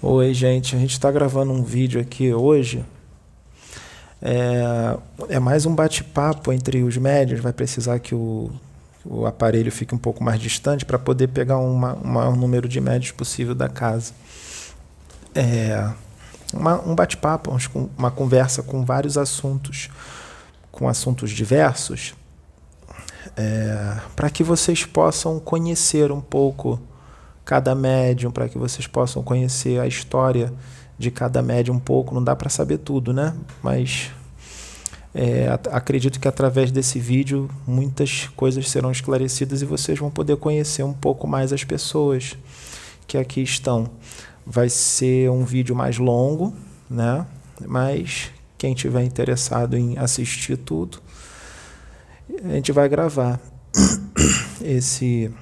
Oi, gente. A gente está gravando um vídeo aqui hoje. É, é mais um bate-papo entre os médios. Vai precisar que o, o aparelho fique um pouco mais distante para poder pegar uma, o maior número de médios possível da casa. É uma, um bate-papo, uma conversa com vários assuntos, com assuntos diversos, é, para que vocês possam conhecer um pouco cada médium, para que vocês possam conhecer a história de cada médium um pouco. Não dá para saber tudo, né? Mas é, acredito que através desse vídeo muitas coisas serão esclarecidas e vocês vão poder conhecer um pouco mais as pessoas que aqui estão. Vai ser um vídeo mais longo, né? Mas quem tiver interessado em assistir tudo, a gente vai gravar esse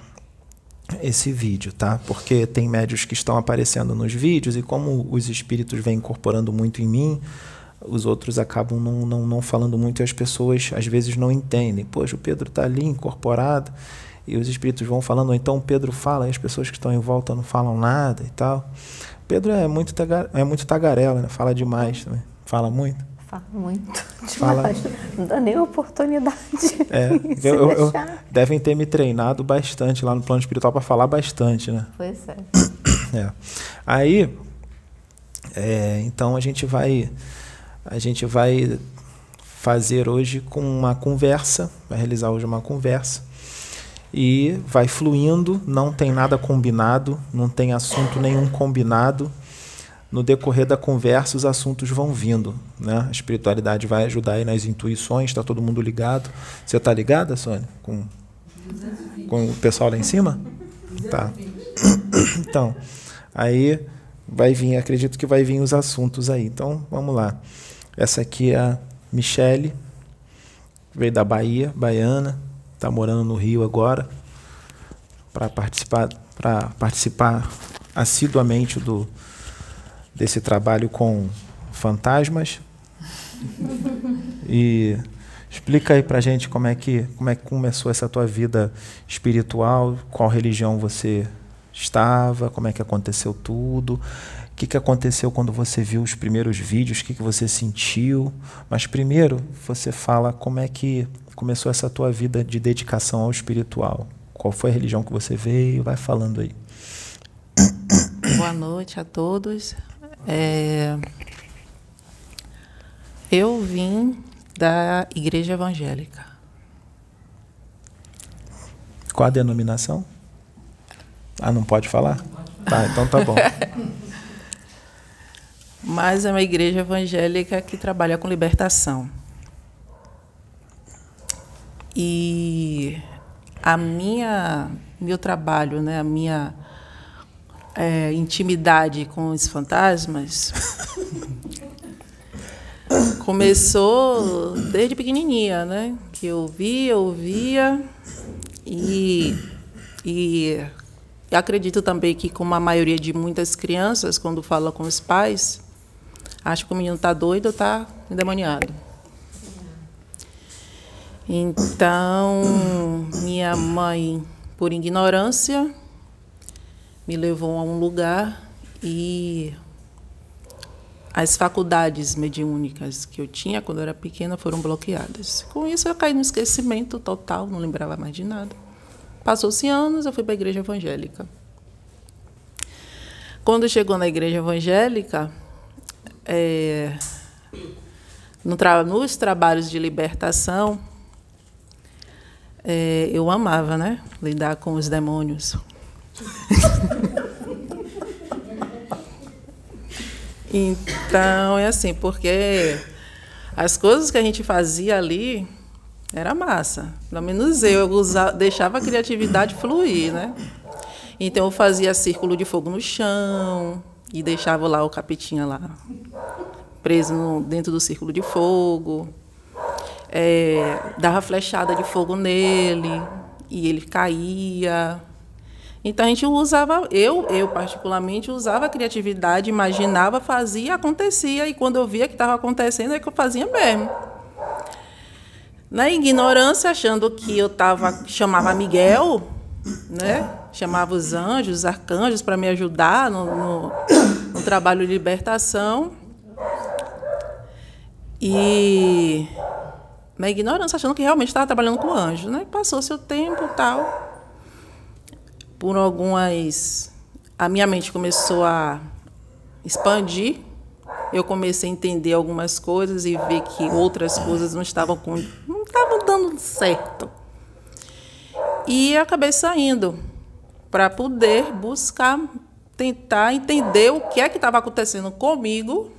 esse vídeo, tá? Porque tem médios que estão aparecendo nos vídeos e como os espíritos vêm incorporando muito em mim, os outros acabam não, não, não falando muito e as pessoas às vezes não entendem. Poxa, o Pedro está ali incorporado e os espíritos vão falando, ou então o Pedro fala e as pessoas que estão em volta não falam nada e tal. Pedro é muito, é muito tagarela, né? fala demais também. Fala muito. Fala muito. Fala... Não dá nem oportunidade. É, eu, eu, devem ter me treinado bastante lá no plano espiritual para falar bastante, né? Pois é. é. Aí, é, então a gente vai, a gente vai fazer hoje com uma conversa, vai realizar hoje uma conversa e vai fluindo, não tem nada combinado, não tem assunto nenhum combinado no decorrer da conversa os assuntos vão vindo, né? A espiritualidade vai ajudar aí nas intuições, está todo mundo ligado. Você está ligada, Sônia, com com o pessoal lá em cima? Tá. Então, aí vai vir, acredito que vai vir os assuntos aí. Então, vamos lá. Essa aqui é a Michele, veio da Bahia, baiana, está morando no Rio agora, para participar, para participar assiduamente do desse trabalho com fantasmas. E explica aí pra gente como é que como é que começou essa tua vida espiritual, qual religião você estava, como é que aconteceu tudo, o que, que aconteceu quando você viu os primeiros vídeos, o que, que você sentiu. Mas primeiro você fala como é que começou essa tua vida de dedicação ao espiritual. Qual foi a religião que você veio? Vai falando aí. Boa noite a todos. É, eu vim da igreja evangélica. Qual a denominação? Ah, não pode falar? Tá, então tá bom. Mas é uma igreja evangélica que trabalha com libertação. E a minha meu trabalho, né, a minha é, intimidade com os fantasmas começou desde pequenininha, né? Que eu via, ouvia e, e acredito também que, como a maioria de muitas crianças, quando fala com os pais, acha que o menino está doido ou está endemoniado. Então, minha mãe, por ignorância, me levou a um lugar e as faculdades mediúnicas que eu tinha quando era pequena foram bloqueadas. Com isso, eu caí no esquecimento total, não lembrava mais de nada. Passou-se anos, eu fui para a igreja evangélica. Quando chegou na igreja evangélica, é, no tra nos trabalhos de libertação, é, eu amava né, lidar com os demônios. então, é assim, porque as coisas que a gente fazia ali era massa. Pelo menos eu, usava, deixava a criatividade fluir, né? Então eu fazia círculo de fogo no chão e deixava lá o capetinha lá preso no, dentro do círculo de fogo. É, dava flechada de fogo nele e ele caía. Então a gente usava, eu, eu particularmente usava a criatividade, imaginava, fazia, acontecia e quando eu via que estava acontecendo é que eu fazia mesmo. Na ignorância, achando que eu tava, chamava Miguel, né? Chamava os anjos, os arcanjos para me ajudar no, no, no trabalho de libertação. E na ignorância, achando que realmente estava trabalhando com anjo. Né? Passou seu tempo tal. Por algumas. A minha mente começou a expandir. Eu comecei a entender algumas coisas e ver que outras coisas não estavam com, não estavam dando certo. E acabei saindo para poder buscar, tentar entender o que é que estava acontecendo comigo.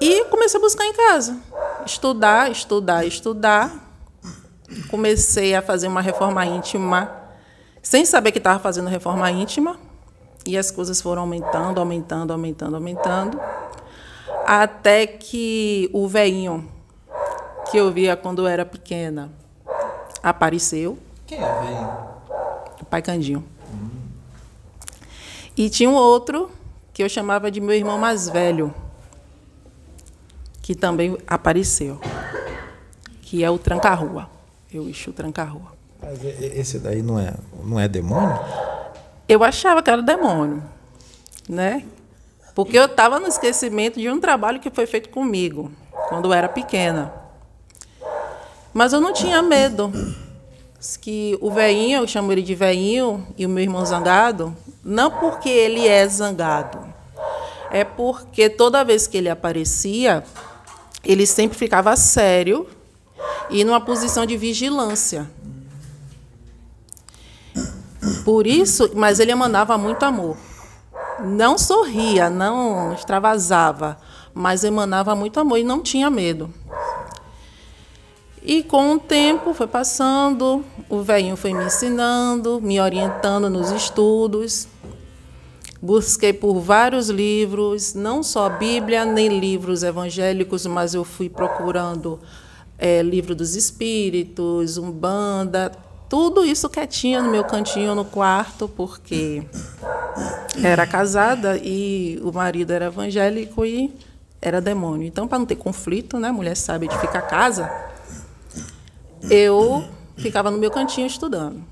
E comecei a buscar em casa. Estudar, estudar, estudar. Comecei a fazer uma reforma íntima, sem saber que estava fazendo reforma íntima. E as coisas foram aumentando, aumentando, aumentando, aumentando. Até que o veinho que eu via quando eu era pequena apareceu. Quem é o veinho? O pai Candinho. E tinha um outro que eu chamava de meu irmão mais velho, que também apareceu, que é o Tranca-Rua. Eu o Tranca-Rua. Mas esse daí não é, não é demônio? Eu achava que era demônio, né? Porque eu estava no esquecimento de um trabalho que foi feito comigo, quando eu era pequena. Mas eu não tinha medo. Que o veinho, eu chamo ele de veinho, e o meu irmão zangado, não porque ele é zangado, é porque toda vez que ele aparecia, ele sempre ficava sério e numa posição de vigilância. Por isso, mas ele emanava muito amor. Não sorria, não extravasava, mas emanava muito amor e não tinha medo. E com o tempo foi passando, o velhinho foi me ensinando, me orientando nos estudos. Busquei por vários livros, não só Bíblia, nem livros evangélicos, mas eu fui procurando é, livro dos espíritos, umbanda, tudo isso quietinho no meu cantinho no quarto, porque era casada e o marido era evangélico e era demônio. Então, para não ter conflito, né, mulher sabe de ficar casa, eu ficava no meu cantinho estudando.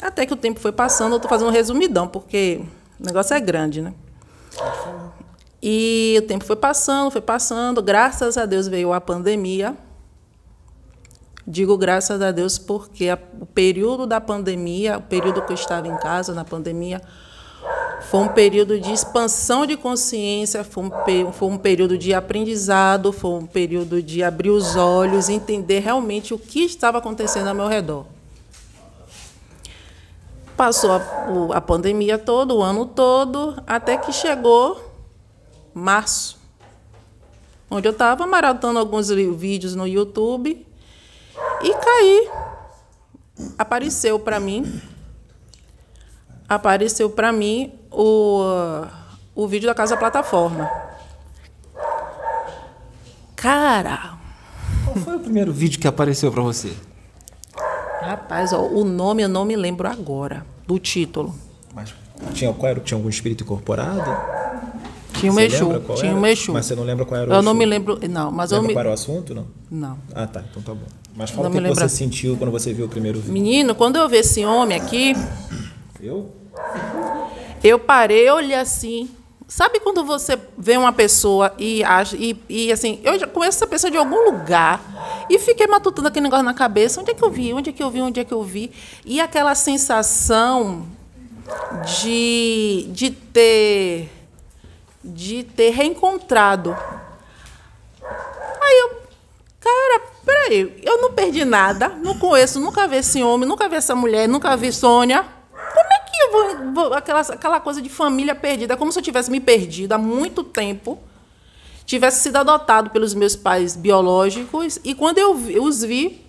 Até que o tempo foi passando, eu estou fazendo um resumidão, porque o negócio é grande, né? E o tempo foi passando, foi passando, graças a Deus veio a pandemia. Digo graças a Deus porque a, o período da pandemia, o período que eu estava em casa na pandemia, foi um período de expansão de consciência, foi um, foi um período de aprendizado, foi um período de abrir os olhos, entender realmente o que estava acontecendo ao meu redor. Passou a, a pandemia todo, o ano todo, até que chegou março, onde eu estava maratando alguns vídeos no YouTube e caí. Apareceu para mim, apareceu para mim o, o vídeo da Casa Plataforma. Cara. Qual foi o primeiro vídeo que apareceu para você? Rapaz, ó, o nome eu não me lembro agora, do título. Mas tinha, qual era, tinha algum espírito incorporado? Tinha um Exu, tinha um Exu. Mas você não lembra qual era o Eu não me lembro, não, mas lembra eu me... qual era o assunto, não? Não. Ah, tá, então tá bom. Mas fala o que você sentiu quando você viu o primeiro vídeo. Menino, quando eu vi esse homem aqui, Eu? eu parei, olhei assim. Sabe quando você vê uma pessoa e, e, e assim, eu já conheço essa pessoa de algum lugar e fiquei matutando aquele negócio na cabeça. Onde é que eu vi? Onde é que eu vi? Onde é que eu vi? E aquela sensação de, de ter de ter reencontrado. Aí eu, cara, peraí, eu não perdi nada, não conheço, nunca vi esse homem, nunca vi essa mulher, nunca vi Sônia. Como é que eu vou, vou- aquela, aquela coisa de família perdida, é como se eu tivesse me perdido há muito tempo, tivesse sido adotado pelos meus pais biológicos, e quando eu vi- os vi,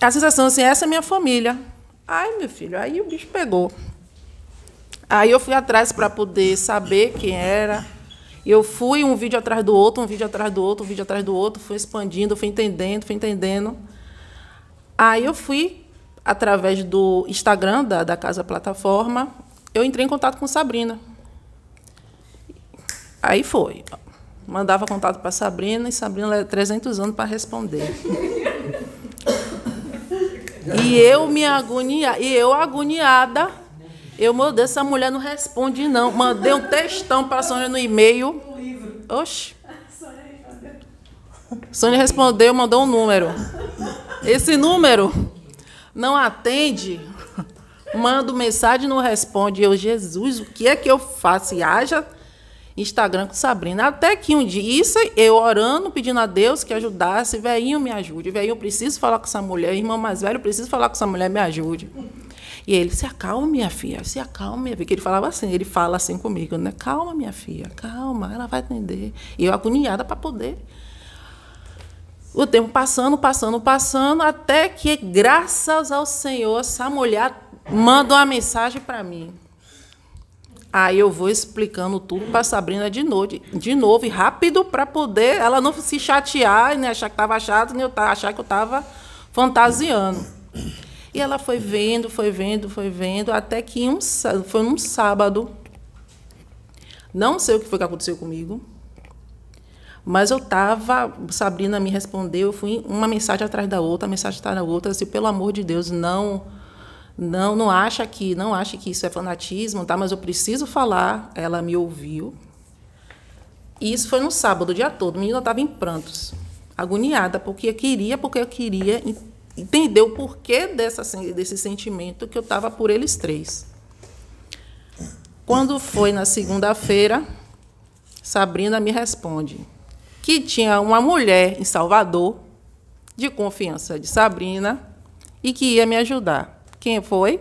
a sensação assim, essa é minha família. Ai, meu filho, aí o bicho pegou. Aí eu fui atrás para poder saber quem era. Eu fui um vídeo atrás do outro, um vídeo atrás do outro, um vídeo atrás do outro, fui expandindo, fui entendendo, fui entendendo. Aí eu fui, através do Instagram da, da Casa Plataforma, eu entrei em contato com Sabrina. Aí foi. Mandava contato para Sabrina e Sabrina leva 300 anos para responder. E eu me agonia, e eu agoniada, Eu, meu Deus, essa mulher não responde, não. Mandei um textão para a Sônia no e-mail. Oxi. Sônia respondeu, mandou um número. Esse número não atende. Mando mensagem, não responde. Eu, Jesus, o que é que eu faço? E haja Instagram com Sabrina. Até que um dia, isso eu orando, pedindo a Deus que ajudasse, velhinho me ajude. Velhinho, eu preciso falar com essa mulher. Irmão mais velho, eu preciso falar com essa mulher, me ajude. E ele, se acalma, minha filha, se acalma, minha filha. Que ele falava assim, ele fala assim comigo, né? Calma, minha filha, calma, ela vai atender. E eu agoniada para poder. O tempo passando, passando, passando, até que, graças ao Senhor, essa mulher manda uma mensagem para mim. Aí eu vou explicando tudo para Sabrina de novo, de novo, e rápido, para poder ela não se chatear, nem achar que estava chato, nem eu achar que eu estava fantasiando. E ela foi vendo, foi vendo, foi vendo, até que um, foi num sábado. Não sei o que foi que aconteceu comigo, mas eu estava, Sabrina me respondeu, eu fui uma mensagem atrás da outra, mensagem atrás da outra, assim, pelo amor de Deus, não não, não acha que, não acha que isso é fanatismo, tá? Mas eu preciso falar. Ela me ouviu. E isso foi no sábado, o dia todo. A menina estava em prantos, agoniada, porque eu queria, porque eu queria entender o porquê dessa, desse sentimento que eu estava por eles três. Quando foi na segunda-feira, Sabrina me responde que tinha uma mulher em Salvador, de confiança de Sabrina, e que ia me ajudar. Quem foi?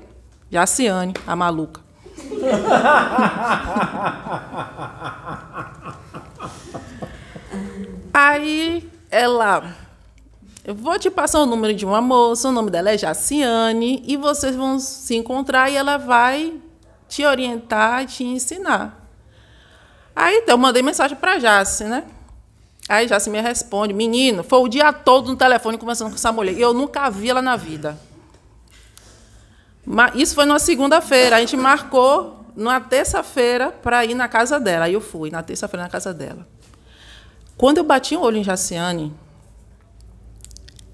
Jaciane, a maluca. Aí ela. Eu vou te passar o número de uma moça, o nome dela é Jaciane, e vocês vão se encontrar e ela vai te orientar e te ensinar. Aí então, eu mandei mensagem para Jaci, né? Aí Jaci me responde: Menino, foi o dia todo no telefone conversando com essa mulher. E eu nunca vi ela na vida. Isso foi numa segunda-feira. A gente marcou numa terça-feira para ir na casa dela. Aí eu fui, na terça-feira, na casa dela. Quando eu bati o olho em Jaciane,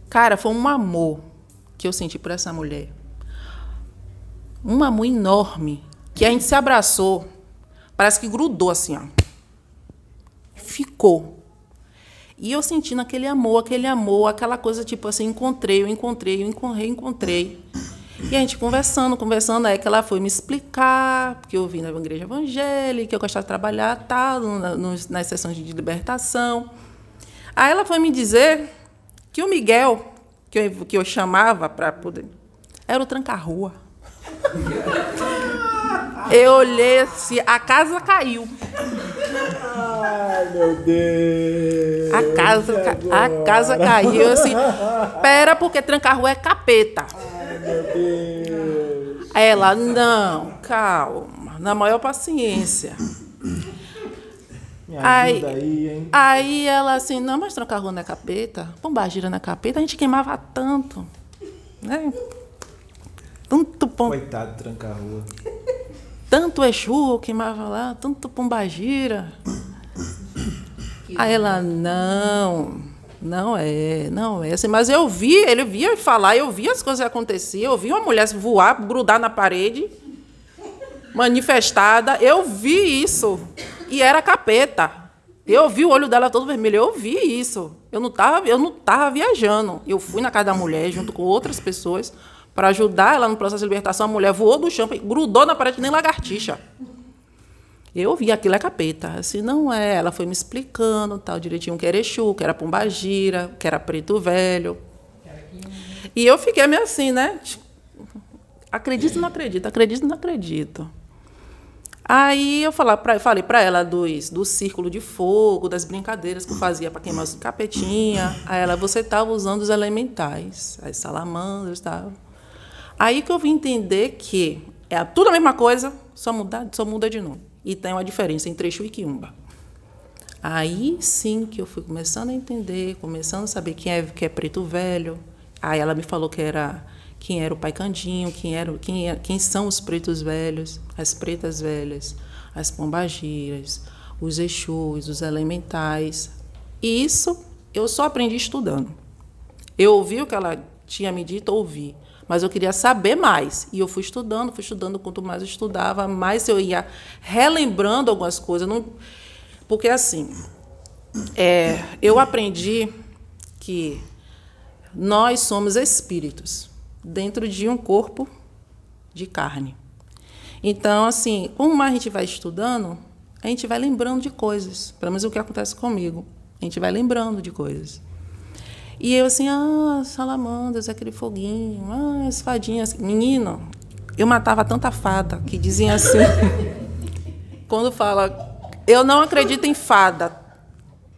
cara, foi um amor que eu senti por essa mulher. Um amor enorme. Que a gente se abraçou. Parece que grudou assim, ó. Ficou. E eu sentindo aquele amor, aquele amor, aquela coisa tipo assim, encontrei, eu encontrei, eu encontrei, encontrei. E a gente conversando, conversando, aí que ela foi me explicar, porque eu vim na igreja evangélica, eu gostava de trabalhar tal, nas sessões de libertação. Aí ela foi me dizer que o Miguel, que eu, que eu chamava para poder. Era o tranca-rua. eu olhei assim, a casa caiu. Ai, meu Deus! A casa, a casa caiu assim. Pera, porque tranca-rua é capeta meu Deus. Ela, não, calma, na maior paciência. Me aí, aí, hein? Aí ela assim, não, mas trocar rua na capeta, pombagira na capeta, a gente queimava tanto. Né? Tanto pom... Coitado trancar rua. Tanto Exu queimava lá, tanto pombagira. Aí ela, não, não é, não é assim. Mas eu vi, ele via falar, eu vi as coisas acontecer, eu vi uma mulher voar, grudar na parede, manifestada. Eu vi isso. E era capeta. Eu vi o olho dela todo vermelho, eu vi isso. Eu não estava eu não tava viajando. Eu fui na casa da mulher junto com outras pessoas para ajudar ela no processo de libertação. A mulher voou do chão, grudou na parede nem lagartixa. Eu vi aquilo é capeta. Assim, não é. Ela foi me explicando tal, direitinho que era Exu, que era Pombagira, que era Preto Velho. E eu fiquei meio assim, né? Acredito não acredito? Acredito não acredito? Aí eu falei para ela dos, do círculo de fogo, das brincadeiras que eu fazia para queimar os capetinha. Aí ela, você estava usando os elementais, as salamandras tal. Aí que eu vim entender que é tudo a mesma coisa, só muda, só muda de nome. E tem uma diferença entre Exu e Quiumba. Aí sim que eu fui começando a entender, começando a saber quem é, é preto velho. Aí ela me falou que era quem era o pai Candinho, quem, era, quem, é, quem são os pretos velhos, as pretas velhas, as pombagiras, os Exus, os elementais. E isso eu só aprendi estudando. Eu ouvi o que ela tinha me dito, ouvi. mas eu queria saber mais. E eu fui estudando, fui estudando. Quanto mais eu estudava, mais eu ia relembrando algumas coisas. Não... Porque, assim, é, eu aprendi que nós somos espíritos dentro de um corpo de carne. Então, assim, como mais a gente vai estudando, a gente vai lembrando de coisas. Pelo menos é o que acontece comigo. A gente vai lembrando de coisas. E eu assim, ah, salamandras, aquele foguinho, ah, as fadinhas. Menino, eu matava tanta fada que diziam assim. quando fala, eu não acredito em fada.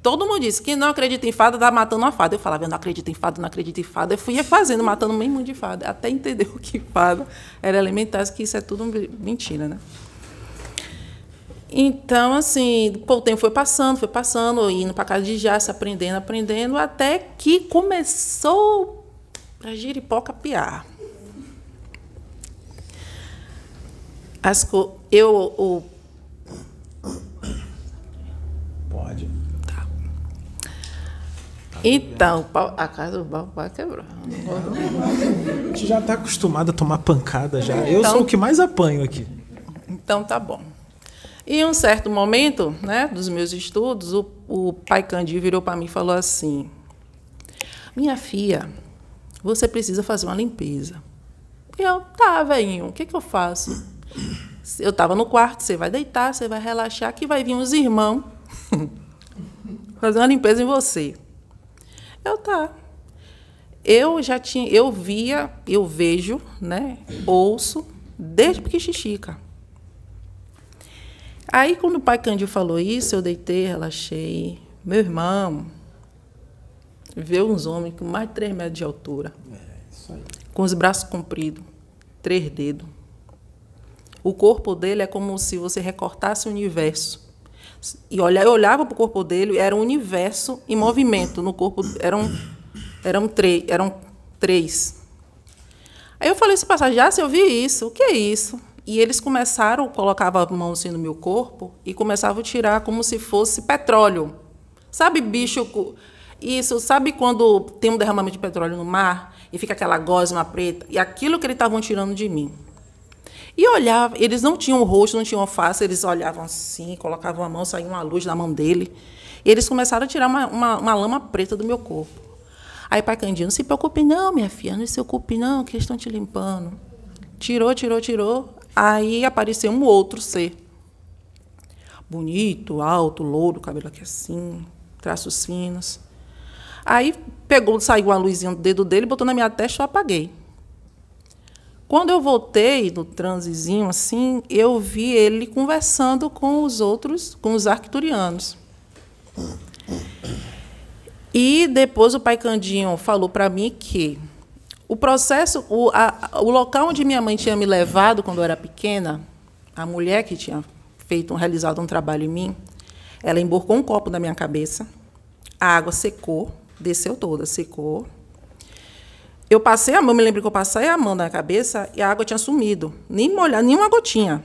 Todo mundo disse, quem não acredita em fada está matando uma fada. Eu falava, eu não acredito em fada, não acredito em fada. Eu fui fazendo, matando meio mundo de fada, até entender o que fada era elementar, que isso é tudo mentira, né? Então, assim, pô, o tempo foi passando, foi passando, indo para casa de Jace, aprendendo, aprendendo, até que começou a giripoca piar. As co eu, o... Pode. Então, a casa do papai quebrou. A gente já está acostumado a tomar pancada já. Eu então, sou o que mais apanho aqui. Então tá bom. E em um certo momento né, dos meus estudos, o, o pai Cândido virou para mim e falou assim: Minha filha, você precisa fazer uma limpeza. E eu, tá, velhinho, o que, que eu faço? Eu estava no quarto, você vai deitar, você vai relaxar, que vai vir os irmãos fazer uma limpeza em você. Eu, tá. Eu já tinha, eu via, eu vejo, né, ouço, desde pequichichica. Aí, quando o pai Cândido falou isso, eu deitei, relaxei. Meu irmão vê uns homens com mais de 3 metros de altura, é, com os braços compridos, três dedos. O corpo dele é como se você recortasse o universo. E olha, eu olhava para o corpo dele, era um universo em movimento. No corpo eram, eram, eram três. Aí eu falei, esse passagem, já se eu vi isso, o que é isso? E eles começaram, colocavam a mão assim no meu corpo e começavam a tirar como se fosse petróleo. Sabe, bicho? Isso, sabe quando tem um derramamento de petróleo no mar e fica aquela gosma preta? E aquilo que eles estavam tirando de mim. E olhava, eles não tinham rosto, não tinham face, eles olhavam assim, colocavam a mão, saía uma luz da mão dele. E eles começaram a tirar uma, uma, uma lama preta do meu corpo. Aí pai Candinho, não se preocupe não, minha filha, não se preocupe não, que eles estão te limpando. Tirou, tirou, tirou. Aí apareceu um outro ser. Bonito, alto, louro, cabelo aqui assim, traços finos. Aí pegou, saiu uma luzinha do dedo dele, botou na minha testa e eu apaguei. Quando eu voltei no transezinho assim, eu vi ele conversando com os outros, com os arcturianos. E depois o pai Candinho falou para mim que o processo, o, a, o local onde minha mãe tinha me levado quando eu era pequena, a mulher que tinha feito, realizado um trabalho em mim, ela emborcou um copo na minha cabeça, a água secou, desceu toda, secou. Eu passei a mão, me lembro que eu passei a mão na cabeça e a água tinha sumido, nem molhar, nenhuma gotinha.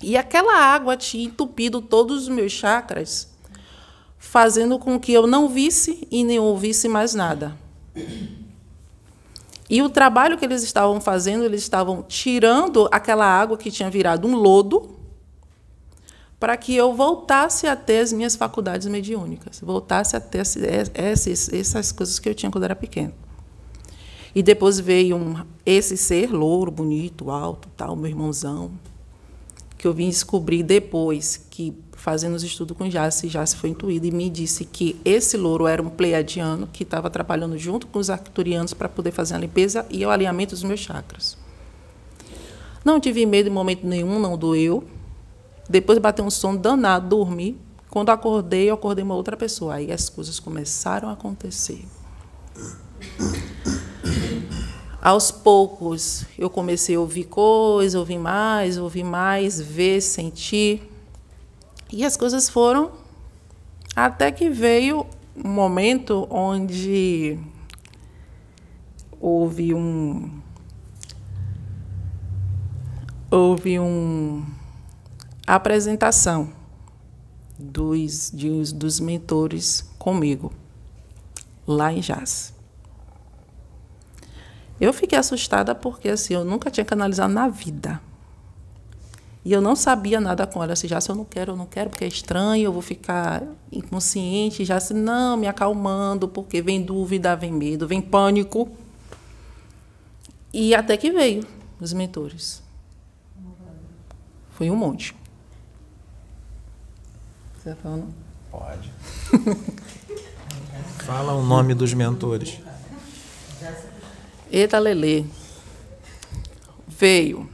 E aquela água tinha entupido todos os meus chakras, fazendo com que eu não visse e nem ouvisse mais nada. E o trabalho que eles estavam fazendo, eles estavam tirando aquela água que tinha virado um lodo para que eu voltasse a ter as minhas faculdades mediúnicas, voltasse a ter essas, essas coisas que eu tinha quando era pequeno. E depois veio um, esse ser louro, bonito, alto, tal, meu irmãozão, que eu vim descobrir depois que fazendo os estudos com Jace, Jace foi intuído e me disse que esse louro era um pleiadiano que estava trabalhando junto com os arcturianos para poder fazer a limpeza e o alinhamento dos meus chakras. Não tive medo em momento nenhum, não doeu. Depois bateu um sono danado, dormi. Quando acordei, eu acordei uma outra pessoa. Aí as coisas começaram a acontecer. Aos poucos, eu comecei a ouvir coisas, ouvir mais, ouvir mais, ver, sentir. E as coisas foram até que veio um momento onde houve um houve um apresentação dos, de, dos mentores comigo lá em Jazz. Eu fiquei assustada porque assim, eu nunca tinha canalizado na vida. E eu não sabia nada com ela. Assim, já se eu não quero, eu não quero, porque é estranho, eu vou ficar inconsciente, já se não, me acalmando, porque vem dúvida, vem medo, vem pânico. E até que veio os mentores. Foi um monte. Você tá falando? Pode. Fala o nome dos mentores. Eita, Lele. Veio.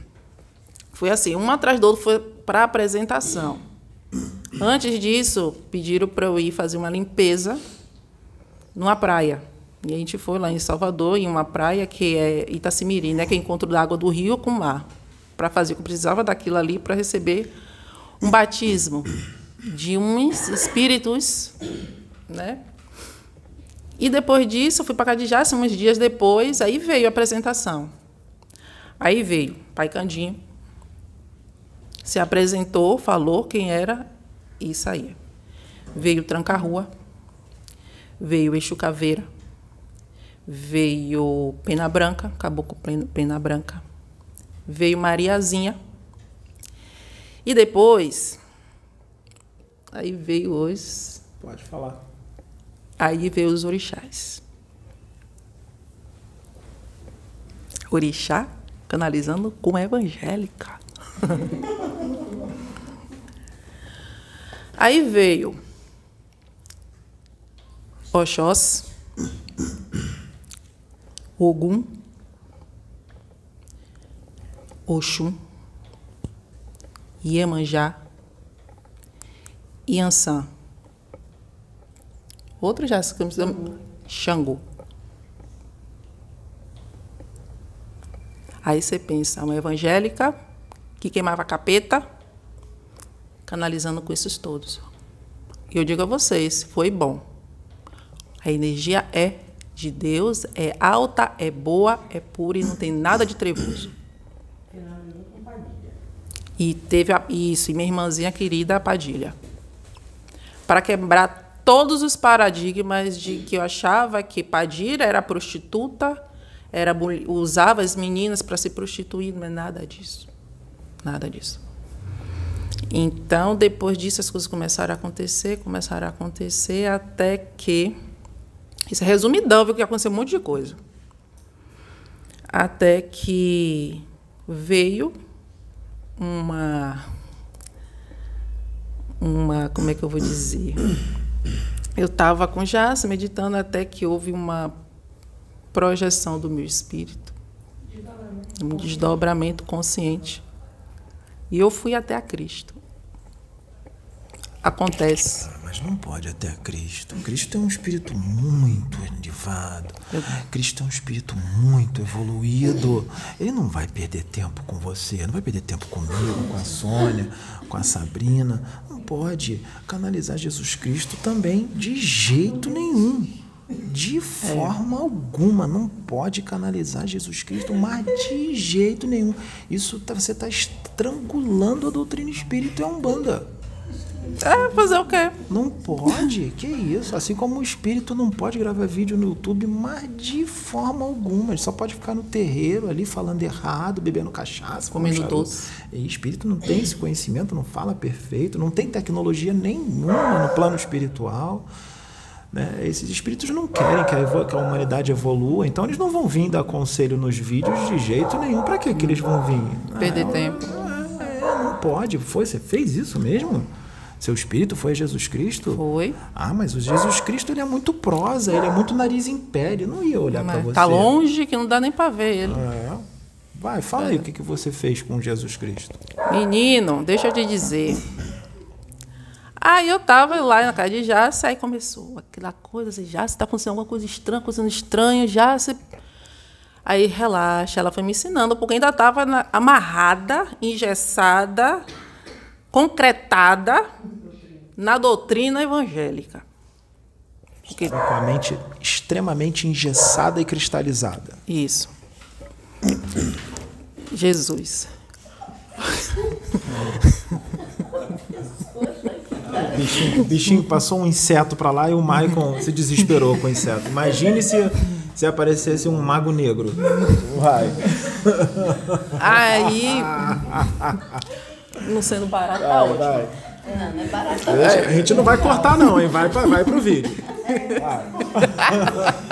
Foi assim, um atrás do outro foi para apresentação. Antes disso, pediram para eu ir fazer uma limpeza numa praia. E a gente foi lá em Salvador, em uma praia que é Itacimirim, né, que é encontro da água do rio com o mar, para fazer o que precisava daquilo ali para receber um batismo de uns espíritos, né? E depois disso, eu fui para Cadijá, uns dias depois, aí veio a apresentação. Aí veio Pai Candinho, se apresentou, falou quem era e saía. Veio Tranca-Rua, veio Eixo Caveira, veio Pena Branca, acabou com Pena Branca, veio Mariazinha. E depois, aí veio os. Pode falar. Aí veio os orixás. Orixá canalizando como evangélica. Aí veio Oxós, Ogum, Oxum, Iemanjá, Iansã. Outro já se Xangô. Aí você pensa, uma evangélica que queimava capeta, canalizando com esses todos. E eu digo a vocês, foi bom. A energia é de Deus, é alta, é boa, é pura e não tem nada de trevoso. E teve a, isso, e minha irmãzinha querida, a Padilha. Para quebrar todos os paradigmas de que eu achava que Padilha era prostituta, era usava as meninas para se prostituir, é nada disso. Nada disso. Então, depois disso, as coisas começaram a acontecer, começaram a acontecer, até que. Isso é resumidão, viu? Que aconteceu um monte de coisa. Até que veio uma. Uma. Como é que eu vou dizer? Eu estava com Jace meditando até que houve uma projeção do meu espírito. Um desdobramento consciente e eu fui até a Cristo. Acontece. Mas não pode até a Cristo. Cristo é um espírito muito elevado. Cristo é um espírito muito evoluído. Ele não vai perder tempo com você, não vai perder tempo comigo, com a Sônia, com a Sabrina. Não pode canalizar Jesus Cristo também de jeito nenhum. De forma é. alguma, não pode canalizar Jesus Cristo, mas de jeito nenhum. Isso tá, você está estrangulando a doutrina espírita e a Umbanda. É, fazer o quê? Não pode, que isso. Assim como o espírito não pode gravar vídeo no YouTube, mas de forma alguma. Ele só pode ficar no terreiro ali falando errado, bebendo cachaça, comendo doce. E espírito não tem esse conhecimento, não fala perfeito, não tem tecnologia nenhuma no plano espiritual. Né? Esses espíritos não querem que a, que a, humanidade evolua, então eles não vão vir dar conselho nos vídeos de jeito nenhum. Para que, que eles vão vir? Perder ah, tempo. É, é, não pode. Foi, você fez isso mesmo? Seu espírito foi Jesus Cristo? Foi. Ah, mas o Jesus Cristo ele é muito prosa, ele é muito nariz em pé, ele não ia olhar para você. Tá longe que não dá nem para ver ele. É. Vai, fala é. aí o que, que você fez com Jesus Cristo. Menino, deixa eu te dizer. Aí eu tava lá na casa de Jace, aí começou aquela coisa assim, Jace, está acontecendo alguma coisa estranha, acontecendo estranho, Jace. Aí relaxa, ela foi me ensinando, porque ainda estava amarrada, engessada, concretada na doutrina evangélica. Porque... Com a mente extremamente engessada e cristalizada. Isso. Jesus. Bichinho, bichinho passou um inseto para lá e o Maicon se desesperou com o inseto. Imagine se Se aparecesse um mago negro. Vai. Aí. Não sendo barato, tá ótimo. vai. Não, não é barato. É, a gente não vai cortar, não, hein? Vai, pra, vai pro vídeo. Vai.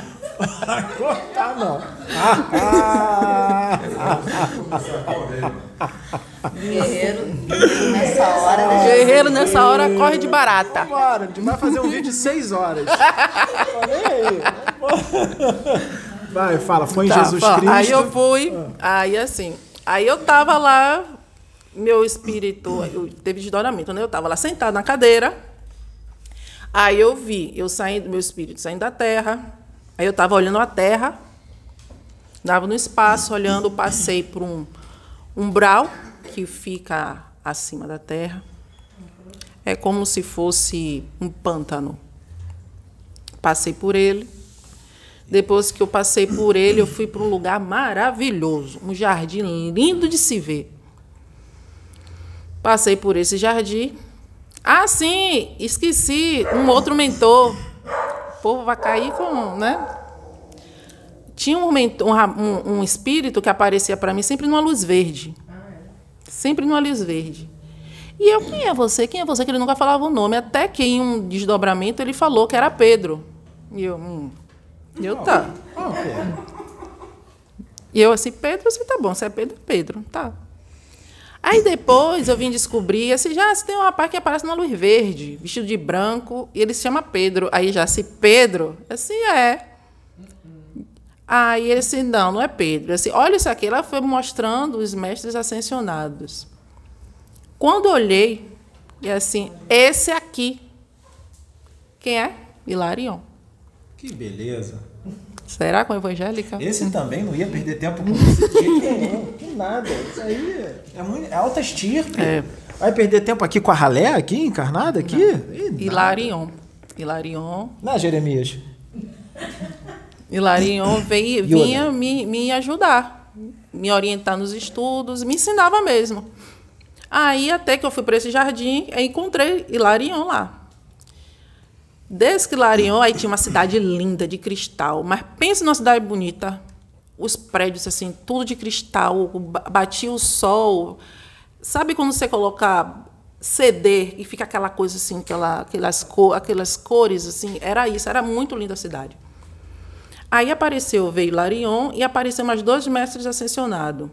Vai cortar, não. Guerreiro, nessa hora, né? Guerreiro nessa hora corre de barata. Bora, a gente vai fazer um vídeo de seis horas. Falei aí. Vai, fala, foi em Tá, Jesus fala. Cristo. Aí eu fui, aí assim, aí eu tava lá, meu espírito, teve desdobramento, né? Eu tava lá sentado na cadeira, aí eu vi, eu saindo, meu espírito saindo da terra, aí eu tava olhando a terra, dava no espaço, olhando, passei por um umbral que fica acima da terra. É como se fosse um pântano. Passei por ele. Depois que eu passei por ele, eu fui para um lugar maravilhoso, um jardim lindo de se ver. Passei por esse jardim. Ah, sim, esqueci, um outro mentor. O povo vai cair com, né? Tinha um, mentor, um, um- espírito que aparecia para mim sempre numa luz verde. Sempre numa luz verde. E eu, quem é você? Quem é você? Que ele nunca falava o nome. Até que em um desdobramento ele falou que era Pedro. E eu, hum. Eu, tá. E eu assim, Pedro, você tá bom, você é Pedro, Pedro, tá. Aí depois eu vim descobrir, assim, já tem um rapaz que aparece numa luz verde, vestido de branco, e ele se chama Pedro. Aí já se Pedro, assim é. Aí ele assim, não, não é Pedro. Assim, olha isso aqui, ela foi mostrando os mestres ascensionados. Quando olhei, e assim, esse aqui, quem é? Hilarion. Que beleza. Será com a evangélica? Esse também não ia perder tempo com isso. de jeito nenhum. Que nada. Isso aí é, muito, é alta estirpe. É. Vai perder tempo aqui com a ralé aqui, encarnada aqui? Nada. Hilarion. Hilarion. Não, é, Jeremias. Hilarion veio, vinha me, me ajudar, me orientar nos estudos, me ensinava mesmo. Aí, até que eu fui para esse jardim, encontrei Hilarion lá. Desde que Hilarion, aí tinha uma cidade linda, de cristal. Mas pense numa cidade bonita. Os prédios, assim, tudo de cristal, ba- batia o sol. Sabe quando você coloca CD e fica aquela coisa assim, aquela, aquelas, cor, aquelas cores, assim? Era isso, era muito linda a cidade. Aí apareceu, veio Larion e apareceu mais dois mestres ascensionados.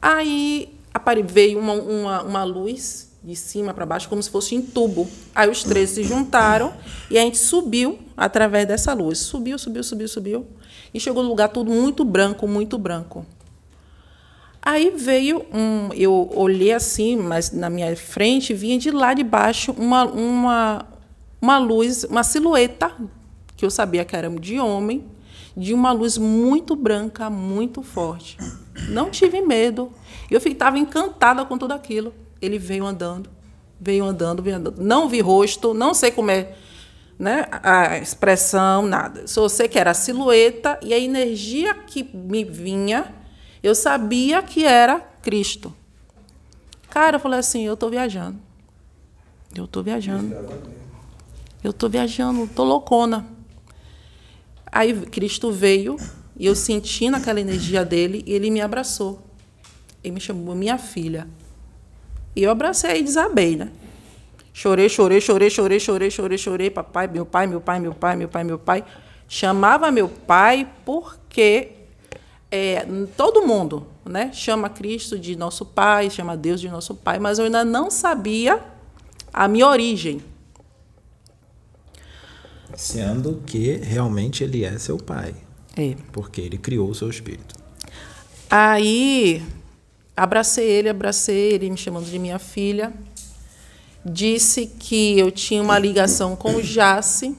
Aí veio uma, uma, uma luz de cima para baixo, como se fosse em tubo. Aí os três se juntaram e a gente subiu através dessa luz. Subiu, subiu, subiu, subiu. E chegou no lugar tudo muito branco, muito branco. Aí veio um. Eu olhei assim, mas na minha frente vinha de lá de baixo uma, uma, uma luz, uma silhueta, que eu sabia que era de homem, de uma luz muito branca, muito forte. Não tive medo. Eu estava encantada com tudo aquilo. Ele veio andando, veio andando, veio andando. Não vi rosto, não sei como é né, a expressão, nada. Só sei que era a silhueta e a energia que me vinha, eu sabia que era Cristo. Cara, eu falei assim, eu estou viajando. Eu estou viajando. Eu estou viajando, estou loucona. Aí Cristo veio e eu senti naquela energia dele e ele me abraçou. Ele me chamou minha filha. E eu abracei e desabei, né? Chorei, chorei, chorei, chorei, chorei, chorei, chorei. Papai, meu pai, meu pai, meu pai, meu pai, meu pai. Chamava meu pai porque é, todo mundo né, chama Cristo de nosso pai, chama Deus de nosso pai, mas eu ainda não sabia a minha origem. Sendo que realmente ele é seu pai. É. Porque ele criou o seu espírito. Aí abracei ele, abracei ele, me chamando de minha filha. Disse que eu tinha uma ligação com o Jace,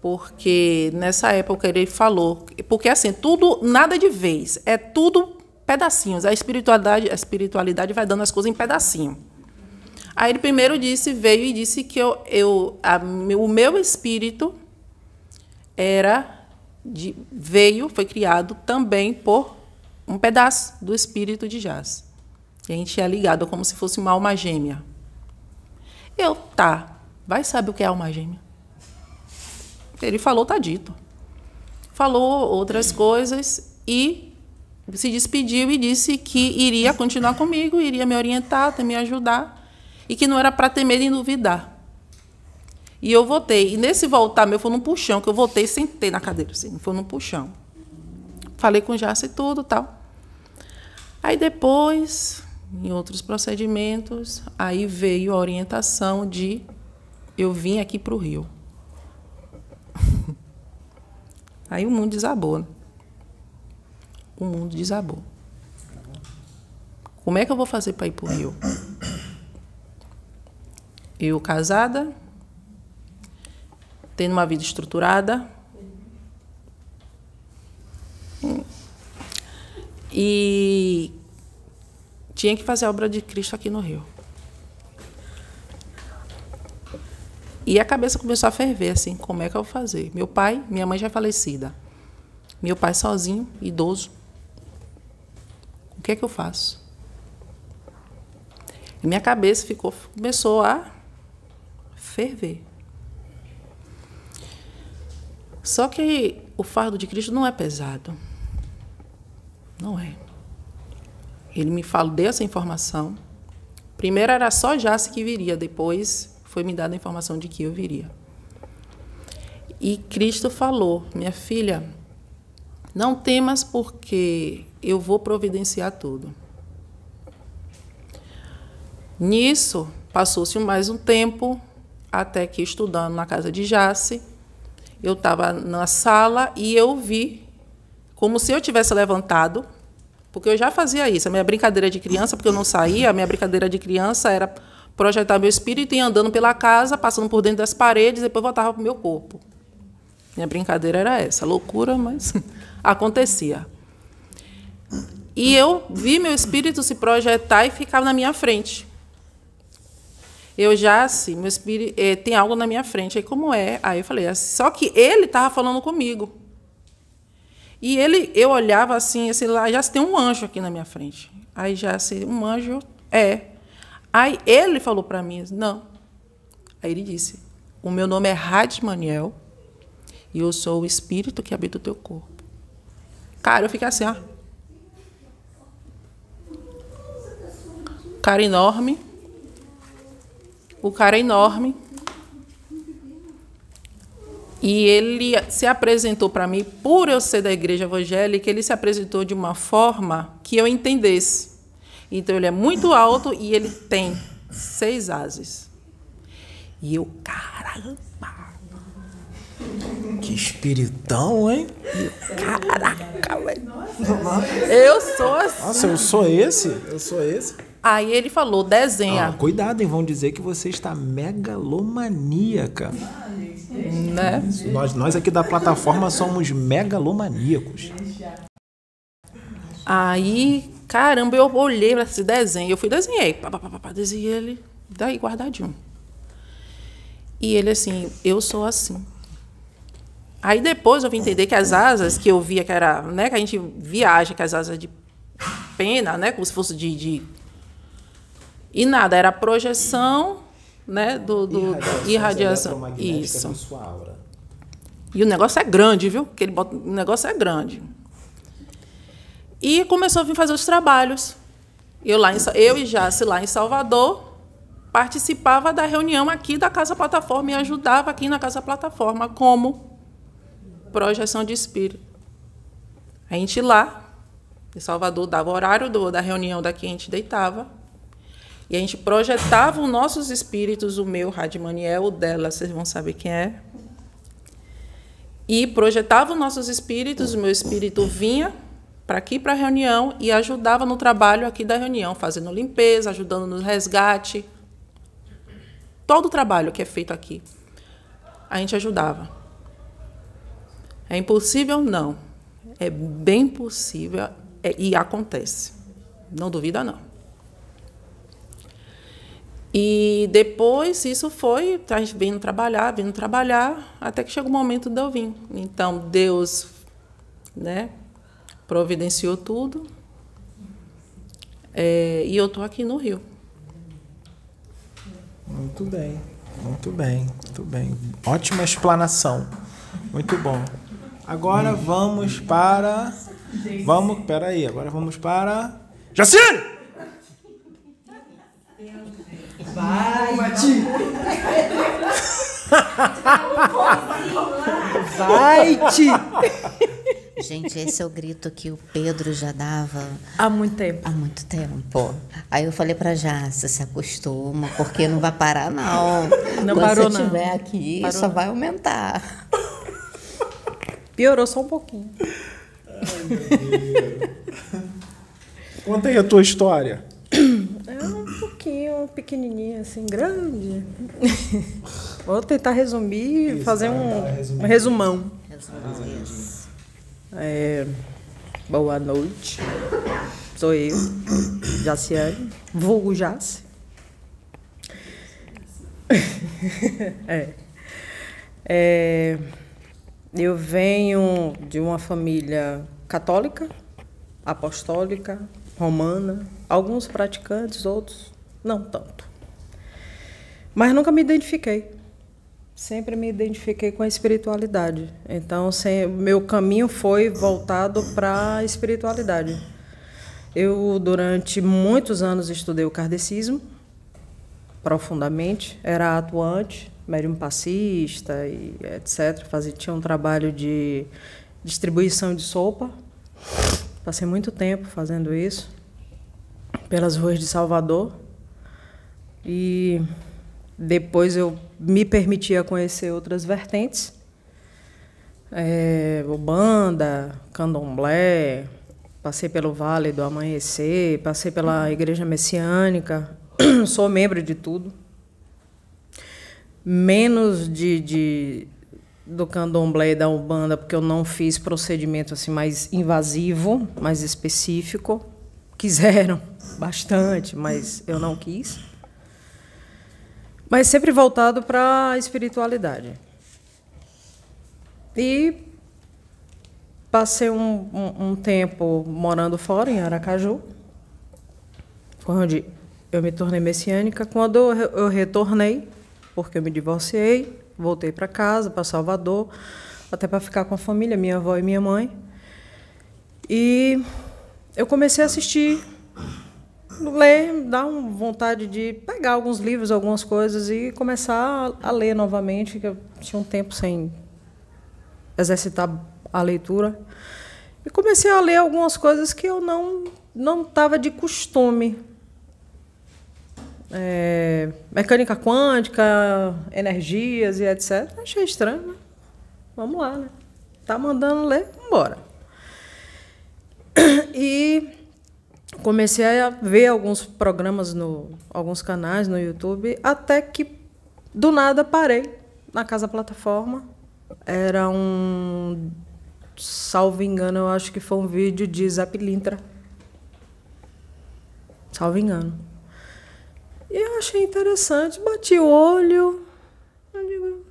porque nessa época ele falou, porque assim, tudo, nada de vez, é tudo pedacinhos. A espiritualidade, a espiritualidade vai dando as coisas em pedacinho. Aí ele primeiro disse, veio e disse que eu, eu a, o meu espírito era de, veio, foi criado também por um pedaço do espírito de Jaz. E a gente é ligado como se fosse uma alma gêmea. Eu, tá, vai saber o que é alma gêmea. Ele falou, tá dito. Falou outras coisas e se despediu e disse que iria continuar comigo, iria me orientar, me ajudar e que não era para ter medo em duvidar. E eu voltei. E nesse voltar meu foi num puxão, que eu voltei e sentei na cadeira, assim, foi num puxão. Falei com o Jace e tudo tal. Aí depois, em outros procedimentos, aí veio a orientação de eu vim aqui para o Rio. Aí o mundo desabou. Né? O mundo desabou. Como é que eu vou fazer para ir para o Rio? Eu casada, tendo uma vida estruturada. E tinha que fazer a obra de Cristo aqui no Rio. E a cabeça começou a ferver, assim, como é que eu vou fazer? Meu pai, minha mãe já é falecida. Meu pai sozinho, idoso. O que é que eu faço? E minha cabeça ficou, começou a ferver. Só que o fardo de Cristo não é pesado. Não é. Ele me falou, deu essa informação. Primeiro era só Jace que viria, depois foi me dada a informação de que eu viria. E Cristo falou: Minha filha, não temas, porque eu vou providenciar tudo. Nisso, passou-se mais um tempo, até que estudando na casa de Jace, eu estava na sala e eu vi como se eu tivesse levantado, porque eu já fazia isso. A minha brincadeira de criança, porque eu não saía, a minha brincadeira de criança era projetar meu espírito e ir andando pela casa, passando por dentro das paredes, e depois voltava para o meu corpo. Minha brincadeira era essa, loucura, mas acontecia. E eu vi meu espírito se projetar e ficar na minha frente. Eu já, assim, meu espírito é, tem algo na minha frente. Aí, como é? Aí eu falei, assim, só que ele estava falando comigo. E ele, eu olhava assim, assim lá, já tem um anjo aqui na minha frente. Aí já assim, um anjo é. Aí ele falou para mim, não. Aí ele disse, o meu nome é Radmaniel e eu sou o espírito que habita o teu corpo. Cara, eu fiquei assim, ó. Cara enorme. O cara é enorme. E ele se apresentou para mim, por eu ser da igreja evangélica, ele se apresentou de uma forma que eu entendesse. Então ele é muito alto e ele tem seis ases. E eu, caramba! Que espiritão, hein? Caraca, velho. Eu sou assim. Nossa, eu sou esse? Eu sou esse? Aí ele falou, desenha. Ah, cuidado, hein? Vão dizer que você está megalomaníaca. Né? Nós, nós aqui da plataforma somos megalomaníacos. Aí, caramba, eu olhei para esse desenho. Eu fui desenhei. Pá, pá, pá, pá, desenhei ele daí guardadinho. E ele assim, eu sou assim. Aí depois eu vim entender que as asas que eu via que era, né, que a gente viaja, que as asas de pena, né, como se fosse de, de... e nada, era a projeção, né, do, do irradiação, irradiação. isso. E o negócio é grande, viu? Que ele bota, o negócio é grande. E começou a vir fazer os trabalhos. Eu lá em, eu e Jace lá em Salvador participava da reunião aqui da Casa Plataforma e ajudava aqui na Casa Plataforma como projeção de espírito. A gente lá, em Salvador, dava o horário do, da reunião daqui, a gente deitava. E a gente projetava os nossos espíritos, o meu, Radimaniel, o dela, vocês vão saber quem é. E projetava os nossos espíritos, o meu espírito vinha para aqui para a reunião e ajudava no trabalho aqui da reunião, fazendo limpeza, ajudando no resgate. Todo o trabalho que é feito aqui, a gente ajudava. É impossível? Não. É bem possível é, e acontece. Não duvida, não. E depois isso foi, vindo trabalhar, vindo trabalhar, até que chegou o momento de eu vir. Então, Deus né, providenciou tudo. É, e eu estou aqui no Rio. Muito bem, muito bem, muito bem. Ótima explanação. Muito bom. Agora vamos para. Vamos. Peraí, agora vamos para. Jacine! Vai, Mati! Vai, Ti! Gente, esse é o grito que o Pedro já dava Há muito tempo. há muito tempo. Aí eu falei pra Jaça, se acostuma, porque não vai parar, não. Não Quando parou, você não. estiver aqui, Parou, só não. vai aumentar. Piorou só um pouquinho. Conta aí a tua história. É um pequenininho, assim, grande. Vou tentar resumir e fazer um, um resumão. Isso. É, boa noite. Sou eu, Jaciane, vulgo Jace. É. É, eu venho de uma família católica, apostólica, romana, alguns praticantes, outros não tanto. Mas nunca me identifiquei. Sempre me identifiquei com a espiritualidade. Então, sem, meu caminho foi voltado para a espiritualidade. Eu, durante muitos anos, estudei o kardecismo profundamente, era atuante, médium passista e etc. Fazia, tinha um trabalho de distribuição de sopa. Passei muito tempo fazendo isso, pelas ruas de Salvador. E depois eu me permitia conhecer outras vertentes. É, Candomblé, passei pelo Vale do Amanhecer, passei pela Igreja Messiânica, sou membro de tudo. Menos de, de do Candomblé e da Ubanda, porque eu não fiz procedimento assim mais invasivo, mais específico. Quiseram bastante, mas eu não quis. Mas sempre voltado para a espiritualidade. E passei um, um, um tempo morando fora, em Aracaju, onde eu me tornei messiânica. Quando eu, eu retornei, porque eu me divorciei, voltei para casa, para Salvador, até para ficar com a família, minha avó e minha mãe. E eu comecei a assistir, ler, dar uma vontade de pegar alguns livros, algumas coisas e começar a, a ler novamente, que eu tinha um tempo sem exercitar a leitura. E comecei a ler algumas coisas que eu não não estava de costume. É, mecânica quântica, energias e etc. Achei estranho, né? Vamos lá, né? Tá mandando ler, vamos embora. E comecei a ver alguns programas no alguns canais no YouTube, até que do nada parei na casa plataforma. Era um salvo engano, eu acho que foi um vídeo de Zap Lintra. Salvo engano. E eu achei interessante, bati o olho. Eu digo,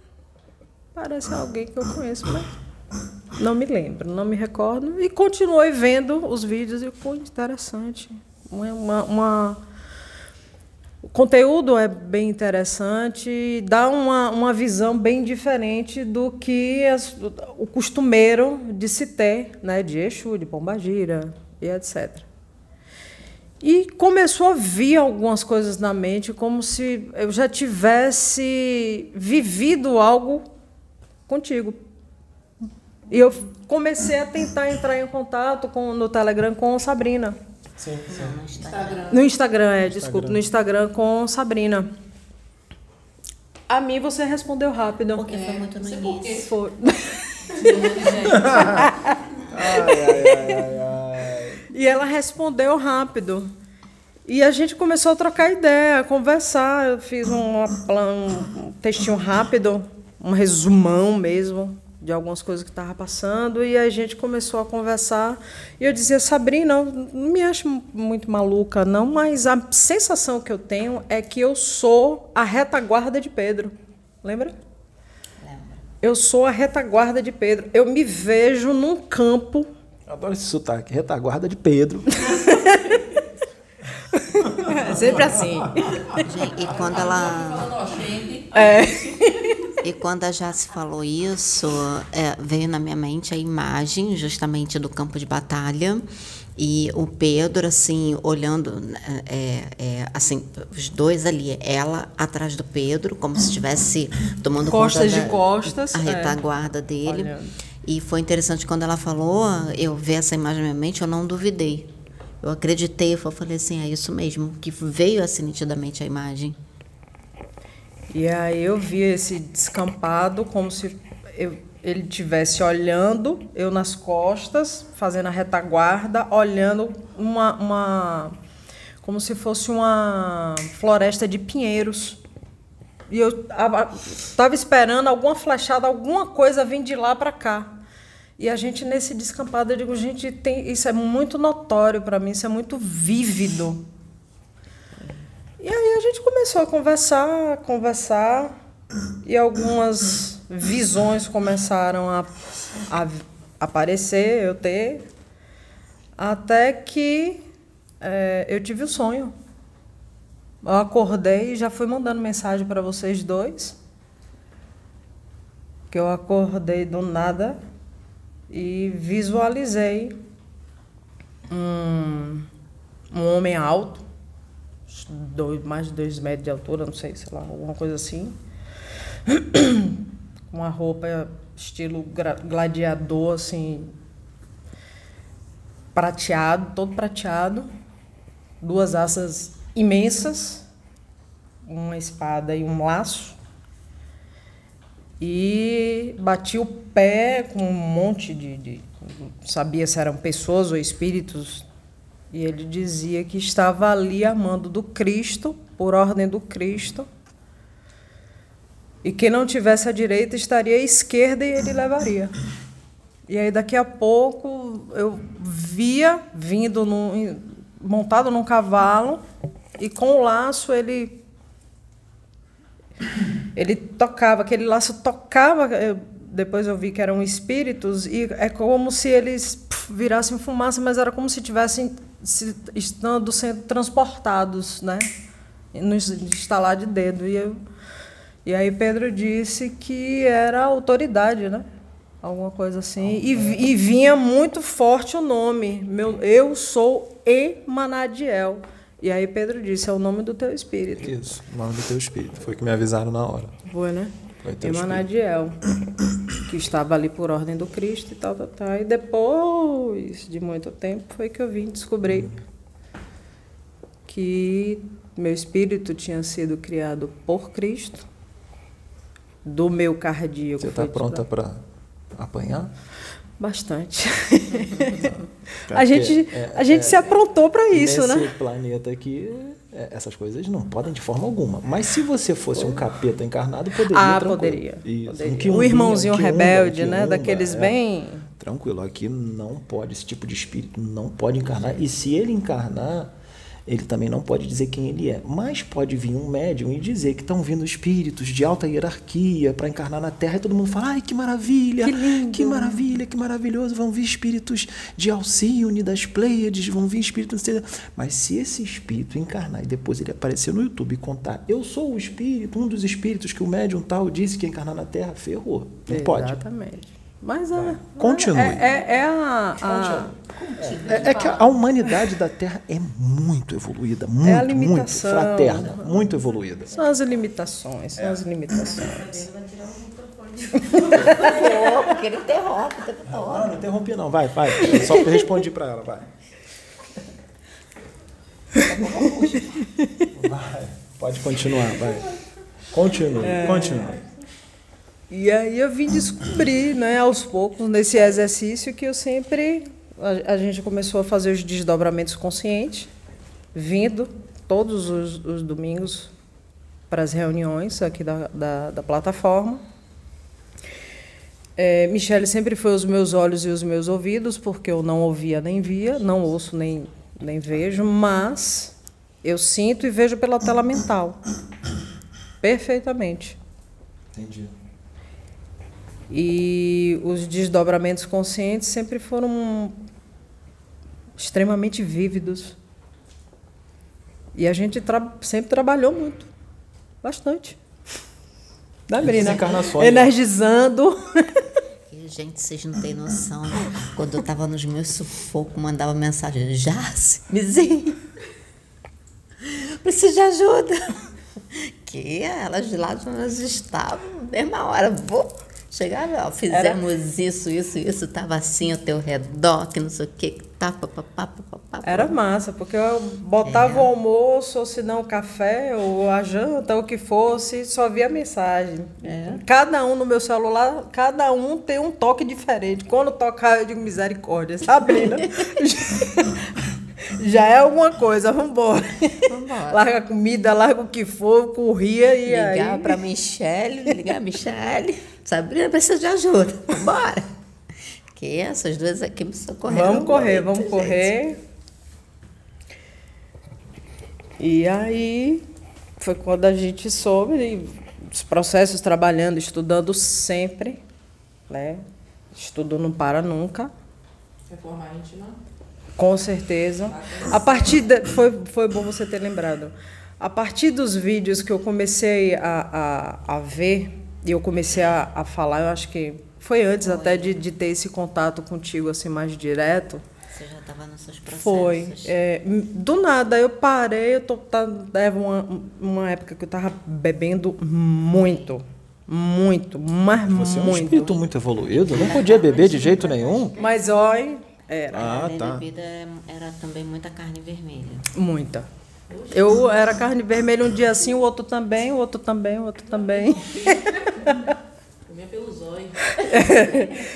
parece alguém que eu conheço, mas não me lembro, não me recordo. E continuei vendo os vídeos e, pô, interessante. Uma, uma, O conteúdo é bem interessante dá uma, uma visão bem diferente do que as- o costumeiro de se ter, né, de Exu, de Pombagira e etc. E começou a vir algumas coisas na mente, como se eu já tivesse vivido algo contigo. E eu comecei a tentar entrar em contato com, no Telegram com Sabrina. Sim, sim. No Instagram, é, desculpa, no Instagram com Sabrina. A mim você respondeu rápido. Porque foi muito no início. Foi. Ai, ai, ai, ai, ai. E ela respondeu rápido. E a gente começou a trocar ideia, a conversar. Eu fiz um, um textinho rápido, um resumão mesmo de algumas coisas que estava passando. E a gente começou a conversar. E eu dizia, Sabrina, não me acho muito maluca, não, mas a sensação que eu tenho é que eu sou a retaguarda de Pedro. Lembra? Eu sou a retaguarda de Pedro. Eu me vejo num campo Eu adoro esse sotaque. Retaguarda de Pedro. É sempre assim. Gente, e quando ela. E quando a Jace falou isso, é, veio na minha mente a imagem justamente do campo de batalha e o Pedro assim olhando é, é, assim os dois ali ela atrás do Pedro como se estivesse tomando Costas conta de da, costas, a é. retaguarda dele Olhando. e foi interessante quando ela falou eu vi essa imagem na minha mente eu não duvidei eu acreditei eu falei assim é isso mesmo que veio assim nitidamente a imagem E aí eu vi esse descampado como se eu, ele estivesse olhando, eu nas costas, fazendo a retaguarda, olhando uma, uma. como se fosse uma floresta de pinheiros. E eu estava esperando alguma flechada, alguma coisa vir de lá para cá. E a gente nesse descampado, eu digo, gente, tem, isso é muito notório para mim, isso é muito vívido. E aí a gente começou a conversar, conversar, e algumas visões começaram a, a aparecer, eu ter, até que é, eu tive o sonho. Eu acordei e já fui mandando mensagem para vocês dois. Que eu acordei do nada e visualizei um, um homem alto, dois, mais de dois metros de altura, não sei, sei lá, alguma coisa assim. Uma roupa estilo gladiador, assim, prateado, todo prateado, duas asas imensas, uma espada e um laço. E bati o pé com um monte de, de. Sabia se eram pessoas ou espíritos. E ele dizia que estava ali amando do Cristo, por ordem do Cristo. E quem não tivesse à direita estaria à esquerda e ele levaria. E aí daqui a pouco eu via vindo num, montado num cavalo e com o laço ele ele tocava, aquele laço tocava, eu- depois eu vi que eram espíritos, e é como se eles puf, virassem fumaça, mas era como se tivessem se, estando sendo transportados, né? No estalar de dedo. E, eu, e aí Pedro disse que era autoridade, né? Alguma coisa assim. E, e vinha muito forte o nome. Meu, eu sou Emanadiel. E aí Pedro disse, é o nome do teu espírito. Isso, o nome do teu espírito. Foi que me avisaram na hora. Foi, né? Foi Emanadiel, que estava ali por ordem do Cristo e tal, tal, tal. E depois de muito tempo foi que eu vim descobrir que meu espírito tinha sido criado por Cristo, do meu cardíaco. Você está pronta para apanhar? Bastante. Porque a gente, é- a gente é- se aprontou para isso, Nesse né? planeta aqui, é, essas coisas não podem de forma alguma. Mas se você fosse um capeta encarnado, poderia. Ah, poderia. Poderia. Um o quiumbinha, irmãozinho um rebelde, um né? Daqueles é. bem. Tranquilo, aqui não pode, esse tipo de espírito não pode encarnar. E se ele encarnar, ele também não pode dizer quem ele é. Mas pode vir um médium e dizer que estão vindo espíritos de alta hierarquia para encarnar na Terra e todo mundo fala: ai, que maravilha! Que lindo!" Que maravilha, que maravilhoso! Vão vir espíritos de Alcione, das Pleiades, vão vir espíritos. Mas se esse espírito encarnar e depois ele aparecer no YouTube e contar: eu sou o espírito, um dos espíritos que o médium tal disse que ia encarnar na Terra, ferrou. Não pode. Exatamente. Mas é. Continue. É, é, é a. a É, é que a humanidade da Terra é muito evoluída, muito, É a muito limitação. fraterna, muito evoluída. São as limitações, são as limitações. porque ele interrompe o tempo todo. Não, não interrompi não, vai, vai. Eu só respondi para ela, vai. Vai, pode continuar, vai. Continue, continue. E aí eu vim descobrir, né, aos poucos, nesse exercício, que eu sempre. A, a gente começou a fazer os desdobramentos conscientes, vindo todos os, os domingos para as reuniões aqui da, da, da plataforma. É, Michele sempre foi os meus olhos e os meus ouvidos, porque eu não ouvia nem via, não ouço nem, nem vejo, mas eu sinto e vejo pela tela mental. Perfeitamente. Entendi. E os desdobramentos conscientes sempre foram extremamente vívidos. E a gente tra sempre trabalhou muito, bastante. Né, menina? encarnações. Energizando. Gente, vocês não têm noção. né? Quando eu tava nos meus sufocos, mandava mensagem: Jace, Mizinho, preciso de ajuda. Que elas de lá onde nós estávamos, mesma hora, vou. Chegaram, ó, fizemos isso, isso, isso, tava assim ao teu redor, que não sei o que, tá, papapá, papapá. Era massa, porque eu botava o almoço, ou se não o café, ou a janta, ou o que fosse, só via mensagem. Cada um no meu celular, cada um tem um toque diferente. Quando tocar, eu digo misericórdia, Sabrina. Já é alguma coisa, vambora. Vambora. Larga a comida, larga o que for, corria e Ligar aí. pra Michelle, ligar a Michelle. Sabrina precisa de ajuda. Bora. Que essas duas aqui me socorreram. Vamos correr, muito, vamos gente. correr. E aí foi quando a gente soube e os processos trabalhando, estudando sempre, né? Estudo não para nunca, Reformar íntima. com certeza. A partir de, foi foi bom você ter lembrado. A partir dos vídeos que eu comecei a, a, a ver e eu comecei a, a falar, eu acho que foi antes até de, de ter esse contato contigo assim mais direto. Você já estava nos seus processos. Foi. É, do nada, eu parei, eu tô, tá, teve uma, uma época que eu tava bebendo muito. Muito, mas Você é um muito. espírito muito evoluído, não podia beber de jeito nenhum. Mas olha, era Ah, tá. bebida, era também muita carne vermelha. muita. Eu era carne vermelha um dia assim, o outro também, o outro também, o outro também. Comia pelo zóio.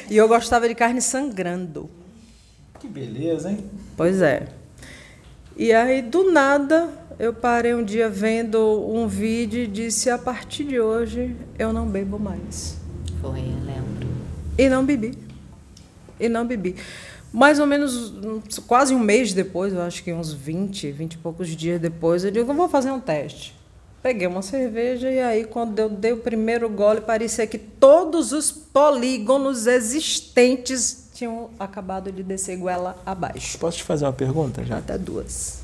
E eu gostava de carne sangrando. Que beleza, hein? Pois é. E aí, do nada, eu parei um dia vendo um vídeo e disse: a partir de hoje eu não bebo mais. Foi, eu lembro. E não bebi. E não bebi. Mais ou menos quase um mês depois, eu acho que uns 20, 20 e poucos dias depois, eu digo, eu vou fazer um teste. Peguei uma cerveja e aí, quando eu dei o primeiro gole, parecia que todos os polígonos existentes tinham acabado de descer goela abaixo. Posso te fazer uma pergunta já? Até duas.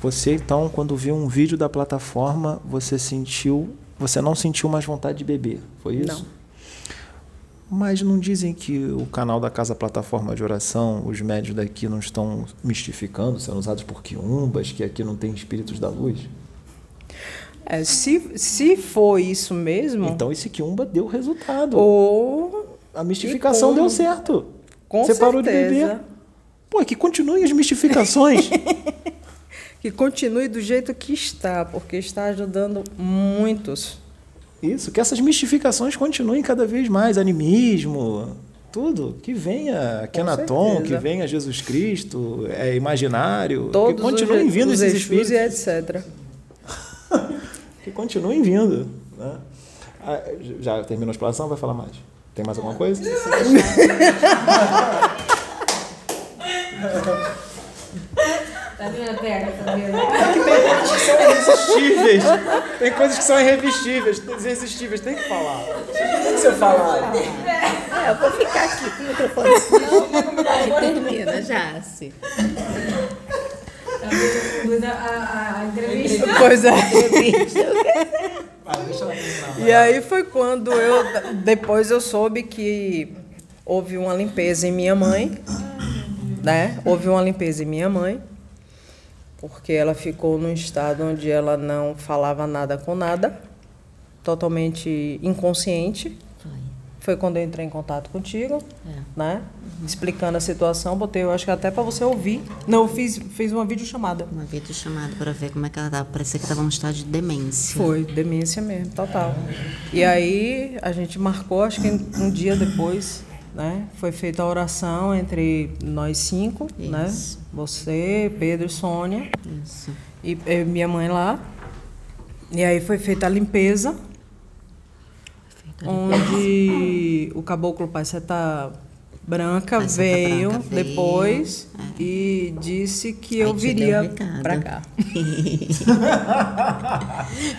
Você então, quando viu um vídeo da plataforma, você sentiu, você não sentiu mais vontade de beber, foi isso? Não. Mas não dizem que o canal da Casa Plataforma de Oração, os médios daqui não estão mistificando, sendo usados por quiumbas, que aqui não tem espíritos da luz? É, se, se for isso mesmo, Então esse quiumba deu resultado. ou A mistificação deu certo. com você certeza, parou de beber. Pô, que continuem as mistificações. que continue do jeito que está, porque está ajudando muitos. Isso, que essas mistificações continuem cada vez mais. Animismo, tudo. Que venha Kenaton, que venha Jesus Cristo, é imaginário. Todos que continuem os, vindo os esses espíritos. e etc. Que continuem vindo. Né? Ah, já terminou a explanação? Vai falar mais? Tem mais alguma coisa? Tá vendo a perna, Fabiana? Irresistíveis. Tem coisas que são irresistíveis. Irresistíveis, tem que falar. Tem que ser falado. É, eu vou ficar aqui com o microfone. Termina, já, se. A, a, entrevista? Pois é. E aí foi quando eu. Depois eu soube que houve uma limpeza em minha mãe. Né? Houve uma limpeza em minha mãe. Porque ela ficou num estado onde ela não falava nada com nada. Totalmente inconsciente. Foi. Quando eu entrei em contato contigo, É. né? Explicando a situação, botei, eu acho que até para você ouvir. Não, eu fiz, fiz uma videochamada. Uma videochamada para ver como é que ela tava. Parecia que estava num estado de demência. Foi, demência mesmo, total. E aí a gente marcou, acho que um dia depois, né? Foi feita a oração entre nós cinco, né? Isso. Você, Pedro e Sônia, Isso. e eh, minha mãe lá. E aí foi feita a limpeza. Onde o caboclo pai você tá Branca veio Branca veio, depois e disse que eu Aí deu viria recado. pra cá.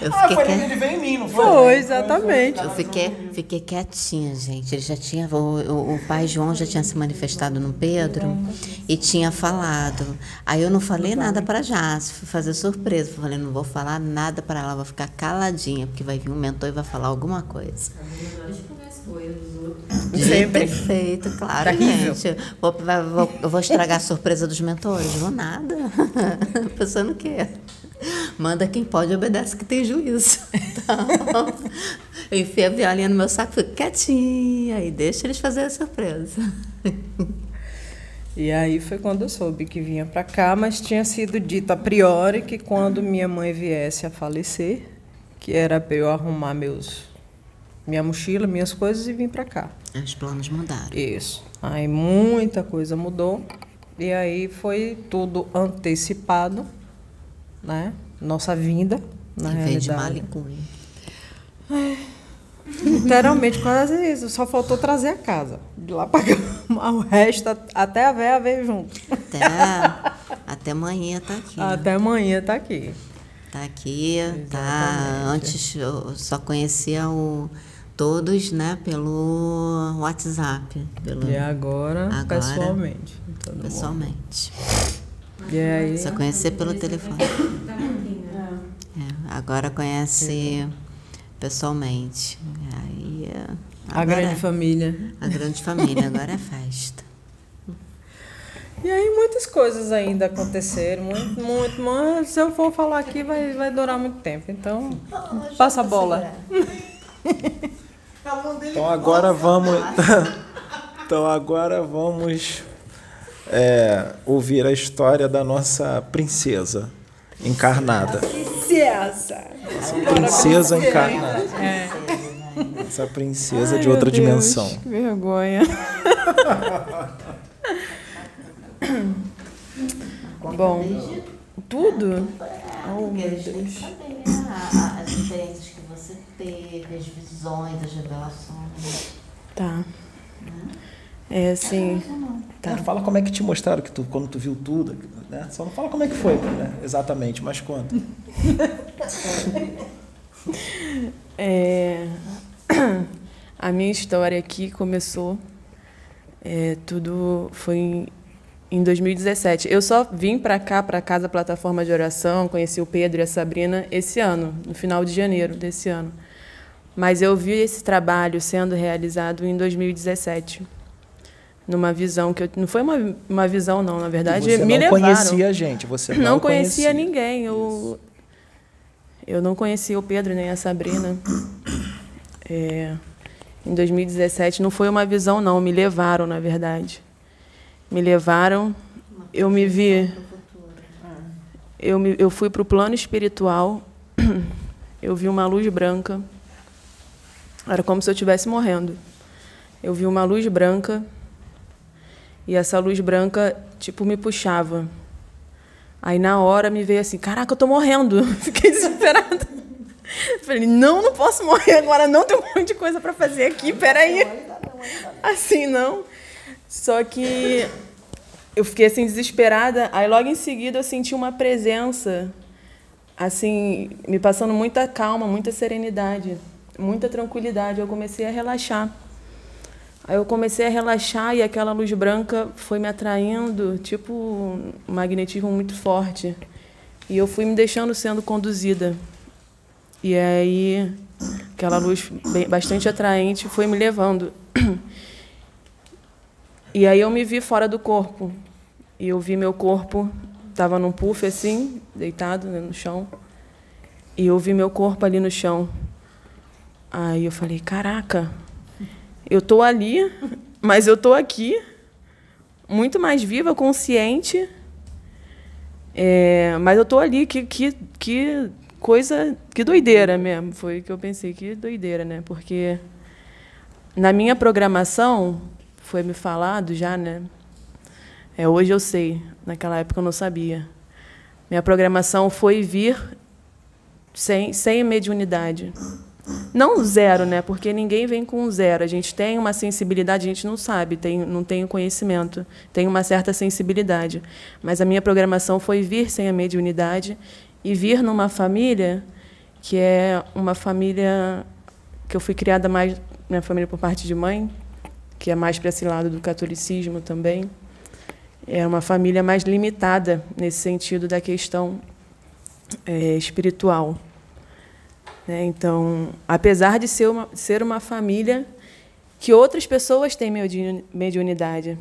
Eu Ah, fiquei, foi ele vem em mim, não foi? Foi, exatamente. eu fiquei, fiquei quietinha, gente. Ele já tinha, o, o- o pai João já tinha se manifestado no Pedro e tinha falado. Aí eu não falei nada para Jace, fui fazer surpresa. Falei, não vou falar nada para ela, vou ficar caladinha, porque vai vir um mentor e vai falar alguma coisa. Sempre. Perfeito, claro, Terrível. gente. Vou, vou- eu vou estragar a surpresa dos mentores? Vou nada. Pensando o quê? Manda quem pode, obedece que tem juízo. Então, eu enfiei a violinha no meu saco, fico quietinha e deixa eles fazerem a surpresa. E aí foi quando eu soube que vinha pra cá, mas tinha sido dito a priori que quando minha mãe viesse a falecer, que era para eu arrumar meus minha mochila, minhas coisas e vir pra cá. Os planos mudaram. Isso. Aí muita coisa mudou e aí foi tudo antecipado, né? Nossa vinda, na e realidade. Malicuia. Literalmente quase isso. Só faltou trazer a casa. De lá pra cá. O resto, até a véia veio junto. Até, até amanhã tá aqui. né? Até amanhã tá aqui. Tá aqui, tá. Antes eu só conhecia o, todos, né, pelo WhatsApp. Pelo, E agora, Agora, pessoalmente. todo mundo. pessoalmente. E aí, Só conhecer pelo telefone. É, agora conhece pessoalmente. Aí, é, a grande é- família. a grande família, agora é festa. E aí muitas coisas ainda aconteceram, muito, muito, mas se eu for falar aqui vai, vai durar muito tempo. Então, passa a bola. Então agora vamos. então agora vamos é, ouvir a história da nossa princesa encarnada. Princesa! Princesa encarnada. Essa princesa de outra dimensão. Que vergonha. Bom, tudo? Oh, meu Deus. As experiências as visões, as revelações. Tá. É assim. Tá. Fala como é que te mostraram que tu, quando tu viu tudo, né? Só não fala como é que foi, né? Exatamente, mas conta. É, a minha história aqui começou. é, tudo foi em, em 2017. Eu só vim para cá, para casa plataforma de oração, conheci o Pedro e a Sabrina esse ano, no final de janeiro desse ano. Mas eu vi esse trabalho sendo realizado em 2017, numa visão que eu não foi uma, uma visão não, na verdade você me não levaram. conhecia a gente, você não, Não conhecia, conhecia ninguém. Eu, eu não conhecia o Pedro nem a Sabrina. É, em 2017 não foi uma visão, não. Me levaram, na verdade. Me levaram. Eu me vi. Eu, me, eu fui para o plano espiritual. Eu vi uma luz branca. Era como se eu estivesse morrendo. Eu vi uma luz branca. E essa luz branca, tipo, me puxava. Aí na hora me veio assim, caraca, eu tô morrendo. Fiquei desesperada. Falei, não, não posso morrer agora, não, tem um monte de coisa para fazer aqui, peraí. Assim, não. Só que eu fiquei assim desesperada, aí logo em seguida eu senti uma presença, assim, me passando muita calma, muita serenidade, muita tranquilidade. Eu comecei a relaxar. Aí eu comecei a relaxar e aquela luz branca foi me atraindo, tipo um magnetismo muito forte. E eu fui me deixando sendo conduzida. E aí aquela luz bem, bastante atraente foi me levando. E aí eu me vi fora do corpo. E eu vi meu corpo, estava num puff assim, deitado né, no chão. E eu vi meu corpo ali no chão. Aí eu falei, caraca, eu tô ali, mas eu tô aqui, muito mais viva, consciente. É, mas eu tô ali, que, que, que coisa, que doideira mesmo. Foi o que eu pensei, que doideira, né? Porque na minha programação, foi me falado já, né? É, hoje eu sei, naquela época eu não sabia. Minha programação foi vir sem, sem mediunidade. Não zero, né? Porque ninguém vem com zero. A gente tem uma sensibilidade, a gente não sabe, tem, não tem conhecimento, tem uma certa sensibilidade. Mas a minha programação foi vir sem a mediunidade e vir numa família que é uma família que eu fui criada mais minha família por parte de mãe, que é mais para esse lado do catolicismo também. É uma família mais limitada nesse sentido da questão é, espiritual. Né? Então, apesar de ser uma, ser uma família que outras pessoas têm mediunidade,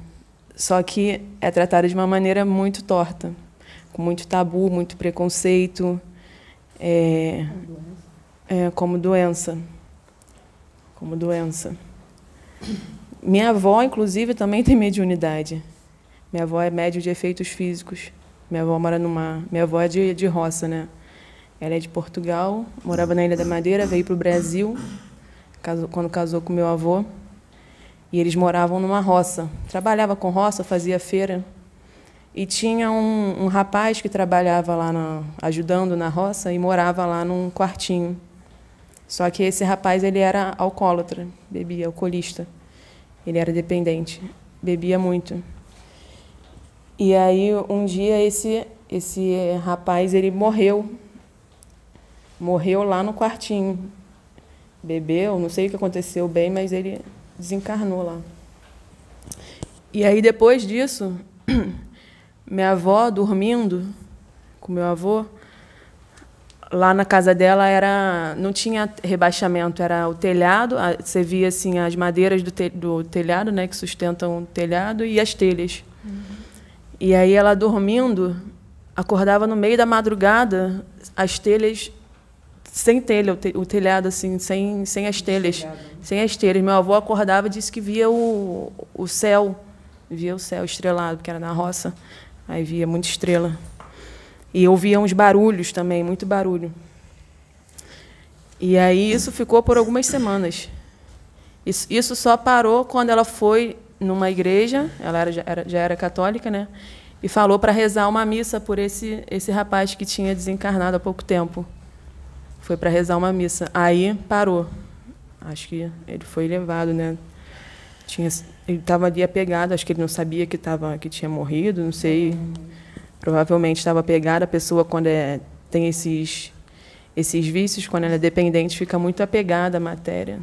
só que é tratada de uma maneira muito torta, com muito tabu, muito preconceito, é, é, como doença. Como doença. Minha avó, inclusive, também tem mediunidade. Minha avó é médio de efeitos físicos. Minha avó mora numa. Minha avó é de, de roça, né? Ela é de Portugal, morava na Ilha da Madeira, veio para o Brasil casou, quando casou com meu avô. E eles moravam numa roça. Trabalhava com roça, fazia feira. E tinha um, um rapaz que trabalhava lá, na, ajudando na roça, e morava lá num quartinho. Só que esse rapaz ele era alcoólatra, bebia, alcoolista. Ele era dependente, bebia muito. E aí um dia esse esse rapaz ele morreu. Morreu lá no quartinho. Bebeu, não sei o que aconteceu bem, mas ele desencarnou lá. E aí depois disso, minha avó dormindo com meu avô, lá na casa dela era não tinha rebaixamento, era o telhado, você via assim as madeiras do, te, do telhado, né, que sustentam o telhado e as telhas. Uhum. E aí ela dormindo, acordava no meio da madrugada, as telhas sem telha, o telhado assim, sem sem as telhas, sem as telhas. Meu avô acordava e disse que via o, o céu, via o céu estrelado, porque era na roça, aí via muita estrela. E ouvia uns barulhos também, muito barulho. E aí isso ficou por algumas semanas. Isso, isso só parou quando ela foi numa igreja, ela era, já, era, já era católica, né? E falou para rezar uma missa por esse, esse rapaz que tinha desencarnado há pouco tempo. Foi para rezar uma missa. Aí parou. Acho que ele foi levado, né? Tinha, ele estava ali apegado, acho que ele não sabia que, tava, que tinha morrido, não sei. Provavelmente estava pegada a pessoa quando é, tem esses esses vícios, quando ela é dependente, fica muito apegada à matéria.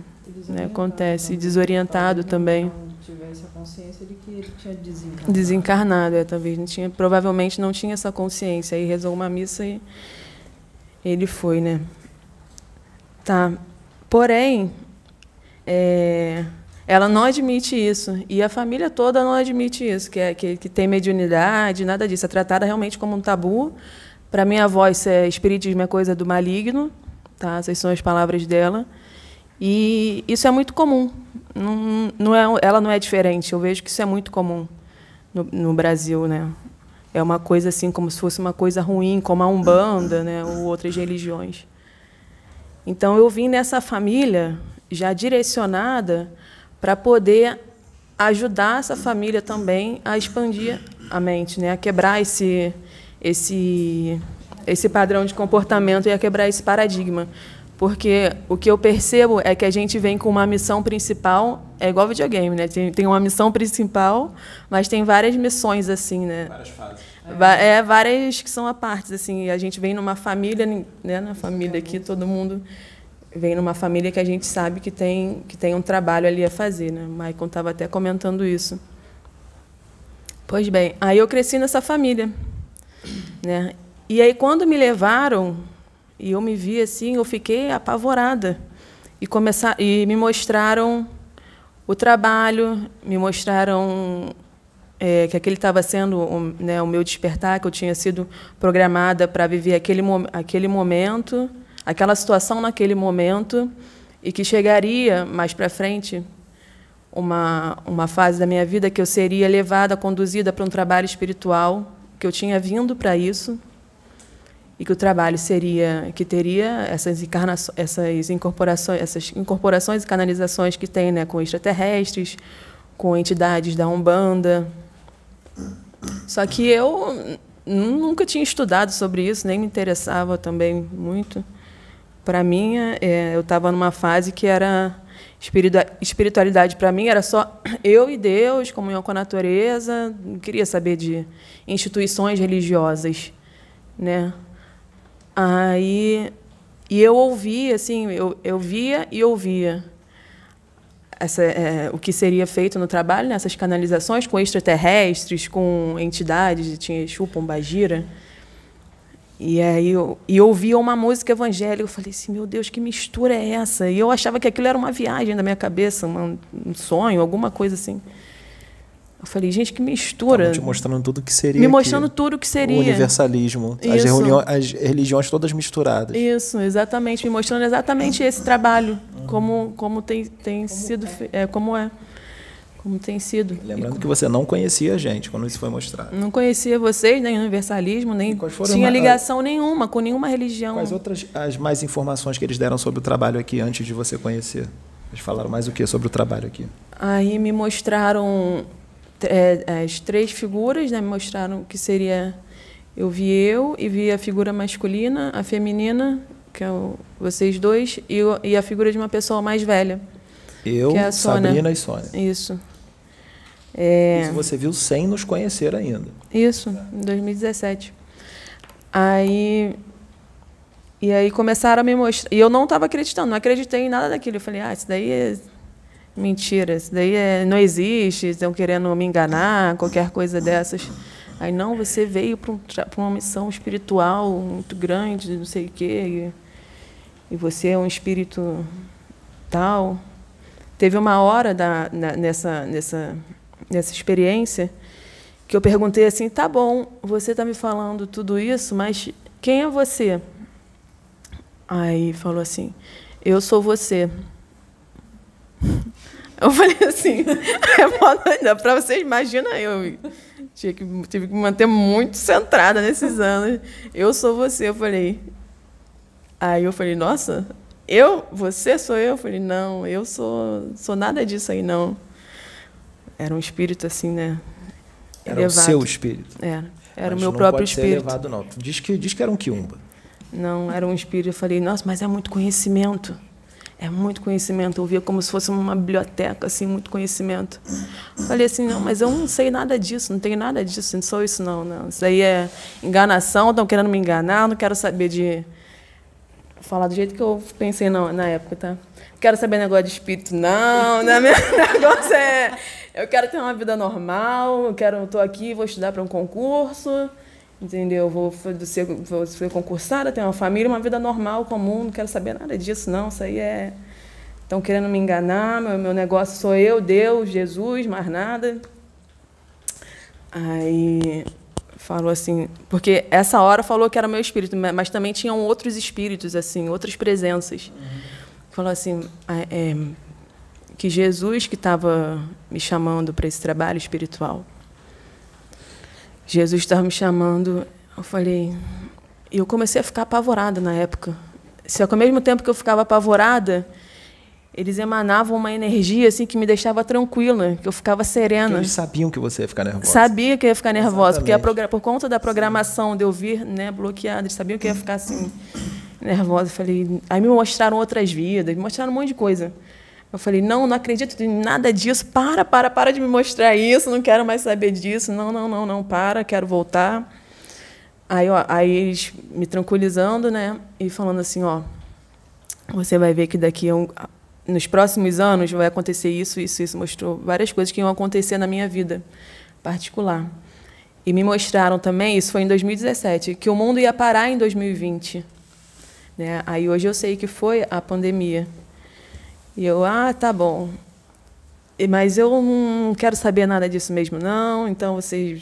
Né? Acontece desorientado também. Tivesse a consciência de que ele tinha desencarnado. Desencarnado, é, talvez não tinha, provavelmente não tinha essa consciência. Aí rezou uma missa e ele foi, né? Tá. Porém, é, ela não admite isso. E a família toda não admite isso, que, é, que, que tem mediunidade, nada disso. É tratada realmente como um tabu. Para minha avó, isso é espiritismo é coisa do maligno. Tá? Essas são as palavras dela. E isso é muito comum. Não, não é, ela não é diferente. Eu vejo que isso é muito comum no, no Brasil. Né? É uma coisa assim, como se fosse uma coisa ruim, como a Umbanda né? ou outras religiões. Então, eu vim nessa família já direcionada para poder ajudar essa família também a expandir a mente, né? a quebrar esse, esse, esse padrão de comportamento e a quebrar esse paradigma. Porque o que eu percebo é que a gente vem com uma missão principal, é igual videogame, né? Tem, tem uma missão principal, mas tem várias missões assim, né? Várias fases. É, várias que são a partes assim. A gente vem numa família, né? Na família aqui todo mundo vem numa família que a gente sabe que tem, que tem um trabalho ali a fazer. Né? O Maicon estava até comentando isso. Pois bem, aí eu cresci nessa família. Né? E aí, quando me levaram, e eu me vi assim, eu fiquei apavorada. E, começar, e me mostraram o trabalho, me mostraram é, que aquele estava sendo o, né, o meu despertar, que eu tinha sido programada para viver aquele, aquele momento aquela situação naquele momento e que chegaria mais para frente uma, uma fase da minha vida que eu seria levada, conduzida para um trabalho espiritual, que eu tinha vindo para isso e que o trabalho seria que teria essas encarnações, essas incorporações, essas incorporações e canalizações que tem, né, com extraterrestres, com entidades da Umbanda. Só que eu nunca tinha estudado sobre isso, nem me interessava também muito para mim, é, eu estava numa fase que era espiritualidade para mim era só eu e Deus, comunhão com a natureza, não queria saber de instituições religiosas, né? Aí e eu ouvia assim, eu, eu via e ouvia essa, é, o que seria feito no trabalho nessas canalizações com extraterrestres, com entidades, tinha Exu, Pombagira. E aí eu, e eu ouvia uma música evangélica, eu falei assim, meu Deus, que mistura é essa? E eu achava que aquilo era uma viagem da minha cabeça, um, um sonho, alguma coisa assim. Eu falei, gente, que mistura. Estavam te mostrando tudo que seria. Me mostrando aqui. tudo que seria. O universalismo. As, reuniões, as religiões todas misturadas. Isso, exatamente. Me mostrando exatamente esse trabalho. Como, como tem, tem como sido. É. é, como é. Como tem sido. Lembrando que você não conhecia a gente quando isso foi mostrado. Não conhecia vocês, nem universalismo, nem tinha ligação nenhuma com nenhuma religião. Quais outras as mais informações que eles deram sobre o trabalho aqui antes de você conhecer? Eles falaram mais o que sobre o trabalho aqui? Aí me mostraram é, as três figuras, né, me mostraram que seria eu vi eu e vi a figura masculina, a feminina, que é o, vocês dois, e, e, a figura de uma pessoa mais velha. Eu, que é a Sabrina e Sônia. Isso. É... Isso você viu sem nos conhecer ainda. Isso, em 2017. Aí e aí começaram a me mostrar. E eu não estava acreditando, não acreditei em nada daquilo. Eu falei, ah, isso daí é Mentira, isso daí é, não existe, estão querendo me enganar, qualquer coisa dessas. Aí, não, você veio para um, uma missão espiritual muito grande, não sei o quê, e, e você é um espírito tal. Teve uma hora da, na, nessa, nessa, nessa experiência que eu perguntei assim: tá bom, você está me falando tudo isso, mas quem é você? Aí falou assim: eu sou você. Eu falei assim, é para vocês imaginam eu tinha que, tive que me manter muito centrada nesses anos. Eu sou você, eu falei. Aí eu falei, nossa, eu? Você sou eu? Eu falei, não, eu sou, sou nada disso aí, não. Era um espírito assim, né? Era elevado. o seu espírito? Era. Era mas o meu próprio pode espírito. Ser elevado, não. Diz que, diz que era um quiumba. Não, era um espírito. Eu falei, nossa, mas é muito conhecimento. É muito conhecimento. Eu via como se fosse uma biblioteca, assim, muito conhecimento. Falei assim, não, mas eu não sei nada disso, não tenho nada disso, não sou isso não, não. Isso aí é enganação, estão querendo me enganar, não quero saber de falar do jeito que eu pensei na, na época, tá? Não quero saber negócio de espírito, não. Né? Meu negócio é, eu quero ter uma vida normal, eu quero, estou aqui, vou estudar para um concurso entendeu? Vou ser, vou ser concursada, ter uma família, uma vida normal, comum, não quero saber nada disso, não. Isso aí é. Estão querendo me enganar, meu, meu negócio sou eu, Deus, Jesus, mais nada. Aí falou assim, porque essa hora falou que era meu espírito, mas também tinham outros espíritos, assim, outras presenças. Uhum. Falou assim, é, que Jesus que estava me chamando para esse trabalho espiritual. Jesus estava me chamando. Eu falei. E eu comecei a ficar apavorada na época. Só que ao mesmo tempo que eu ficava apavorada, eles emanavam uma energia assim que me deixava tranquila, que eu ficava serena. Porque eles sabiam que você ia ficar nervosa. Sabia que eu ia ficar nervosa, Exatamente. porque por conta da programação Sim. de eu vir né, bloqueada, eles sabiam que eu ia ficar assim nervosa. Falei, aí me mostraram outras vidas, me mostraram um monte de coisa. Eu falei, não, não acredito em nada disso. Para, para, para de me mostrar isso. Não quero mais saber disso. Não, não, não, não, para, quero voltar. Aí, ó, aí eles me tranquilizando, né? E falando assim, ó, você vai ver que daqui a um, nos próximos anos vai acontecer isso, isso, isso. Mostrou várias coisas que iam acontecer na minha vida particular. E me mostraram também, isso foi em 2017, que o mundo ia parar em 2020. Né? Aí hoje eu sei que foi a pandemia. E eu, ah, tá bom. Mas eu não quero saber nada disso mesmo, não. Então você,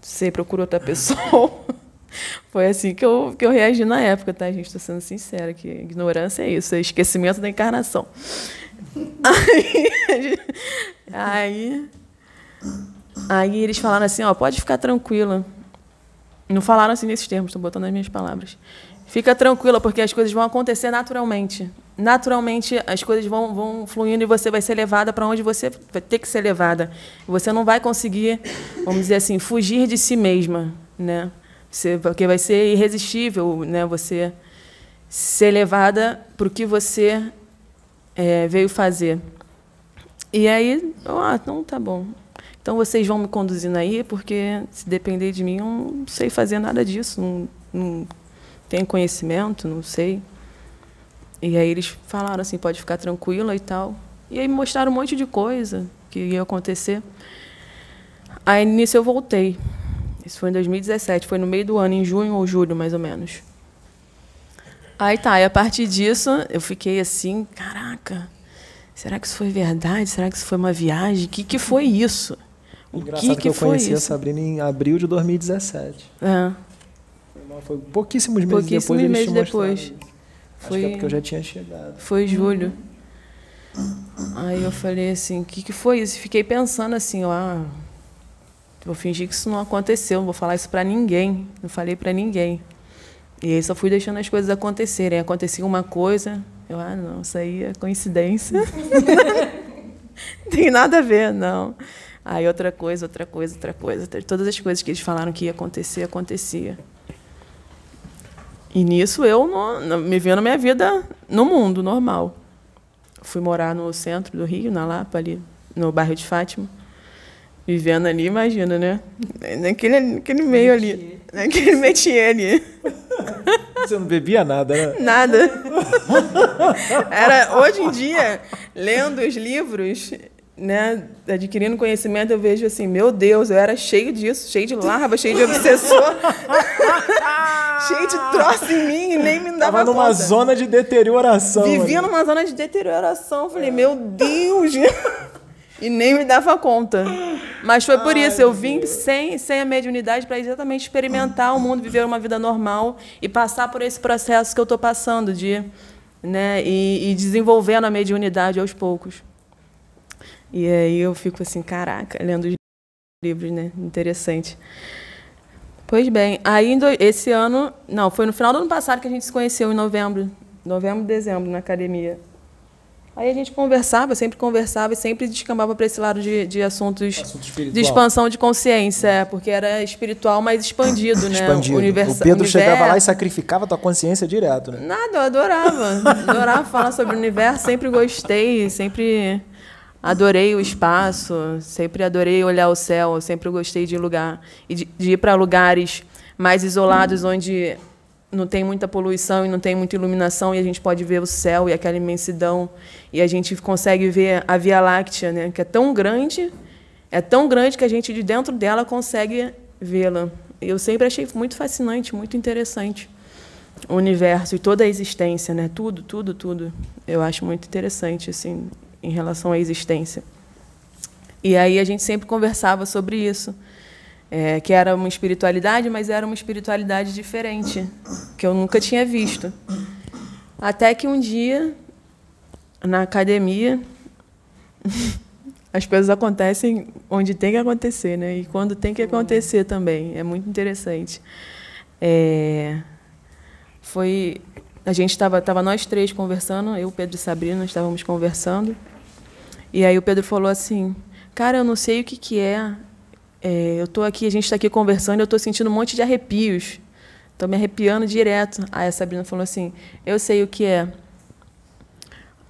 você procura outra pessoa. Foi assim que eu, que eu reagi na época, tá, gente? Estou sendo sincera, que ignorância é isso, é esquecimento da encarnação. Aí, aí, aí eles falaram assim, ó, pode ficar tranquila. Não falaram assim nesses termos, estou botando as minhas palavras. Fica tranquila, porque as coisas vão acontecer naturalmente. Naturalmente, as coisas vão, vão fluindo e você vai ser levada para onde você vai ter que ser levada. Você não vai conseguir, vamos dizer assim, fugir de si mesma, né? Você, porque vai ser irresistível, né? Você ser levada para o que você é, veio fazer. E aí, ah, então tá bom. Então vocês vão me conduzindo aí, porque se depender de mim, eu não sei fazer nada disso, não, não tenho conhecimento, não sei. E aí eles falaram assim, pode ficar tranquila e tal. E aí me mostraram um monte de coisa que ia acontecer. Aí nisso eu voltei. Isso foi em 2017, foi no meio do ano, em junho ou julho, mais ou menos. Aí tá, e a partir disso eu fiquei assim, caraca, será que isso foi verdade? Será que isso foi uma viagem? O que, que foi isso? O Engraçado que, que, que eu foi conheci isso? a Sabrina em abril de 2017. É. Foi pouquíssimos meses pouquíssimos depois. meses depois. Acho Foi, que é porque eu já tinha chegado. Foi julho. Aí eu falei assim, o que, que foi isso? Fiquei pensando assim, ó, ah, vou fingir que isso não aconteceu, não vou falar isso para ninguém. Não falei para ninguém. E aí só fui deixando as coisas acontecerem. Acontecia uma coisa, eu, ah, não, isso aí é coincidência. não tem nada a ver, não. Aí outra coisa, outra coisa, outra coisa. Todas as coisas que eles falaram que ia acontecer, acontecia. E nisso eu no, no, me vendo minha vida no mundo normal. Fui morar no centro do Rio, na Lapa, ali, no bairro de Fátima. Vivendo ali, imagina, né? Naquele, naquele meio ali. Naquele métier ali. Você não bebia nada, né? Nada. Era, hoje em dia, lendo os livros, né, adquirindo conhecimento, eu vejo assim, meu Deus, eu era cheio disso, cheio de larva, cheio de obsessor, cheio de troço em mim e nem me dava Tava numa conta. zona de deterioração. Vivia ali. numa zona de deterioração, falei, meu Deus, e nem me dava conta. Mas foi por isso, eu vim sem, sem a mediunidade para exatamente experimentar o mundo, viver uma vida normal e passar por esse processo que eu estou passando de, né, e, e desenvolvendo a mediunidade aos poucos. E aí eu fico assim, caraca, lendo os livros, né? Interessante. Pois bem, aí esse ano, não, foi no final do ano passado que a gente se conheceu, em novembro, novembro, dezembro, na academia. Aí a gente conversava, sempre conversava e sempre descambava para esse lado de, de assuntos Assunto de expansão de consciência, é, porque era espiritual, mas expandido, né? Expandido. O Pedro chegava lá e universo. sacrificava a tua consciência direto, né? Nada, eu adorava. Adorava falar sobre o universo, sempre gostei, sempre adorei o espaço, sempre adorei olhar o céu, sempre gostei de lugar e de, de ir para lugares mais isolados onde não tem muita poluição e não tem muita iluminação e a gente pode ver o céu e aquela imensidão e a gente consegue ver a Via Láctea, né, que é tão grande, é tão grande que a gente de dentro dela consegue vê-la. Eu sempre achei muito fascinante, muito interessante o universo e toda a existência, né? Tudo, tudo, tudo. Eu acho muito interessante assim em relação à existência. E aí a gente sempre conversava sobre isso, é, que era uma espiritualidade, mas era uma espiritualidade diferente, que eu nunca tinha visto. Até que um dia, na academia, as coisas acontecem onde tem que acontecer, né? E quando tem que acontecer também. É muito interessante. É, foi a gente estava tava nós três conversando, eu, Pedro e Sabrina, estávamos conversando. E aí o Pedro falou assim: "Cara, eu não sei o que que é. é eu tô aqui, a gente está aqui conversando, eu estou sentindo um monte de arrepios. Estou me arrepiando direto". Aí a Sabrina falou assim: "Eu sei o que é".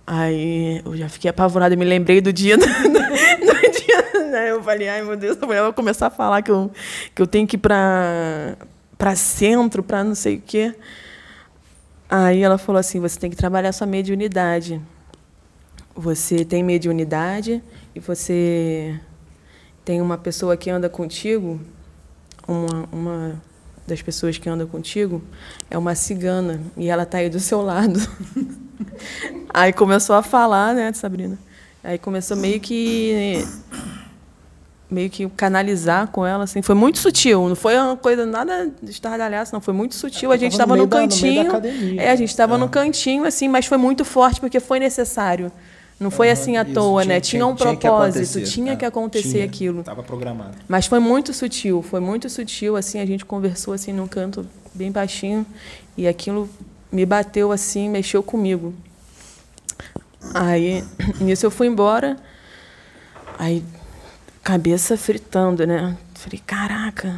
Aí eu já fiquei apavorada, eu me lembrei do dia do, do dia, né? Eu falei: "Ai, meu Deus, a mulher vai começar a falar que eu que eu tenho que ir para centro, para não sei o quê". Aí ela falou assim: você tem que trabalhar sua mediunidade. Você tem mediunidade e você tem uma pessoa que anda contigo, uma, uma das pessoas que anda contigo é uma cigana e ela está aí do seu lado. aí começou a falar, né, Sabrina? Aí começou meio que meio que canalizar com ela, assim. Foi muito sutil, não foi uma coisa nada de estardalhaço, não. Foi muito sutil. A gente tava estava no no, meio da- no cantinho. academia. é, a gente estava É. no cantinho, assim, mas foi muito forte porque foi necessário. Não foi assim à toa, tinha- né? tinha- Tinha um tinha que propósito, acontecer, tinha é, que acontecer tinha. aquilo. Tava programado. Mas foi muito sutil, foi muito sutil, assim, a gente conversou assim num canto bem baixinho e aquilo me bateu assim, mexeu comigo. Aí, nisso eu fui embora, aí cabeça fritando, né? Falei, caraca.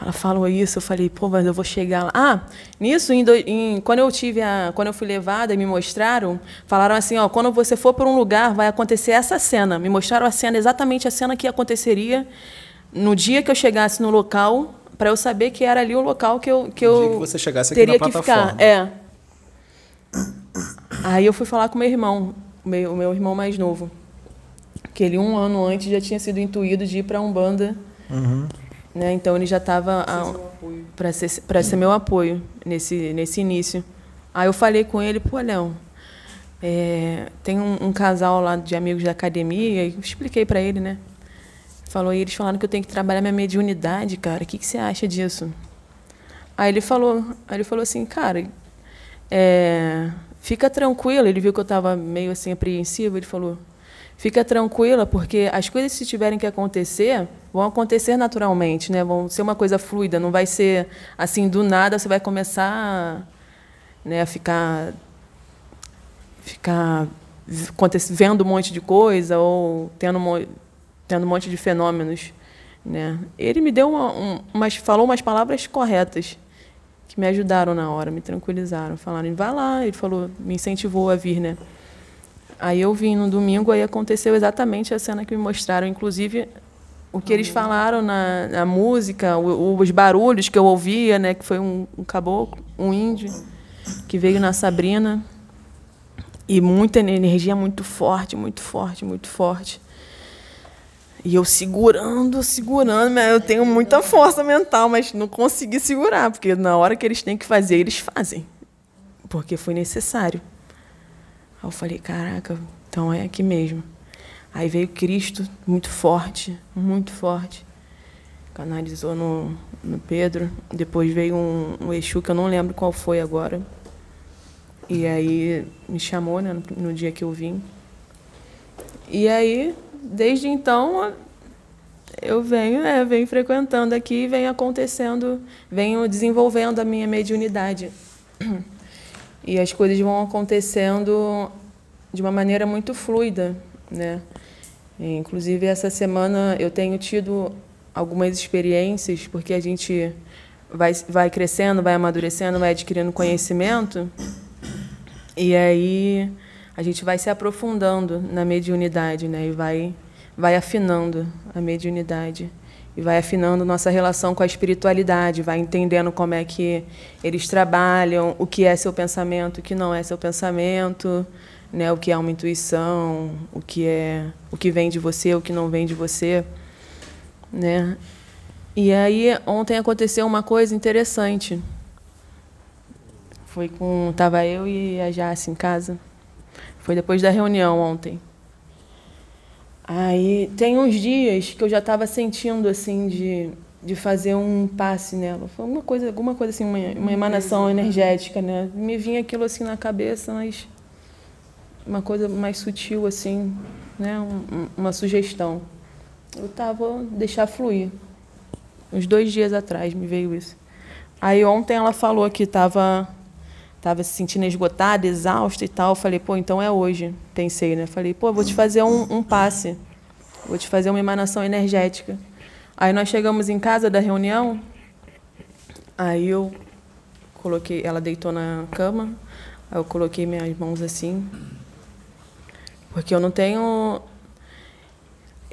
Ela falou isso, eu falei, pô, mas eu vou chegar lá. Ah, nisso, em, em, quando eu tive a, quando eu fui levada e me mostraram, falaram assim, ó, quando você for para um lugar, vai acontecer essa cena. Me mostraram a cena, exatamente a cena que aconteceria no dia que eu chegasse no local, para eu saber que era ali o local que eu que No eu dia que você chegasse aqui teria na que plataforma. ficar. É. Aí eu fui falar com meu irmão, o meu, o meu irmão mais novo, que ele um ano antes já tinha sido intuído de ir para umbanda. Uhum. Né? Então ele já estava para ser para ser meu apoio nesse nesse início. Aí eu falei com ele, pô, Léo, é, tem um, um casal lá de amigos da academia, e eu expliquei para ele, né? Falou, e eles falaram que eu tenho que trabalhar minha mediunidade, cara. O que, que você acha disso? Aí ele falou, aí ele falou assim, cara, é, fica tranquila. Ele viu que eu estava meio assim apreensivo. Ele falou, fica tranquila, porque as coisas se tiverem que acontecer, vão acontecer naturalmente, né? Vão ser uma coisa fluida. Não vai ser assim do nada. Você vai começar, né, a ficar, ficar vendo um monte de coisa ou tendo tendo um monte de fenômenos, né? Ele me deu uma, um, umas, falou umas palavras corretas que me ajudaram na hora, me tranquilizaram, falaram, vai lá, ele falou, me incentivou a vir, né? Aí eu vim no domingo, aí aconteceu exatamente a cena que me mostraram, inclusive o que eles falaram na, na música, o- os barulhos que eu ouvia, né, que foi um, um caboclo, um índio que veio na Sabrina e muita energia muito forte, muito forte, muito forte. E eu segurando, segurando, mas eu tenho muita força mental, mas não consegui segurar, porque na hora que eles têm que fazer, eles fazem. Porque foi necessário. Aí eu falei, caraca, então é aqui mesmo. Aí veio Cristo, muito forte, muito forte. Canalizou no, no Pedro. Depois veio um, um Exu que eu não lembro qual foi agora. E aí me chamou né, no, no dia que eu vim. E aí, desde então, eu venho, é, venho frequentando aqui venho acontecendo, venho desenvolvendo a minha mediunidade. E as coisas vão acontecendo de uma maneira muito fluida, né? Inclusive essa semana eu tenho tido algumas experiências porque a gente vai vai crescendo, vai amadurecendo, vai adquirindo conhecimento e aí a gente vai se aprofundando na mediunidade, né? E vai vai afinando a mediunidade e vai afinando nossa relação com a espiritualidade, vai entendendo como é que eles trabalham, o que é seu pensamento, o que não é seu pensamento, né? O que é uma intuição, o que é o que vem de você, o que não vem de você, né? E aí ontem aconteceu uma coisa interessante. Foi com tava eu e a Jace em casa. Foi depois da reunião ontem. Aí tem uns dias que eu já estava sentindo assim de, de fazer um passe nela. Foi uma coisa, alguma coisa assim, uma, uma emanação energética, né? Me vinha aquilo assim na cabeça, mas uma coisa mais sutil assim, né? Um- um- uma sugestão. Eu tava deixar fluir. Uns dois dias atrás me veio isso. Aí ontem ela falou que estava tava se sentindo esgotada, exausta e tal. Falei, pô, então é hoje. Pensei, né? Falei, pô, vou te fazer um, um passe. Vou te fazer uma emanação energética. Aí nós chegamos em casa da reunião. Aí eu coloquei, ela deitou na cama. Aí eu coloquei minhas mãos assim. Porque eu não tenho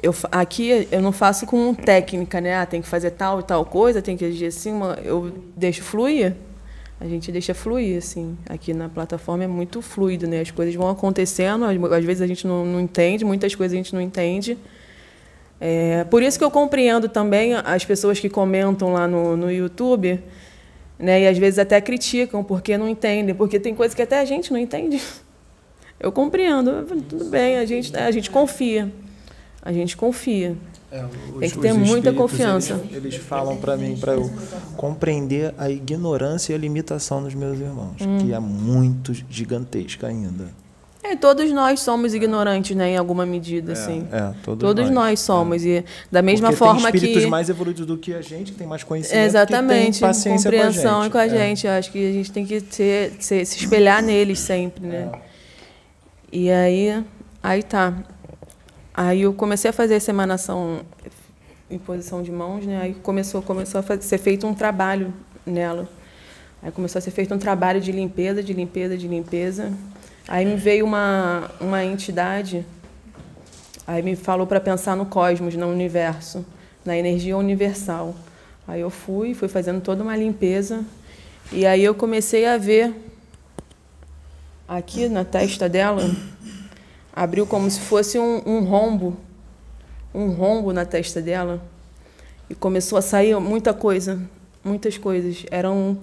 eu, aqui eu não faço com técnica, né? Ah, tem que fazer tal e tal coisa, tem que agir assim. Eu deixo fluir. A gente deixa fluir, assim. Aqui na plataforma é muito fluido, né? As coisas vão acontecendo, às vezes a gente não, não entende, muitas coisas a gente não entende. É, por isso que eu compreendo também as pessoas que comentam lá no, no YouTube, né? E às vezes até criticam porque não entendem, porque tem coisas que até a gente não entende. Eu compreendo, tudo bem, a gente, a gente confia. A gente confia. É, os- Tem que ter muita espíritos, confiança. Eles, eles falam para mim, para eu compreender a ignorância e a limitação dos meus irmãos, Hum. que é muito gigantesca ainda. É, todos nós somos ignorantes, né, em alguma medida, assim. É, todos, Todos nós, somos. E da mesma Porque forma tem espíritos que. mais evoluídos do que a gente, que tem mais conhecimento, Exatamente, que tem paciência compreensão com com a a gente. gente. Acho que a gente tem que ser, ser- se espelhar neles sempre, né? E aí, aí tá. Aí eu comecei a fazer essa emanação imposição de mãos, né? Aí começou, começou a fazer, ser feito um trabalho nela. Aí começou a ser feito um trabalho de limpeza, de limpeza, de limpeza. Aí me veio uma, uma entidade, aí me falou para pensar no cosmos, no universo, na energia universal. Aí eu fui, fui fazendo toda uma limpeza, e aí eu comecei a ver aqui na testa dela, abriu como se fosse um, um rombo, um rombo na testa dela, e começou a sair muita coisa, muitas coisas. Eram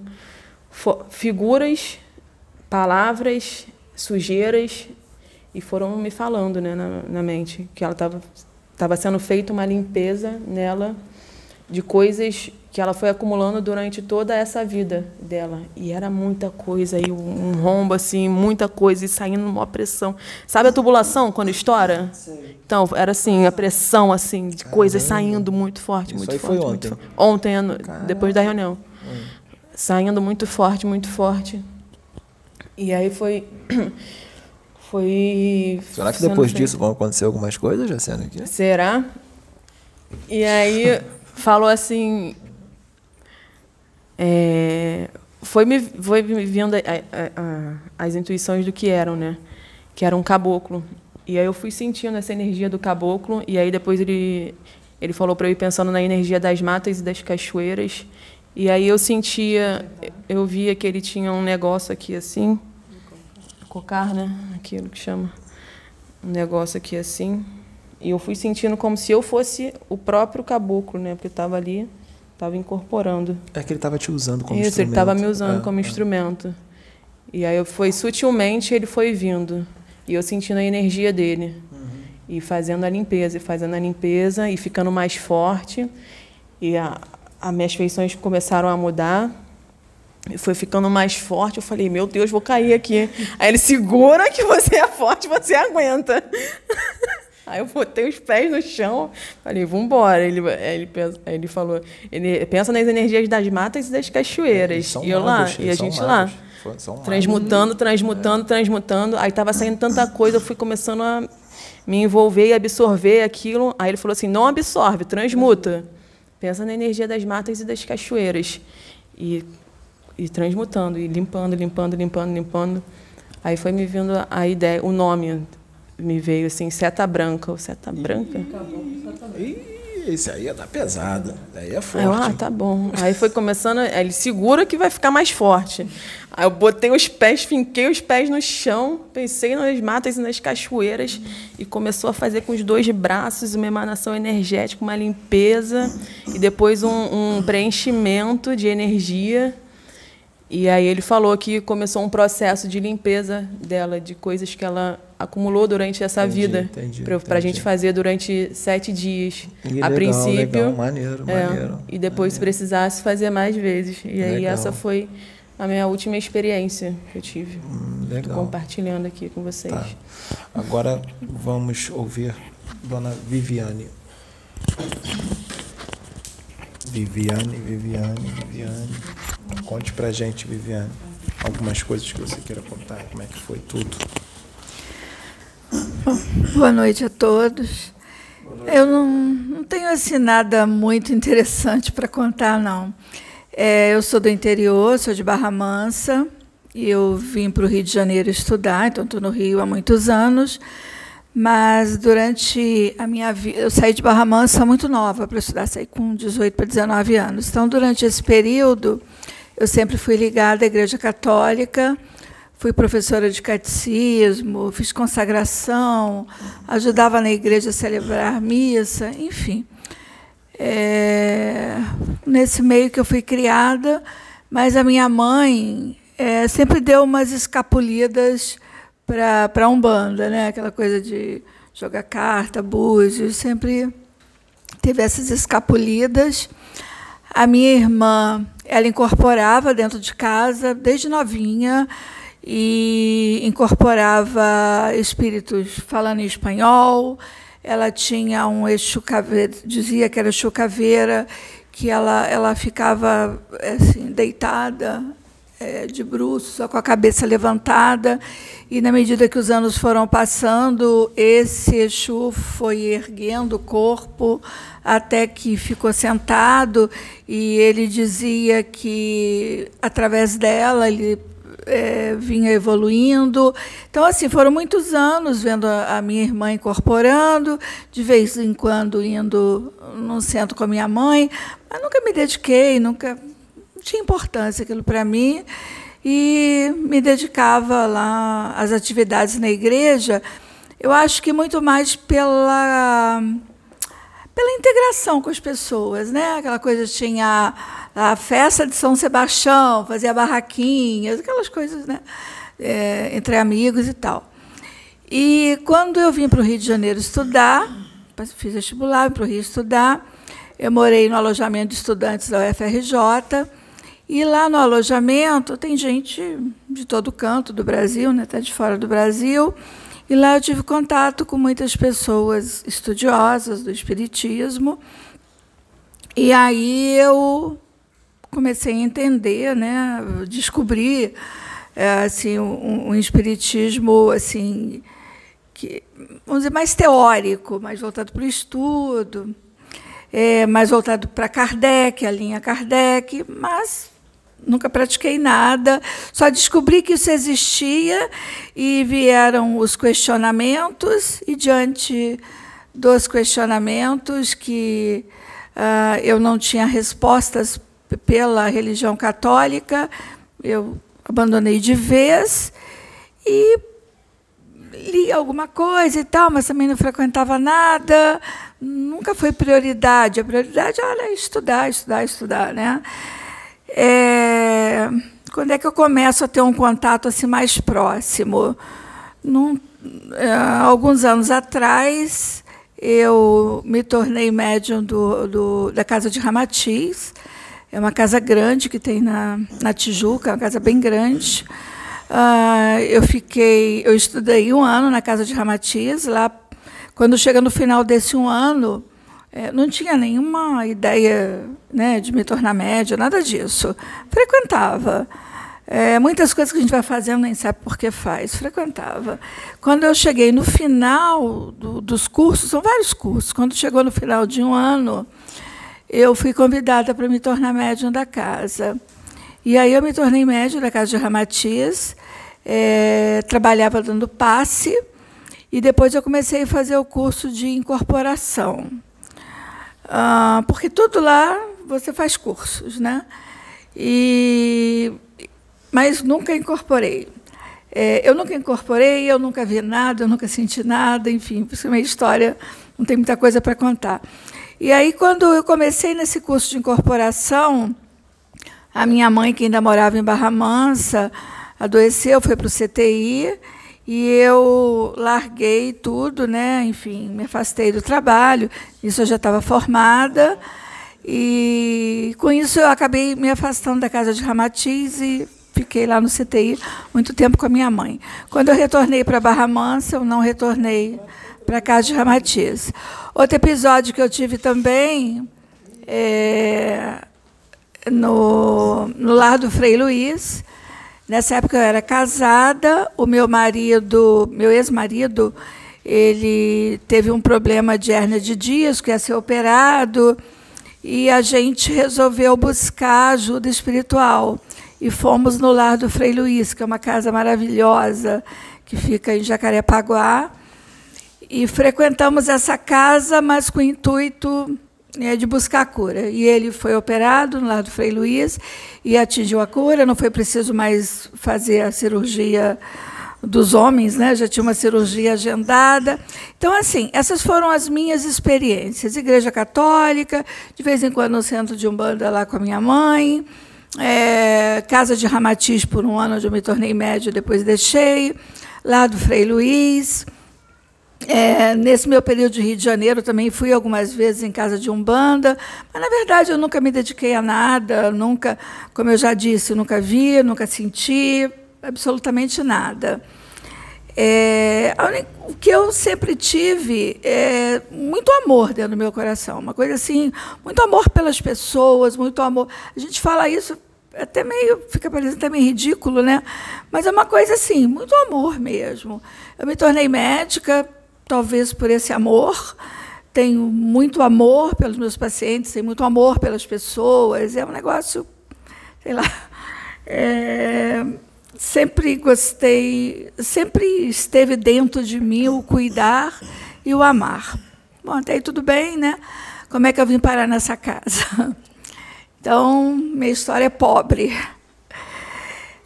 figuras, palavras, sujeiras, e foram me falando né, na, na mente que ela estava estava sendo feita uma limpeza nela de coisas que ela foi acumulando durante toda essa vida dela. E era muita coisa, e um rombo, assim, muita coisa, e saindo uma pressão. Sabe a tubulação quando estoura? Sim. Então, era assim, a pressão, assim, de Caramba. coisas saindo muito forte, muito Isso forte. foi ontem? Ontem, depois da reunião. Hum. Saindo muito forte, muito forte. E aí foi. Foi. Será que depois disso vão acontecer algumas coisas, Jacena? Aqui? Será? E aí falou assim. É, foi, me, foi me vindo a, a, a, as intuições do que eram, né? Que era um caboclo. E aí eu fui sentindo essa energia do caboclo, e aí depois ele, ele falou para eu ir pensando na energia das matas e das cachoeiras. E aí eu sentia, eu via que ele tinha um negócio aqui assim, cocar, né? Aquilo que chama. Um negócio aqui assim. E eu fui sentindo como se eu fosse o próprio caboclo, né? Porque estava ali, estava incorporando. É que ele estava te usando como Isso, instrumento. ele estava me usando é, como é. instrumento. E aí foi sutilmente ele foi vindo. E eu sentindo a energia dele. Uhum. E fazendo a limpeza, e fazendo a limpeza, e ficando mais forte. E a, as minhas feições começaram a mudar foi ficando mais forte. Eu falei, meu Deus, vou cair aqui. Aí ele segura que você é forte, você aguenta. Aí eu botei os pés no chão, falei, vamos embora. Ele, ele, ele falou, ele pensa nas energias das matas e das cachoeiras. E eu lá, e a gente lá. Transmutando, transmutando, transmutando. Aí estava saindo tanta coisa, eu fui começando a me envolver e absorver aquilo. Aí ele falou assim: não absorve, transmuta. Pensa na energia das matas e das cachoeiras. E e transmutando, e limpando, limpando, limpando, limpando. Aí foi me vindo a ideia, o nome me veio assim, seta branca, ou seta branca. Ih, esse aí tá pesado, aí é forte. Aí eu, ah, tá bom. Aí foi começando, ele segura que vai ficar mais forte. Aí eu botei os pés, finquei os pés no chão, pensei nas matas e nas cachoeiras e começou a fazer com os dois braços uma emanação energética, uma limpeza e depois um, um preenchimento de energia e aí ele falou que começou um processo de limpeza dela, de coisas que ela acumulou durante essa entendi, vida, para a gente fazer durante sete dias. E a legal, princípio, legal, maneiro, é, maneiro. E depois, maneiro. se precisasse, fazer mais vezes. E legal. aí essa foi a minha última experiência que eu tive. Hum, legal. compartilhando aqui com vocês. Tá. Agora vamos ouvir Dona Viviane. Viviane, Viviane, Viviane. Conte pra gente, Viviane, algumas coisas que você queira contar, como é que foi tudo. Boa noite a todos. Eu não, não tenho assim nada muito interessante para contar, não. É, eu sou do interior, sou de Barra Mansa, e eu vim para o Rio de Janeiro estudar, então estou no Rio há muitos anos. Mas durante a minha vida, eu saí de Barra Mansa muito nova para estudar, saí com 18 para 19 anos. Então, durante esse período, eu sempre fui ligada à Igreja Católica, fui professora de catecismo, fiz consagração, ajudava na igreja a celebrar missa, enfim. É, nesse meio que eu fui criada, mas a minha mãe é, sempre deu umas escapulidas para a Umbanda, né? aquela coisa de jogar carta, búzios, sempre teve essas escapulidas. A minha irmã, ela incorporava dentro de casa desde novinha e incorporava espíritos falando em espanhol. Ela tinha um Exu caveira, dizia que era Exu caveira, que ela, ela ficava assim, deitada é, de bruços, só com a cabeça levantada. E, na medida que os anos foram passando, esse Exu foi erguendo o corpo até que ficou sentado. E ele dizia que, através dela, ele é, vinha evoluindo. Então, assim, foram muitos anos vendo a, a, minha irmã incorporando, de vez em quando indo num centro com a minha mãe, mas nunca me dediquei, nunca tinha importância aquilo para mim e me dedicava lá às atividades na igreja. Eu acho que muito mais pela pela integração com as pessoas, né? Aquela coisa tinha a festa de São Sebastião, fazia barraquinhas, aquelas coisas, né? É, entre amigos e tal. E quando eu vim para o Rio de Janeiro estudar, fiz vestibular para o Rio estudar, eu morei no alojamento de estudantes da UFRJ e lá no alojamento tem gente de todo canto do Brasil, né, até de fora do Brasil. E lá eu tive contato com muitas pessoas estudiosas do Espiritismo. E aí eu comecei a entender, né, descobrir é, assim, um, um, espiritismo assim, que, vamos dizer, mais teórico, mais voltado para o estudo, é, mais voltado para Kardec, a linha Kardec, mas nunca pratiquei nada, só descobri que isso existia e vieram os questionamentos, e diante dos questionamentos que uh, eu não tinha respostas pela religião católica, eu abandonei de vez e li alguma coisa e tal, mas também não frequentava nada, nunca foi prioridade. A prioridade era estudar, estudar, estudar, né? É, quando é que eu começo a ter um contato assim mais próximo? Num, é, alguns anos atrás, eu me tornei médium do, do, da Casa de Ramatiz. É uma casa grande que tem na, na Tijuca, é uma casa bem grande. Uh, eu fiquei, eu estudei um ano na Casa de Ramatiz. Lá, quando chega no final desse um ano, é, não tinha nenhuma ideia né, de me tornar média, nada disso. Frequentava. É, muitas coisas que a gente vai fazendo nem sabe por que faz. Frequentava. Quando eu cheguei no final do, dos cursos, são vários cursos, quando chegou no final de um ano, eu fui convidada para me tornar médium da casa. E aí eu me tornei médium da casa de Ramatiz, é, trabalhava dando passe, e depois eu comecei a fazer o curso de incorporação. Ah, porque tudo lá você faz cursos, né? E, mas nunca incorporei. É, eu nunca incorporei, eu nunca vi nada, eu nunca senti nada, enfim, por isso a minha história não tem muita coisa para contar. E aí, quando eu comecei nesse curso de incorporação, a minha mãe, que ainda morava em Barra Mansa, adoeceu, foi para o CTI, e eu larguei tudo, né? Enfim, me afastei do trabalho. Isso eu já estava formada. E com isso eu acabei me afastando da casa de Ramatiz e fiquei lá no CTI muito tempo com a minha mãe. Quando eu retornei para Barra Mansa, eu não retornei para a casa de Ramatiz. Outro episódio que eu tive também é no, no lar do Frei Luiz, Nessa época eu era casada, o meu marido, meu ex-marido, ele teve um problema de hérnia de disco, ia ser operado, e a gente resolveu buscar ajuda espiritual. E fomos no lar do Frei Luiz, que é uma casa maravilhosa, que fica em Jacarepaguá. E frequentamos essa casa, mas com o intuito é, de buscar a cura. E ele foi operado no lado do Frei Luiz e atingiu a cura, não foi preciso mais fazer a cirurgia dos homens, né? já tinha uma cirurgia agendada. Então, assim, essas foram as minhas experiências. Igreja Católica, de vez em quando no centro de Umbanda lá com a minha mãe, é, Casa de Ramatiz por um ano, onde eu me tornei médio, depois deixei, lá do Frei Luiz. É, nesse meu período de Rio de Janeiro, também fui algumas vezes em casa de Umbanda, mas, na verdade, eu nunca me dediquei a nada, nunca, como eu já disse, nunca vi, nunca senti, absolutamente nada. É, o que eu sempre tive é muito amor dentro do meu coração, uma coisa assim, muito amor pelas pessoas, muito amor. A gente fala isso até meio, fica parecendo até meio ridículo, né? Mas é uma coisa assim, muito amor mesmo. Eu me tornei médica, talvez por esse amor. Tenho muito amor pelos meus pacientes, tenho muito amor pelas pessoas. É um negócio, sei lá. É, sempre gostei, sempre esteve dentro de mim o cuidar e o amar. Bom, até aí tudo bem, né? Como é que eu vim parar nessa casa? Então, minha história é pobre.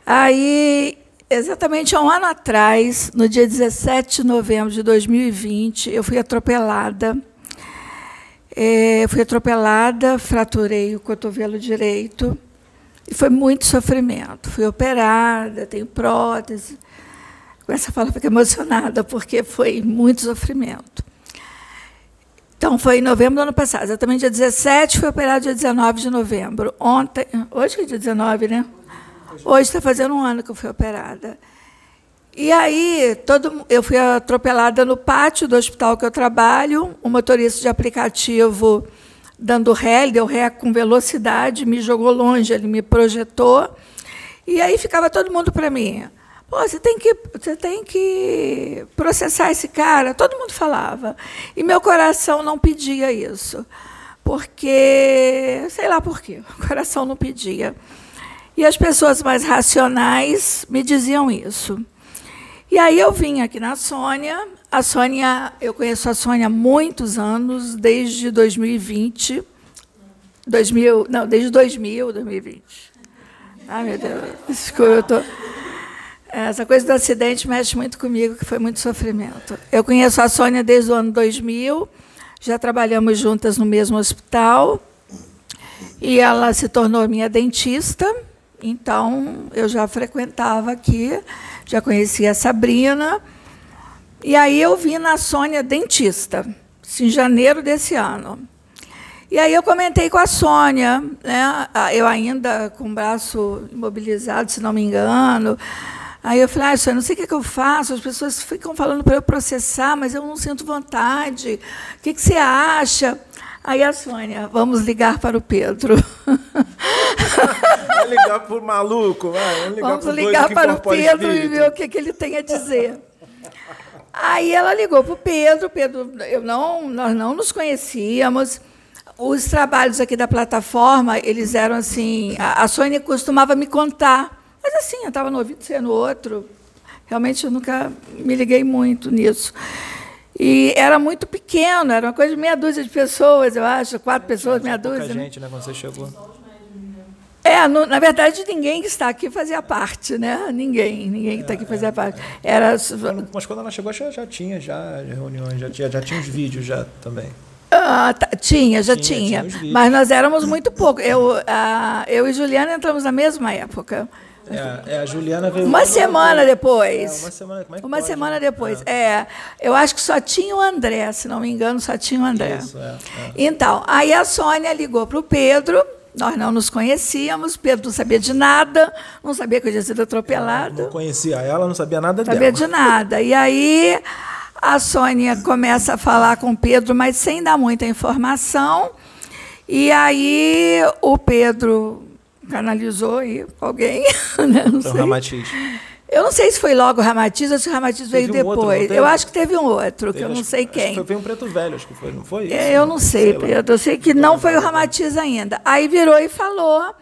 Aí, exatamente há um ano atrás, no dia 17 de novembro de 2020, eu fui atropelada. É, fui atropelada, fraturei o cotovelo direito. E foi muito sofrimento. Fui operada, tenho prótese. Com essa fala, fico emocionada, porque foi muito sofrimento. Então, foi em novembro do ano passado, exatamente dia 17, fui operado dia 19 de novembro. Ontem, hoje que é dia 19, né? Hoje está fazendo um ano que eu fui operada. E aí, todo, eu fui atropelada no pátio do hospital que eu trabalho, um motorista de aplicativo dando ré, deu ré com velocidade, me jogou longe, ele me projetou. E aí ficava todo mundo para mim. Pô, você tem que, você tem que processar esse cara. Todo mundo falava. E meu coração não pedia isso. Porque, sei lá por quê, o coração não pedia. E as pessoas mais racionais me diziam isso. E aí eu vim aqui na Sônia. A Sônia, eu conheço a Sônia há muitos anos, desde 2020. 2000, não, desde 2000, 2020. Ai, meu Deus. Desculpa, eu. Tô... Essa coisa do acidente mexe muito comigo, que foi muito sofrimento. Eu conheço a Sônia desde o ano 2000, já trabalhamos juntas no mesmo hospital, e ela se tornou minha dentista, então eu já frequentava aqui, já conhecia a Sabrina, e aí eu vim na Sônia dentista, em janeiro desse ano. E aí eu comentei com a Sônia, né, eu ainda com o braço imobilizado, se não me engano, Aí eu falei, ah, eu não sei o que, eu faço, as pessoas ficam falando para eu processar, mas eu não sinto vontade. O que, que você acha? Aí a Sônia, vamos ligar para o Pedro. Vai ligar para o maluco, vai. Vamos ligar, vamos ligar para o Pedro espírito. e ver o que, que ele tem a dizer. Aí ela ligou para o Pedro, Pedro, eu não, nós não nos conhecíamos. Os trabalhos aqui da plataforma, eles eram assim. A, a Sônia costumava me contar mas assim, eu estava no ouvido sendo outro. Realmente eu nunca me liguei muito nisso. E era muito pequeno, era uma coisa de meia dúzia de pessoas, eu acho, quatro pessoas, meia dúzia. Muita né? gente, né, quando você chegou. É, no, na verdade, ninguém que está aqui fazia parte, né? Ninguém, ninguém que está aqui fazia parte. Era... Mas quando ela chegou, já, já tinha já reuniões, já tinha, já tinha os vídeos já também. Ah, tá, tinha, já tinha. tinha. mas nós éramos muito pouco. Eu, ah, eu e Juliana entramos na mesma época. É, é, a Juliana veio. Uma semana depois. É, uma semana, como é que uma pode, semana depois. É. é. eu acho que só tinha o André, se não me engano, só tinha o André. Isso, é, é. Então, aí a Sônia ligou para o Pedro. Nós não nos conhecíamos, Pedro não sabia de nada, não sabia que eu tinha sido atropelado. não conhecia ela, não sabia nada dela. Sabia de nada. E aí a Sônia começa a falar com o Pedro, mas sem dar muita informação. E aí o Pedro canalizou aí alguém. Né? Não então, sei. Ramatiz. Eu não sei se foi logo o Ramatiz ou se o Ramatiz veio um depois. Outro, eu acho que teve um outro, teve, que eu não sei quem. Acho que foi um preto velho, acho que foi, não foi? É, eu não sei, sei Pedro. Eu sei que não foi o Ramatiz ainda. Aí virou e falou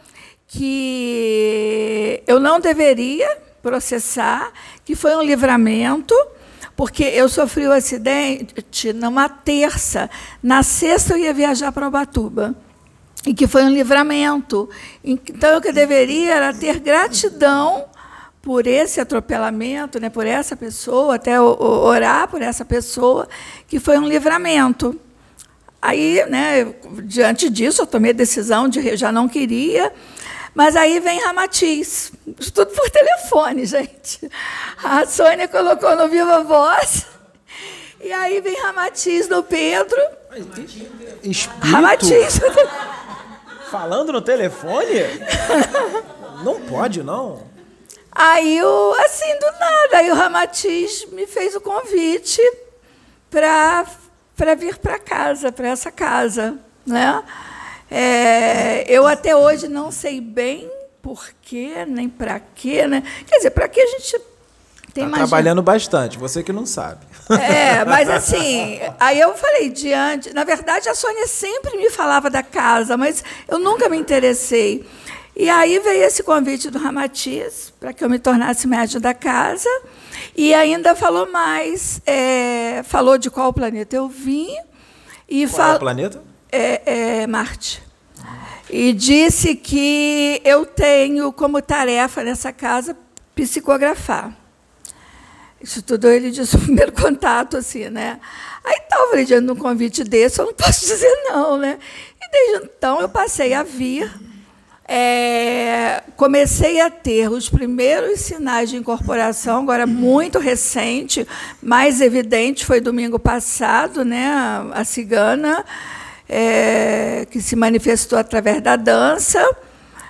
que eu não deveria processar, que foi um livramento, porque eu sofri o um acidente numa terça. Na sexta eu ia viajar para Ubatuba e que foi um livramento. Então, o que eu deveria era ter gratidão por esse atropelamento, né, por essa pessoa, até orar por essa pessoa, que foi um livramento. Aí, né, diante disso, eu tomei a decisão de eu já não queria, mas aí vem Ramatiz, tudo por telefone, gente. A Sônia colocou no Viva Voz, e aí vem Ramatiz no Pedro. Ramatiz. Falando no telefone? não pode, não. Aí, o, assim, do nada, aí o Ramatiz me fez o convite para vir para casa, para essa casa. Né? É, eu até hoje não sei bem por quê, nem para quê, né? Quer dizer, para que a gente tem Tá mais trabalhando bastante, você que não sabe. É, mas assim, aí eu falei diante. Na verdade, a Sônia sempre me falava da casa, mas eu nunca me interessei. E aí veio esse convite do Ramatiz para que eu me tornasse médium da casa. E ainda falou mais, é, falou de qual planeta eu vim. E Qual é o planeta? é, é Marte. E disse que eu tenho como tarefa nessa casa psicografar. Isso tudo ele disse no primeiro contato, assim, né? Aí tá, eu falei, diante de um convite desse, eu não posso dizer não, né? E desde então eu passei a vir. é, comecei a ter os primeiros sinais de incorporação, agora muito recente, mais evidente foi domingo passado, né? A, cigana, é, que se manifestou através da dança,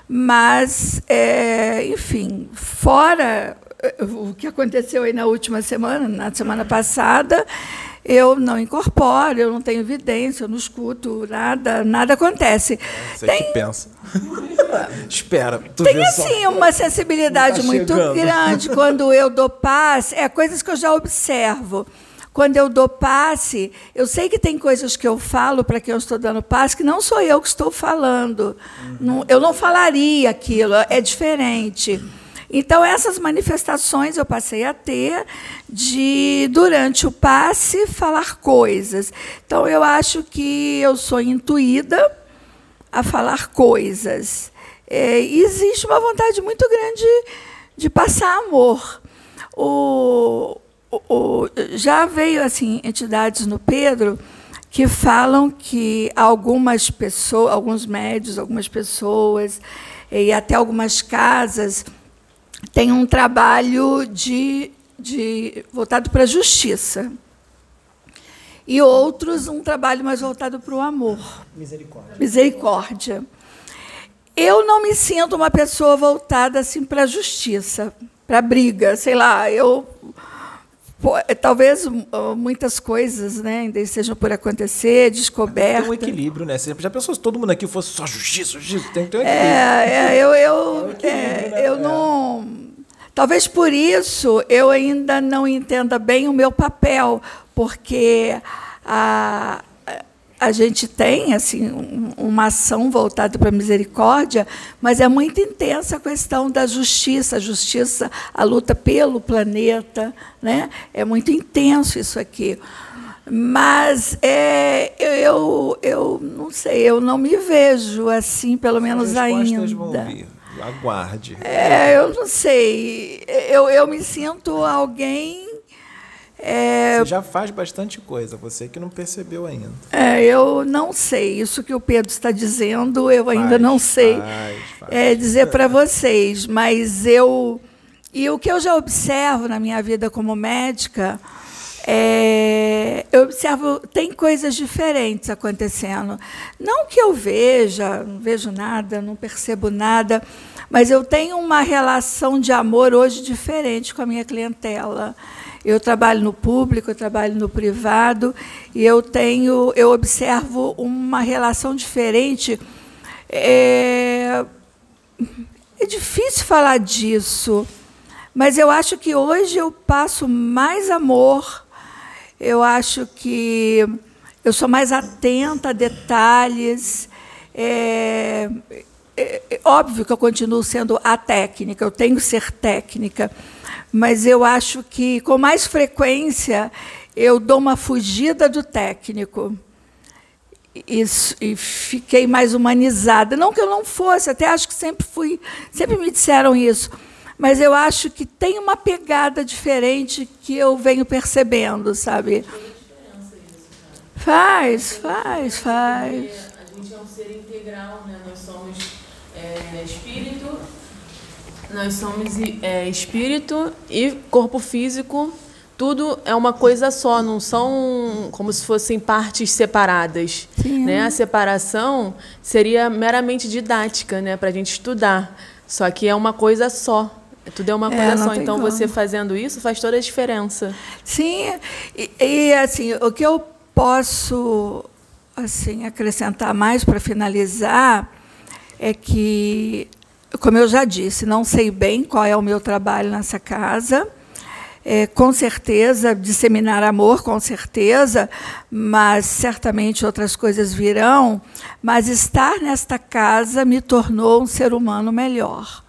mas, é, enfim, fora o que aconteceu aí na última semana, na semana passada, eu não incorporo, eu não tenho evidência, eu não escuto nada, nada acontece. Você Tem- que pensa. Espera, tu tem assim uma sensibilidade Tá muito chegando. grande quando eu dou passe, é coisas que eu já observo. Quando eu dou passe, eu sei que tem coisas que eu falo para quem eu estou dando passe que não sou eu que estou falando. Não- eu não falaria aquilo, é diferente. Então, essas manifestações eu passei a ter de, durante o passe, falar coisas. Então, eu acho que eu sou intuída a falar coisas. É, existe uma vontade muito grande de passar amor. O, o- o- já veio assim entidades no Pedro que falam que algumas pessoas, alguns médios, algumas pessoas e até algumas casas têm um trabalho de, de voltado para a justiça e outros um trabalho mais voltado para o amor Misericórdia. misericórdia. Eu não me sinto uma pessoa voltada assim para a justiça, para a briga, sei lá, eu talvez uh, muitas coisas, né, ainda estejam por acontecer, Tem descoberta. um equilíbrio, né? Você já pensou se todo mundo aqui fosse só justiça, justiça? Tem que ter um equilíbrio. É, é, eu, eu, equilíbrio, é, né? eu É. não. Talvez por isso eu ainda não entenda bem o meu papel, porque a, a gente tem assim um- uma ação voltada para a misericórdia, mas é muito intensa a questão da justiça, a justiça, a luta pelo planeta, né? É muito intenso isso aqui. Mas é, eu, eu não sei, eu não me vejo assim, pelo menos ainda. vão vir. Aguarde. É, eu não sei. Eu, eu me sinto alguém. É, Você já faz bastante coisa, você que não percebeu ainda. é, eu não sei. Isso que o Pedro está dizendo, eu ainda Faz, não sei faz, faz. é, dizer para vocês. Mas eu. E o que eu já observo na minha vida como médica. é, eu observo, tem coisas diferentes acontecendo. Não que eu veja, não vejo nada, não percebo nada, mas eu tenho uma relação de amor hoje diferente com a minha clientela. Eu trabalho no público, eu trabalho no privado, e eu tenho, eu observo uma relação diferente. É, é difícil falar disso, mas eu acho que hoje eu passo mais amor. Eu acho que eu sou mais atenta a detalhes. É, é- é óbvio que eu continuo sendo a técnica, eu tenho que ser técnica, mas eu acho que com mais frequência eu dou uma fugida do técnico isso, e fiquei mais humanizada. Não que eu não fosse, até acho que sempre fui, sempre me disseram isso. Mas eu acho que tem uma pegada diferente que eu venho percebendo, sabe? Faz, faz, faz. A gente é um ser integral, né? Nós somos é, espírito, nós somos é, espírito e corpo físico. Tudo é uma coisa só, não são como se fossem partes separadas. Sim. Né? A separação seria meramente didática, né? para a gente estudar. Só que é uma coisa só. Tudo é uma É, coisa não só. Então, como. você fazendo isso faz toda a diferença. Sim, e, e, assim, o que eu posso assim acrescentar mais para finalizar é que como eu já disse, não sei bem qual é o meu trabalho nessa casa. É, com certeza, disseminar amor, com certeza, mas certamente outras coisas virão. Mas estar nesta casa me tornou um ser humano melhor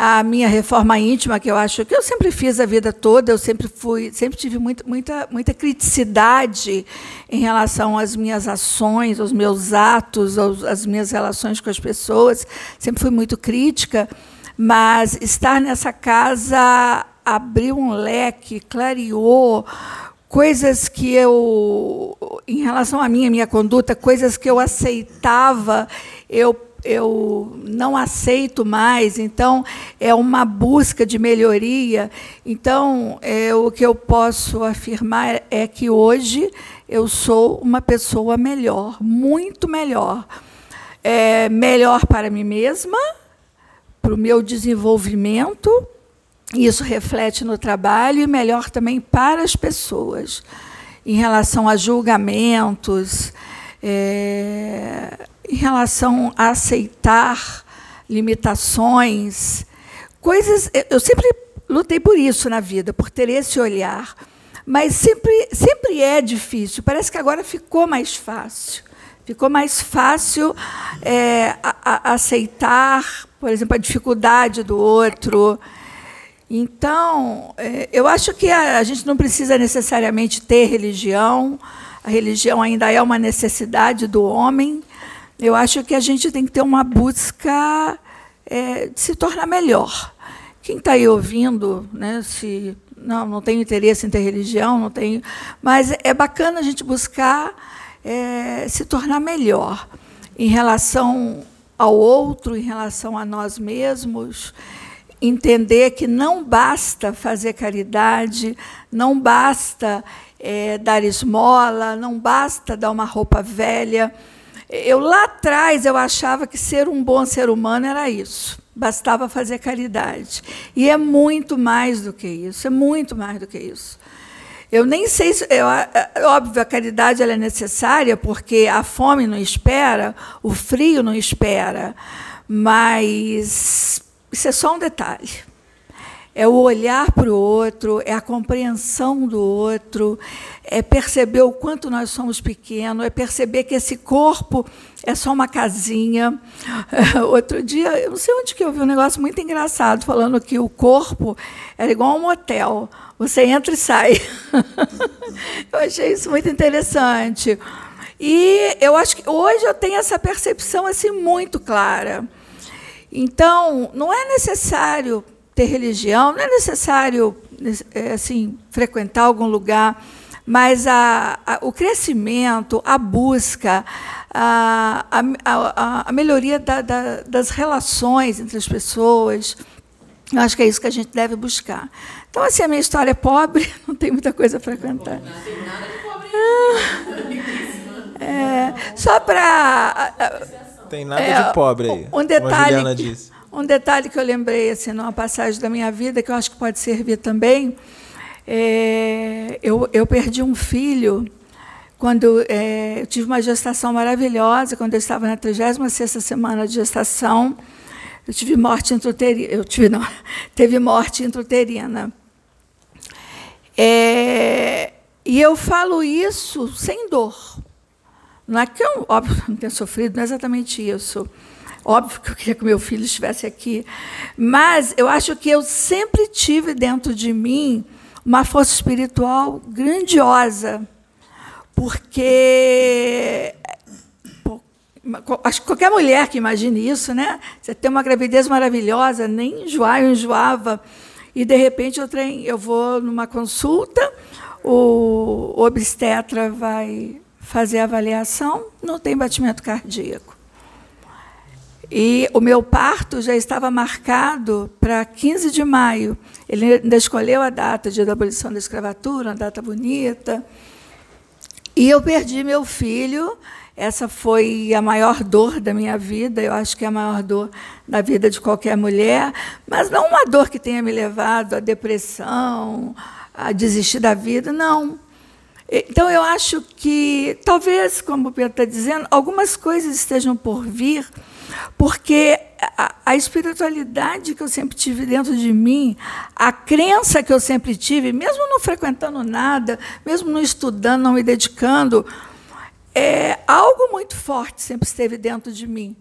a minha reforma íntima, que eu acho que eu sempre fiz a vida toda, eu sempre fui, sempre tive muito, muita, muita criticidade em relação às minhas ações, aos meus atos, aos, às minhas relações com as pessoas, sempre fui muito crítica, mas estar nessa casa abriu um leque, clareou coisas que eu, em relação à minha minha conduta, coisas que eu aceitava, eu eu não aceito mais, então é uma busca de melhoria. Então, é, o que eu posso afirmar é que hoje eu sou uma pessoa melhor, muito melhor. É, melhor para mim mesma, para o meu desenvolvimento, isso reflete no trabalho, e melhor também para as pessoas, em relação a julgamentos. É, em relação a aceitar limitações, coisas. Eu sempre lutei por isso na vida, por ter esse olhar. Mas sempre, sempre é difícil. Parece que agora ficou mais fácil. Ficou mais fácil é, a, a aceitar, por exemplo, a dificuldade do outro. Então, é, eu acho que a, a gente não precisa necessariamente ter religião. A religião ainda é uma necessidade do homem, eu acho que a gente tem que ter uma busca é, de se tornar melhor. Quem está aí ouvindo, né, se não, não tem interesse em ter religião, não tem, mas é bacana a gente buscar é, se tornar melhor em relação ao outro, em relação a nós mesmos, entender que não basta fazer caridade, não basta é, dar esmola, não basta dar uma roupa velha eu lá atrás eu achava que ser um bom ser humano era isso. Bastava fazer caridade. E é muito mais do que isso, é muito mais do que isso. Eu nem sei se. Eu, é, óbvio, a caridade é necessária, porque a fome não espera, o frio não espera, mas isso é só um detalhe é o olhar para o outro, é a compreensão do outro, é perceber o quanto nós somos pequenos, é perceber que esse corpo é só uma casinha. Outro dia, eu não sei onde que eu vi um negócio muito engraçado, falando que o corpo era igual a um hotel. Você entra e sai. eu achei isso muito interessante. E eu acho que hoje eu tenho essa percepção assim muito clara. Então, não é necessário ter religião, não é necessário é, assim frequentar algum lugar, mas a, a, o crescimento, a busca, a, a, a melhoria da, da, das relações entre as pessoas, eu acho que é isso que a gente deve buscar. Então, assim, a minha história é pobre, não tem muita coisa para contar. Não tem nada de pobre. Ah, é, só para. Tem nada é, de pobre aí. Um detalhe. disse. Um detalhe que eu lembrei, assim, numa passagem da minha vida, que eu acho que pode servir também, é, eu, eu perdi um filho quando é, eu tive uma gestação maravilhosa, quando eu estava na 36ª semana de gestação, eu tive morte intrauterina, eu tive não, teve morte intrauterina. É, e eu falo isso sem dor. Não é que eu, óbvio, não tenha sofrido, não é exatamente isso. Óbvio que eu queria que meu filho estivesse aqui, mas eu acho que eu sempre tive dentro de mim uma força espiritual grandiosa, porque acho que qualquer mulher que imagine isso, né? Você tem uma gravidez maravilhosa, nem enjoar, eu enjoava. E, de repente, eu, treino, eu vou numa consulta, o obstetra vai fazer a avaliação, não tem batimento cardíaco. E o meu parto já estava marcado para 15 de maio. Ele ainda escolheu a data de abolição da escravatura, uma data bonita. E eu perdi meu filho. Essa foi a maior dor da minha vida, eu acho que é a maior dor da vida de qualquer mulher, mas não uma dor que tenha me levado à depressão, a desistir da vida, não. Então, eu acho que, talvez, como o Pedro está dizendo, algumas coisas estejam por vir, porque a, a, espiritualidade que eu sempre tive dentro de mim, a crença que eu sempre tive, mesmo não frequentando nada, mesmo não estudando, não me dedicando, é algo muito forte sempre esteve dentro de mim.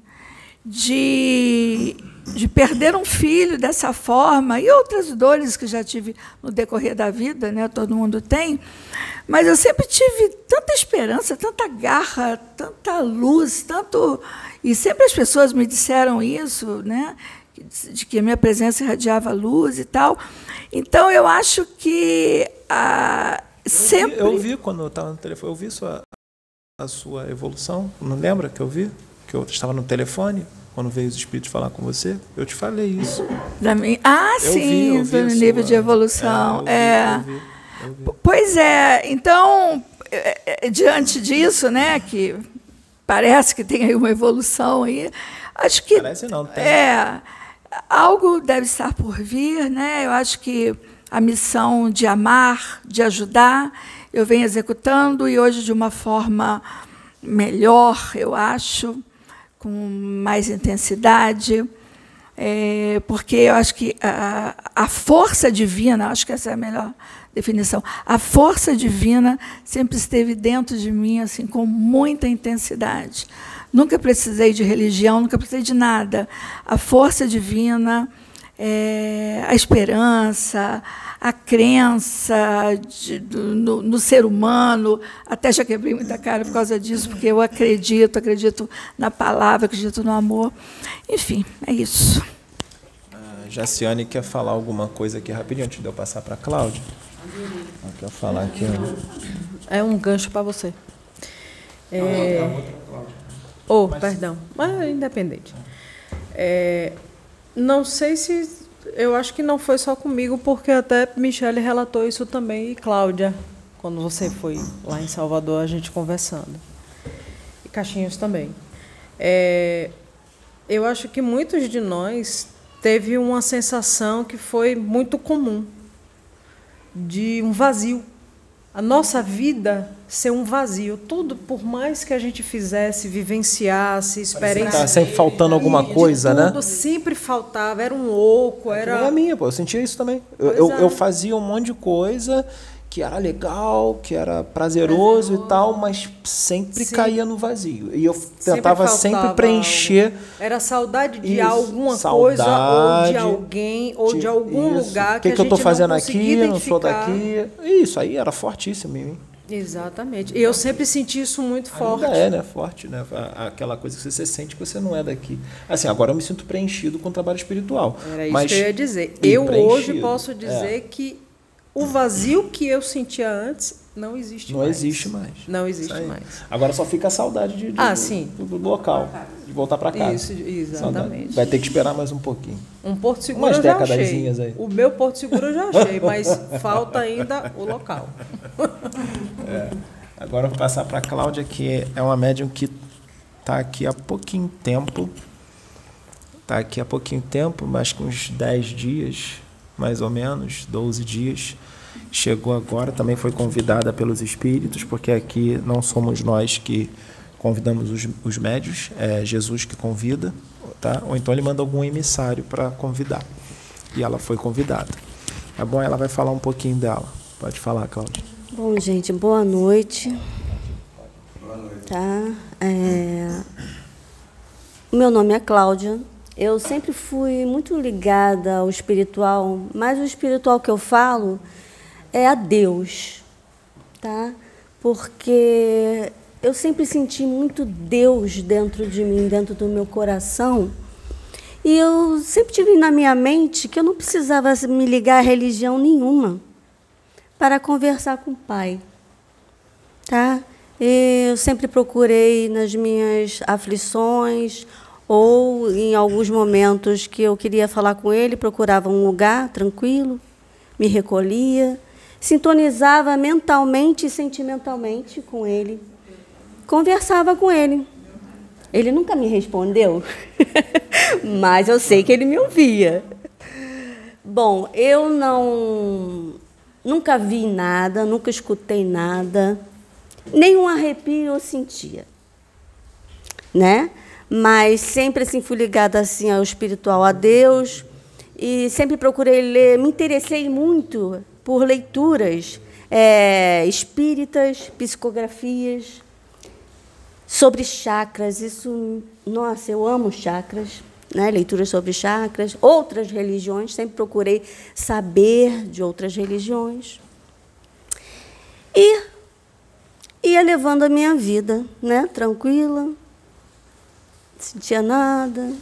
De de perder um filho dessa forma e outras dores que já tive no decorrer da vida, né? Todo mundo tem. Mas eu sempre tive tanta esperança, tanta garra, tanta luz, tanto e sempre as pessoas me disseram isso, né? De que a minha presença irradiava luz e tal. Então eu acho que ah, sempre. Eu vi, eu vi quando eu estava no telefone, eu vi sua, a sua evolução. Não lembra que eu vi? Que eu estava no telefone quando veio os espíritos falar com você, eu te falei isso. Da minha... Ah, eu sim, vi, do nível sua... de evolução. É, vi, é... Pois é, então, é, é, diante disso, né, que parece que tem aí uma evolução aí, acho que. Parece não, tem. É, algo deve estar por vir, né? Eu acho que a missão de amar, de ajudar, eu venho executando e hoje de uma forma melhor, eu acho com mais intensidade, é, porque eu acho que a, a força divina, acho que essa é a melhor definição, a força divina sempre esteve dentro de mim assim com muita intensidade. Nunca precisei de religião, nunca precisei de nada. A força divina, é, a esperança, a crença de, do, no, no, ser humano. Até já quebrei muita cara por causa disso, porque eu acredito, acredito na palavra, acredito no amor. Enfim, é isso. A Jaciane quer falar alguma coisa aqui rapidinho, antes de eu passar para a Cláudia. Quer falar aqui. É um gancho para você. É... Oh, perdão, mas é independente. É, não sei se eu acho que não foi só comigo, porque até Michele relatou isso também e Cláudia, quando você foi lá em Salvador, a gente conversando. E Caixinhos também. É, eu acho que muitos de nós teve uma sensação que foi muito comum de um vazio a nossa vida ser um vazio. Tudo, por mais que a gente fizesse, vivenciasse, experienciasse. Estava sempre faltando alguma coisa, tudo né? Tudo sempre faltava, era um oco, era. Não é minha, pô, eu sentia isso também. Eu, eu, é. eu, fazia um monte de coisa que era legal, que era prazeroso, e tal, mas sempre Sim. caía no vazio. E eu tentava sempre, sempre preencher. Era saudade de isso, alguma saudade, coisa, ou de alguém, ou de, de algum isso. lugar que, que, que eu estou fazendo aqui, não sou daqui. Isso aí era fortíssimo em mim. Exatamente. E eu sempre senti isso muito forte. Ainda é, né? Forte, né? Aquela coisa que você sente que você não é daqui. Assim, agora eu me sinto preenchido com o trabalho espiritual. Era isso mas que eu ia dizer. Eu hoje posso dizer é. que o vazio que eu sentia antes não existe não mais. Não existe mais. Não existe mais. Agora só fica a saudade de, de ah, sim. Do, do, local, de voltar para casa. Isso, exatamente. Saudade. Vai ter que esperar mais um pouquinho. Um porto seguro Umas eu já achei. Aí. O meu porto seguro eu já achei, mas falta ainda o local. É. Agora eu vou passar para a Cláudia, que é uma médium que está aqui há pouquinho tempo. Está aqui há pouquinho tempo, mais que uns 10 dias, mais ou menos, 12 dias chegou agora, também foi convidada pelos espíritos, porque aqui não somos nós que convidamos os, os médios, é Jesus que convida, tá? ou então ele manda algum emissário para convidar. E ela foi convidada. É bom, ela vai falar um pouquinho dela. Pode falar, Cláudia. Bom, gente, boa noite. Boa noite. Tá? É... Meu nome é Cláudia. Eu sempre fui muito ligada ao espiritual, mas o espiritual que eu falo é a Deus, tá? Porque eu sempre senti muito Deus dentro de mim, dentro do meu coração. E eu sempre tive na minha mente que eu não precisava me ligar a religião nenhuma para conversar com o Pai. Tá? Eu sempre procurei nas minhas aflições ou em alguns momentos que eu queria falar com ele, procurava um lugar tranquilo, me recolhia sintonizava mentalmente e sentimentalmente com ele, conversava com ele. Ele nunca me respondeu, mas eu sei que ele me ouvia. Bom, eu não nunca vi nada, nunca escutei nada, nenhum arrepio eu sentia, né? Mas sempre assim fui ligada assim ao espiritual, a Deus, e sempre procurei ler, me interessei muito por leituras é, espíritas, psicografias sobre chakras. Isso, nossa, eu amo chakras né, leituras sobre chakras, outras religiões, sempre procurei saber de outras religiões. E ia levando a minha vida, né, tranquila, não sentia nada,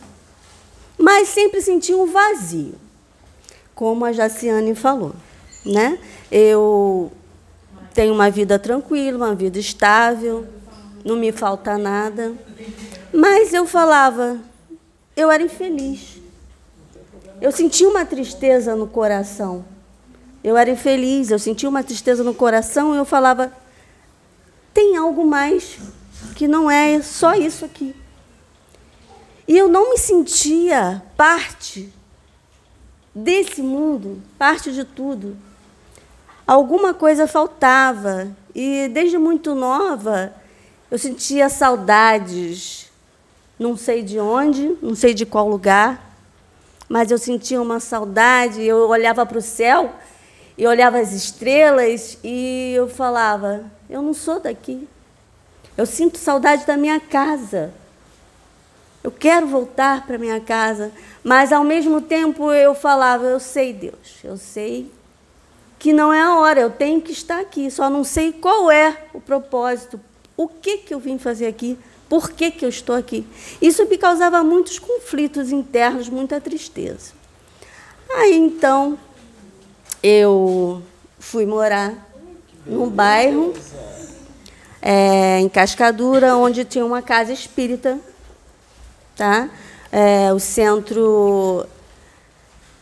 mas sempre sentia um vazio, como a Jaciane falou. Né? Eu tenho uma vida tranquila, uma vida estável, não me falta nada, mas eu falava, eu era infeliz. Eu sentia uma tristeza no coração. Eu era infeliz, eu sentia uma tristeza no coração e eu falava: tem algo mais que não é só isso aqui. E eu não me sentia parte desse mundo, parte de tudo. Alguma coisa faltava. E desde muito nova, eu sentia saudades não sei de onde, não sei de qual lugar, mas eu sentia uma saudade. Eu olhava para o céu e olhava as estrelas e eu falava: eu não sou daqui. Eu sinto saudade da minha casa. Eu quero voltar para minha casa, mas ao mesmo tempo eu falava: eu sei, Deus, eu sei que não é a hora, eu tenho que estar aqui, só não sei qual é o propósito, o que, que eu vim fazer aqui. Por que, que eu estou aqui? Isso me causava muitos conflitos internos, muita tristeza. Aí então eu fui morar num bairro é, em Cascadura, onde tinha uma casa espírita, tá? É, o Centro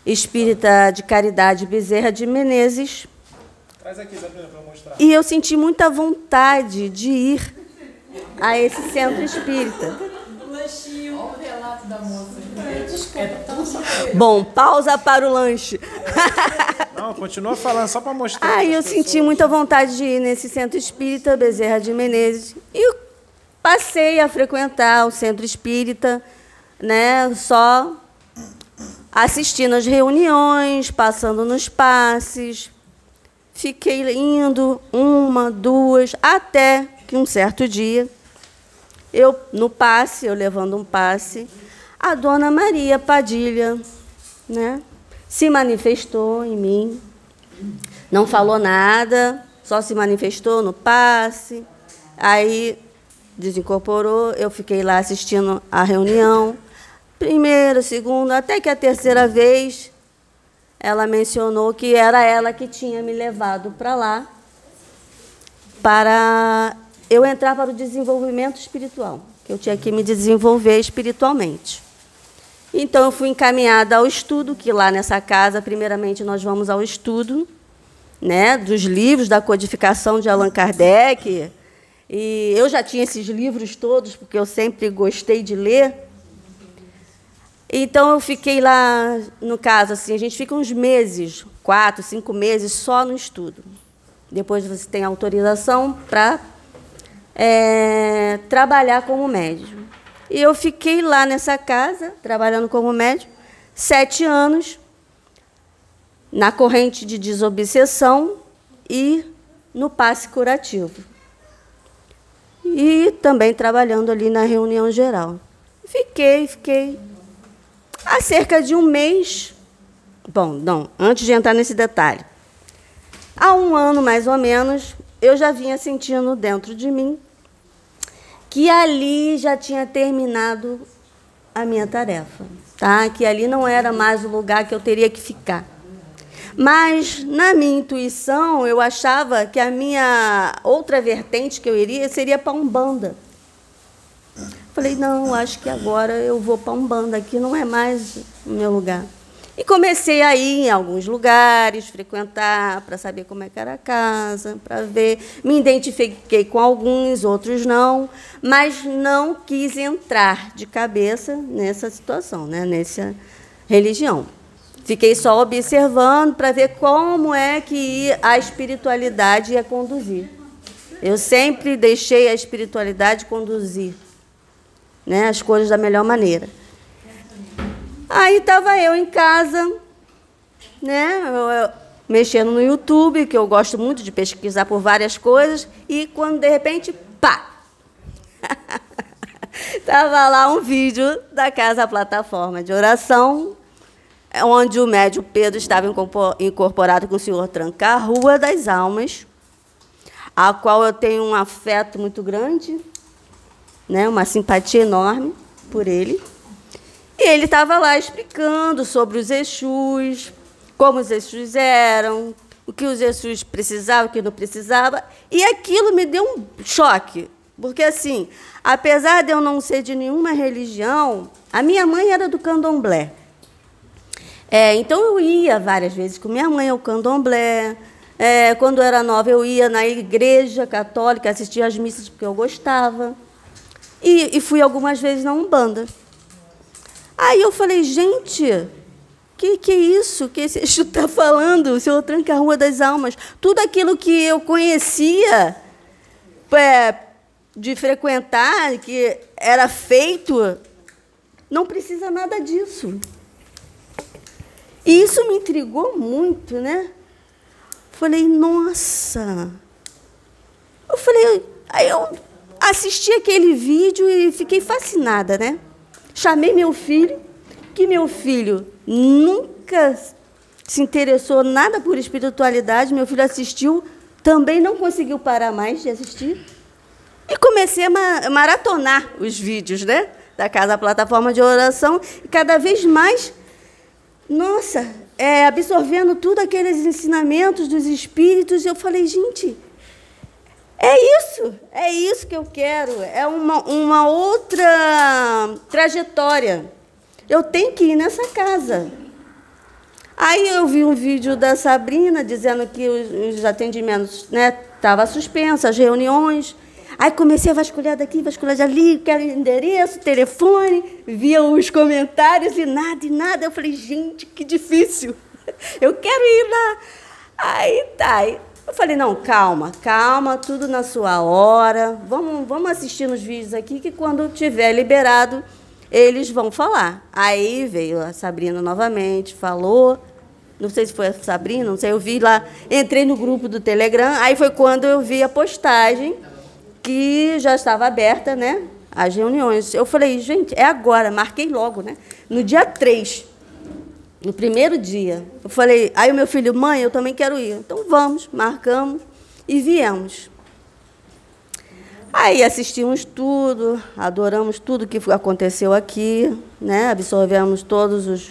Espírita de Caridade Bezerra de Menezes. Traz aqui, Sabrina, para mostrar. E eu senti muita vontade de ir a esse centro espírita. Lanchinho. Olha o relato da moça. Desculpa, Bom, pausa para o lanche. Não, continua falando só para mostrar. Aí eu pessoas. senti muita vontade de ir nesse centro espírita, Bezerra de Menezes. E passei a frequentar o centro espírita, né, só assistindo às reuniões, passando nos passes. Fiquei indo uma, duas, até que um certo dia, eu no passe, eu levando um passe, a dona Maria Padilha, né, se manifestou em mim. Não falou nada, só se manifestou no passe. Aí desincorporou, eu fiquei lá assistindo a reunião. Primeira, segunda, até que a terceira vez ela mencionou que era ela que tinha me levado para lá para eu entrar para o desenvolvimento espiritual, que eu tinha que me desenvolver espiritualmente. Então, eu fui encaminhada ao estudo, que lá nessa casa, primeiramente, nós vamos ao estudo né, dos livros da codificação de Allan Kardec. E eu já tinha esses livros todos, porque eu sempre gostei de ler. Então, eu fiquei lá, no caso, assim, a gente fica uns meses, quatro, cinco meses, só no estudo. Depois você tem autorização para é, trabalhar como médium. E eu fiquei lá nessa casa, trabalhando como médium, sete anos, na corrente de desobsessão e no passe curativo. E também trabalhando ali na reunião geral. Fiquei, fiquei. Há cerca de um mês. Bom, não, antes de entrar nesse detalhe. Há um ano, mais ou menos, eu já vinha sentindo dentro de mim que ali já tinha terminado a minha tarefa, tá? Que ali não era mais o lugar que eu teria que ficar. Mas na minha intuição, eu achava que a minha outra vertente que eu iria seria para Umbanda. Falei, não, acho que agora eu vou para Umbanda, aqui não é mais o meu lugar. E comecei a ir em alguns lugares, frequentar, para saber como é que era a casa, para ver. Me identifiquei com alguns, outros não, mas não quis entrar de cabeça nessa situação, né, nessa religião. Fiquei só observando para ver como é que a espiritualidade ia conduzir. Eu sempre deixei a espiritualidade conduzir né, as coisas da melhor maneira. Aí estava eu em casa, né, eu, eu, mexendo no YouTube, que eu gosto muito de pesquisar por várias coisas, e quando de repente, pá! Estava lá um vídeo da Casa Plataforma de Oração, onde o médio Pedro estava incorporado com o senhor Tranca, Rua das Almas, a qual eu tenho um afeto muito grande, né, uma simpatia enorme por ele. E ele estava lá explicando sobre os Exus, como os Exus eram, o que os Exus precisavam, o que não precisava. E aquilo me deu um choque. Porque, assim, apesar de eu não ser de nenhuma religião, a minha mãe era do candomblé. É, então, eu ia várias vezes com minha mãe ao candomblé. É, quando eu era nova, eu ia na igreja católica, assistia às missas porque eu gostava. E, e fui algumas vezes na Umbanda. Aí eu falei, gente, que que é isso que esse Exu está falando? O senhor tranca a Rua das Almas. Tudo aquilo que eu conhecia é, de frequentar, que era feito, não precisa nada disso. E isso me intrigou muito, né? Falei, nossa. Eu falei, aí eu assisti aquele vídeo e fiquei fascinada, né? Chamei meu filho, que meu filho nunca se interessou nada por espiritualidade, meu filho assistiu, também não conseguiu parar mais de assistir. E comecei a maratonar os vídeos, né? Da Casa Plataforma de Oração, e cada vez mais, nossa, é, absorvendo tudo aqueles ensinamentos dos espíritos, eu falei, gente, é isso, é isso que eu quero, é uma, uma outra trajetória. Eu tenho que ir nessa casa. Aí eu vi um vídeo da Sabrina dizendo que os, os atendimentos estavam né, suspensos, as reuniões. Aí comecei a vasculhar daqui, vasculhar dali, quero endereço, telefone, via os comentários e nada, e nada. Eu falei, gente, que difícil. Eu quero ir lá. Aí tá. Eu falei, não, calma, calma, tudo na sua hora. Vamos, vamos assistir nos vídeos aqui que quando tiver liberado, eles vão falar. Aí veio a Sabrina novamente, falou. Não sei se foi a Sabrina, não sei, eu vi lá, entrei no grupo do Telegram, aí foi quando eu vi a postagem que já estava aberta, né? As reuniões. Eu falei, gente, é agora, marquei logo, né? No dia 3 no primeiro dia. Eu falei, aí o meu filho, mãe, eu também quero ir. Então vamos, marcamos e viemos. Aí assistimos tudo, adoramos tudo que aconteceu aqui, né? absorvemos todos os,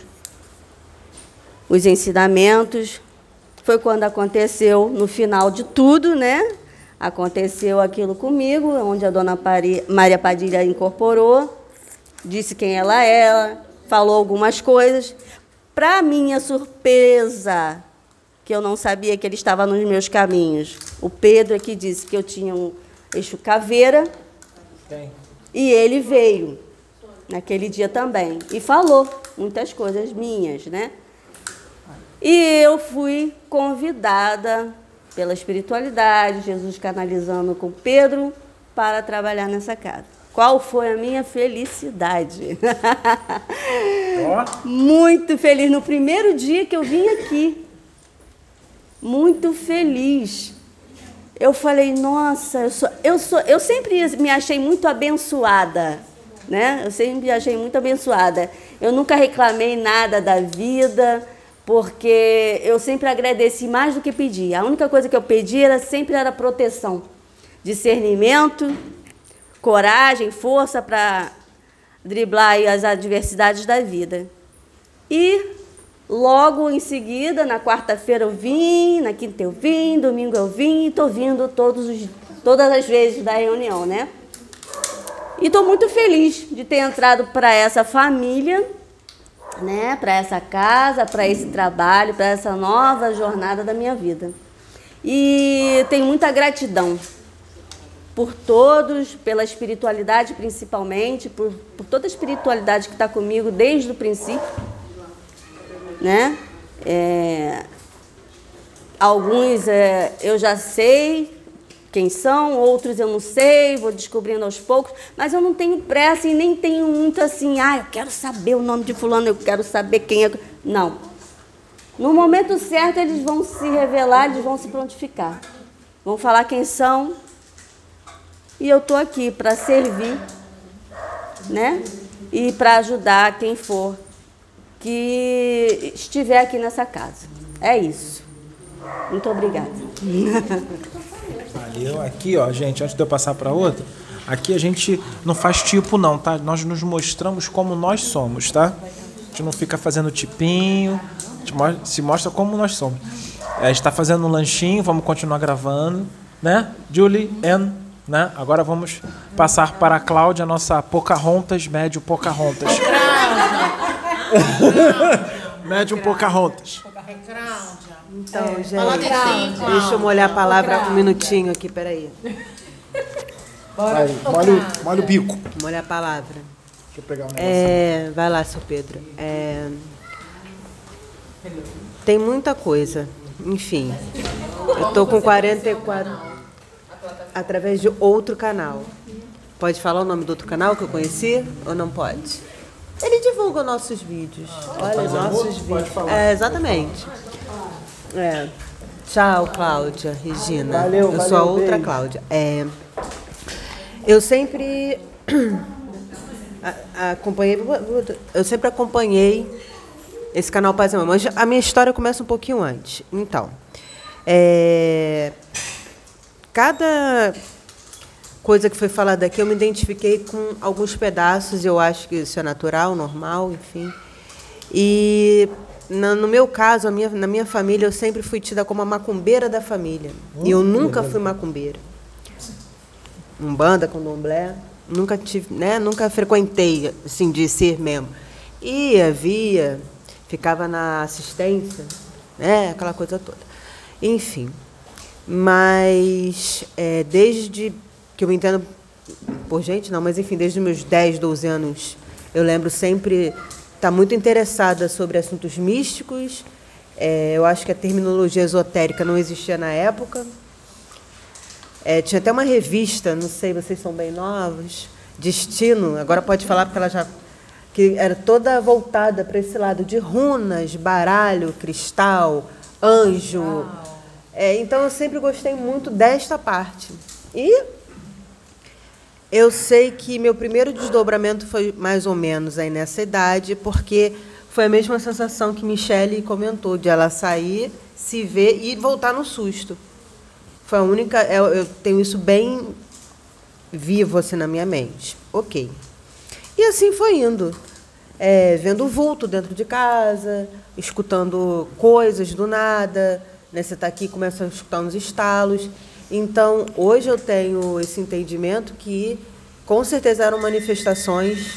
os ensinamentos. Foi quando aconteceu, no final de tudo, né? Aconteceu aquilo comigo, onde a dona Maria Padilha incorporou, disse quem ela era, falou algumas coisas. Para minha surpresa, que eu não sabia que ele estava nos meus caminhos, o Pedro é que disse que eu tinha um eixo caveira. Tem. E ele veio naquele dia também e falou muitas coisas minhas, né? E eu fui convidada pela espiritualidade, Jesus canalizando com Pedro para trabalhar nessa casa. Qual foi a minha felicidade? Oh. Muito feliz. No primeiro dia que eu vim aqui, muito feliz. Eu falei, nossa, eu, sou, eu, sou, eu sempre me achei muito abençoada. Né? Eu sempre me achei muito abençoada. Eu nunca reclamei nada da vida, porque eu sempre agradeci mais do que pedi. A única coisa que eu pedi era sempre era proteção, discernimento coragem, força para driblar as adversidades da vida. E logo em seguida, na quarta-feira eu vim, na quinta eu vim, domingo eu vim, e estou vindo todos os, todas as vezes da reunião, né? E estou muito feliz de ter entrado para essa família, né? Para essa casa, para esse trabalho, para essa nova jornada da minha vida. E tenho muita gratidão por todos, pela espiritualidade principalmente, por, por toda a espiritualidade que está comigo desde o princípio. né? É, alguns é, eu já sei quem são, outros eu não sei, vou descobrindo aos poucos, mas eu não tenho pressa e nem tenho muito assim, ah, eu quero saber o nome de fulano, eu quero saber quem é. Não. No momento certo eles vão se revelar, eles vão se prontificar. Vão falar quem são. E eu estou aqui para servir, né? E para ajudar quem for que estiver aqui nessa casa. É isso. Muito obrigada. Valeu. Aqui, ó, gente, antes de eu passar para outra, aqui a gente não faz tipo não, tá? Nós nos mostramos como nós somos, tá? A gente não fica fazendo tipinho, a gente se mostra como nós somos. É, A gente está fazendo um lanchinho, vamos continuar gravando, né? Julie, Ann, né? Agora vamos passar para a Cláudia, nossa Pocahontas, médio Pocahontas. médium Pocahontas. Então, gente, deixa eu molhar a palavra um minutinho aqui, peraí. Vai, molha, o- molha o bico. Molhar a palavra. Deixa eu pegar um negócio. É, vai lá, seu Pedro. É, tem muita coisa. Enfim, eu tô com 44 através de outro canal. Pode falar o nome do outro canal que eu conheci ou não pode? Ele divulga nossos vídeos. Olha, nossos vídeos. É, exatamente. É. Tchau, Cláudia, Regina. Valeu, eu sou a outra beijo. Cláudia. É, eu sempre a- acompanhei, eu sempre acompanhei esse canal Paz e Amor, mas a minha história começa um pouquinho antes. Então, é, cada coisa que foi falada aqui, eu me identifiquei com alguns pedaços, eu acho que isso é natural, normal, enfim. E no meu caso, minha, na minha família, eu sempre fui tida como a macumbeira da família. E eu nunca fui macumbeira. Umbanda, candomblé, nunca tive, né, nunca frequentei, assim, de ser mesmo. Ia, via, ficava na assistência, né, aquela coisa toda. Enfim, mas é, desde que eu me entendo por gente, não, mas enfim, desde meus 10, 12 anos, eu lembro sempre estar muito interessada sobre assuntos místicos. É, eu acho que a terminologia esotérica não existia na época. É, tinha até uma revista, não sei, vocês são bem novos, Destino, agora pode falar porque ela já. que era toda voltada para esse lado de runas, baralho, cristal, anjo. É, então eu sempre gostei muito desta parte. E eu sei que meu primeiro desdobramento foi mais ou menos aí nessa idade, porque foi a mesma sensação que Michele comentou, de ela sair, se ver e voltar no susto. Foi a única. Eu, eu tenho isso bem vivo assim na minha mente. Ok. E assim foi indo. É, vendo vulto dentro de casa, escutando coisas do nada. Né? Você está aqui e começa a escutar uns estalos. Então, hoje eu tenho esse entendimento que, com certeza, eram manifestações,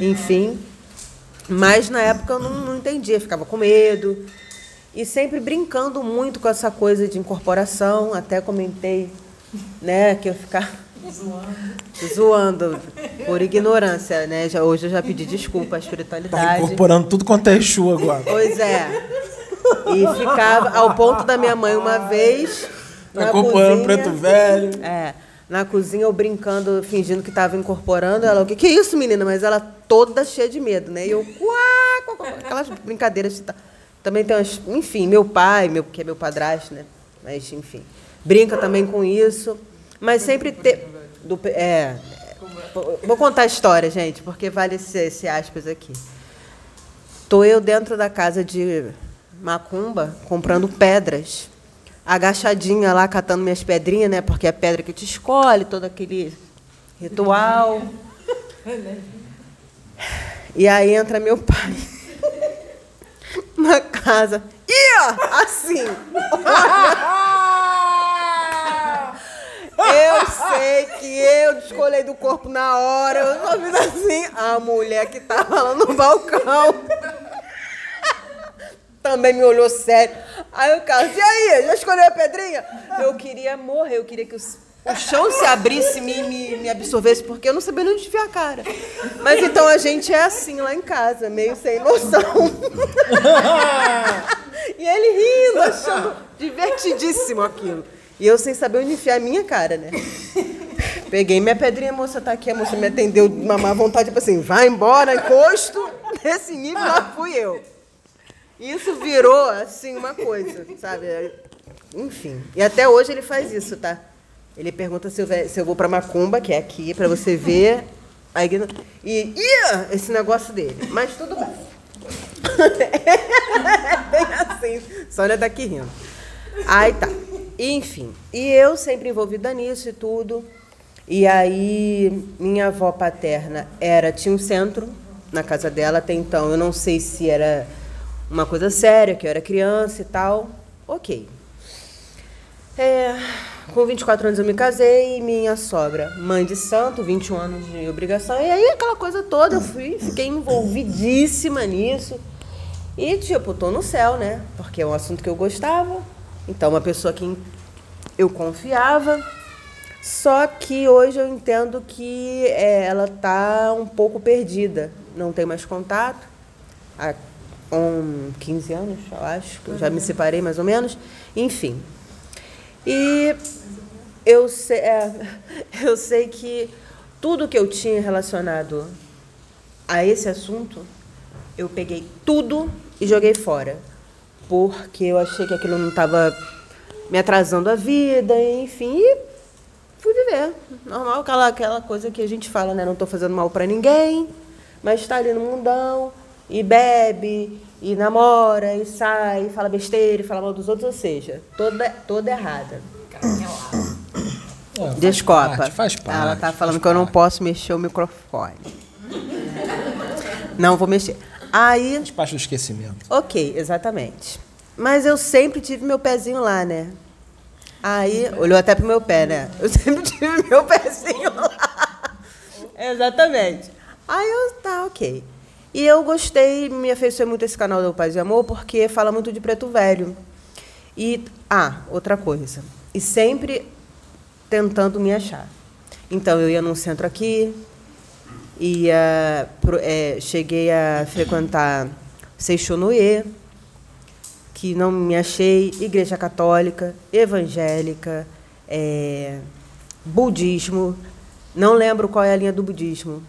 enfim. Mas na época eu não, não entendia, ficava com medo. E sempre brincando muito com essa coisa de incorporação. Até comentei né, que eu ficava zoando por ignorância, né? Já, hoje eu já pedi desculpa à Tá espiritualidade. incorporando tudo quanto é Exu agora. Pois é. E ficava ao ponto da minha mãe uma vez. Tá na acompanhando cozinha, Preto Velho. É. Na cozinha, eu brincando, fingindo que estava incorporando. Ela, o que, que é isso, menina? Mas ela toda cheia de medo, né? E eu, quá, quá, quá, aquelas brincadeiras. de ta- Também tem umas. Enfim, meu pai, meu, que é meu padrasto, né? Mas, enfim. Brinca também com isso. Mas sempre ter. Do, é, vou contar a história, gente, porque vale esse, esse aspas aqui. Tô eu dentro da casa de Macumba comprando pedras, agachadinha lá catando minhas pedrinhas, né? Porque é a pedra que te escolhe, todo aquele ritual. E aí entra meu pai na casa. Ia! Assim! Eu sei que eu descolei do corpo na hora. Eu só fiz assim. A mulher que tava lá no balcão também me olhou sério. Aí o Carlos, e aí? Já escolheu a pedrinha? Eu queria morrer, eu queria que os o chão se abrisse, me, me, me absorvesse, porque eu não sabia onde enfiar a cara. Mas então a gente é assim lá em casa, meio sem noção. e ele rindo, achando divertidíssimo aquilo. E eu sem saber onde enfiar a minha cara, né? Peguei minha pedrinha, a moça tá aqui, a moça me atendeu de uma má vontade, tipo assim, vai embora, encosto. Nesse nível lá fui eu. Isso virou, assim, uma coisa, sabe? Enfim. E até hoje ele faz isso, tá? Ele pergunta se eu, se eu vou pra Macumba, que é aqui, pra você ver. A igno- E ia esse negócio dele. Mas tudo bem. É assim. Sônia tá aqui rindo. Aí tá. Enfim. E eu sempre envolvida nisso e tudo. E aí, minha avó paterna era, tinha um centro na casa dela até então. Eu não sei se era uma coisa séria, que eu era criança e tal. Ok. É, com 24 anos eu me casei e minha sogra, mãe de santo, 21 anos de obrigação. E aí aquela coisa toda, eu fui, fiquei envolvidíssima nisso. E, tipo, tô no céu, né? Porque é um assunto que eu gostava. Então, uma pessoa que eu confiava. Só que hoje eu entendo que é, ela tá um pouco perdida. Não tem mais contato. Há um, 15 anos, eu acho, que eu já me separei mais ou menos. Enfim. E eu sei, é, eu sei que tudo que eu tinha relacionado a esse assunto, eu peguei tudo e joguei fora. Porque eu achei que aquilo não estava me atrasando a vida, enfim, e fui viver. Normal, aquela, aquela coisa que a gente fala, né? Não estou fazendo mal para ninguém, mas está ali no mundão, e bebe, e namora, e sai, e fala besteira, e fala mal dos outros, ou seja, toda, toda errada. É, faz Desculpa. parte, faz parte, Ela tá faz falando que eu não posso mexer o microfone. Não vou mexer. Aí, Faz parte do esquecimento. ok, exatamente. Mas eu sempre tive meu pezinho lá, né? Aí, olhou até pro meu pé, né? Eu sempre tive meu pezinho lá. Exatamente. Aí eu, tá, ok. E eu gostei, me afeiçoei muito esse canal do Paz e Amor, porque fala muito de preto velho. E, ah, outra coisa. E sempre tentando me achar. Então, eu ia num centro aqui, ia, é, cheguei a frequentar Seixonoye, que não me achei, igreja católica, evangélica, é, budismo, não lembro qual é a linha do budismo,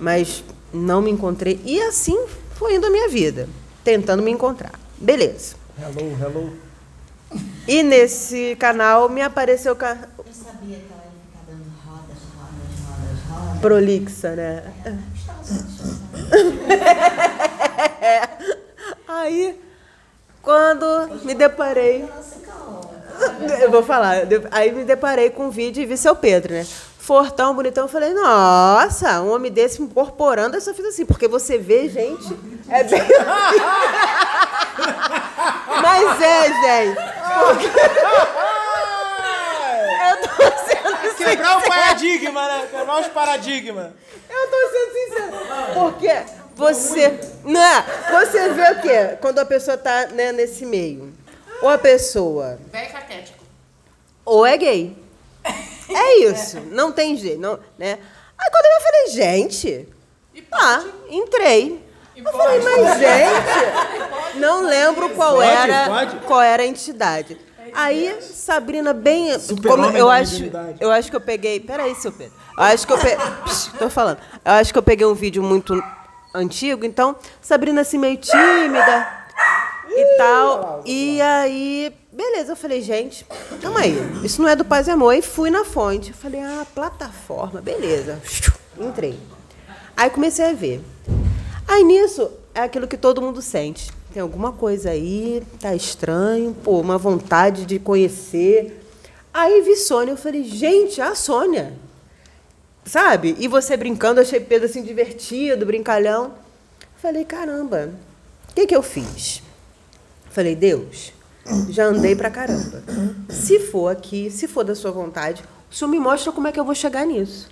mas não me encontrei. E assim foi indo a minha vida, tentando me encontrar. Beleza. Hello, hello. E nesse canal me apareceu. Ca... Eu sabia que ela ia ficar dando rodas, rodas, rodas, rodas. Prolixa, né? Aí, quando me deparei. Eu vou falar. de- Aí me deparei com um vídeo e vi seu Pedro, né? Fortão, bonitão. Eu falei, nossa, um homem desse incorporando, eu só fiz assim, porque você vê, gente, é bem. Mas é, gente. Eu tô sendo Quebrar o paradigma, né? Quebrar os paradigmas. Eu tô sendo sincera. Porque você. Não, você vê o quê? Quando a pessoa tá né, nesse meio. Ou a pessoa. Velho caquético. Ou é gay. É isso. Não tem jeito. Não, né? Aí quando eu falei, gente. Ah, entrei. Eu falei, mas gente. Não lembro qual Pode, era pode. qual era a entidade. Aí, Sabrina, bem. Super-homem como eu acho, eu acho que eu peguei. Peraí, seu Pedro. Eu acho que eu peguei. Tô falando. Eu acho que eu peguei um vídeo muito antigo, então, Sabrina assim, meio tímida e tal. E aí, beleza, eu falei, gente, calma aí. Isso não é do Paz e Amor. E fui na fonte. Eu falei, ah, plataforma, beleza. Entrei. Aí comecei a ver. Aí nisso, é aquilo que todo mundo sente. Tem alguma coisa aí, tá estranho, pô, uma vontade de conhecer. Aí vi Sônia, eu falei, gente, a Sônia. Sabe? E você brincando, achei Pedro assim divertido, brincalhão. Falei, caramba, o que, que eu fiz? Falei, Deus, já andei pra caramba. Se for aqui, se for da sua vontade, o senhor me mostra como é que eu vou chegar nisso.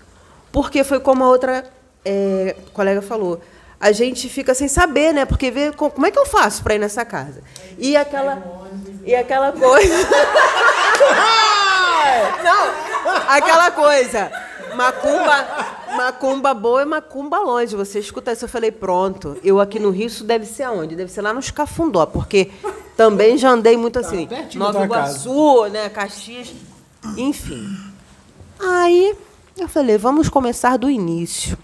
Porque foi como a outra é, colega falou. A gente fica sem saber, né? Porque vê co- como é que eu faço para ir nessa casa. E aquela, e aquela coisa. Não, aquela coisa. Macumba, macumba boa é macumba longe. Você escuta isso, eu falei, pronto. Eu aqui no Rio, isso deve ser aonde? Deve ser lá nos Cafundó, porque também já andei muito assim. pertinho Nova tua casa. Iguaçu, né, Caxias, enfim. Aí eu falei, vamos começar do início.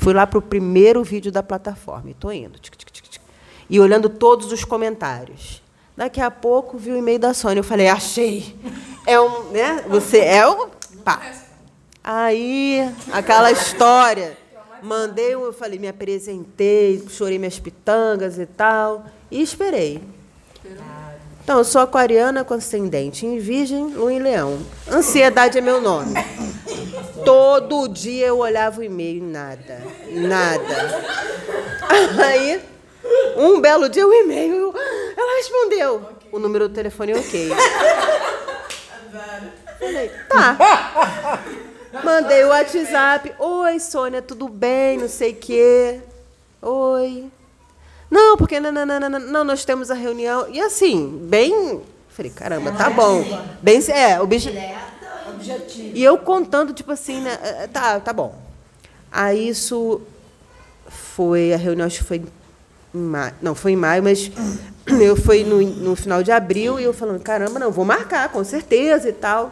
Fui lá pro primeiro vídeo da plataforma e tô indo. tic, tic, tic, tic, e olhando todos os comentários. Daqui a pouco vi o e-mail da Sônia. Eu falei, achei. É um, né? Você é o. Pá. Aí, aquela história. Mandei, eu falei, me apresentei, chorei minhas pitangas e tal. E esperei. Então, eu sou aquariana com ascendente em virgem, lua em leão. Ansiedade é meu nome. Todo dia eu olhava o e-mail, nada, nada. Aí, um belo dia o e-mail, ela respondeu. O número do telefone é ok. Falei, tá. Mandei o WhatsApp. Oi, Sônia, tudo bem? Não sei o quê. Oi. Não, porque não, não, não, não, nós temos a reunião. E assim, bem. Falei, caramba, tá bom. Bem, é, o bicho. E eu contando, tipo assim, né? eh, Tá, tá bom. Aí isso foi, a reunião acho que foi em maio. Não, foi em maio, mas eu fui no, no final de abril e eu falando, caramba, não, vou marcar, com certeza e tal.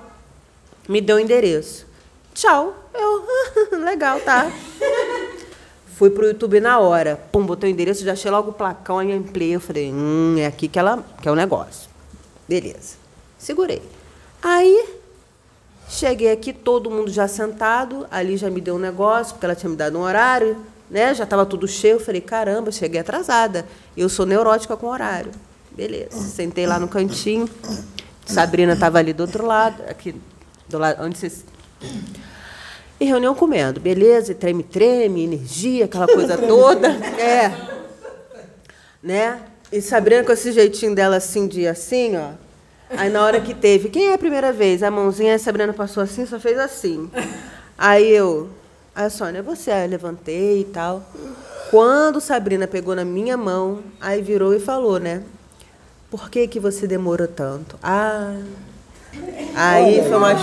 Me deu o endereço. Tchau. Eu, legal, tá. Fui pro YouTube na hora. Pum, botei o endereço, já achei logo o placão, aí ampliei. Eu falei, hum, é aqui que ela que é o negócio. Beleza. Segurei. Aí, cheguei aqui, todo mundo já sentado. Ali já me deu um negócio, porque ela tinha me dado um horário, né? Já estava tudo cheio. Eu falei, caramba, cheguei atrasada. Eu sou neurótica com horário. Beleza. Sentei lá no cantinho. Sabrina estava ali do outro lado, aqui do lado, onde vocês e reunião comendo, beleza, e treme-treme, energia, aquela coisa toda. É. Né? E Sabrina com esse jeitinho dela assim, de assim, ó. Aí na hora que teve, quem é a primeira vez? A mãozinha, a Sabrina passou assim, só fez assim. Aí eu, a Sônia, você, aí eu levantei e tal. Quando Sabrina pegou na minha mão, aí virou e falou, né? Por que que você demorou tanto? Ah, Aí foi uma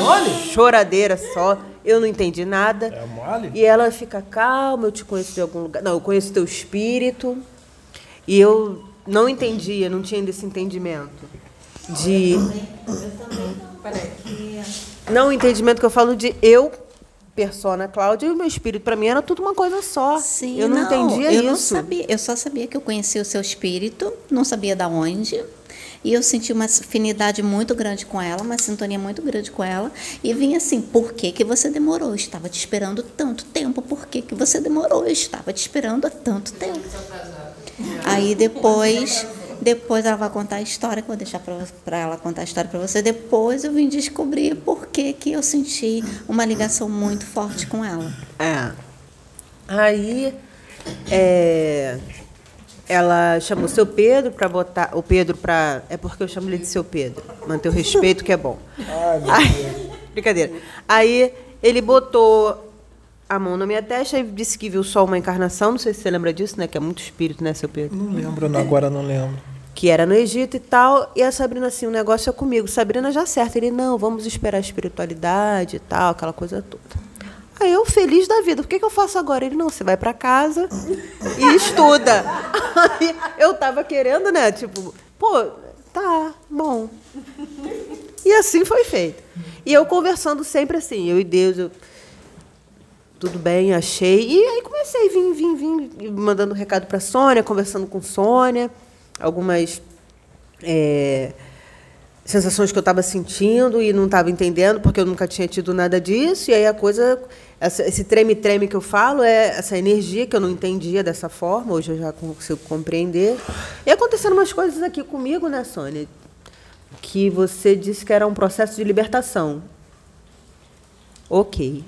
choradeira só. Eu não entendi nada. É mole? E ela fica calma, eu te conheço de algum lugar. Não, eu conheço teu espírito. E eu não entendia, não tinha esse entendimento. De. Não, o entendimento que eu falo de eu, persona Cláudia, e o meu espírito, para mim, era tudo uma coisa só. Sim, eu não, entendia eu isso. Não sabia, eu só sabia que eu conhecia o seu espírito, não sabia da onde. E eu senti uma afinidade muito grande com ela, uma sintonia muito grande com ela. E vinha assim, por que, que você demorou? Eu estava te esperando tanto tempo. Por que, que você demorou? Eu estava te esperando há tanto tempo. Aí depois, depois ela vai contar a história, que eu vou deixar para ela contar a história para você. Depois eu vim descobrir por que, que eu senti uma ligação muito forte com ela. É. Aí é, ela chamou seu Pedro para botar. O Pedro para. É porque eu chamo ele de seu Pedro. Manter o respeito que é bom. Aí- brincadeira. Aí ele botou a mão na minha testa e disse que viu só uma encarnação. Não sei se você lembra disso, né? Que é muito espírito, né, seu Pedro? Não lembro, não, agora não lembro. que era no Egito e tal, e a Sabrina assim, o negócio é comigo. Sabrina já certa, ele não, vamos esperar a espiritualidade e tal, aquela coisa toda. Aí eu feliz da vida, o que, que eu faço agora? Ele não, você vai para casa e estuda. Aí eu tava querendo, né, tipo, pô, tá, bom. E assim foi feito. E eu conversando sempre assim, eu e Deus, eu, tudo bem, achei. E aí comecei, vim, vim, vim, mandando recado para Sônia, conversando com Sônia, algumas é, sensações que eu estava sentindo e não estava entendendo, porque eu nunca tinha tido nada disso. E aí a coisa, esse treme-treme que eu falo, é essa energia que eu não entendia dessa forma, hoje eu já consigo compreender. E aconteceram umas coisas aqui comigo, né, Sônia? Que você disse que era um processo de libertação. Ok.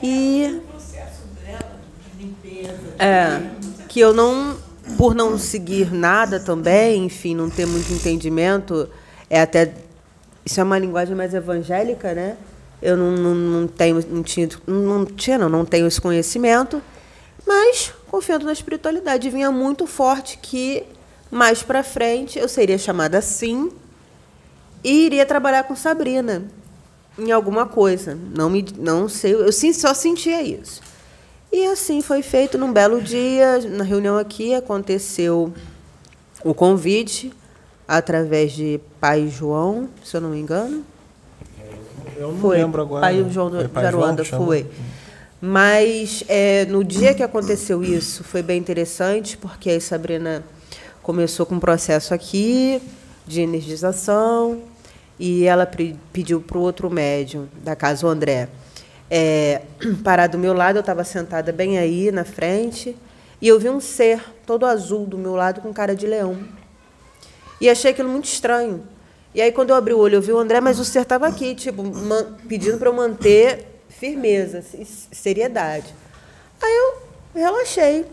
E. É, que eu não, por não seguir nada também, enfim, não ter muito entendimento, é até. Isso é uma linguagem mais evangélica, né? Eu não, não, não tenho, não tinha, não tinha, não, não tenho esse conhecimento, mas confiando na espiritualidade, vinha muito forte que mais para frente eu seria chamada assim e iria trabalhar com Sabrina. em alguma coisa. Não me, não sei, eu sim, só sentia isso. E assim foi feito num belo dia, na reunião aqui aconteceu o convite através de Pai João, se eu não me engano. Eu não Foi. lembro agora. Pai João de Pai João Aruanda, chama? foi. Mas é, no dia que aconteceu isso, foi bem interessante, porque aí Sabrina começou com um processo aqui de energização e ela pediu para o outro médium da casa, o André, é, parar do meu lado. Eu estava sentada bem aí na frente e eu vi um ser todo azul do meu lado com cara de leão. E achei aquilo muito estranho. E aí, quando eu abri o olho, eu vi o André, mas o ser estava aqui, tipo, pedindo para eu manter firmeza, se- seriedade. Aí eu relaxei.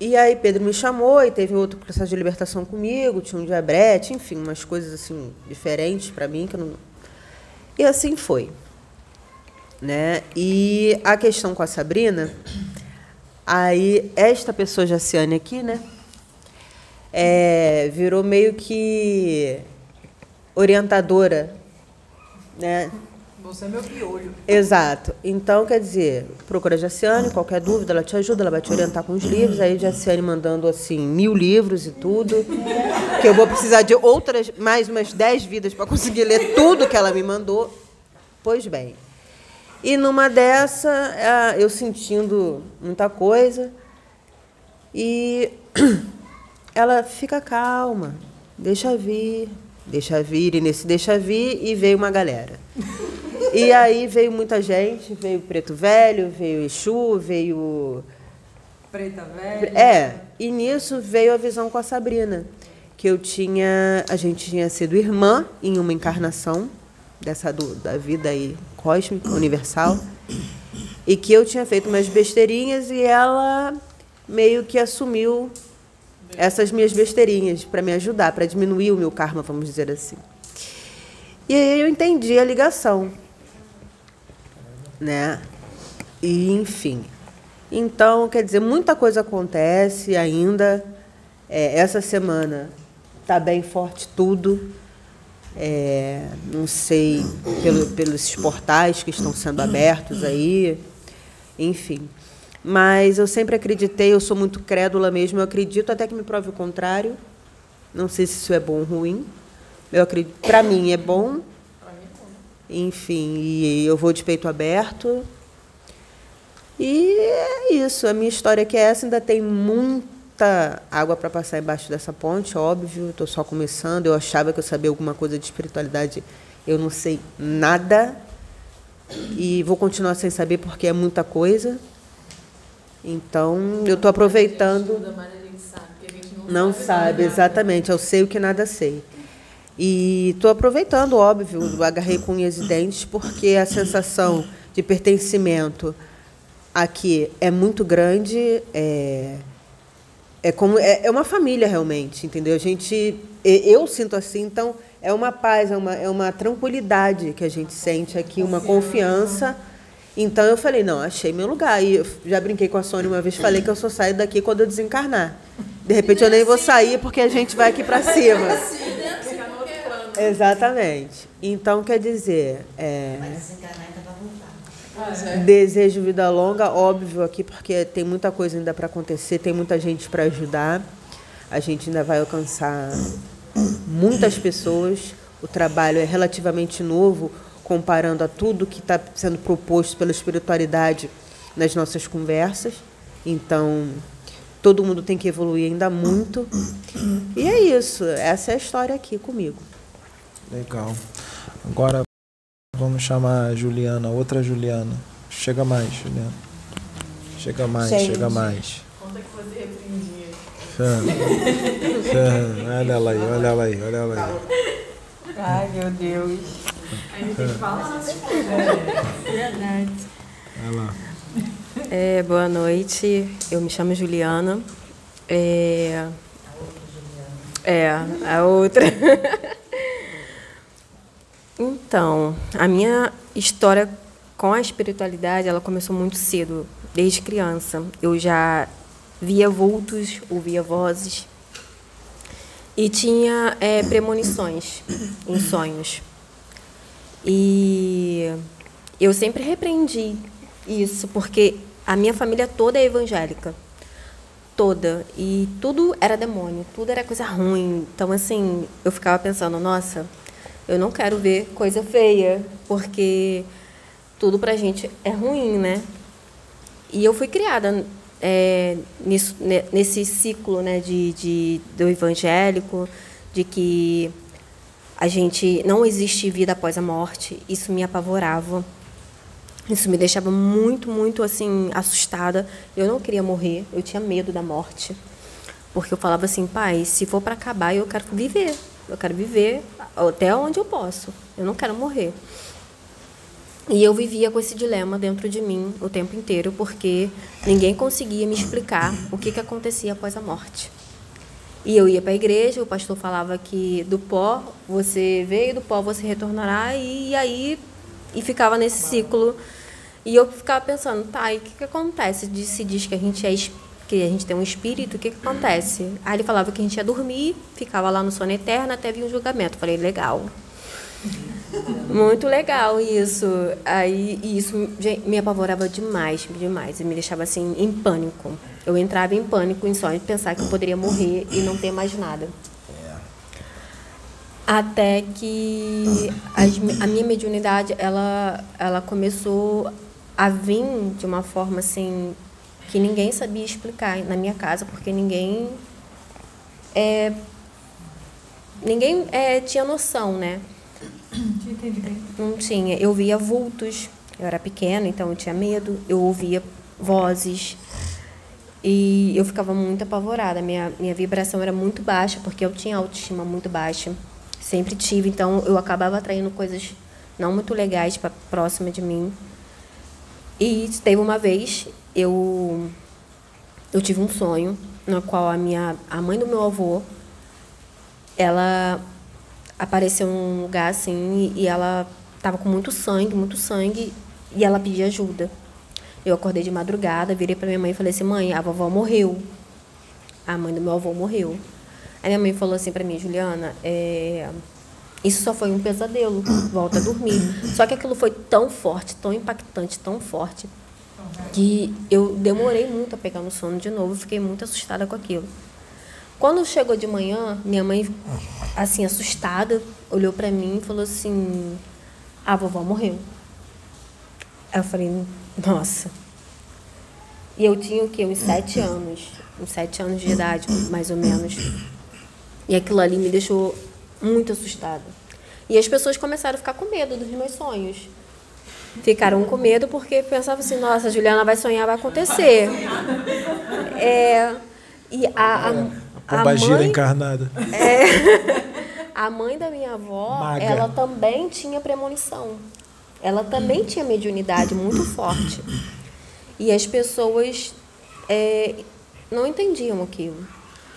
E aí Pedro me chamou e teve outro processo de libertação comigo, tinha um diabrete, enfim, umas coisas assim diferentes para mim que não... E assim foi. Né? E a questão com a Sabrina, aí esta pessoa Jaciane aqui, né? É, virou meio que orientadora, né? Você é meu piolho. Exato. Então, quer dizer, procura a Jaciane, qualquer dúvida, ela te ajuda, ela vai te orientar com os livros. Aí, Jaciane mandando, assim, mil livros e tudo. Que eu vou precisar de outras, mais umas dez vidas para conseguir ler tudo que ela me mandou. Pois bem. E numa dessa, ah, eu sentindo muita coisa. E ela fica calma, deixa vir, deixa vir, e nesse deixa vir, e veio uma galera. E aí veio muita gente, veio Preto Velho, veio Exu, veio. Preta velha. É, e nisso veio a visão com a Sabrina, que eu tinha. A gente tinha sido irmã em uma encarnação dessa do, da vida aí cósmica, universal, e que eu tinha feito umas besteirinhas e ela meio que assumiu essas minhas besteirinhas para me ajudar, para diminuir o meu karma, vamos dizer assim. E aí eu entendi a ligação, né? E enfim. Então, quer dizer, muita coisa acontece ainda. É, essa semana está bem forte tudo. É, não sei, pelo, pelos portais que estão sendo abertos aí, enfim. Mas eu sempre acreditei, eu sou muito crédula mesmo, eu acredito até que me prove o contrário. Não sei se isso é bom ou ruim. Eu acredito, para mim é bom. Enfim, e eu vou de peito aberto. E é isso, a minha história que é essa, ainda tem muita água para passar embaixo dessa ponte, óbvio, estou só começando. Eu achava que eu sabia alguma coisa de espiritualidade, eu não sei nada. E vou continuar sem saber porque é muita coisa. Então, eu estou aproveitando. Não sabe, exatamente. Eu sei o que nada sei. E estou aproveitando, óbvio, agarrei com unhas e dentes, porque a sensação de pertencimento aqui é muito grande. É, é como é, é uma família realmente, entendeu? A gente, eu sinto assim, então é uma paz, é uma, é uma tranquilidade que a gente sente aqui, uma confiança. Então eu falei, não, achei meu lugar. E eu já brinquei com a Sônia uma vez, falei que eu só saio daqui quando eu desencarnar. De repente eu nem vou sair porque a gente vai aqui para cima. Exatamente. Então quer dizer, é, desejo vida longa, óbvio aqui porque tem muita coisa ainda para acontecer, tem muita gente para ajudar. A gente ainda vai alcançar muitas pessoas. O trabalho é relativamente novo comparando a tudo que está sendo proposto pela espiritualidade nas nossas conversas. Então, todo mundo tem que evoluir ainda muito. E é isso. Essa é a história aqui comigo. Legal. Agora vamos chamar a Juliana, outra Juliana. Chega mais, Juliana. Chega mais, Gente. chega mais. Fã. Fã. Olha ela aí, olha ela aí, olha ela aí. Ai, meu Deus. Verdade. Olha lá. É, boa noite, eu me chamo Juliana. É, é a outra. Então, a minha história com a espiritualidade, ela começou muito cedo, desde criança. Eu já via vultos, ouvia vozes e tinha é, premonições em sonhos. E eu sempre repreendi isso, porque a minha família toda é evangélica. Toda. E tudo era demônio, tudo era coisa ruim. Então, assim, eu ficava pensando, nossa, eu não quero ver coisa feia, porque tudo pra gente é ruim, né? E eu fui criada é, nisso, nesse ciclo né, de, de, do evangélico, de que a gente não existe vida após a morte. Isso me apavorava. Isso me deixava muito, muito assim assustada. Eu não queria morrer, eu tinha medo da morte. Porque eu falava assim, pai, se for para acabar, eu quero viver. Eu quero viver até onde eu posso. Eu não quero morrer. E eu vivia com esse dilema dentro de mim o tempo inteiro, porque ninguém conseguia me explicar o que, que acontecia após a morte. E eu ia para a igreja, o pastor falava que do pó você veio, do pó você retornará, e aí e ficava nesse ciclo. E eu ficava pensando, tá, e o que, que acontece? Se diz que a gente é que a gente tem um espírito, o que, que acontece? Aí ele falava que a gente ia dormir, ficava lá no sono eterno até vir um julgamento. falei, legal. Muito legal isso. Aí isso me apavorava demais, demais. E me deixava assim em pânico. Eu entrava em pânico em sonho de pensar que eu poderia morrer e não ter mais nada. Até que a minha mediunidade ela, ela começou a vir de uma forma assim que ninguém sabia explicar na minha casa, porque ninguém é, ninguém é, tinha noção, né? Não tinha. Eu via vultos. Eu era pequena, então eu tinha medo. Eu ouvia vozes. E eu ficava muito apavorada. Minha, minha vibração era muito baixa, porque eu tinha autoestima muito baixa. Sempre tive. Então eu acabava atraindo coisas não muito legais para próxima de mim. E teve uma vez, eu, eu tive um sonho no qual a minha a mãe do meu avô ela apareceu num lugar assim e ela estava com muito sangue, muito sangue, e ela pedia ajuda. Eu acordei de madrugada, virei para minha mãe e falei assim: "Mãe, a vovó morreu. A mãe do meu avô morreu". Aí minha mãe falou assim para mim: "Juliana, é... isso só foi um pesadelo. Volta a dormir". Só que aquilo foi tão forte, tão impactante, tão forte que eu demorei muito a pegar no sono de novo, fiquei muito assustada com aquilo. Quando chegou de manhã, minha mãe, assim, assustada, olhou para mim e falou assim: A vovó morreu. Aí eu falei: Nossa. E eu tinha o quê? Uns sete anos. Uns sete anos de idade, mais ou menos. E aquilo ali me deixou muito assustada. E as pessoas começaram a ficar com medo dos meus sonhos. Ficaram com medo porque pensavam assim: Nossa, a Juliana vai sonhar, vai acontecer. É. E a, a, Pombagira mãe, encarnada. É, a mãe da minha avó, Maga. ela também tinha premonição. Ela também tinha mediunidade muito forte. E as pessoas é, não entendiam aquilo.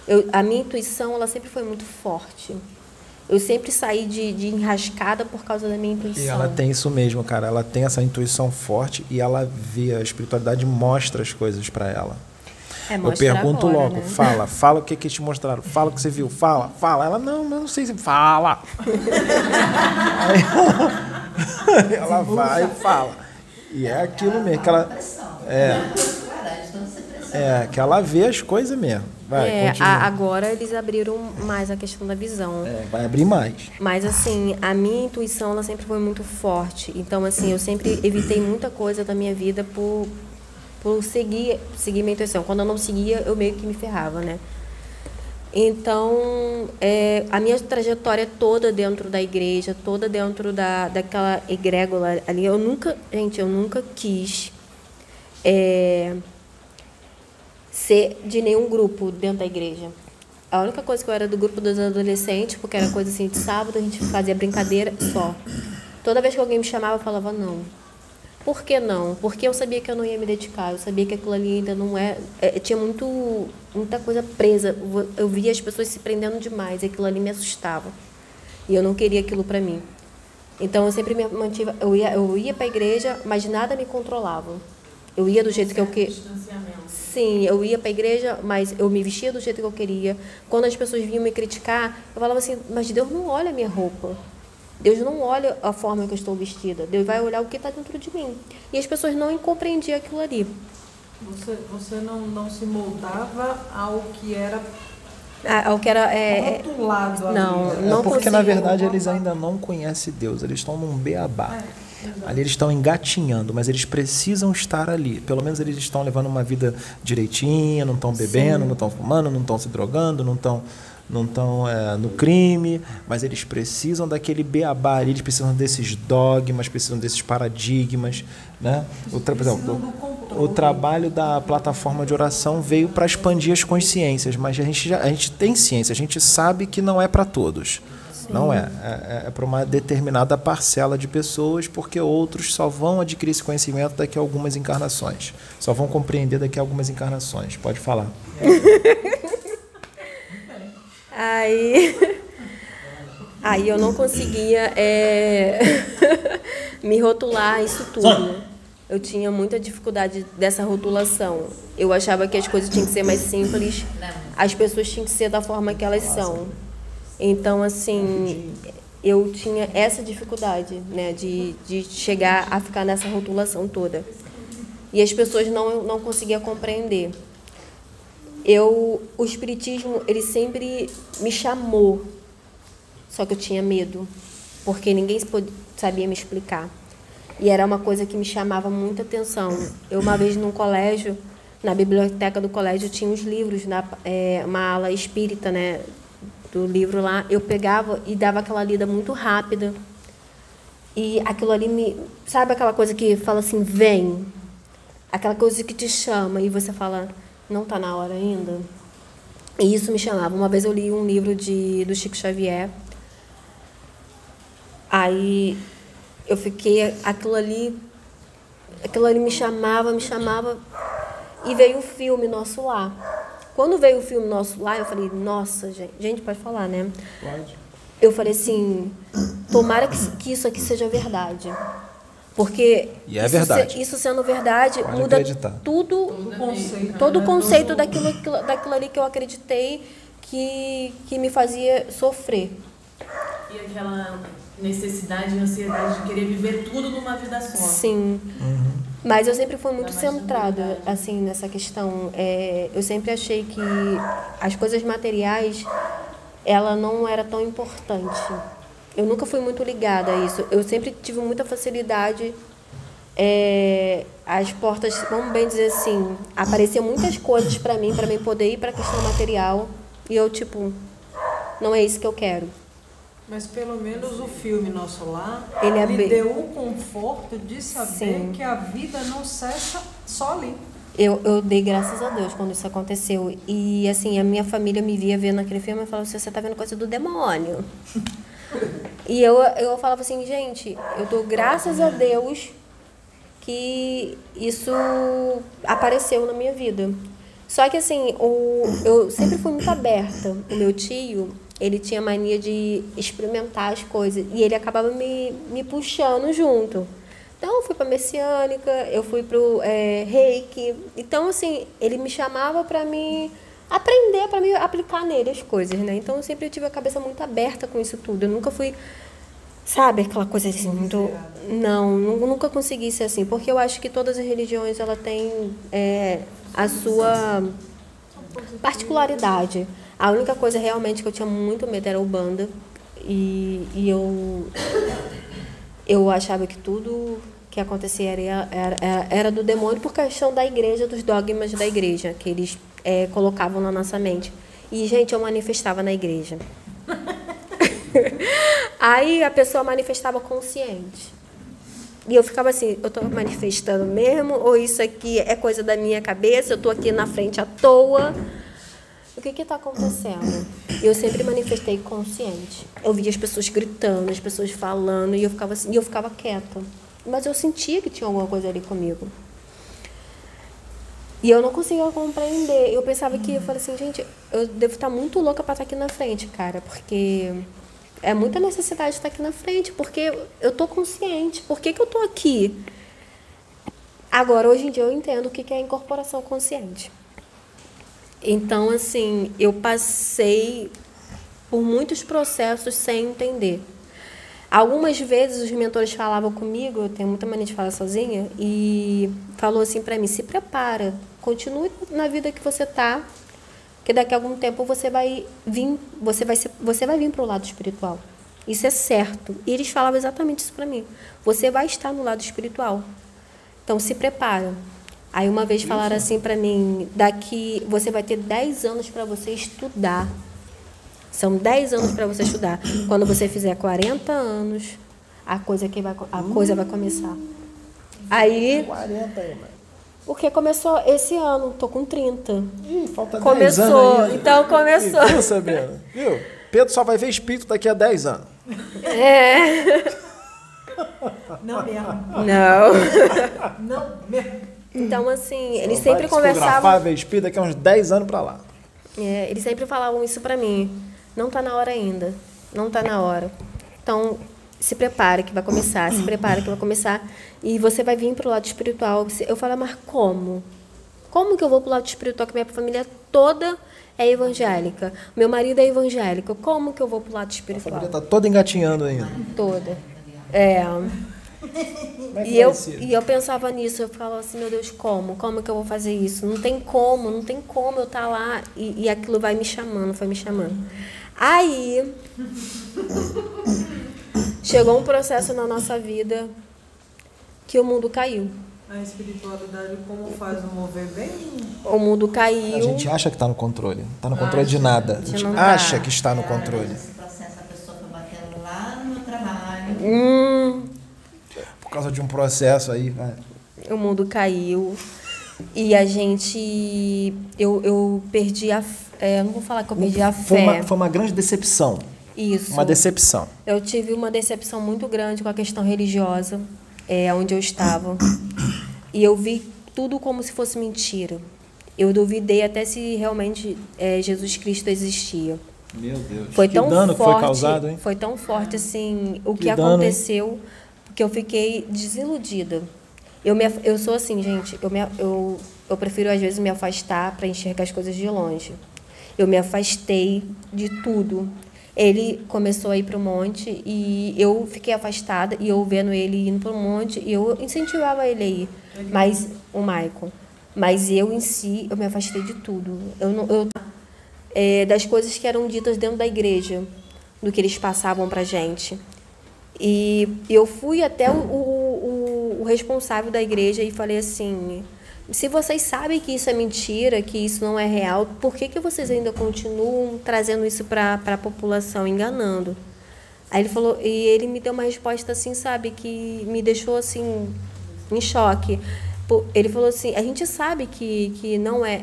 Eu, a minha intuição, ela sempre foi muito forte. Eu sempre saí de, de enrascada por causa da minha intuição. E ela tem isso mesmo, cara. Ela tem essa intuição forte e ela vê, a espiritualidade mostra as coisas para ela. É, eu pergunto agora, logo, né? fala, fala o que, que te mostraram, fala o que você viu, fala, fala. Ela, não, não sei se. Fala! Aí ela, ela vai e fala. E é aquilo mesmo, que ela. É. É, que ela vê as coisas mesmo. Vai, é, a, agora eles abriram mais a questão da visão. É, vai abrir mais. Mas assim, a minha intuição ela sempre foi muito forte. Então assim, eu sempre evitei muita coisa da minha vida por por seguir, seguir minha intuição. Quando eu não seguia, eu meio que me ferrava, né? Então, é, a minha trajetória toda dentro da igreja, toda dentro da, daquela egrégora ali, eu nunca, gente, eu nunca quis é, ser de nenhum grupo dentro da igreja. A única coisa que eu era do grupo dos adolescentes, porque era coisa assim de sábado, a gente fazia brincadeira só. Toda vez que alguém me chamava, eu falava não. Por que não? Porque eu sabia que eu não ia me dedicar, eu sabia que aquilo ali ainda não é. é tinha muito, muita coisa presa. Eu via as pessoas se prendendo demais, aquilo ali me assustava. E eu não queria aquilo para mim. Então eu sempre me mantive. Eu ia, eu ia para a igreja, mas nada me controlava. Eu ia do jeito que eu queria. Sim, eu ia para a igreja, mas eu me vestia do jeito que eu queria. Quando as pessoas vinham me criticar, eu falava assim: Mas Deus não olha a minha roupa. Deus não olha a forma que eu estou vestida, Deus vai olhar o que está dentro de mim. E as pessoas não compreendiam aquilo ali. Você, você não, não se moldava ao que era Ah, O que era. É, rotulado ali. não, É não porque, na consigo. verdade, eles ainda não conhecem Deus, eles estão num beabá. Ali eles estão engatinhando, mas eles precisam estar ali. Pelo menos eles estão levando uma vida direitinha, não estão bebendo, não estão fumando, não estão se drogando, não estão não estão é, no crime, mas eles precisam daquele beabá ali, eles precisam desses dogmas, precisam desses paradigmas, né? O, tra- exemplo, o trabalho da plataforma de oração veio para expandir as consciências, mas a gente, já, a gente tem ciência, a gente sabe que não é para todos. Não é. É, é para uma determinada parcela de pessoas, porque outros só vão adquirir esse conhecimento daqui a algumas encarnações. Só vão compreender daqui a algumas encarnações. Pode falar. Aí, aí eu não conseguia é, me rotular isso tudo. Eu tinha muita dificuldade dessa rotulação. Eu achava que as coisas tinham que ser mais simples, as pessoas tinham que ser da forma que elas são. Então, assim, eu tinha essa dificuldade, né, de, de chegar a ficar nessa rotulação toda. E as pessoas não, não conseguiam compreender eu o espiritismo ele sempre me chamou. Só que eu tinha medo porque ninguém sabia me explicar. E era uma coisa que me chamava muita atenção. Eu uma vez num colégio na biblioteca do colégio tinha uns livros na é, uma ala espírita né do livro lá. Eu pegava e dava aquela lida muito rápida. E aquilo ali me sabe aquela coisa que fala assim vem aquela coisa que te chama e você fala não está na hora ainda? E isso me chamava. Uma vez eu li um livro de do Chico Xavier. Aí eu fiquei aquilo ali aquilo ali me chamava me chamava. E veio o filme Nosso Lar. Quando veio o filme Nosso Lar eu falei nossa gente gente pode falar né? Pode. eu falei assim tomara que, que isso aqui seja verdade porque E é isso verdade. se- isso sendo verdade Pode muda acreditar. tudo todo o conceito daquilo, aquilo- daquilo ali que eu acreditei que, que me fazia sofrer. E aquela necessidade e ansiedade de querer viver tudo numa vida só. Sim. Mas eu sempre fui muito centrada assim nessa questão. É, eu sempre achei que as coisas materiais ela não era tão importante. Eu nunca fui muito ligada a isso. Eu sempre tive muita facilidade. é, as portas, vamos bem dizer assim, apareciam muitas coisas para mim, para mim poder ir para a questão material. E eu, tipo, não é isso que eu quero. Mas pelo menos o filme Nosso Lar Ele é lhe bem- deu o conforto de saber Sim. que a vida não cessa só ali. Eu, eu dei graças a Deus quando isso aconteceu. E, assim, a minha família me via vendo aquele filme e falava assim, você tá vendo coisa do demônio. E eu, eu falava assim, gente, eu dou graças a Deus que isso apareceu na minha vida. Só que, assim, o, eu sempre fui muito aberta. O meu tio, ele tinha mania de experimentar as coisas. E ele acabava me, me puxando junto. Então, eu fui para messiânica, eu fui para o reiki. Então, assim, ele me chamava para me aprender, para me aplicar nele as coisas, né? Então, eu sempre tive a cabeça muito aberta com isso tudo. Eu nunca fui, sabe, aquela coisa assim, muito... Não, nu- nunca consegui ser assim. Porque eu acho que todas as religiões, ela tem é, a sua particularidade. A única coisa realmente que eu tinha muito medo era o banda. E, e eu eu achava que tudo que acontecia era, era- era do demônio por questão da igreja, dos dogmas da igreja, que eles é, colocavam na nossa mente. E, gente, eu manifestava na igreja. Aí a pessoa manifestava consciente. E eu ficava assim, eu estou manifestando mesmo? Ou isso aqui é coisa da minha cabeça? Eu estou aqui na frente à toa? O que está acontecendo? Eu sempre manifestei consciente. Eu via as pessoas gritando, as pessoas falando, e eu ficava assim, e eu ficava quieta. Mas eu sentia que tinha alguma coisa ali comigo. E eu não conseguia compreender. Eu pensava que, eu falei assim, gente, eu devo estar muito louca para estar aqui na frente, cara, porque é muita necessidade de estar aqui na frente, porque eu tô consciente. Por que, que eu tô aqui? Agora, hoje em dia, eu entendo o que que é incorporação consciente. Então, assim, eu passei por muitos processos sem entender. Algumas vezes os mentores falavam comigo, eu tenho muita mania de falar sozinha, e falou assim para mim: se prepara, continue na vida que você tá, que daqui a algum tempo você vai vir, você vai ser, você vai vir para o lado espiritual. Isso é certo. E eles falavam exatamente isso para mim. Você vai estar no lado espiritual. Então se prepara. Aí uma vez falaram assim para mim, daqui você vai ter 10 anos para você estudar. São 10 anos para você estudar. Quando você fizer 40 anos, a coisa que vai a coisa vai começar. Aí 40 aí, mano. Porque começou esse ano, tô com 30. Ih, falta 10 Começou, anos ainda. então começou. Viu, Sabrina? Viu? Pedro só vai ver espírito daqui a 10 anos. É. Não mesmo. Não. Não mesmo. Então assim, Só eles sempre conversavam ver espírito daqui a uns 10 anos pra lá. É, eles sempre falavam isso pra mim. Não tá na hora ainda. Não tá na hora. Então, se prepare que vai começar, se prepare que vai começar. E você vai vir pro lado espiritual. Eu falo, mas como? Como que eu vou pro lado espiritual que minha família toda é evangélica? Meu marido é evangélico. Como que eu vou pro lado A espiritual? família tá toda engatinhando ainda. Toda. É. É E eu, e eu pensava nisso, eu falava assim, meu Deus, como? Como que eu vou fazer isso? Não tem como, não tem como eu estar lá e, e aquilo vai me chamando, foi me chamando. Aí chegou um processo na nossa vida que o mundo caiu. A espiritualidade, como faz o mover bem? O mundo A caiu. gente acha que tá no controle. Não tá no controle de nada. A gente tá. acha que está no controle. Esse processo, a pessoa foi batendo lá no meu trabalho. Hum, Por causa de um processo aí, vai. o mundo caiu. E a gente. Eu, eu perdi a. f- É, eu não vou falar que eu perdi a Foi fé. uma, foi uma grande decepção. Isso. Uma decepção. Eu tive uma decepção muito grande com a questão religiosa, é, onde eu estava. E eu vi tudo como se fosse mentira. Eu duvidei até se realmente é, Jesus Cristo existia. Meu Deus. Foi que tão dano forte, que foi causado, hein? foi tão forte assim o que, Que dano, hein? aconteceu, que eu fiquei desiludida. Eu me, eu sou assim, gente. Eu, me, eu, eu prefiro às vezes me afastar para enxergar as coisas de longe. Eu me afastei de tudo. Ele começou a ir para o monte e eu fiquei afastada e eu vendo ele indo para o monte e eu incentivava ele a ir. Mas o Maicon. Mas eu em si, eu me afastei de tudo. Eu não, eu é, das coisas que eram ditas dentro da igreja, do que eles passavam para gente. E eu fui até o, o, o- o responsável da igreja e falei assim: se vocês sabem que isso é mentira, que isso não é real, por que, que vocês ainda continuam trazendo isso para a população, enganando? Aí ele falou, e ele me deu uma resposta assim, sabe, que me deixou assim em choque. Ele falou assim, a gente sabe que, que não é.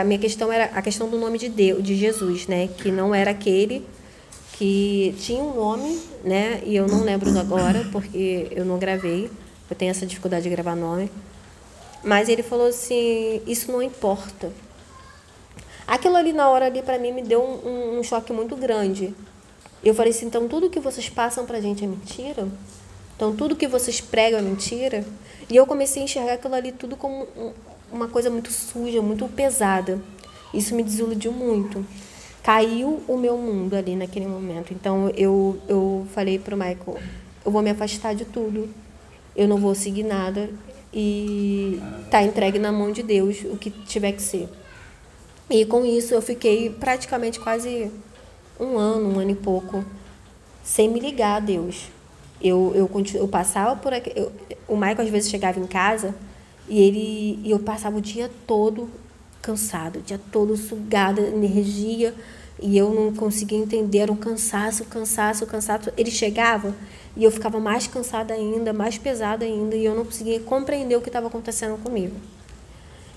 A minha questão era a questão do nome de Deus, de Jesus, né? Que não era aquele que tinha um nome, né? E eu não lembro agora, porque eu não gravei. Eu tenho essa dificuldade de gravar nome. Mas ele falou assim, isso não importa. Aquilo ali na hora ali para mim me deu um, um- choque muito grande. Eu falei assim, então tudo que vocês passam pra gente é mentira? Então tudo que vocês pregam é mentira? E eu comecei a enxergar aquilo ali tudo como um- uma coisa muito suja, muito pesada. Isso me desiludiu muito. Caiu o meu mundo ali naquele momento. Então eu, eu falei pro Michael, eu vou me afastar de tudo. Eu não vou seguir nada. E tá entregue na mão de Deus o que tiver que ser. E com isso eu fiquei praticamente quase um ano, um ano e pouco, sem me ligar a Deus. Eu, eu, eu passava por aqui. eu- o Michael às vezes chegava em casa e ele e eu passava o dia todo cansado, o dia todo sugada, energia, e eu não conseguia entender, era um cansaço, cansaço, cansaço. Ele chegava e eu ficava mais cansada ainda, mais pesada ainda, e eu não conseguia compreender o que estava acontecendo comigo.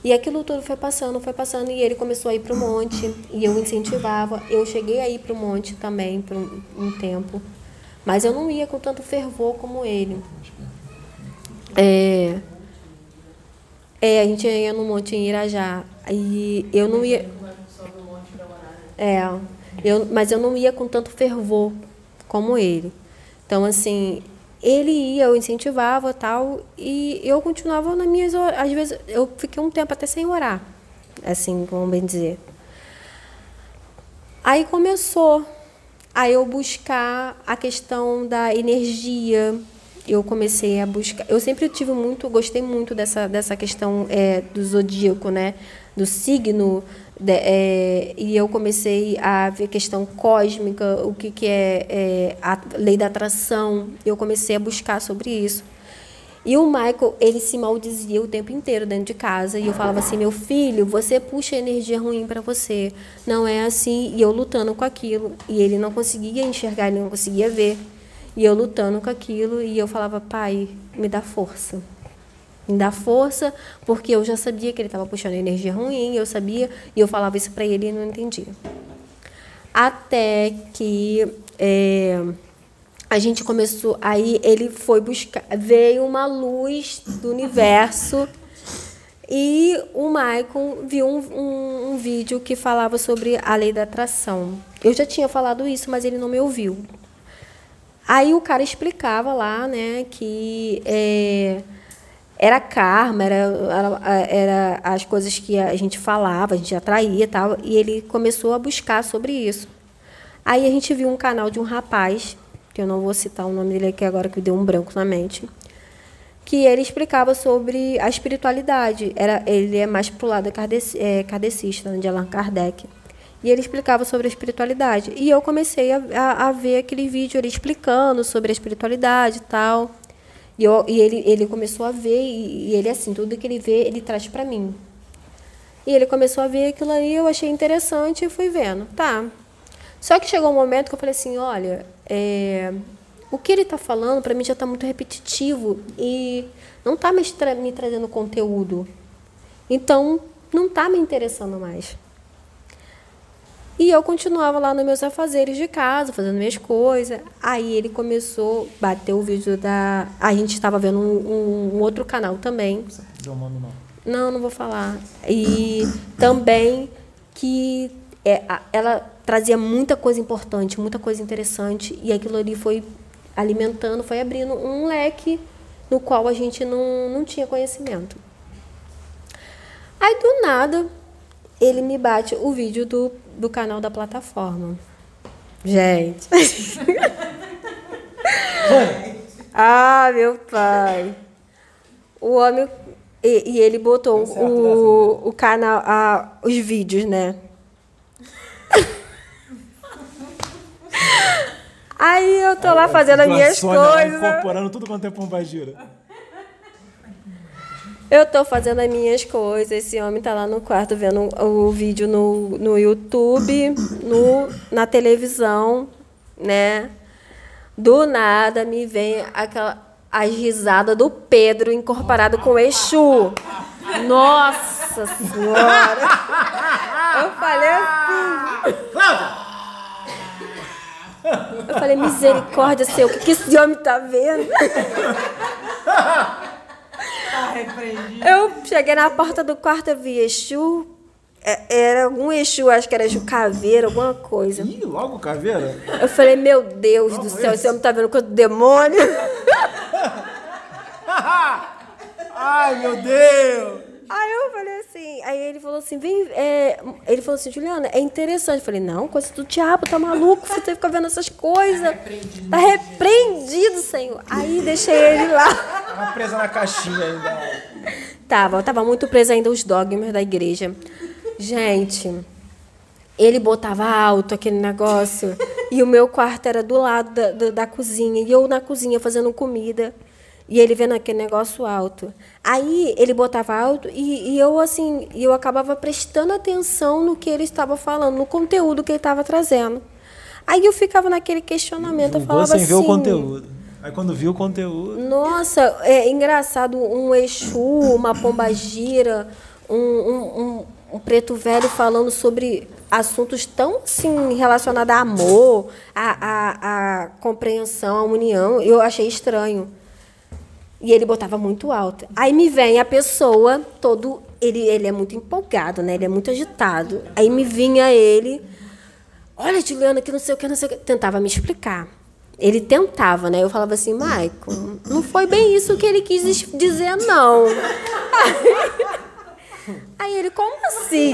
E aquilo tudo foi passando, foi passando, e ele começou a ir para o monte, e eu incentivava. Eu cheguei a ir para o monte também por um, um tempo, mas eu não ia com tanto fervor como ele. É, é, a gente ia no monte em Irajá, e eu não ia... É, eu, mas eu não ia com tanto fervor como ele. Então, assim, ele ia, eu incentivava tal, e eu continuava nas minhas Às vezes, eu fiquei um tempo até sem orar, assim, como bem dizer. Aí começou a eu buscar a questão da energia. Eu comecei a buscar. Eu sempre tive muito, gostei muito dessa, dessa questão é, do zodíaco, né? Do signo. De- é, e eu comecei a ver questão cósmica, o que, que é, é a lei da atração. Eu comecei a buscar sobre isso. E o Michael, ele se maldizia o tempo inteiro dentro de casa. E eu falava assim: meu filho, você puxa energia ruim para você. Não é assim. E eu lutando com aquilo. E ele não conseguia enxergar, ele não conseguia ver. E eu lutando com aquilo. E eu falava: pai, me dá força. Me força, porque eu já sabia que ele estava puxando energia ruim. Eu sabia. E eu falava isso para ele e ele não entendia. Até que. é, a gente começou aí ele foi buscar veio uma luz do universo e o Maicon viu um, um, um vídeo que falava sobre a lei da atração eu já tinha falado isso mas ele não me ouviu aí o cara explicava lá né que é, era karma era, era, era as coisas que a gente falava a gente atraía e tal e ele começou a buscar sobre isso aí a gente viu um canal de um rapaz que eu não vou citar o nome dele aqui agora que deu um branco na mente, que ele explicava sobre a espiritualidade. Era, ele é mais pro lado kardec, é, kardecista, né, de Allan Kardec. E ele explicava sobre a espiritualidade. E eu comecei a, a, a ver aquele vídeo ele explicando sobre a espiritualidade e tal. E, eu, e ele, ele começou a ver, e, e ele, assim, tudo que ele vê, ele traz para mim. E ele começou a ver aquilo aí, eu achei interessante e fui vendo. Tá, só que chegou um momento que eu falei assim, olha, é, o que ele está falando para mim já está muito repetitivo e não está me, tra me trazendo conteúdo. Então, não está me interessando mais. E eu continuava lá nos meus afazeres de casa, fazendo minhas coisas. Aí ele começou, bateu o vídeo da. A gente estava vendo um, um, um outro canal também. Nome não. Não, não vou falar. E também que é, ela trazia muita coisa importante, muita coisa interessante, e aquilo ali foi alimentando, foi abrindo um leque no qual a gente não, não tinha conhecimento. Aí, do nada, ele me bate o vídeo do, do canal da plataforma. Gente. ah, meu pai. O homem. E, e ele botou o, o canal, a, os vídeos, né? Aí eu tô lá fazendo as minhas coisas. incorporando tudo quanto é pombagira. Eu tô fazendo as minhas coisas. Esse homem tá lá no quarto vendo o vídeo no, no YouTube, no, na televisão, né? Do nada me vem aquela as risadas do Pedro incorporado com o Exu. Nossa Senhora! Eu falei assim. Eu falei, misericórdia, seu, o que, que esse homem tá vendo? Eu cheguei na porta do quarto, eu vi Exu. É, Era algum Exu, acho que era Exu Caveira, alguma coisa. Ih, logo caveira? Eu falei, meu Deus do céu, esse homem tá vendo do demônio. Ai, meu Deus! Aí eu falei assim, aí ele falou assim, vem, é, ele falou assim, Juliana, é interessante. Eu falei, não, coisa do diabo, tá maluco, você fica vendo essas coisas. Tá repreendido, Senhor. Aí deixei ele lá. Tava presa na caixinha ainda. Tava, tava muito preso ainda os dogmas da igreja. Gente, ele botava alto aquele negócio. E o meu quarto era do lado da, da, da cozinha. E eu na cozinha fazendo comida. E ele vendo aquele negócio alto. Aí ele botava alto e, e eu assim, eu acabava prestando atenção no que ele estava falando, no conteúdo que ele estava trazendo. Aí eu ficava naquele questionamento, eu falava sem assim, ver o conteúdo. Aí quando viu o conteúdo. nossa, é engraçado um Exu, uma pombagira, um, um, um, um preto velho falando sobre assuntos tão assim relacionados a amor, a, a, a compreensão, a união. Eu achei estranho. E ele botava muito alto. Aí me vem a pessoa, todo. Ele, ele é muito empolgado, né? Ele é muito agitado. Aí me vinha ele. Olha, Juliana, que não sei o que, não sei o que. Tentava me explicar. Ele tentava, né? Eu falava assim, Maicon, não foi bem isso que ele quis dizer, não. Aí, aí ele, como assim?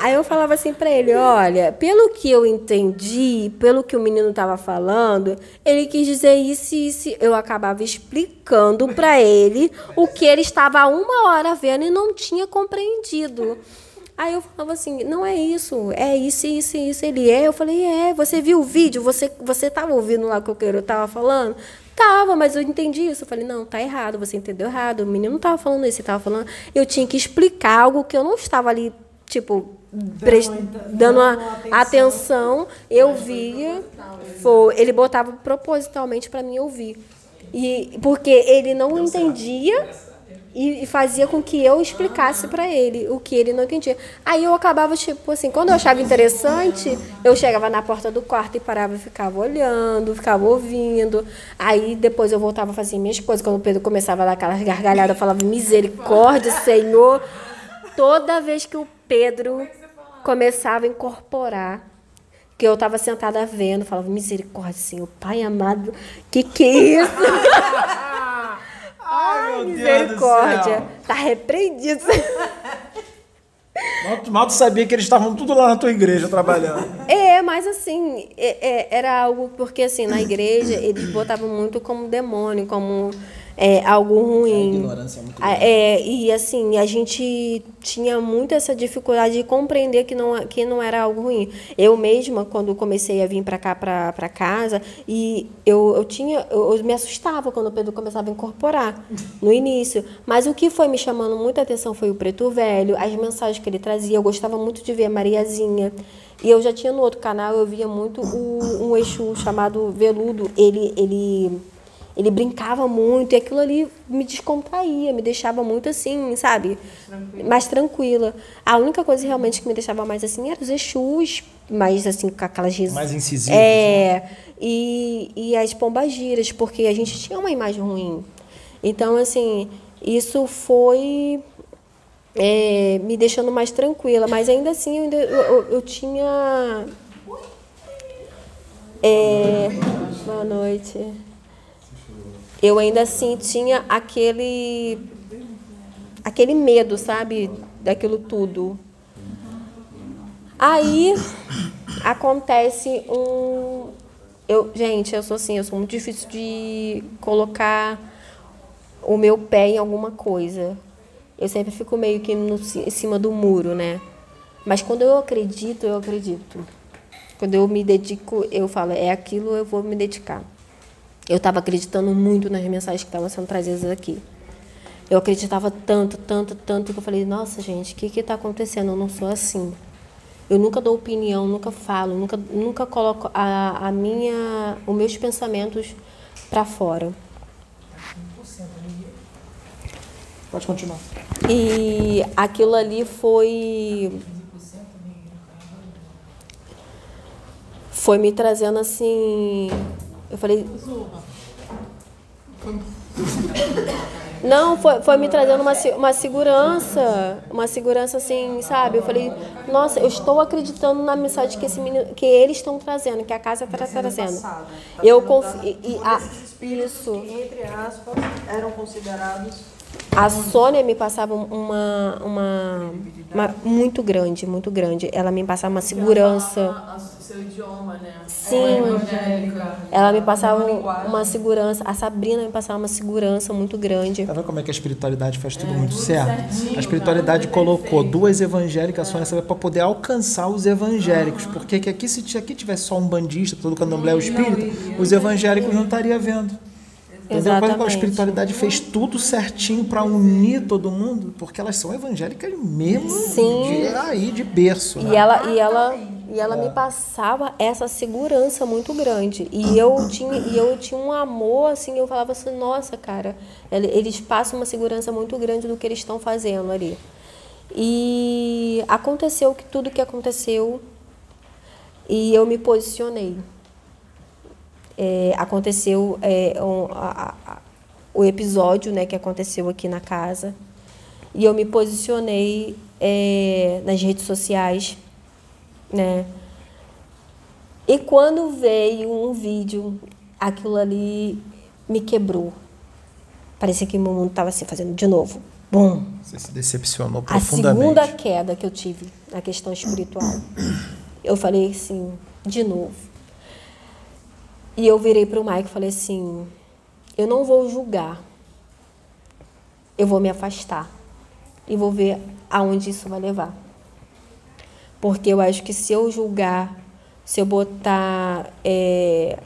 Aí eu falava assim pra ele, olha, pelo que eu entendi, pelo que o menino tava falando, ele quis dizer isso e isso. Eu acabava explicando pra ele o que ele estava uma hora vendo e não tinha compreendido. Aí eu falava assim, não é isso, é isso, isso, isso. Ele é. Eu falei, é, você viu o vídeo? Você, você tava ouvindo lá o que eu tava falando? Tava, mas eu entendi isso. Eu falei, não, tá errado, você entendeu errado. O menino não tava falando isso, ele tava falando. Eu tinha que explicar algo que eu não estava ali, tipo, prest... dando uma atenção. Eu via. Foi, ele botava propositalmente para mim ouvir. E, porque ele não entendia e, e fazia com que eu explicasse para ele o que ele não entendia. Aí eu acabava, tipo assim, quando eu achava interessante, eu chegava na porta do quarto e parava e ficava olhando, ficava ouvindo. Aí depois eu voltava a fazer minhas coisas. Quando o Pedro começava a dar aquelas gargalhadas, eu falava, misericórdia, Senhor. Toda vez que o Pedro começava a incorporar, que eu estava sentada vendo, falava, misericórdia, Senhor, Pai amado, que que é isso? Ai, meu misericórdia. Tá repreendido. Mal, mal tu sabia que eles estavam tudo lá na tua igreja trabalhando. É, mas assim, é- é- era algo porque assim, na igreja eles botavam muito como demônio, como é, algo ruim. ignorância é muito Ah, é, e assim, a gente tinha muito essa dificuldade de compreender que não, que não era algo ruim. Eu mesma, quando comecei a vir para cá, para casa, e eu, eu tinha, eu, eu me assustava quando o Pedro começava a incorporar no início. Mas o que foi me chamando muita atenção foi o Preto Velho, as mensagens que ele trazia. Eu gostava muito de ver a Mariazinha. E eu já tinha no outro canal, eu via muito o, um Exu chamado Veludo. Ele, ele ele brincava muito e aquilo ali me descontraía, me deixava muito assim, sabe? Mais tranquila. A única coisa realmente que me deixava mais assim era os Exus, mais assim, com aquelas ris- Mais incisivos, É, e, e as pombagiras, porque a gente tinha uma imagem ruim. Então, assim, isso foi é, me deixando mais tranquila, mas ainda assim eu, ainda, eu, eu- eu tinha. É, boa noite. Eu ainda assim tinha aquele. aquele medo, sabe? Daquilo tudo. Aí acontece um. Eu, gente, eu sou assim, eu sou muito difícil de colocar o meu pé em alguma coisa. Eu sempre fico meio que no, em cima do muro, né? Mas quando eu acredito, eu acredito. Quando eu me dedico, eu falo, é aquilo, eu vou me dedicar. Eu estava acreditando muito nas mensagens que estavam sendo trazidas aqui. Eu acreditava tanto, tanto, tanto, que eu falei, nossa, gente, o que está acontecendo? Eu não sou assim. Eu nunca dou opinião, nunca falo, nunca, nunca coloco a, a minha, os meus pensamentos para fora. Pode continuar. E aquilo ali foi. Foi me trazendo assim. Eu falei. Não, foi, foi me trazendo uma, uma segurança, uma segurança assim, sabe? Eu falei, nossa, eu estou acreditando na mensagem que, esse menino, que eles estão trazendo, que a casa está trazendo. Eu confio. E, e a- isso. Entre aspas, eram considerados A Sônia me passava uma, uma, uma muito grande, muito grande. Ela me passava uma segurança. seu idioma, né? Sim. Ela me passava uma segurança. A Sabrina me passava uma segurança muito grande. Tá vendo como é que a espiritualidade faz tudo muito certo? A espiritualidade colocou duas evangélicas só nessa para poder alcançar os evangélicos. Porque que aqui, se aqui tivesse só um bandista, todo candomblé ou espírita, os evangélicos não estariam vendo. Entendeu? Quando a Exatamente. espiritualidade fez tudo certinho para unir todo mundo, porque elas são evangélicas mesmo Sim. de aí de berço. E né? ela, e ela, e ela me passava essa segurança muito grande. E eu tinha, e eu tinha um amor, assim, eu falava assim, nossa, cara, ele- eles passam uma segurança muito grande do que eles estão fazendo ali. E aconteceu que tudo que aconteceu e eu me posicionei. É, aconteceu é, um, a- a- a- o episódio né, que aconteceu aqui na casa. E eu me posicionei é, nas redes sociais, né? E quando veio um vídeo, aquilo ali me quebrou. Parecia que meu mundo estava se fazendo de novo. bom. Você se decepcionou A profundamente. segunda queda que eu tive na questão espiritual. Eu falei assim, de novo. E eu virei para o Mike e falei assim: eu não vou julgar, eu vou me afastar e vou ver aonde isso vai levar. Porque eu acho que se eu julgar, se eu botar é,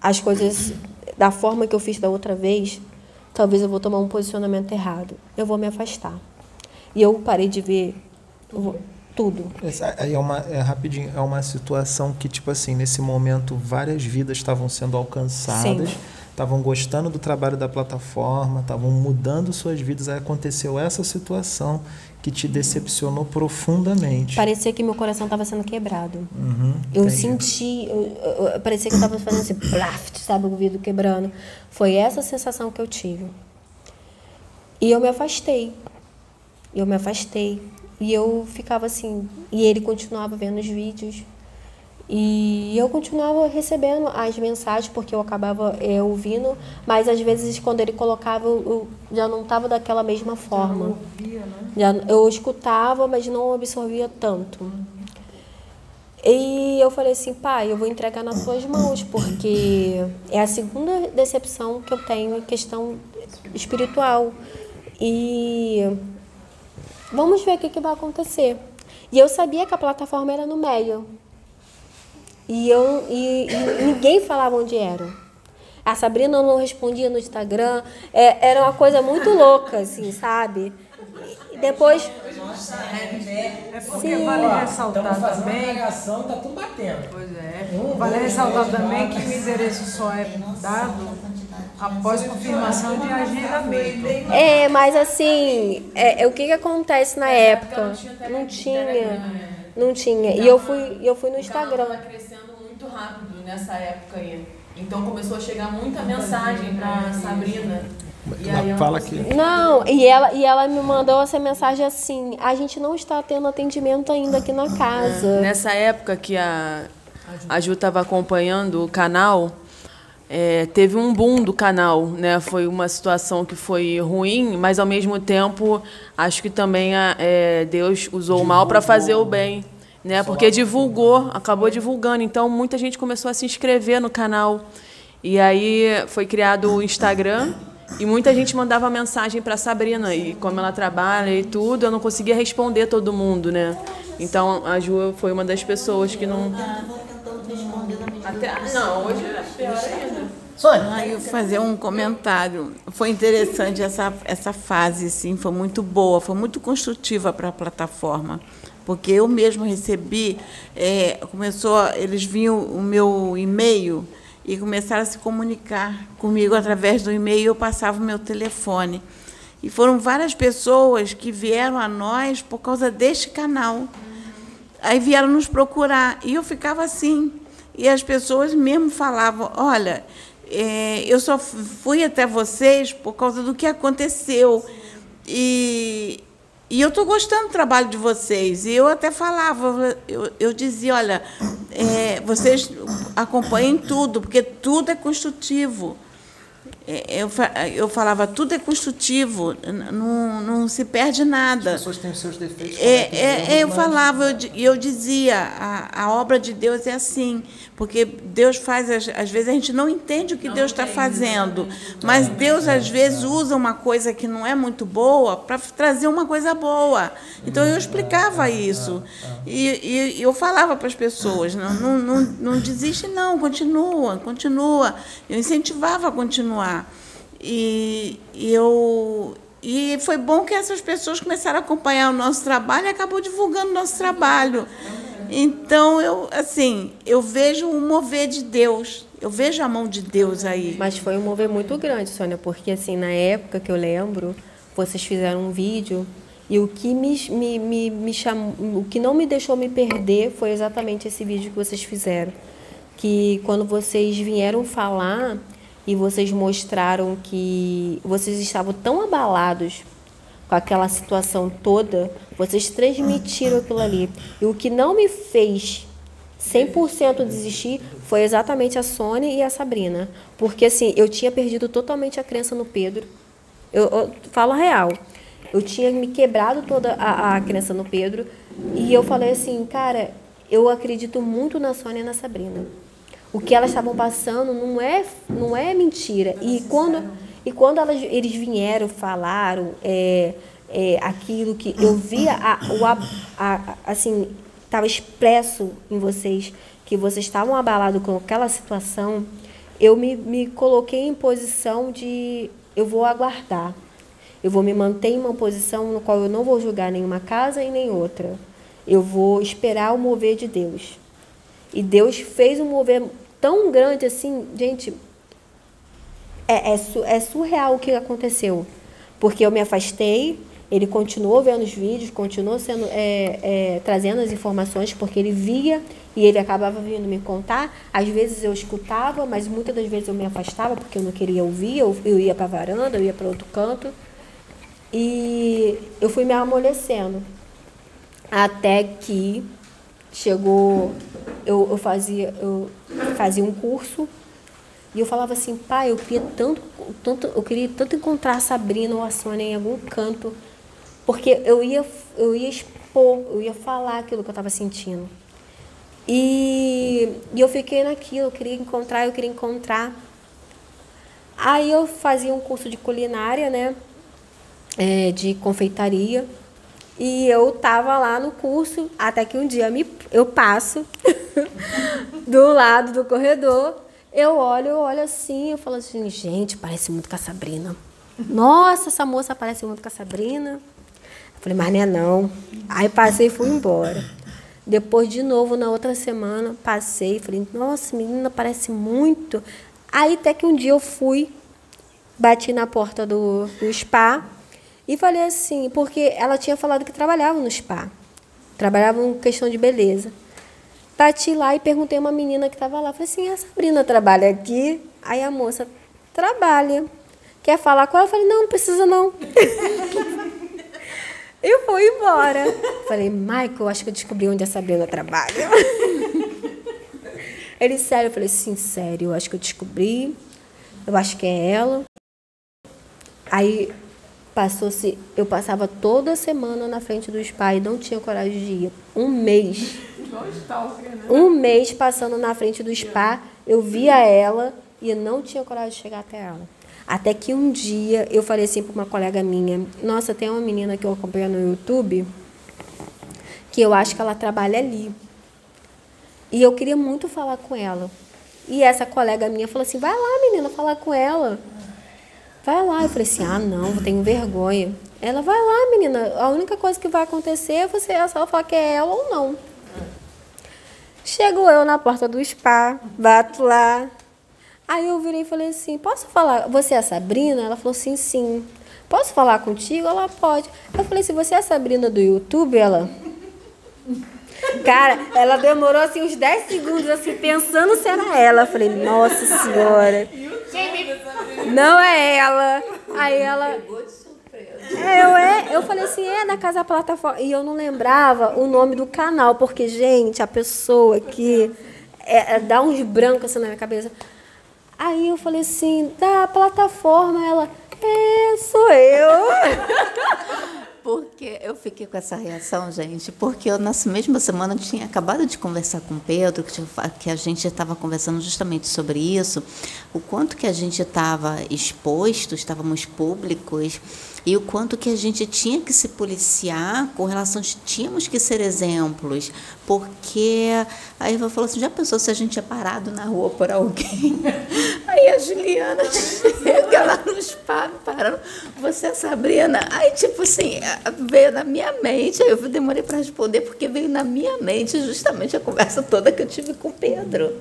as coisas da forma que eu fiz da outra vez, talvez eu vou tomar um posicionamento errado. Eu vou me afastar. E eu parei de ver tudo. É uma é rapidinho, é uma situação que tipo assim, nesse momento várias vidas estavam sendo alcançadas, estavam gostando do trabalho da plataforma, estavam mudando suas vidas, aí aconteceu essa situação que te decepcionou profundamente. Parecia que meu coração estava sendo quebrado. Uhum, Eu senti, eu, eu- eu- parecia que eu estava fazendo assim, plaft, sabe, o vidro quebrando. Foi essa sensação que eu tive. E eu me afastei. Eu me afastei. E eu ficava assim. E ele continuava vendo os vídeos. E eu continuava recebendo as mensagens, porque eu acabava é, ouvindo, mas às vezes quando ele colocava, eu, eu já não estava daquela mesma forma. Já, eu escutava, mas não absorvia tanto. E eu falei assim, pai, eu vou entregar nas suas mãos, porque é a segunda decepção que eu tenho em questão espiritual. E vamos ver o que, que vai acontecer. E eu sabia que a plataforma era no meio. E, eu, e, e ninguém falava onde era. A Sabrina não respondia no Instagram. É, era uma coisa muito louca, assim, sabe? E depois. É porque Sim. vale ressaltar também. pregação, tá tudo batendo. Pois é. Vale ressaltar também que o endereço só é dado após confirmação de agendamento. É, mas assim, é, é, o que, que acontece na época? Não tinha. Não tinha. E eu fui, eu fui no Instagram. Estava crescendo muito rápido nessa época aí. Então começou a chegar muita mensagem para Sabrina. E ela Fala aqui. Não, e ela, e ela me mandou essa mensagem assim: a gente não está tendo atendimento ainda aqui na casa. Nessa época que a, a Ju estava acompanhando o canal, é, teve um boom do canal, né? Foi uma situação que foi ruim, mas ao mesmo tempo acho que também a- é, Deus usou o mal para fazer o bem, né? Porque divulgou, acabou divulgando, então muita gente começou a se inscrever no canal e aí foi criado o Instagram. E muita gente mandava mensagem para Sabrina e como ela trabalha e tudo, eu não conseguia responder todo mundo, né? Então a Ju foi uma das pessoas que não até não, hoje é pior ainda. Ah, eu fazer um comentário. Foi interessante essa, essa fase, sim, foi muito boa, foi muito construtiva para a plataforma. Porque eu mesmo recebi, é, começou, eles viam o meu e-mail e começaram a se comunicar comigo através do e-mail, eu passava o meu telefone. E foram várias pessoas que vieram a nós por causa deste canal. Aí vieram nos procurar. E eu ficava assim. E as pessoas mesmo falavam: olha, é, eu só fui até vocês por causa do que aconteceu. E, e eu estou gostando do trabalho de vocês. E eu até falava, eu, eu dizia: olha, é, vocês acompanhem tudo, porque tudo é construtivo. É, Eu, eu falava, tudo é construtivo, não, não se perde nada. As pessoas têm os seus defeitos. É, é, eu falava, eu, eu dizia, a, a obra de Deus é assim, porque Deus faz, às, vezes a gente não entende o que Deus está fazendo, mas Deus às vezes usa uma coisa que não é muito boa para trazer uma coisa boa. Então eu explicava isso. E, e- e eu falava para as pessoas, não, não, não, não desiste não, continua, continua. Eu incentivava a continuar. E, e eu e foi bom que essas pessoas começaram a acompanhar o nosso trabalho e acabou divulgando o nosso trabalho. Então eu assim, eu vejo o mover de Deus. Eu vejo a mão de Deus aí. Mas foi um mover muito grande, Sônia, porque assim, na época que eu lembro, vocês fizeram um vídeo e o que me, me, me, me chamou, o que não me deixou me perder foi exatamente esse vídeo que vocês fizeram. Que quando vocês vieram falar e vocês mostraram que vocês estavam tão abalados com aquela situação toda, vocês transmitiram aquilo ali. E o que não me fez 100% desistir foi exatamente a Sônia e a Sabrina. Porque assim, eu tinha perdido totalmente a crença no Pedro. Eu, eu falo a real. Eu tinha me quebrado toda a, a crença no Pedro. E eu falei assim, cara, eu acredito muito na Sônia e na Sabrina. O que elas estavam passando não é, não é mentira. E quando, e quando elas, eles vieram, falaram é, é, aquilo que eu via, a, o, a, a, assim, estava expresso em vocês, que vocês estavam abalados com aquela situação, eu me, me coloquei em posição de eu vou aguardar. Eu vou me manter em uma posição no qual eu não vou julgar nenhuma casa e nem outra. Eu vou esperar o mover de Deus. E Deus fez um mover tão grande assim, gente, é, é, é surreal o que aconteceu. Porque eu me afastei, ele continuou vendo os vídeos, continuou sendo, é, é, trazendo as informações, porque ele via e ele acabava vindo me contar. Às vezes eu escutava, mas muitas das vezes eu me afastava, porque eu não queria ouvir, eu, eu ia para a varanda, eu ia para outro canto. E eu fui me amolecendo. Até que chegou, eu, eu, fazia, eu fazia um curso e eu falava assim, pai, eu queria tanto, tanto, eu queria tanto encontrar a Sabrina ou a Sônia em algum canto, porque eu ia, eu ia expor, eu ia falar aquilo que eu estava sentindo. E, e eu fiquei naquilo, eu queria encontrar, eu queria encontrar. Aí eu fazia um curso de culinária, né? é, de confeitaria. E eu tava lá no curso, até que um dia me, eu passo do lado do corredor, eu olho, eu olho assim, eu falo assim, gente, parece muito com a Sabrina. Nossa, essa moça parece muito com a Sabrina. Eu falei, mas não é não. Aí passei e fui embora. Depois, de novo, na outra semana, passei, falei, nossa, menina, parece muito. Aí até que um dia eu fui, bati na porta do, do spa, e falei assim, porque ela tinha falado que trabalhava no spa. Trabalhava em questão de beleza. Bati lá e perguntei uma menina que estava lá. Falei assim, a Sabrina trabalha aqui? Aí a moça, trabalha. Quer falar com ela? Eu falei, não, não precisa não. eu fui embora. Falei, Michael, acho que eu descobri onde a Sabrina trabalha. Ele, sério? Eu falei, sim, sério, eu acho que eu descobri. Eu acho que é ela. Aí Passou-se, eu passava toda semana na frente do spa e não tinha coragem de ir. Um mês. Um mês passando na frente do spa, eu via ela e não tinha coragem de chegar até ela. Até que um dia eu falei assim para uma colega minha: Nossa, tem uma menina que eu acompanho no YouTube que eu acho que ela trabalha ali. E eu queria muito falar com ela. E essa colega minha falou assim: Vai lá, menina, falar com ela. Vai lá. Eu falei assim: ah, não, eu tenho vergonha. Ela, vai lá, menina. A única coisa que vai acontecer é você só falar que é ela ou não. Chego eu na porta do spa, bato lá. Aí eu virei e falei assim: posso falar? Você é a Sabrina? Ela falou assim: sim. Posso falar contigo? Ela pode. Eu falei: se você é a Sabrina do YouTube, ela. Cara, ela demorou assim uns 10 segundos assim pensando se era ela. Eu falei: nossa senhora. Não é ela. Aí ela. É, eu, é, eu falei assim, é na Casa Plataforma. E eu não lembrava o nome do canal, porque, gente, a pessoa que é, é, dá uns brancos assim na minha cabeça. Aí eu falei assim, da plataforma, ela, é, sou eu. Porque eu fiquei com essa reação, gente, porque eu, nessa mesma semana, tinha acabado de conversar com o Pedro, que a gente estava conversando justamente sobre isso, o quanto que a gente estava exposto, estávamos públicos, e o quanto que a gente tinha que se policiar com relação tínhamos que ser exemplos, porque a Eva falou assim, já pensou se a gente é parado na rua por alguém? Aí a Juliana chega lá no spa, parando, você é Sabrina? Aí, tipo assim, veio na minha mente, eu demorei para responder, porque veio na minha mente justamente a conversa toda que eu tive com o Pedro.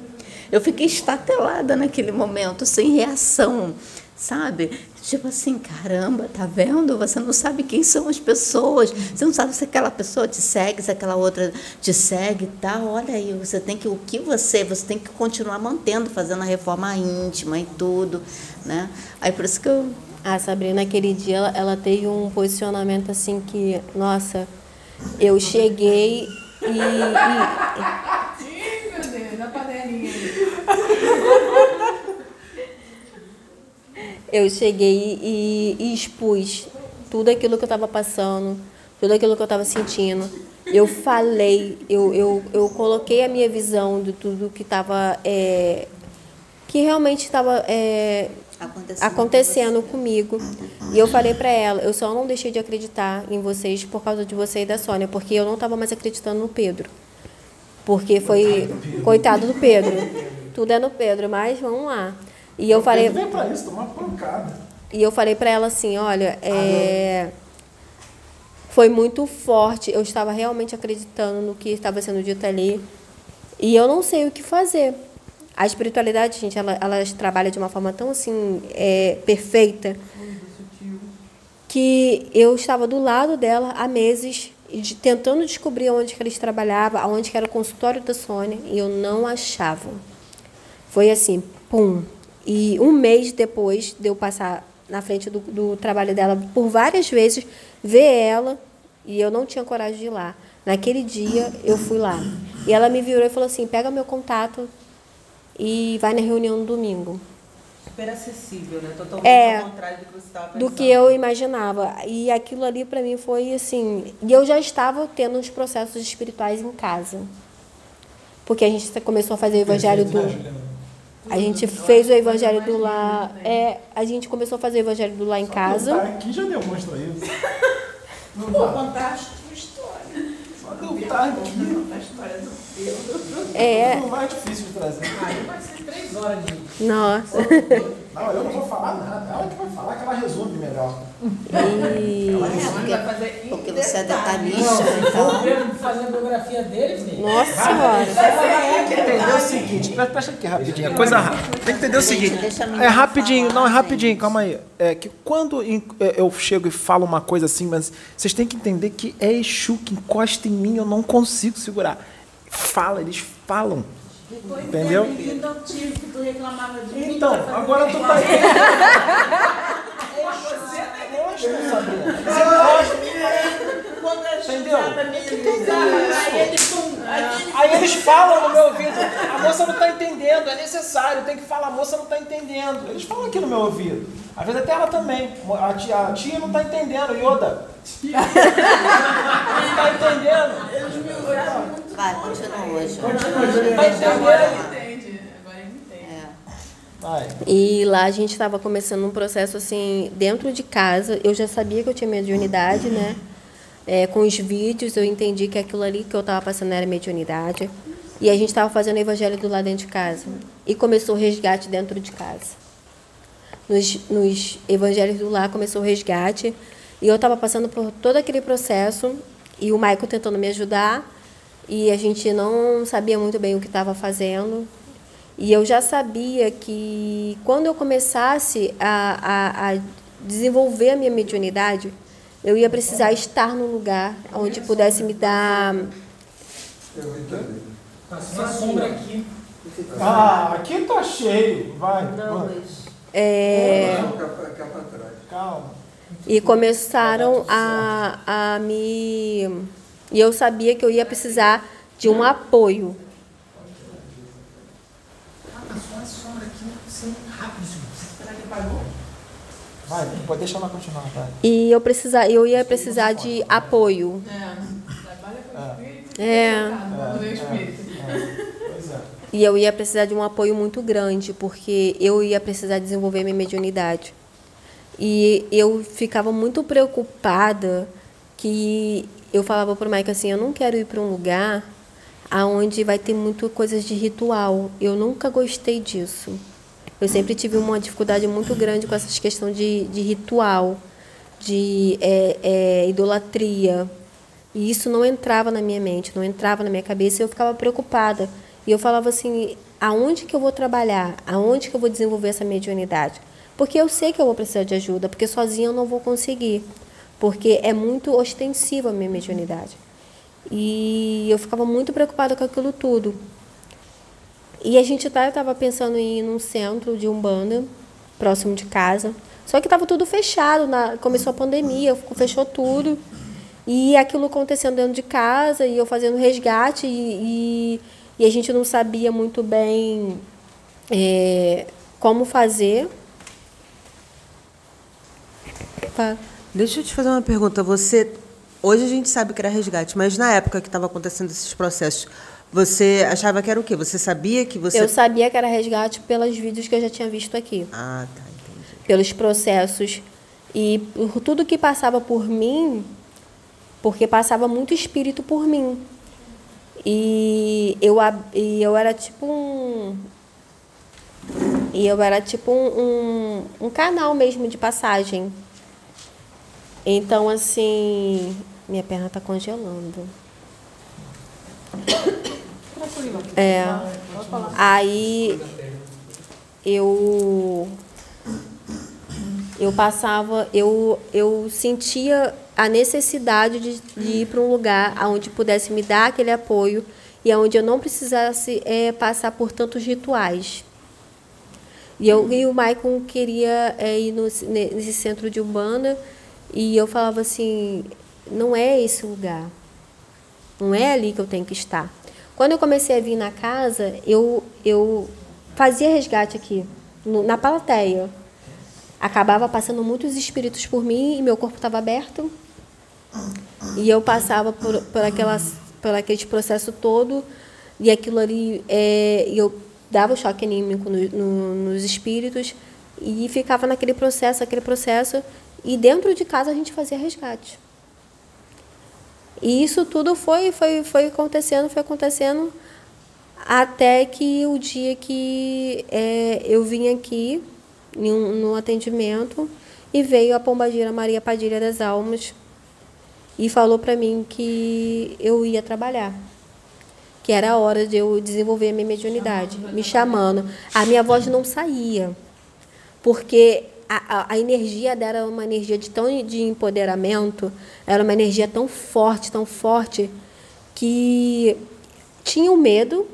Eu fiquei estatelada naquele momento, sem reação, sabe? Tipo assim, caramba, tá vendo? Você não sabe quem são as pessoas. Você não sabe se aquela pessoa te segue, se aquela outra te segue e tal. Olha aí, você tem que o que você, você tem que continuar mantendo, fazendo a reforma íntima e tudo, né? Aí por isso que eu a Sabrina aquele dia ela, ela teve um posicionamento assim que, nossa, eu cheguei e, e... Ih, meu Deus, na panelinha. eu cheguei e, e expus tudo aquilo que eu estava passando, tudo aquilo que eu estava sentindo. Eu falei, eu, eu, eu coloquei a minha visão de tudo que estava. É, que realmente estava é, Acontecendo, acontecendo comigo. E eu falei para ela, eu só não deixei de acreditar em vocês por causa de você e da Sônia, porque eu não estava mais acreditando no Pedro. Porque foi coitado do Pedro. Tudo é no Pedro, mas vamos lá. E eu falei, Vem pra isso, tomar pancada. e eu falei para ela assim, olha, é, foi muito forte. Eu estava realmente acreditando no que estava sendo dito ali. E eu não sei o que fazer. A espiritualidade, gente, ela, ela trabalha de uma forma tão assim é, perfeita que eu estava do lado dela há meses de- tentando descobrir onde que eles trabalhavam, aonde que era o consultório da Sônia e eu não achava. Foi assim, pum. E um mês depois de eu passar na frente do, do trabalho dela por várias vezes, ver ela, e eu não tinha coragem de ir lá. Naquele dia, eu fui lá. E ela me virou e falou assim: pega meu contato e vai na reunião no domingo. Super acessível, né? Totalmente É, ao contrário do que você estava pensando. do que eu imaginava. E aquilo ali para mim foi assim. E eu já estava tendo uns processos espirituais em casa. Porque a gente começou a fazer o evangelho do. A gente fez o evangelho do lar. É, a gente começou a fazer o evangelho do lar em casa. Aqui já demonstra isso. Vou contar a sua história. Só aqui. A história do. É. O mais difícil de trazer. Aí vai ser três horas de. Nossa. Não, eu não vou falar nada. Ela que vai falar que ela resume melhor. E... Porque você é detalhista, então. o Pedro fazer a biografia dele, filho. Nossa Senhora. Tem que entender o seguinte, pre- presta aqui rapidinho, é coisa rápida. Tem que entender o seguinte, é rapidinho, não, é rapidinho, calma aí. É que quando é, eu chego e falo uma coisa assim, mas vocês têm que entender que é Exu que encosta em mim, eu não consigo segurar. Fala, eles falam. Entendeu? Não tive que tu reclamava de mim. Então, fazer agora tu tá reclamação. Você gosta, Entendeu? me ligava, aí aí Aí eles falam no meu ouvido, a moça não está entendendo, é necessário, tem que falar, a moça não está entendendo. Eles falam aqui no meu ouvido. Às vezes até ela também. A tia, a tia não está entendendo, Yoda. Não está entendendo. Eles me muito. Vai, continua ele entende. Vai. E lá a gente estava começando um processo assim, dentro de casa. Eu já sabia que eu tinha mediunidade, né? É, com os vídeos eu entendi que aquilo ali que eu estava passando era mediunidade. E a gente estava fazendo o evangelho do lado dentro de casa. E começou o resgate dentro de casa. Nos, nos evangelhos do lar começou o resgate. E eu estava passando por todo aquele processo. E o Michael tentando me ajudar. E a gente não sabia muito bem o que estava fazendo. E eu já sabia que quando eu começasse a, a, a desenvolver a minha mediunidade, eu ia precisar estar num lugar onde pudesse me dar. Passou uma sombra aqui. Ah, aqui tá cheio. Vai. Não, vai. mas. é, Calma. e começaram a, a me. E eu sabia que eu ia precisar de um apoio. Ah, passou uma sombra aqui, assim, rápido. Será que apagou? Vai, pode deixar ela continuar, vai. E eu, precisar, eu ia precisar de apoio. É. Pois é. E eu ia precisar de um apoio muito grande, porque eu ia precisar desenvolver minha mediunidade. E eu ficava muito preocupada que eu falava para o Mike assim, eu não quero ir para um lugar aonde vai ter muito coisas de ritual. Eu nunca gostei disso. Eu sempre tive uma dificuldade muito grande com essas questões de, de ritual, de é, é, idolatria. E isso não entrava na minha mente, não entrava na minha cabeça e eu ficava preocupada. E eu falava assim, aonde que eu vou trabalhar? Aonde que eu vou desenvolver essa mediunidade? Porque eu sei que eu vou precisar de ajuda, porque sozinha eu não vou conseguir. Porque é muito ostensiva a minha mediunidade. E eu ficava muito preocupada com aquilo tudo. E a gente estava pensando em ir num centro de Umbanda, próximo de casa. Só que estava tudo fechado, na, começou a pandemia, fechou tudo. E aquilo acontecendo dentro de casa, e eu fazendo resgate, e, e, e a gente não sabia muito bem é, como fazer. Fa- Deixa eu te fazer uma pergunta. Você. Hoje a gente sabe que era resgate, mas na época que estava acontecendo esses processos, você achava que era o quê? Você sabia que você. Eu sabia que era resgate pelos vídeos que eu já tinha visto aqui. Ah, tá, entendi. Pelos processos. E por tudo que passava por mim, porque passava muito espírito por mim. E eu, e eu era tipo um. E eu era tipo um, um, um canal mesmo de passagem. Então, assim. Minha perna tá congelando. É. Aí eu eu passava, eu, eu sentia a necessidade de, de ir para um lugar onde pudesse me dar aquele apoio e onde eu não precisasse eh, passar por tantos rituais. E, eu, e o Maicon queria eh, ir no, nesse centro de Umbanda e eu falava assim, não é esse lugar. Não é ali que eu tenho que estar. Quando eu comecei a vir na casa, eu, eu fazia resgate aqui, no- na plateia. Acabava passando muitos espíritos por mim e meu corpo estava aberto. E eu passava por, por, aquelas, por aquele processo todo e aquilo ali, é, eu dava o choque anímico no, no, nos espíritos e ficava naquele processo, aquele processo. E dentro de casa a gente fazia resgate. E isso tudo foi, foi, foi acontecendo, foi acontecendo, até que o dia que é, eu vim aqui, um, no atendimento, e veio a pombagira Maria Padilha das Almas e falou para mim que eu ia trabalhar, que era a hora de eu desenvolver a minha mediunidade, me chamando. A minha voz não saía, porque a, a, a energia dela era uma energia de tão de empoderamento, era uma energia tão forte, tão forte, que tinha o medo,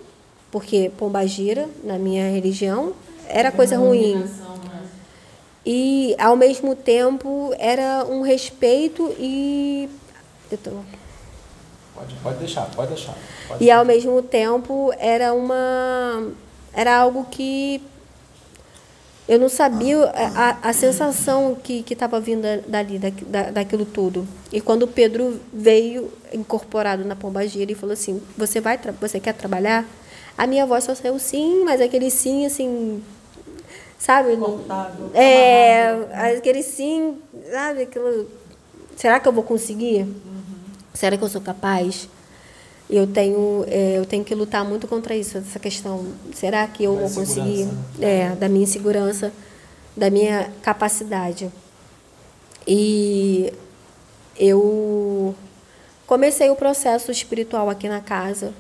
porque pombagira, na minha religião, era coisa ruim. E, ao mesmo tempo, era um respeito e. Eu tô- Pode, pode deixar, pode deixar. Pode e ao mesmo tempo era uma era algo que eu não sabia a, a- sensação que que estava vindo da- dali da, da, daquilo tudo. E quando o Pedro veio incorporado na pombagira ele falou assim você vai você quer trabalhar? A minha voz só saiu sim mas aquele sim assim sabe não- é aquele sim sabe aquilo será que eu vou conseguir? Será que eu sou capaz? Eu tenho, é, eu tenho que lutar muito contra isso, essa questão. Será que eu Da vou conseguir? insegurança, É, da minha insegurança, da minha capacidade. E eu comecei o processo espiritual aqui na casa.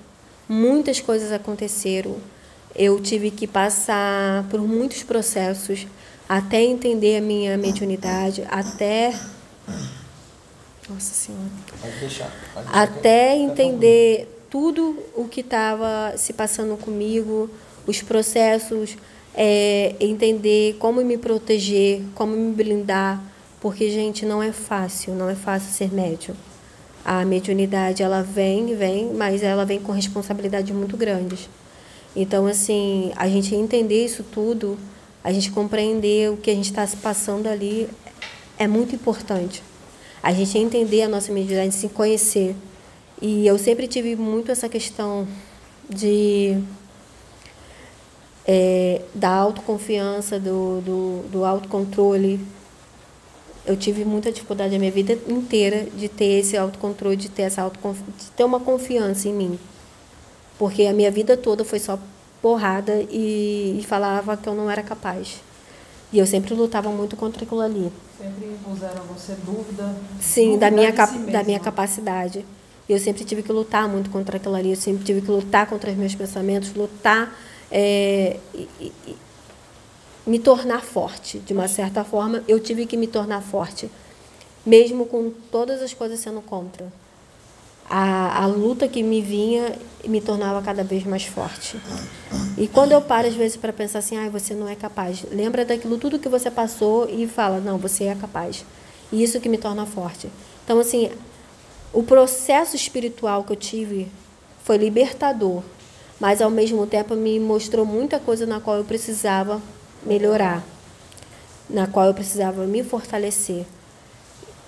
Muitas coisas aconteceram. Eu tive que passar por muitos processos até entender a minha mediunidade, até nossa Senhora. Pode deixar. Pode Até entender tudo o que estava se passando comigo, os processos, é, entender como me proteger, como me blindar, porque, gente, não é fácil, não é fácil ser médium. A mediunidade, ela vem, vem, mas ela vem com responsabilidades muito grandes. Então, assim, a gente entender isso tudo, a gente compreender o que a gente está se passando ali, é muito importante. A gente entender a nossa mediunidade, se conhecer. E eu sempre tive muito essa questão de é, da autoconfiança, do, do, do autocontrole. Eu tive muita dificuldade a minha vida inteira de ter esse autocontrole, de ter essa de ter uma confiança em mim. Porque a minha vida toda foi só porrada e, e falava que eu não era capaz. E eu sempre lutava muito contra aquilo ali. Sempre impuseram a você dúvida. Sim, da dúvida minha, de cap si da minha capacidade. Eu sempre tive que lutar muito contra aquilo ali, eu sempre tive que lutar contra os meus pensamentos, lutar, é, e- e me tornar forte. De uma certa forma, eu tive que me tornar forte, mesmo com todas as coisas sendo contra. A, a luta que me vinha me tornava cada vez mais forte. E quando eu paro, às vezes, para pensar assim, ah, você não é capaz, lembra daquilo tudo que você passou e fala, não, você é capaz. E isso que me torna forte. Então, assim, o processo espiritual que eu tive foi libertador, mas ao mesmo tempo me mostrou muita coisa na qual eu precisava melhorar, na qual eu precisava me fortalecer.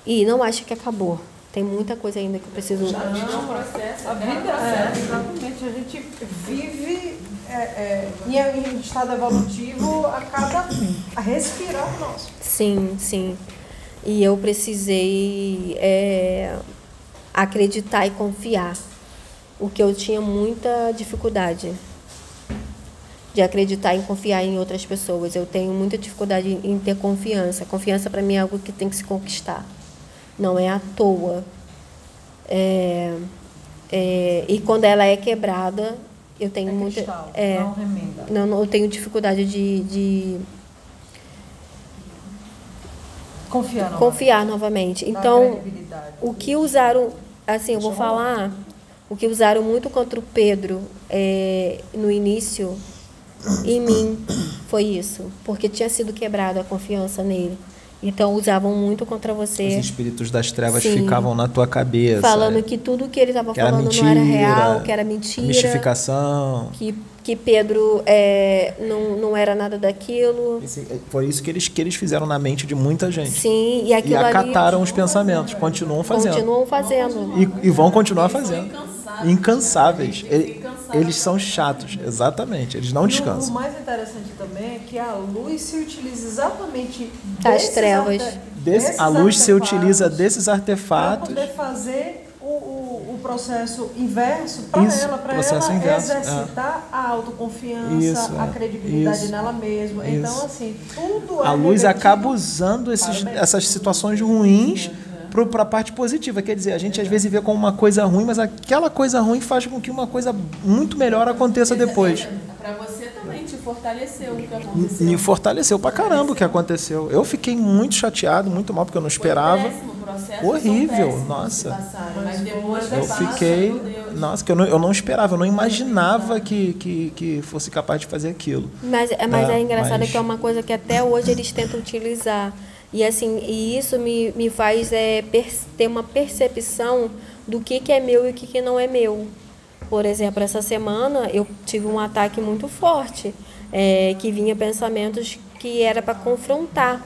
E não acho que acabou. Tem muita coisa ainda que eu preciso. Não, a vida é, exatamente. A gente vive é, é, em, em estado evolutivo a cada a respirar nosso. Sim, sim. E eu precisei é, acreditar e confiar. O que eu tinha muita dificuldade de acreditar e confiar em outras pessoas. Eu tenho muita dificuldade em ter confiança. Confiança para mim é algo que tem que se conquistar. Não é à toa. É, é, e quando ela é quebrada, eu tenho É muita. cristal, é, não remenda. não, não, eu tenho dificuldade de, de Confiar, confiar novamente. Dar Então, o que usaram, assim, eu vou falar, o que usaram muito contra o Pedro é, no início, em mim, foi isso. Porque tinha sido quebrada a confiança nele. Então, usavam muito contra Os você, espíritos das trevas Sim. ficavam na tua cabeça. falando que tudo que ele estava falando mentira, não era real, que era mentira. Mistificação. Que, que Pedro é, não, não era nada daquilo. Esse- Foi isso que eles, que eles fizeram na mente de muita gente. Sim, e aquilo e ali acataram os pensamentos, continuam fazendo. continuam fazendo. E, e vão continuar fazendo. Incansáveis. Ele- Eles são chatos, exatamente. Eles não E o- O descansam. mais interessante também é que a luz se utiliza exatamente Das trevas. Desse- a luz se utiliza desses para artefatos. poder fazer o, o, o processo inverso para ela, para ela inverso, exercitar a autoconfiança, Isso, a é. credibilidade Isso, nela mesma. isso. Então, assim, tudo A é luz acaba usando esses, essas situações ruins para a parte positiva. Quer dizer, a gente às vezes vê como uma coisa ruim, mas aquela coisa ruim faz com que uma coisa muito melhor aconteça depois. Para você também te fortaleceu o que aconteceu. Me fortaleceu pra caramba o que aconteceu. Eu fiquei muito chateado, muito mal, porque eu não esperava. péssimo, processos Horrível, nossa. passaram, mas depois Eu passa, fiquei. Nossa, que eu não, eu não esperava, eu não imaginava que, que, que fosse capaz de fazer aquilo. Mas, é- mas é, É, engraçado mas- que é uma coisa que até hoje eles tentam utilizar. E assim, e isso me, me faz é, ter uma percepção do que, que é meu e o que, que não é meu. Por exemplo, essa semana eu tive um ataque muito forte, é, que vinha pensamentos que era para confrontar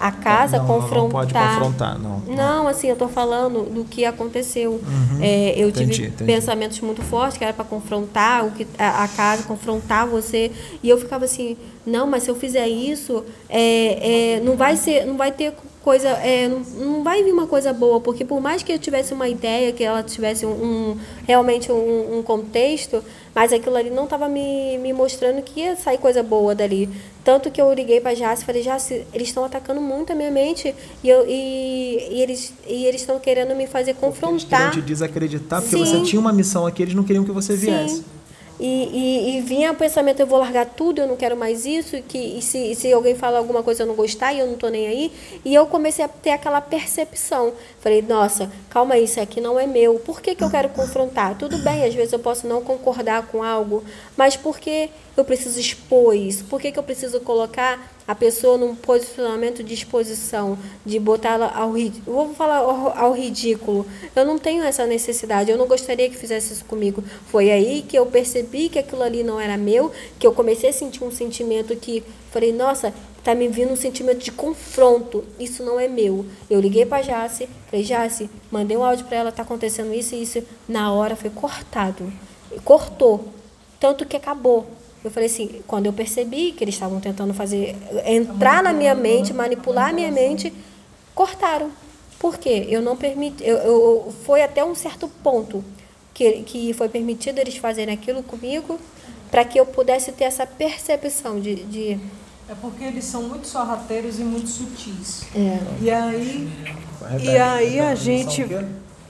a casa, Não, não, não confrontar. pode confrontar, não. Não, assim, eu tô falando do que aconteceu. Uhum. É, eu tive Entendi, entendi. pensamentos muito fortes, que era para confrontar o que, a, a casa, confrontar você. E eu ficava assim, não, mas se eu fizer isso, é, é, não vai ser, não vai ter coisa, é, não, não vai vir uma coisa boa, porque por mais que eu tivesse uma ideia, que ela tivesse um, um- realmente um, um contexto, mas aquilo ali não estava me, me mostrando que ia sair coisa boa dali. Tanto que eu liguei para Jace e falei, Jace, eles estão atacando muito a minha mente e, eu, e, e eles e eles estão querendo me fazer Eles queriam confrontar. te desacreditar, porque Sim. você tinha uma missão aqui, eles não queriam que você viesse. Sim. E, e, e vinha o pensamento, eu vou largar tudo, eu não quero mais isso, que, e se, e se alguém falar alguma coisa eu não gostar e eu não estou nem aí. E eu comecei a ter aquela percepção. Falei, nossa, calma aí, isso aqui não é meu. Por que, que eu quero confrontar? Tudo bem, às vezes eu posso não concordar com algo, mas por que eu preciso expor isso? Por que, que eu preciso colocar a pessoa num posicionamento de exposição, de botá-la ao ridículo? Vou falar ao, ridículo. Eu não tenho essa necessidade, eu não gostaria que fizesse isso comigo. Foi aí que eu percebi que aquilo ali não era meu, que eu comecei a sentir um sentimento que falei, nossa, tá me vindo um sentimento de confronto. Isso não é meu. Eu liguei para Jace, falei, Jace, mandei um áudio para ela, tá acontecendo isso e isso. Na hora foi cortado. Cortou. Tanto que acabou. Eu falei assim, quando eu percebi que eles estavam tentando fazer entrar na minha mente, manipular a minha mente, cortaram. Por quê? Eu não permiti, eu, eu- foi até um certo ponto que, que foi permitido eles fazerem aquilo comigo para que eu pudesse ter essa percepção de, de É porque eles são muito sorrateiros e muito sutis. É. E aí, Repete, e aí a gente.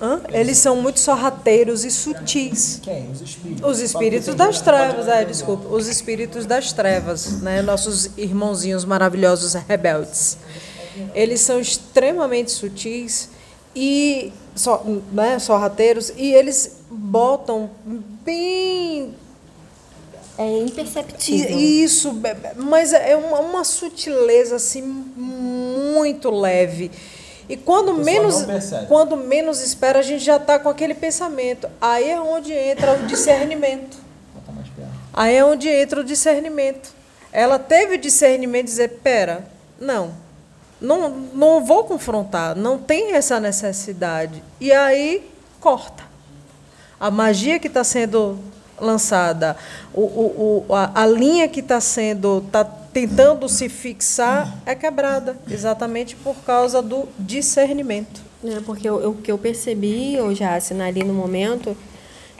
Hã? Eles são muito sorrateiros e sutis. Quem? Os espíritos. Os espíritos das trevas, é, desculpa. Os espíritos das trevas, né? Nossos irmãozinhos maravilhosos rebeldes. Eles são extremamente sutis e só, né, sorrateiros e eles botam bem é imperceptível. Isso, mas é uma, uma sutileza assim muito leve. E quando menos, quando menos espera, a gente já está com aquele pensamento. Aí é onde entra o discernimento. Aí é onde entra o discernimento. Ela teve o discernimento de dizer, pera, não, não, não vou confrontar, não tem essa necessidade. E aí corta. A magia que está sendo lançada, o, o, o, a, a linha que está sendo, está tentando se fixar é quebrada, exatamente por causa do discernimento. É, porque o que eu percebi, eu já assinali no momento,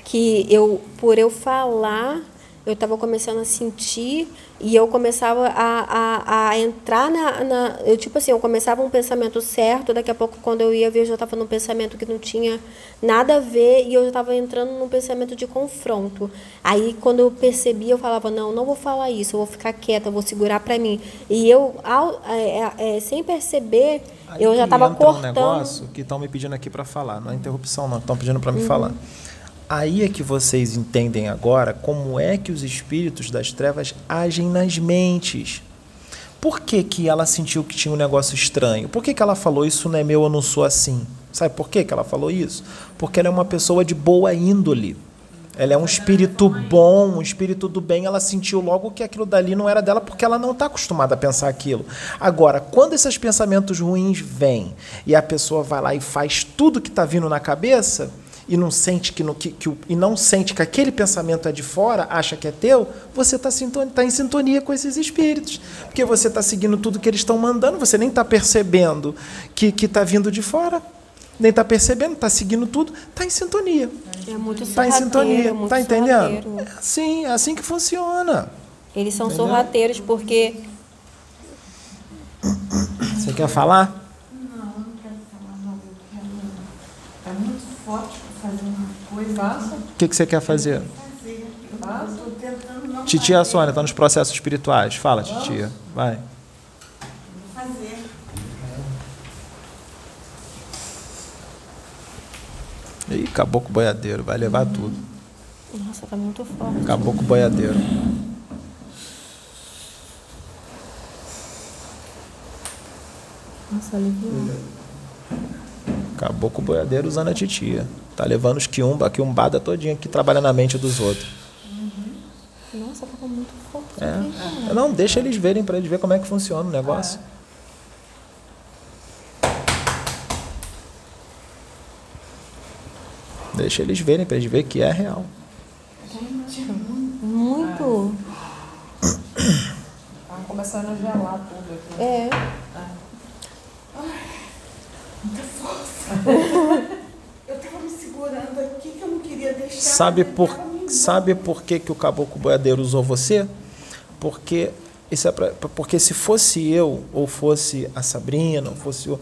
que eu, por eu falar, eu estava começando a sentir e eu começava a, a, a entrar na, na, Eu, tipo assim, eu começava um pensamento certo, daqui a pouco, quando eu ia ver, eu já estava num pensamento que não tinha nada a ver e eu já estava entrando num pensamento de confronto. Aí, quando eu percebi, eu falava: não, não vou falar isso, eu vou ficar quieta, eu vou segurar para mim. E eu, ao, é, é, sem perceber, Aí eu já estava cortando. um negócio que estão me pedindo aqui para falar, não é interrupção, não, estão pedindo para me Uhum. falar. Aí é que vocês entendem agora como é que os espíritos das trevas agem nas mentes. Por que, que ela sentiu que tinha um negócio estranho? Por que, que ela falou isso não é meu, eu não sou assim? Sabe por que, que ela falou isso? Porque ela é uma pessoa de boa índole. Ela é um espírito bom, um espírito do bem. Ela sentiu logo que aquilo dali não era dela porque ela não está acostumada a pensar aquilo. Agora, quando esses pensamentos ruins vêm e a pessoa vai lá e faz tudo que está vindo na cabeça e não sente que, no, que, que o- e não sente que aquele pensamento é de fora, acha que é teu, você está tá em sintonia com esses espíritos, porque você está seguindo tudo que eles estão mandando. Você nem está percebendo que que está vindo de fora. Nem está percebendo, está seguindo tudo, está em sintonia. É muito Está em sintonia, muito tá entendendo? É assim, é assim que funciona. Eles são Entendeu? sorrateiros porque Você quer falar? Não, eu não quero falar não. Eu quero... Tá muito forte O que, que você quer fazer? Titia Sônia está nos processos espirituais. Fala, titia. Vai. fazer. Ih, caboclo boiadeiro, vai levar tudo. Nossa, tá muito forte. Caboclo boiadeiro. Nossa, aliviou. Caboclo boiadeiro usando a titia. Tá levando os quiumba, a quiumbada todinha que trabalha na mente dos outros. Nossa, tava muito forte. É. Não, deixa eles verem para eles ver como é que funciona o negócio. Deixa eles verem para eles verem que é real. Muito. Tá começando a gelar tudo aqui. É. Muita força. eu estava me segurando aqui que eu não queria deixar. Sabe por, sabe por que, que o caboclo boiadeiro usou você? Porque, isso é pra, porque se fosse eu, ou fosse a Sabrina, ou fosse eu,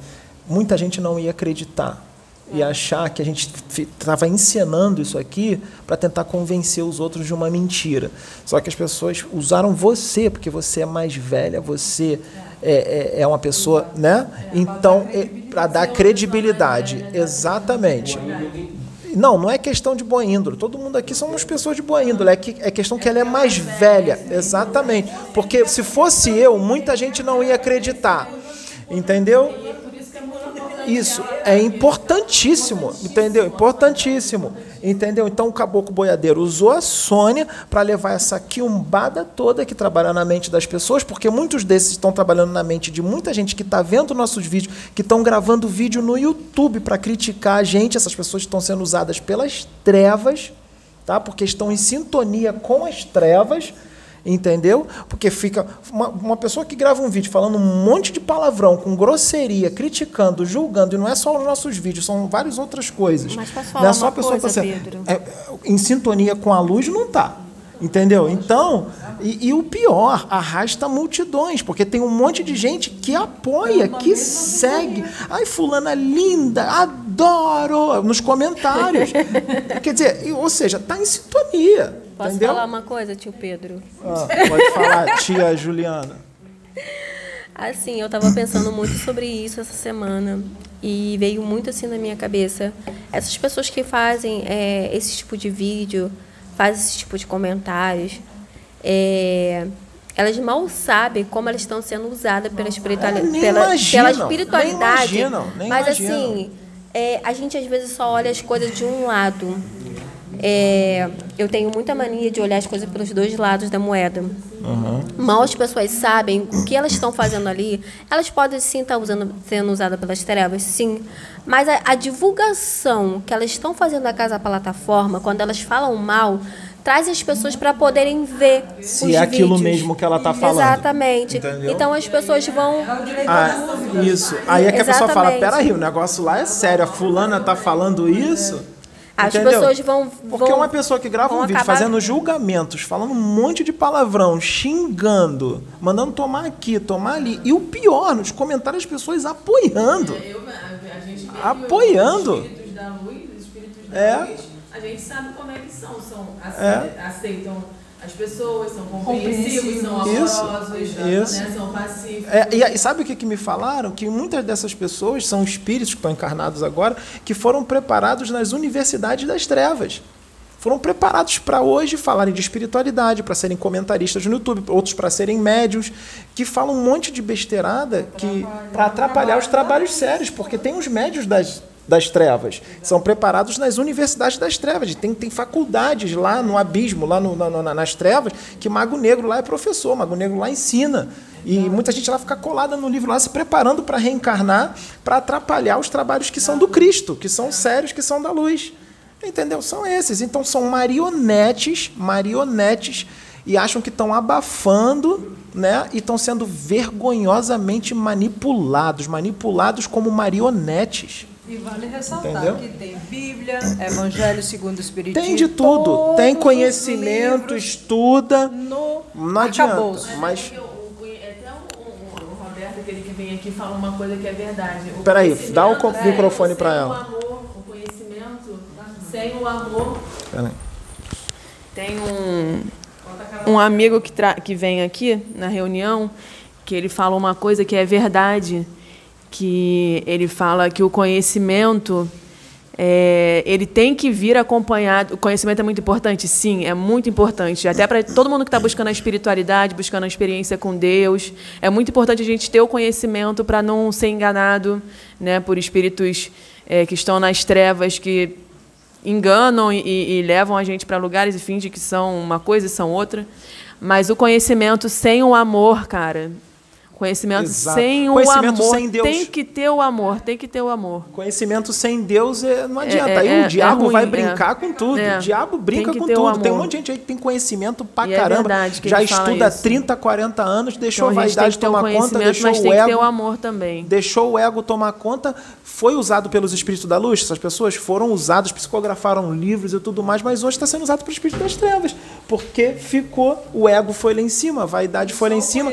muita gente não ia acreditar. E achar que a gente estava encenando isso aqui para tentar convencer os outros de uma mentira. Só que as pessoas usaram você, porque você é mais velha, você é, é, é uma pessoa, né? Então, para dar credibilidade. Exatamente. Não, não é questão de boa índole. Todo mundo aqui somos pessoas de boa índole. É, que, é questão que ela é mais velha. Exatamente. Porque se fosse eu, muita gente não ia acreditar. Entendeu? Isso é importantíssimo, entendeu? Importantíssimo, entendeu? Então o caboclo boiadeiro usou a Sônia para levar essa quiumbada toda que trabalha na mente das pessoas, porque muitos desses estão trabalhando na mente de muita gente que está vendo nossos vídeos, que estão gravando vídeo no YouTube para criticar a gente. Essas pessoas estão sendo usadas pelas trevas, tá? Porque estão em sintonia com as trevas. Entendeu? Porque fica. Uma, uma pessoa que grava um vídeo falando um monte de palavrão, com grosseria, criticando, julgando, e não é só os nossos vídeos, são várias outras coisas. Mas posso não falar é só uma a pessoa coisa, que você- Pedro? é, em sintonia com a luz, não está. Entendeu? Então, e, e o pior, arrasta multidões, porque tem um monte de gente que apoia, que segue. Ai, fulana linda, adoro! Nos comentários. Quer dizer, ou seja, está em sintonia. Posso entendeu? falar uma coisa, tio Pedro? Ah, pode falar, tia Juliana. Assim, eu estava pensando muito sobre isso essa semana e veio muito assim na minha cabeça. Essas pessoas que fazem é, esse tipo de vídeo, fazem esse tipo de comentários, é, elas mal sabem como elas estão sendo usadas pela espiritualidade, nem pela, imaginam, pela nem espiritualidade. imaginam, nem Mas imaginam. assim, é, a gente às vezes só olha as coisas de um lado. É, eu tenho muita mania de olhar as coisas pelos dois lados da moeda. Uhum. Mal as pessoas sabem o que elas estão fazendo ali, elas podem sim estar usando, sendo usadas pelas trevas, sim. Mas a, a divulgação que elas estão fazendo da casa plataforma, quando elas falam mal, traz as pessoas para poderem ver Se os é aquilo vídeos. mesmo que ela tá falando. Exatamente. Entendeu? Então as pessoas vão. Ah, isso. Aí é que a pessoa fala, Exatamente. peraí, o negócio lá é sério, a fulana tá falando isso? As Entendeu? pessoas vão. Porque vão- uma pessoa que grava um vídeo acabar- fazendo julgamentos, falando um monte de palavrão, xingando, mandando tomar aqui, tomar ali. E o pior, nos comentários as pessoas apoiando. Apoiando. É. A gente sabe como eles são, são É. aceitam as pessoas, são compreensivos, são amorosos, isso. né, são pacíficos. É, e, aí, sabe o que, que me falaram? Que muitas dessas pessoas são espíritos que estão encarnados agora, que foram preparados nas universidades das trevas. Foram preparados para hoje falarem de espiritualidade, para serem comentaristas no YouTube, outros para serem médios, que falam um monte de besteirada que para atrapalhar os trabalhos sérios, porque tem os médios das, das trevas, são preparados nas universidades das trevas, tem, tem faculdades lá no abismo, lá no- na- na- nas trevas, que Mago Negro lá é professor, Mago Negro lá ensina. E muita gente lá fica colada no livro lá, se preparando para reencarnar, para atrapalhar os trabalhos que são do Cristo, que são sérios, que são da luz. Entendeu? São esses. Então são marionetes, marionetes, e acham que estão abafando, né? E estão sendo vergonhosamente manipulados, manipulados como marionetes. E vale ressaltar Entendeu? que tem Bíblia, Evangelho segundo o Espiritismo. Tem de tudo. Tem conhecimento, estuda. no Não adianta. arcabouço. Mas. Até o, o Roberto, aquele que vem aqui, fala uma coisa que é verdade. O Peraí, dá o co- microfone sem pra o ela. amor, o conhecimento sem o amor Peraí. Tem um, um amigo que, tra- que vem aqui na reunião que ele fala uma coisa que é verdade, que ele fala que o conhecimento é, ele tem que vir acompanhado. O conhecimento é muito importante, sim, é muito importante. Até para todo mundo que está buscando a espiritualidade, buscando a experiência com Deus, é muito importante a gente ter o conhecimento para não ser enganado, né, por espíritos é, que estão nas trevas, que enganam e, e levam a gente para lugares e fingem que são uma coisa e são outra. Mas o conhecimento sem o amor, cara. Conhecimento Exato. sem o Conhecimento amor. sem Deus. Tem que ter o amor, tem que ter o amor. Conhecimento sem Deus é- não adianta. é- aí é- o diabo é ruim, vai é. brincar com tudo. É. O diabo brinca que com o tudo. Tem um monte de gente aí que tem conhecimento pra E é caramba. verdade que já estuda isso. 30, 40 anos, deixou Então, a vaidade que ter o tomar conta, conhecimento, deixou mas o tem que ego. ter o amor também. Deixou o ego tomar conta, foi usado pelos espíritos da luz. Essas pessoas foram usadas, psicografaram livros e tudo mais, mas hoje está sendo usado pelo espírito das trevas. Porque ficou, o ego foi lá em cima, a vaidade foi lá em cima.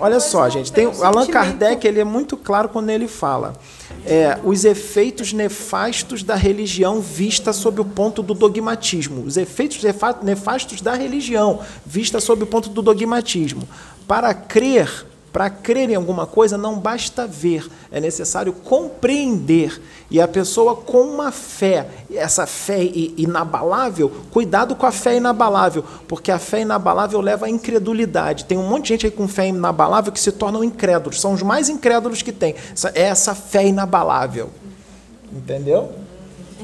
Olha só, gente, tem Allan Kardec, ele é muito claro quando ele fala é, os efeitos nefastos da religião vista sob o ponto do dogmatismo. Os efeitos nefa- nefastos da religião vista sob o ponto do dogmatismo. Para crer, para crer em alguma coisa, não basta ver, é necessário compreender. E a pessoa com uma fé, essa fé inabalável, cuidado com a fé inabalável, porque a fé inabalável leva à incredulidade. Tem um monte de gente aí com fé inabalável que se tornam incrédulos, são os mais incrédulos que tem. É essa fé inabalável. Entendeu?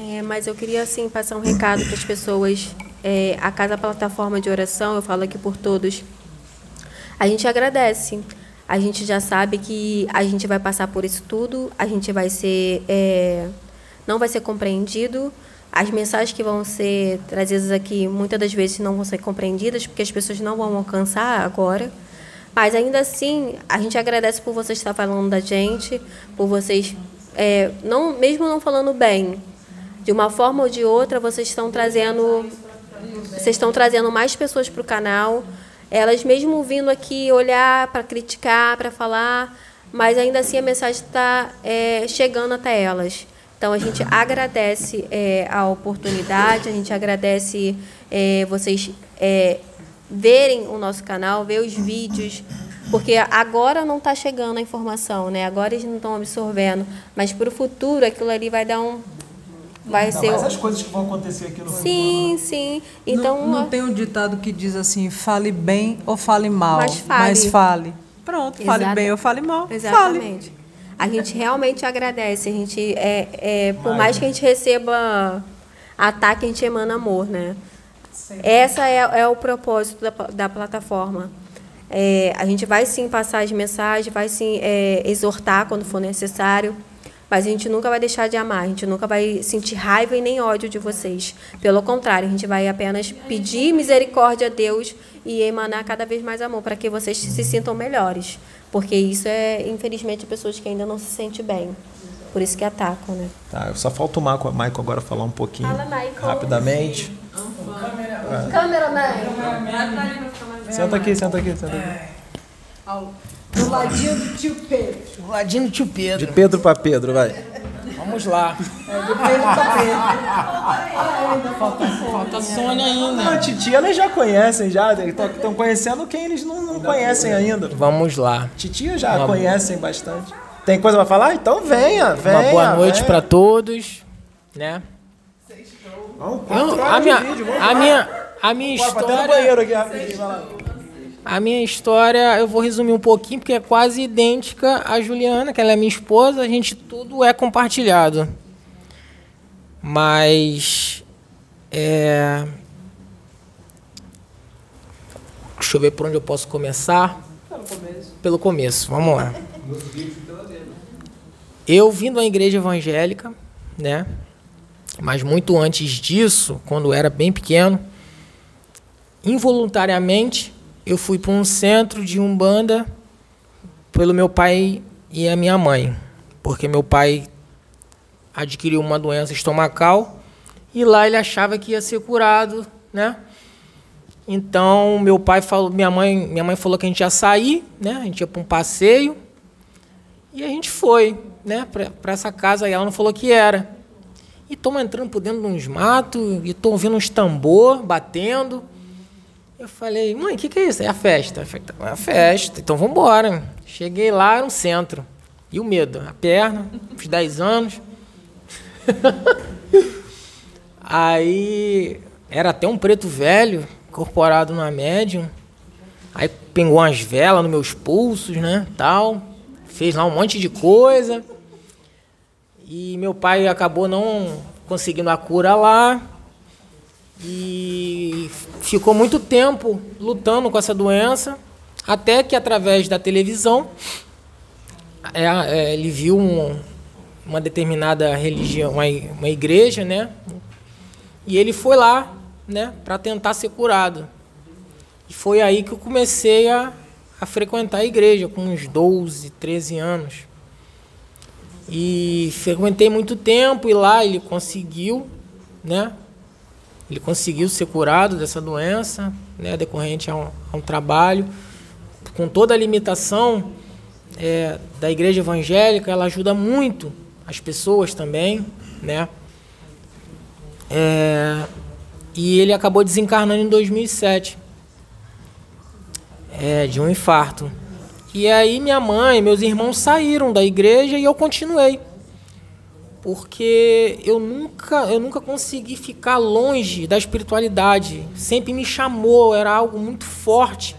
É, mas eu queria assim passar um recado para as pessoas. É, a casa plataforma de oração, eu falo aqui por todos. A gente agradece. A gente já sabe que a gente vai passar por isso tudo. A gente vai ser, é, não vai ser compreendido. As mensagens que vão ser trazidas aqui, muitas das vezes não vão ser compreendidas, porque as pessoas não vão alcançar agora. Mas ainda assim, a gente agradece por vocês estar falando da gente, por vocês, é, não, mesmo não falando bem, de uma forma ou de outra, vocês estão trazendo, vocês estão trazendo mais pessoas para o canal. Elas mesmo vindo aqui olhar para criticar, para falar, mas ainda assim a mensagem está chegando até elas. Então a gente agradece é, a oportunidade, a gente agradece é, vocês é, verem o nosso canal, ver os vídeos, porque agora não está chegando a informação, né? Agora eles não estão absorvendo, mas para o futuro aquilo ali vai dar um, vai ser Mas as coisas que vão acontecer aqui no Sim, sim. Então não, não tem um ditado que diz assim, fale bem ou fale mal, Mas fale. mas fale. Pronto, fale Exata- bem ou fale mal. Fale. Exatamente. A gente realmente agradece. A gente, é, é, por mais que a gente receba ataque, a gente emana amor, né? Essa é, é o propósito da, da plataforma. É, a gente vai sim passar as mensagens, vai sim é, exortar quando for necessário, mas a gente nunca vai deixar de amar, a gente nunca vai sentir raiva e nem ódio de vocês. Pelo contrário, a gente vai apenas pedir misericórdia a Deus e emanar cada vez mais amor para que vocês se sintam melhores. Porque isso é, infelizmente, pessoas que ainda não se sentem bem. Por isso que atacam, né? Tá, só falta o Michael, Michael agora falar um pouquinho Fala, Michael. rapidamente. É. Cameraman. Senta aqui, senta aqui, senta aqui. Do ladinho do tio Pedro. Do ladinho do tio Pedro. De Pedro para Pedro, vai. Vamos lá. É, do Pedro pra Pedro. Falta, falta a Sônia ainda. Não, titia eles já conhecem, já. Estão conhecendo quem eles não, não conhecem ainda. Vamos lá. Titia já Uma- conhecem bastante. Tem coisa pra falar? Então venha, venha. Uma boa noite venha. para todos, né? horas a minha, vídeo, vamos a minha, a minha Bora, pra até no história, banheiro aqui rapidinho, vai lá. A minha história eu vou resumir um pouquinho porque é quase idêntica à Juliana, que ela é minha esposa. A gente tudo é compartilhado, mas é, deixa eu ver por onde eu posso começar. Pelo começo, vamos lá. Eu vim uma igreja evangélica, né? Mas muito antes disso, quando eu era bem pequeno, involuntariamente eu fui para um centro de umbanda pelo meu pai e a minha mãe, porque meu pai adquiriu uma doença estomacal e lá ele achava que ia ser curado, né? Então meu pai falou, minha mãe, minha mãe falou que a gente ia sair, né? A gente ia para um passeio e a gente foi, né? Para essa casa aí ela não falou que era. E estamos entrando por dentro de uns matos e estou ouvindo uns tambor batendo. Eu falei, mãe, o que, que é isso? É a festa. Falei, É a festa, então vamos embora. Cheguei lá, era um centro. E o medo? A perna, uns 10 anos. Aí era até um preto velho, incorporado na médium. Aí pingou umas velas nos meus pulsos, né? Tal. Fez lá um monte de coisa. E meu pai acabou não conseguindo a cura lá. E ficou muito tempo lutando com essa doença. Até que através da televisão é, é, ele viu um- uma determinada religião, uma, uma igreja, né? E ele foi lá, né, para tentar ser curado. E foi aí que eu comecei a, a frequentar a igreja, com uns 12, 13 anos. E frequentei muito tempo e lá ele conseguiu, né? Ele conseguiu ser curado dessa doença, né, decorrente a um, a um trabalho. Com toda a limitação é, da igreja evangélica, ela ajuda muito as pessoas também, né? É, e ele acabou desencarnando em 2007, é, de um infarto. E aí minha mãe, meus irmãos saíram da igreja e eu continuei. Porque eu nunca, eu nunca consegui ficar longe da espiritualidade. Sempre me chamou, era algo muito forte.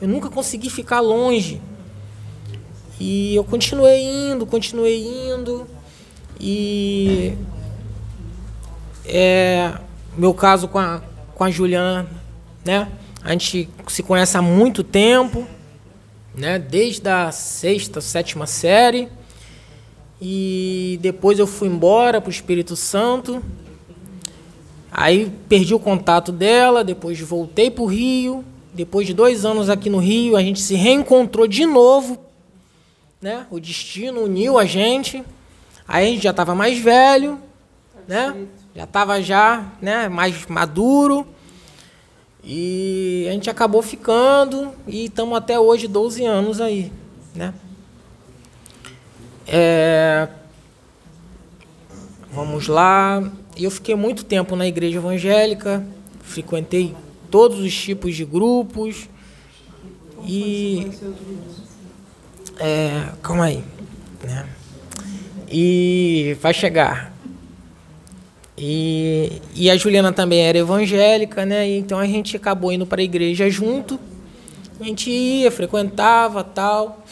Eu nunca consegui ficar longe. E eu continuei indo, continuei indo. E é, meu caso com a, com a Juliana, né? A gente se conhece há muito tempo, né? Desde a sexta, sétima série. E depois eu fui embora para o Espírito Santo. Aí perdi o contato dela, depois voltei para o Rio. Depois de dois anos aqui no Rio, a gente se reencontrou de novo. Né? O destino uniu a gente. Aí a gente já estava mais velho, né? Já estava já, né, mais maduro. E a gente acabou ficando e estamos até hoje 12 anos aí, né? É, Vamos lá. Eu fiquei muito tempo na igreja evangélica, frequentei todos os tipos de grupos e é, calma aí, né? E vai chegar. E, e a Juliana também era evangélica, né? Então a gente acabou indo para a igreja junto. A gente ia, frequentava, tal.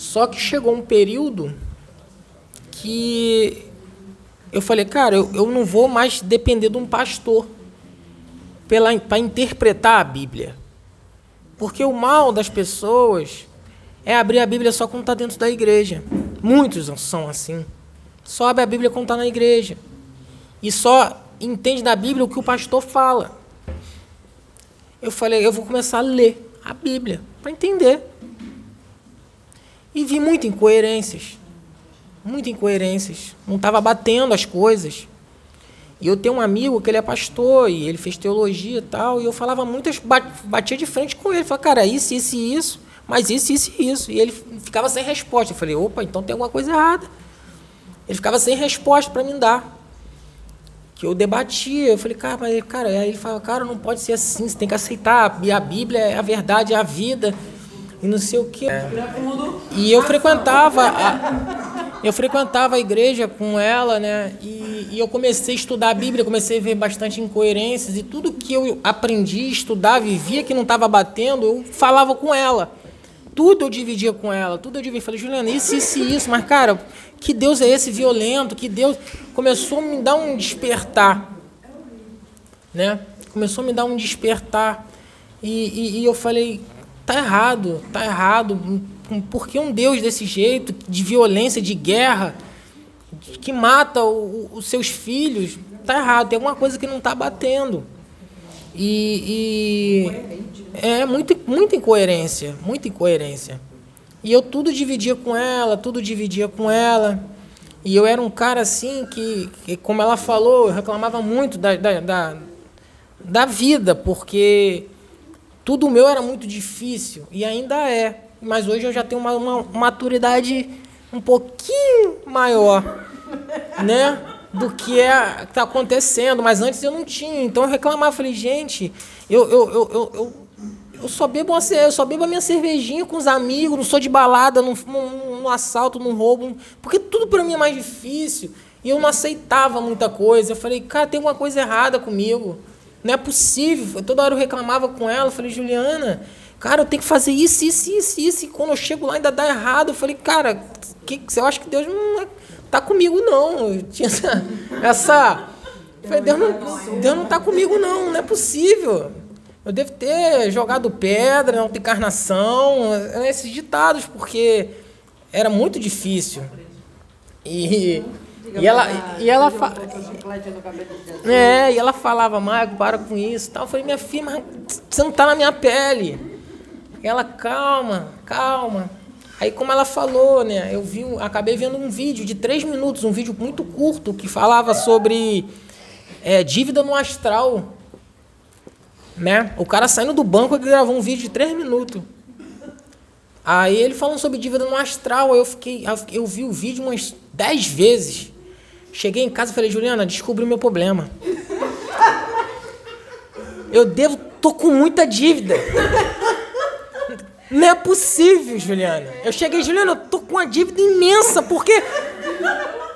Só que chegou um período que eu falei, cara, eu, eu não vou mais depender de um pastor para interpretar a Bíblia. Porque o mal das pessoas é abrir a Bíblia só quando está dentro da igreja. Muitos são assim. Só abre a Bíblia quando está na igreja. E só entende da Bíblia o que o pastor fala. Eu falei, eu vou começar a ler a Bíblia para entender. E vi muitas incoerências. Muitas incoerências. Não estava batendo as coisas. E eu tenho um amigo que ele é pastor e ele fez teologia e tal. E eu falava muitas, batia de frente com ele. Falava, cara, isso, isso e isso, mas isso, isso e isso. E ele ficava sem resposta. Eu falei, opa, então tem alguma coisa errada. Ele ficava sem resposta para me dar. Que eu debatia. Eu falei, cara, mas, cara, aí ele falava, cara, não pode ser assim, você tem que aceitar. A Bíblia é a verdade, é a vida. E não sei o quê. E eu frequentava. A, eu frequentava a igreja com ela, né? E, e, eu comecei a estudar a Bíblia, comecei a ver bastante incoerências e tudo que eu aprendi, estudava e via que não estava batendo, eu falava com ela. Tudo eu dividia com ela, tudo eu dividia. Falei, Juliana, isso, isso e isso, mas cara, que Deus é esse violento? Que Deus começou a me dar um despertar, né? Começou a me dar um despertar e, e, e eu falei, tá errado, tá errado por que um Deus desse jeito, de violência, de guerra, que mata os seus filhos? Está errado, tem alguma coisa que não está batendo. E, e é muito, muita incoerência, muita incoerência. E eu tudo dividia com ela, tudo dividia com ela. E eu era um cara assim que, que como ela falou, eu reclamava muito da, da, da, da vida, porque tudo meu era muito difícil e ainda é mas hoje eu já tenho uma, uma maturidade um pouquinho maior, né? Do que é está acontecendo, mas antes eu não tinha. Então eu reclamava, falei, gente, eu, eu, eu, eu, eu, eu só bebo uma, eu só bebo a minha cervejinha com os amigos, não sou de balada, não, não, não assalto, não roubo, porque tudo para mim é mais difícil. E eu não aceitava muita coisa. Eu falei, cara, tem alguma coisa errada comigo. Não é possível. Toda hora eu reclamava com ela. Eu falei, Juliana, Cara, eu tenho que fazer isso, isso, isso, isso. E quando eu chego lá ainda dá errado. Eu falei, cara, que, eu acho que Deus não tá comigo, não. Eu tinha essa. essa falei, Deus não, Deus não tá comigo, não. Não é possível. Eu devo ter jogado pedra, não ter encarnação, esses ditados, porque era muito difícil. E, e ela, e ela fa... É, e ela falava, Marco, para com isso. Tal. Eu falei, minha filha, mas você não está na minha pele. Ela, calma, calma. Aí, como ela falou, né? Eu vi, acabei vendo um vídeo de três minutos, um vídeo muito curto, que falava sobre é, dívida no astral. Né? O cara saindo do banco, ele gravou um vídeo de três minutos. Aí ele falando sobre dívida no astral, eu fiquei, eu vi o vídeo umas dez vezes. Cheguei em casa e falei, Juliana, descobri o meu problema. Eu devo, tô com muita dívida. Não é possível, Juliana. Eu cheguei, Juliana, eu tô com uma dívida imensa, porque.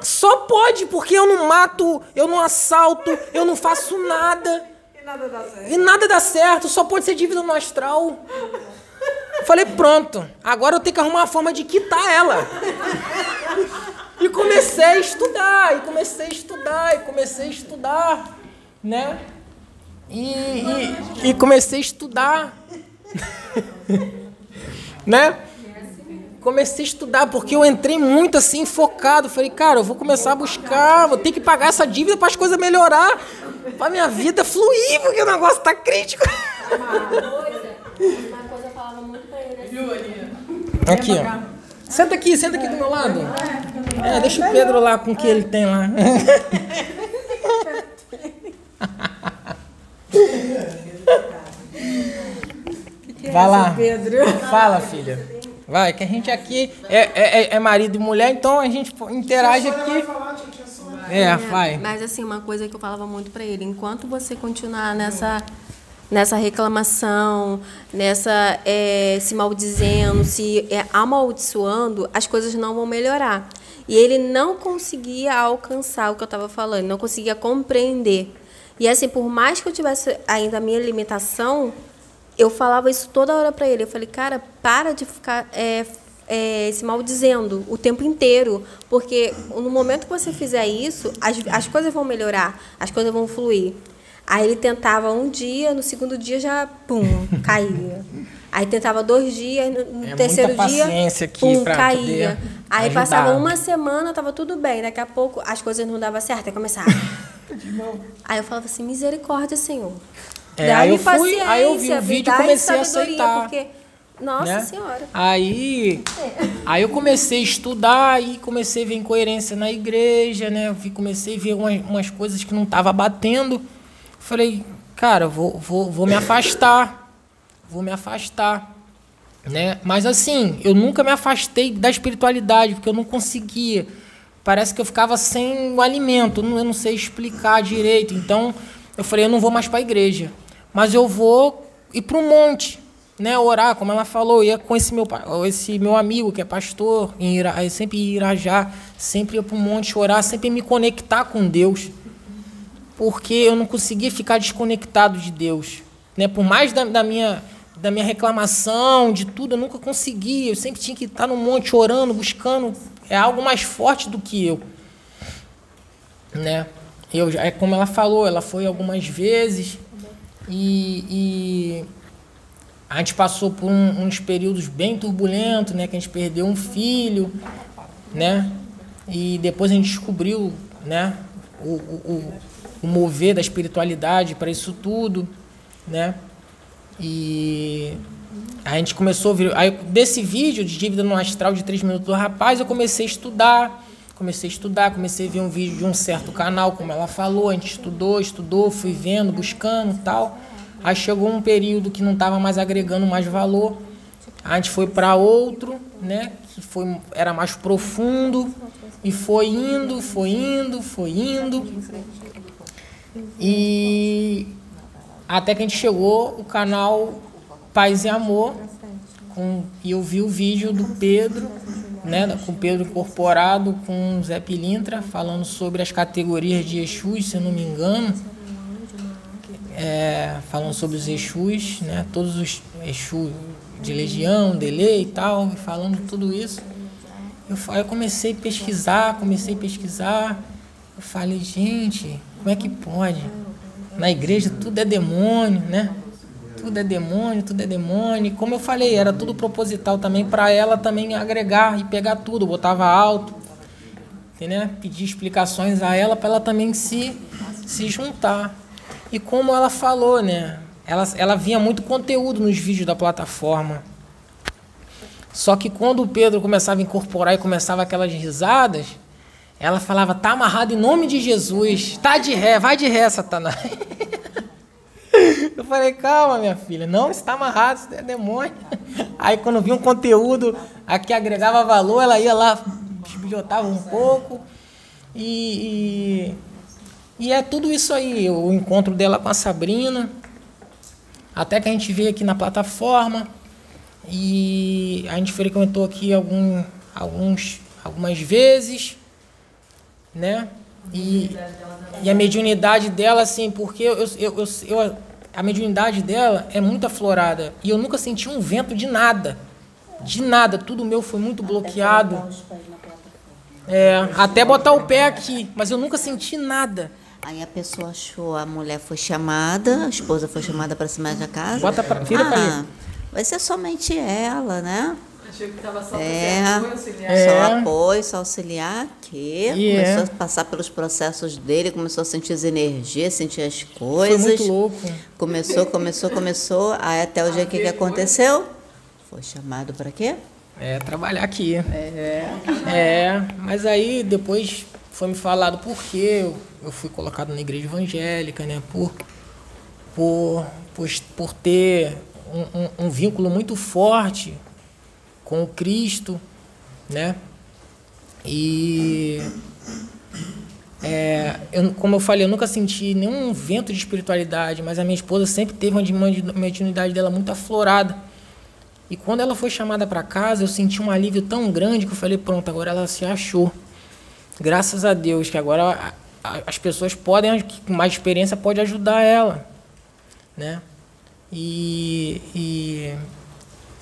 Só pode, porque eu não mato, eu não assalto, eu não faço nada. E nada dá certo. E nada dá certo, só pode ser dívida no astral. Falei, pronto, agora eu tenho que arrumar uma forma de quitar ela. E comecei a estudar, e comecei a estudar, e comecei a estudar, né? E, e, e comecei a estudar né? Comecei a estudar, porque eu entrei muito assim, focado. Falei, cara, eu vou começar a buscar, vou ter que pagar essa dívida para as coisas melhorar, para minha vida fluir, porque o negócio tá crítico. Aqui, ó. Senta aqui, senta aqui do meu lado. É, deixa o Pedro lá com o que ele tem lá. Vai lá. Pedro. Fala, filha. Vai, que a gente aqui é, é, é, é marido e mulher, então a gente interage aqui. É, vai. Mas assim, uma coisa que eu falava muito para ele, enquanto você continuar nessa nessa reclamação, nessa é, se maldizendo, se é, amaldiçoando, as coisas não vão melhorar. E ele não conseguia alcançar o que eu estava falando, não conseguia compreender. E assim, por mais que eu tivesse ainda a minha limitação, eu falava isso toda hora para ele. Eu falei, cara, para de ficar é, é, se maldizendo o tempo inteiro, porque no momento que você fizer isso, as, as coisas vão melhorar, as coisas vão fluir. Aí ele tentava um dia, no segundo dia já, pum, caía. Aí tentava dois dias, no É terceiro dia, pum, caía. Aí ajudar. passava uma semana, tava tudo bem. Daqui a pouco as coisas não davam certo, aí começava. aí eu falava assim, misericórdia, Senhor. É, aí eu fui- aí eu vi o vídeo e comecei a aceitar. Porque, nossa né? Senhora. Aí, aí eu comecei a estudar e comecei a ver incoerência na igreja, né? Comecei a ver umas, umas coisas que não tava batendo. Falei, cara, vou, vou, vou me afastar. Vou me afastar. Né? Mas assim, eu nunca me afastei da espiritualidade, porque eu não conseguia. Parece que eu ficava sem o alimento, eu não, eu não sei explicar direito. Então, eu falei, eu não vou mais para a igreja, mas eu vou ir para o monte, né? Orar, como ela falou, eu ia com esse meu, esse meu amigo que é pastor, em Ira, sempre ia Irajá, sempre ia para o monte orar, sempre me conectar com Deus porque eu não conseguia ficar desconectado de Deus. Né? Por mais da, da minha, da minha reclamação, de tudo, eu nunca conseguia. Eu sempre tinha que estar no monte orando, buscando. É algo mais forte do que eu. Né? Eu, é como ela falou, ela foi algumas vezes e, e a gente passou por um- uns períodos bem turbulentos, né? Que a gente perdeu um filho, né? E depois a gente descobriu, né? O, o, o- o mover da espiritualidade para isso tudo, né? E a gente começou a ver. Aí, desse vídeo de dívida no astral de 3 minutos do rapaz, eu comecei a estudar. Comecei a estudar, comecei a ver um vídeo de um certo canal, como ela falou. A gente estudou, estudou, fui vendo, buscando tal. Aí chegou um período que não estava mais agregando mais valor. A gente foi para outro, né? Que foi, era mais profundo. E foi indo, foi indo, foi indo. E até que a gente chegou o canal Paz e Amor. Com, e eu vi o vídeo do Pedro, né, com o Pedro incorporado com o Zé Pilintra, falando sobre as categorias de Exus, se eu não me engano. É, falando sobre os Exus, né, todos os Exus de Legião, Dele e tal, falando tudo isso. Eu, fa- eu comecei a pesquisar, comecei a pesquisar. Eu falei, gente, como é que pode? Na igreja tudo é demônio, né? Tudo é demônio, tudo é demônio. E como eu falei, era tudo proposital também para ela também agregar e pegar tudo. Botava alto, entendeu? Pedir explicações a ela para ela também se, se juntar. E como ela falou, né? Ela, ela vinha muito conteúdo nos vídeos da plataforma. Só que quando o Pedro começava a incorporar e começava aquelas risadas, ela falava, tá amarrado em nome de Jesus, tá de ré, vai de ré, Satanás. Eu falei, calma, minha filha, não, isso tá amarrado, isso é demônio. Aí quando vinha um conteúdo a que agregava valor, ela ia lá, bisbilhotava um pouco. E, e, e é tudo isso aí, o encontro dela com a Sabrina. Até que a gente veio aqui na plataforma e a gente frequentou aqui algum, alguns, algumas vezes, né? E, e a mediunidade dela, assim, porque eu, eu, eu, eu- a mediunidade dela é muito aflorada e eu nunca senti um vento de nada, de nada. Tudo meu foi muito bloqueado. É, até botar o pé aqui, mas eu nunca senti nada. Aí a pessoa achou, a mulher foi chamada, a esposa foi chamada para cima da casa. Bota pra- vira pra ah, mim. vai ser somente ela, né? Achei que estava só É, para auxiliar. É. só apoio, só auxiliar aqui. E começou é. a passar pelos processos dele, começou a sentir as energias, sentir as coisas. Foi muito louco. Começou, começou, começou. Aí até o dia que, que aconteceu? Foi chamado para quê? É, trabalhar aqui. É, mas aí depois foi me falado por que eu, eu fui colocado na igreja evangélica, né? Por, por, por, por ter um, um- um vínculo muito forte com o Cristo, né? E é, eu, como eu falei, eu nunca senti nenhum vento de espiritualidade, mas a minha esposa sempre teve uma mediunidade dela muito aflorada. E quando ela foi chamada para casa, eu senti um alívio tão grande que eu falei, pronto, agora ela se achou. Graças a Deus, que agora as pessoas podem, com mais experiência, pode ajudar ela, né? E, e,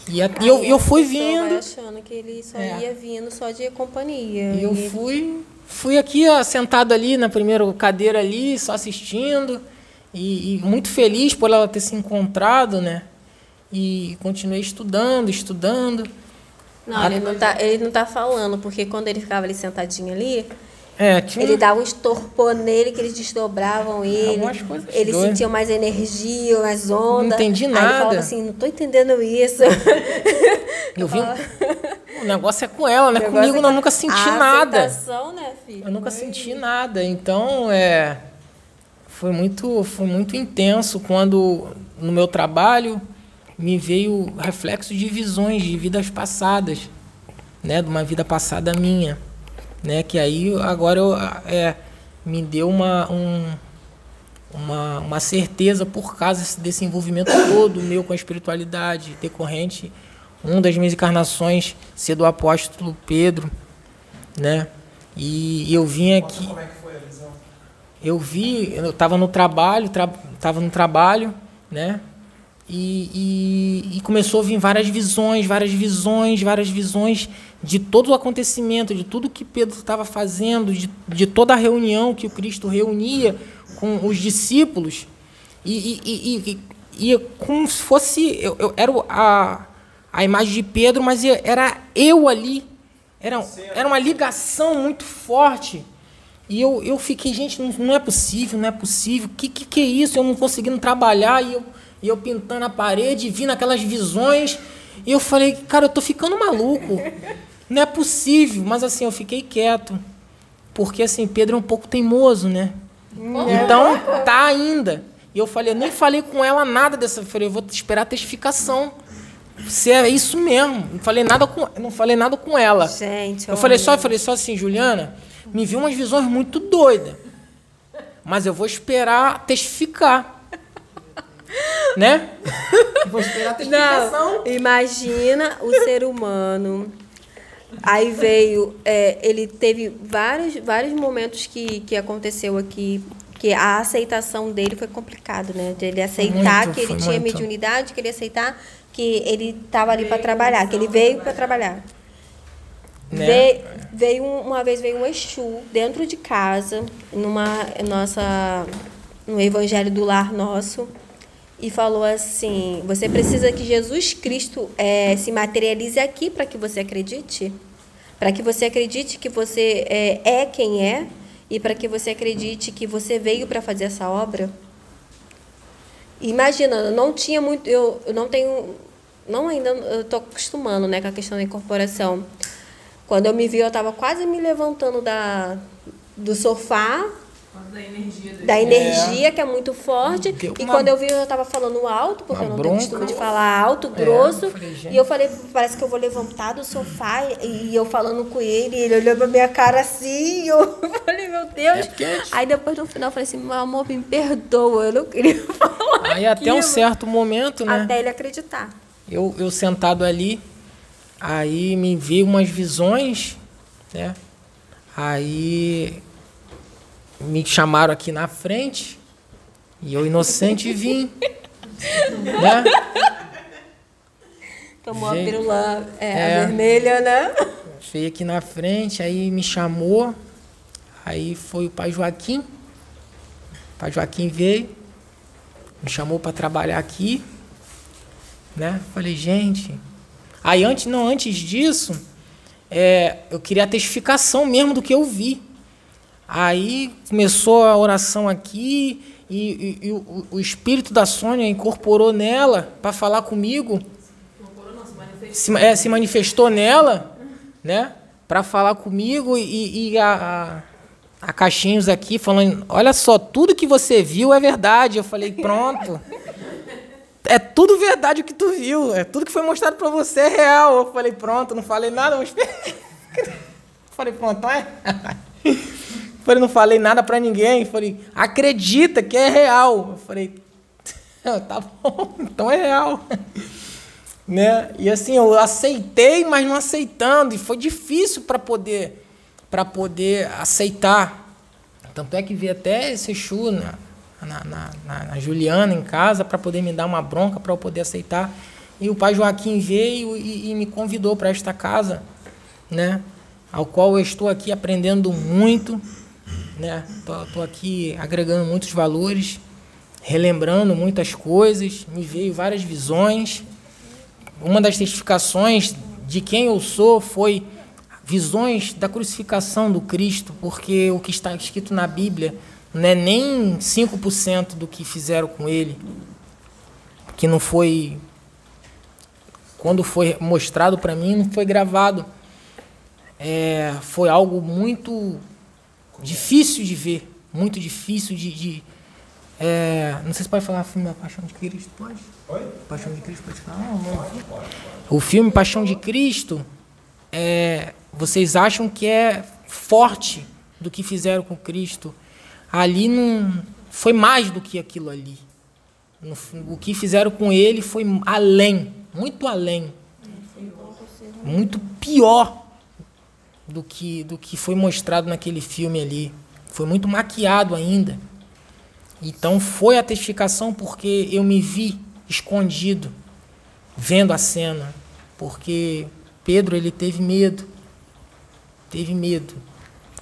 E, a- e eu, eu fui vindo. achando que ele só É. ia vindo só de companhia. E eu E- fui, fui aqui ó, sentado ali na primeira cadeira ali, só assistindo. E, e muito feliz por ela ter se encontrado, né? E continuei estudando, estudando. Não, ele não, tá, ele não tá falando, porque quando ele ficava ali sentadinho ali, É, tinha ele dava um estorpor nele, que eles desdobravam ele. Algumas coisas Ele doidas. sentia mais energia, mais onda. Não entendi Aí ele nada. falava assim, não tô entendendo isso. Eu vi. O negócio é com ela, né? Comigo é eu nunca senti A nada. né, filho? Eu nunca senti nada. Então, é. Foi muito, foi muito intenso quando no meu trabalho me veio reflexo de visões de vidas passadas, né, de uma vida passada minha, né, que aí agora eu, é, me deu uma, um, uma, uma certeza por causa desse envolvimento todo meu com a espiritualidade decorrente, uma das minhas encarnações ser do apóstolo Pedro, né, e eu vim aqui Como é que foi a visão? eu vi, eu estava no trabalho, tra, tava no trabalho, né? E, e, e começou a vir várias visões, várias visões, várias visões de todo o acontecimento, de tudo que Pedro estava fazendo, de, de toda a reunião que o Cristo reunia com os discípulos. E, e, como se fosse. Eu, eu, era a, a imagem de Pedro, mas era eu ali. Era, era uma ligação muito forte. E eu, eu fiquei, gente, não, não é possível, não é possível. O que, que, que é isso? Eu não conseguindo trabalhar e eu, e eu pintando a parede, vindo aquelas visões. E eu falei, cara, eu tô ficando maluco. Não é possível. Mas assim, eu fiquei quieto. Porque assim, Pedro é um pouco teimoso, né? Então, tá ainda. E eu falei, eu nem falei com ela nada dessa. Eu falei, eu vou esperar a testificação. Se é isso mesmo. Não falei nada com, não falei nada com ela. Gente, eu falei só, eu falei só assim, Juliana, me viu umas visões muito doidas. Mas eu vou esperar testificar. Né? Vou esperar a testificação. Não, imagina o ser humano. Aí veio, é, ele teve vários, vários momentos que, que aconteceu aqui, que a aceitação dele foi complicado, né? De ele aceitar Muito, que ele tinha muito. mediunidade, que ele aceitar que ele estava ali para trabalhar, que ele veio para trabalhar. Né? Veio, veio um- uma vez veio um Exu dentro de casa, numa nossa no Evangelho do Lar Nosso, e falou assim: você precisa que Jesus Cristo eh, se materialize aqui para que você acredite, para que você acredite que você eh, é quem é e para que você acredite que você veio para fazer essa obra. Imagina, eu não tinha muito, eu, eu não tenho, não ainda, eu tô acostumando, né, com a questão da incorporação. Quando eu me vi, eu estava quase me levantando da, do sofá, Da energia da energia que é muito forte. Deu E uma- quando eu vi, eu já estava falando alto, porque uma eu não tenho bronca. costume de falar alto, É, grosso. eu falei, e eu falei, parece que eu vou levantar do sofá. E, e eu falando com ele, ele olhou pra minha cara assim. E eu falei, meu Deus. É Aí depois no final eu falei assim, meu amor, me perdoa. Eu não queria falar. Aí até um aquilo. certo momento, né? Até ele acreditar. Eu, eu sentado ali, aí me veio umas visões, né? Aí me chamaram aqui na frente e eu inocente vim, né? Tomou Gente, a pílula é, é. a vermelha, né? Veio aqui na frente, aí me chamou, aí foi o pai Joaquim, o pai Joaquim veio, me chamou para trabalhar aqui, né? Falei, gente. Aí antes, não, antes disso, é, eu queria a testificação mesmo do que eu vi. Aí começou a oração aqui e, e- e o, o espírito da Sônia incorporou nela para falar comigo. Se, ma- é, se manifestou nela, né? Para falar comigo e, e a, a, a Caixinhos aqui falando, olha só, tudo que você viu é verdade. Eu falei, pronto. É tudo verdade o que tu viu. É tudo que foi mostrado para você é real. Eu falei, pronto, não falei nada. Mas... falei, pronto, então é. falei, não falei nada para ninguém. Falei, acredita que é real. Eu falei, tá bom, então é real. né? E assim, eu aceitei, mas não aceitando. E foi difícil para poder, para poder aceitar. Tanto é que vi até esse na, na, na, na- na Juliana em casa para poder me dar uma bronca para eu poder aceitar. E o pai Joaquim veio e, e me convidou para esta casa, né? Ao qual eu estou aqui aprendendo muito, né? Tô, tô aqui agregando muitos valores, relembrando muitas coisas, me veio várias visões. Uma das testificações de quem eu sou foi visões da crucificação do Cristo, porque o que está escrito na Bíblia não é nem 5% do que fizeram com ele, que não foi quando foi mostrado para mim, não foi gravado. É, foi algo muito difícil de ver, muito difícil de. de é, não sei se pode falar filme da Paixão de Cristo, pode? Oi? Paixão de Cristo pode falar? Não, não. O filme Paixão de Cristo, é, vocês acham que é forte do que fizeram com Cristo? Ali não foi mais do que aquilo ali. O que fizeram com ele foi além, muito além, muito pior do que do que foi mostrado naquele filme ali. Foi muito maquiado ainda. Então foi a testificação porque eu me vi escondido vendo a cena, porque Pedro ele teve medo. Teve medo.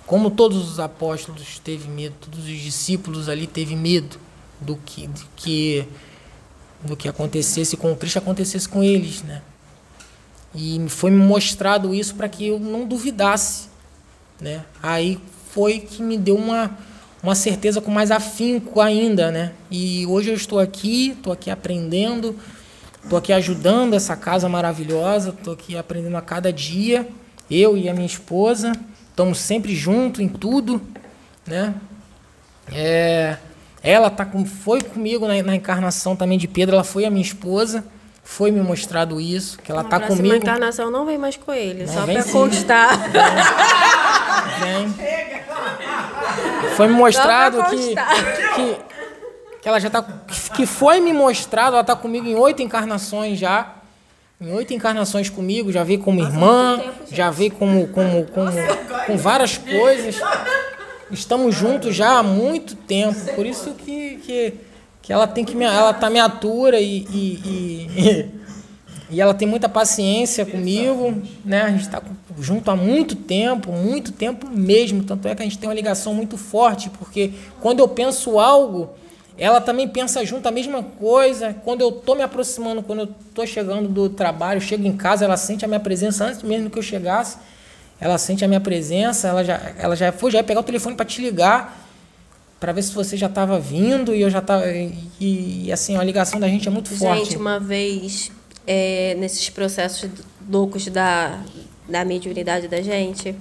Como todos os apóstolos teve medo, todos os discípulos ali teve medo do que, do que do que acontecesse com o Cristo acontecesse com eles, né? E foi me mostrado isso para que eu não duvidasse, né? Aí foi que me deu uma uma certeza com mais afinco ainda, né? E hoje eu estou aqui, estou aqui aprendendo, estou aqui ajudando essa casa maravilhosa, estou aqui aprendendo a cada dia, eu e a minha esposa, estamos sempre juntos em tudo, né? É, ela tá com, foi comigo na, na, encarnação também de Pedro, ela foi a minha esposa, foi me mostrado isso, que ela na tá comigo. Na encarnação não vem mais com ele, não, só para constar. Vem. vem. Foi me mostrado que, que, que ela já tá. Que foi me mostrado, ela tá comigo em oito encarnações já. Em oito encarnações comigo, já veio como irmã, já veio como, como, como, com várias coisas. Estamos juntos já há muito tempo. Por isso que, que, que ela tem que me, ela tá me atura e, e, e e ela tem muita paciência comigo, né? A gente está junto há muito tempo, muito tempo mesmo. Tanto é que a gente tem uma ligação muito forte, porque quando eu penso algo, ela também pensa junto a mesma coisa. Quando eu estou me aproximando, quando eu estou chegando do trabalho, chego em casa, ela sente a minha presença antes mesmo que eu chegasse. Ela sente a minha presença, ela já, ela já foi, já ia pegar o telefone para te ligar, para ver se você já estava vindo e eu já estava. E, e, assim, a ligação da gente é muito gente, forte. Gente, uma vez é, nesses processos loucos da, da mediunidade da gente.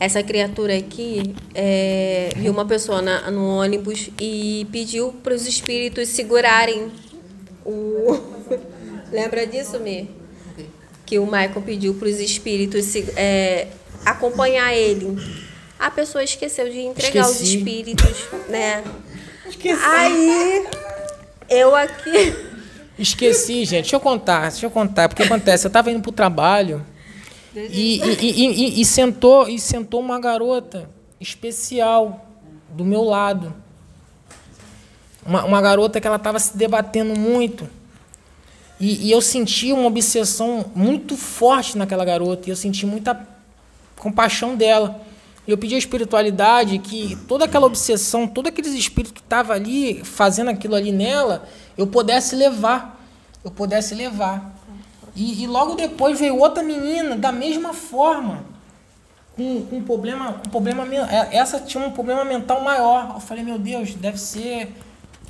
Essa criatura aqui é, viu uma pessoa na, no ônibus e pediu para os espíritos segurarem o. Lembra disso, Me? Que o Michael pediu para os espíritos é, acompanhar ele. A pessoa esqueceu de entregar Esqueci. os espíritos, né? Esqueci. Aí, eu aqui. Esqueci, gente. Deixa eu contar, deixa eu contar. Porque acontece, eu estava indo para o trabalho e, e, e, e, sentou, e sentou uma garota especial do meu lado. Uma, uma garota que ela estava se debatendo muito. E, e, eu senti uma obsessão muito forte naquela garota. E eu senti muita compaixão dela. Eu pedi à espiritualidade que toda aquela obsessão, todos aqueles espíritos que estavam ali fazendo aquilo ali nela, eu pudesse levar. Eu pudesse levar. E, e logo depois veio outra menina da mesma forma. Com, com problema, com problema. É, essa tinha um problema mental maior. Eu falei, meu Deus, deve ser.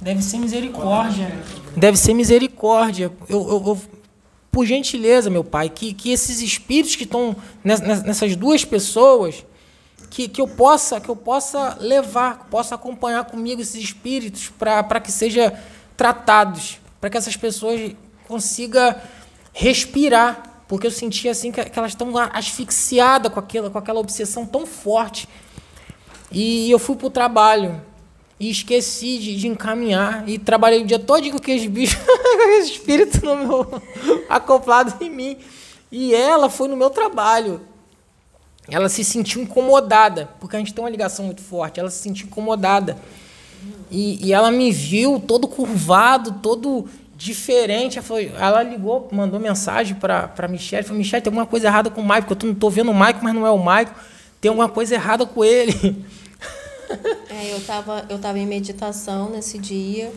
Deve ser misericórdia. Deve ser misericórdia. Eu, eu, eu por gentileza, meu pai, que, que esses espíritos que estão nessas duas pessoas, que, que eu possa que eu possa levar, que possa acompanhar comigo esses espíritos para que sejam tratados, para que essas pessoas consigam respirar, porque eu sentia assim que, que elas estão asfixiadas com aquela, com aquela obsessão tão forte. E eu fui para o trabalho e esqueci de, de, encaminhar e trabalhei o dia todo com aqueles bichos, aqueles espíritos no meu, acoplado em mim. E ela foi no meu trabalho. Ela se sentiu incomodada, porque a gente tem uma ligação muito forte. Ela se sentiu incomodada. E, e ela me viu todo curvado, todo diferente. Ela, falou, ela ligou, mandou mensagem para a Michelle. Falou, Michelle, tem alguma coisa errada com o Maico, porque eu não estou vendo o Maico, mas não é o Maico. Tem alguma coisa errada com ele. É, eu estava eu tava em meditação nesse dia.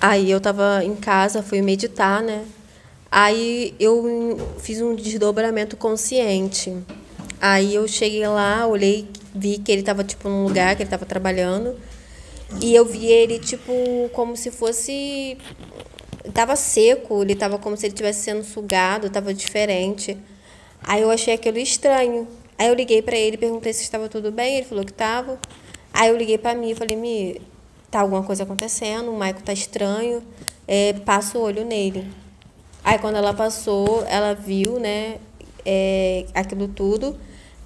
Aí eu estava em casa, fui meditar, né? Aí eu fiz um desdobramento consciente. Aí eu cheguei lá, olhei, vi que ele estava tipo num lugar que ele estava trabalhando. E eu vi ele tipo como se fosse tava seco, ele tava como se ele estivesse sendo sugado, tava diferente. Aí eu achei aquilo estranho. Aí eu liguei para ele, perguntei se estava tudo bem, ele falou que estava. Aí eu liguei para mim e falei: "Mi, tá alguma coisa acontecendo, o Maico tá estranho, é, passa o olho nele". Aí quando ela passou, ela viu, né, é, aquilo tudo.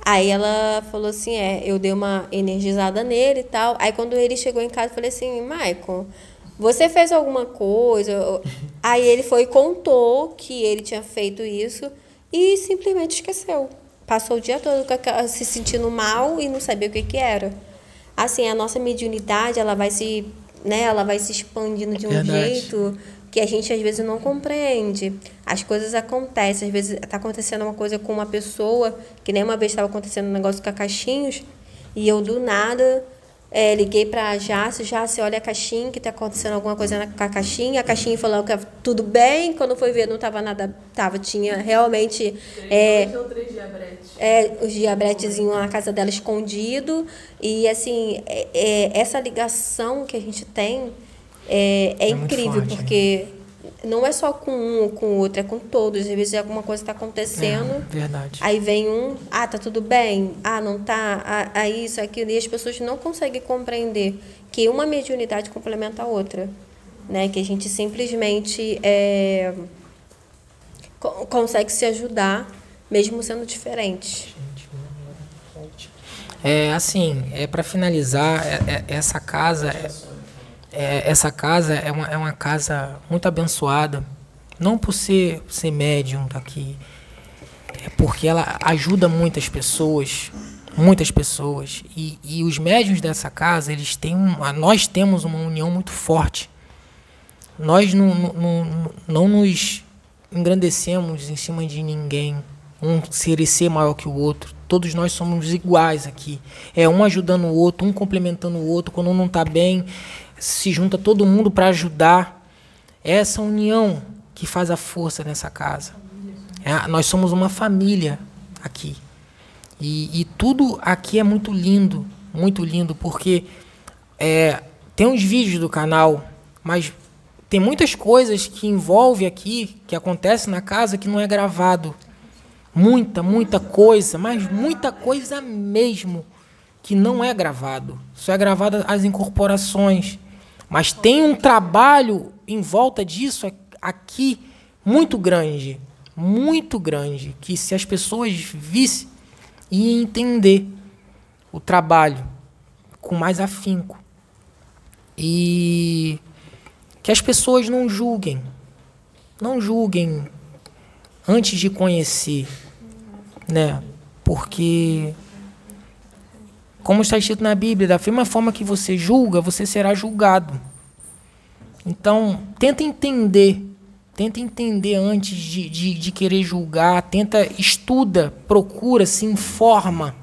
Aí ela falou assim, é, eu dei uma energizada nele e tal. Aí quando ele chegou em casa, eu falei assim, Maicon, você fez alguma coisa? Aí ele foi e contou que ele tinha feito isso e simplesmente esqueceu. Passou o dia todo se sentindo mal e não sabia o que, que era. Assim, a nossa mediunidade, ela vai se, né, ela vai se expandindo de um Verdade. jeito que a gente às vezes não compreende. As coisas acontecem, às vezes está acontecendo uma coisa com uma pessoa, que nem uma vez estava acontecendo um negócio com a caixinhos, e eu do nada é, liguei para a Jace, Jace, olha a caixinha, que está acontecendo alguma coisa na, com a caixinha. A caixinha falou que tudo bem, quando foi ver não estava nada, tava, tinha realmente é, é, os diabretezinhos na casa dela escondido. E assim, é, é, essa ligação que a gente tem é, é, É incrível, forte, né? porque não é só com um ou com o outro, é com todos. Às vezes alguma coisa está acontecendo. É, verdade. Aí vem um, ah, tá tudo bem, ah, não tá, ah, ah, isso, aquilo, e as pessoas não conseguem compreender que uma mediunidade complementa a outra, né? Que a gente simplesmente é, co- consegue se ajudar, mesmo sendo diferente. É assim, é para finalizar, é- é- essa casa, é- essa casa é uma, é uma casa muito abençoada, não por ser, ser médium daqui, é porque ela ajuda muitas pessoas, muitas pessoas, e, e os médiums dessa casa, eles têm uma, nós temos uma união muito forte. Nós não, não, não, nos engrandecemos em cima de ninguém, um ser maior que o outro. Todos nós somos iguais aqui. É um ajudando o outro, um complementando o outro. Quando um não está bem, se junta todo mundo para ajudar. É essa união que faz a força nessa casa. É, nós somos uma família aqui. E, e tudo aqui é muito lindo, muito lindo, porque é, tem uns vídeos do canal, mas tem muitas coisas que envolve aqui, que acontece na casa, que não é gravado. Muita, muita coisa, mas muita coisa mesmo que não é gravado. Só é gravada as incorporações. Mas tem um trabalho em volta disso aqui muito grande, muito grande, que se as pessoas vissem e entender o trabalho com mais afinco. E que as pessoas não julguem. Não julguem antes de conhecer, né? Porque como está escrito na Bíblia, da mesma forma que você julga, você será julgado. Então, tenta entender, tenta entender antes de, de, de querer julgar, tenta, estuda, procura, se informa,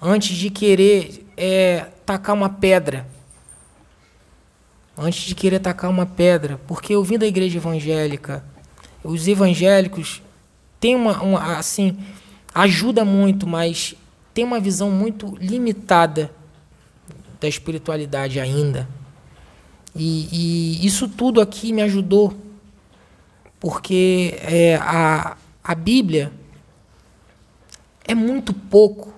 antes de querer é, tacar uma pedra. Antes de querer tacar uma pedra. Porque eu vim da igreja evangélica, os evangélicos têm uma, uma assim, ajuda muito, mas tem uma visão muito limitada da espiritualidade ainda. E, e isso tudo aqui me ajudou, porque é, a, a Bíblia é muito pouco.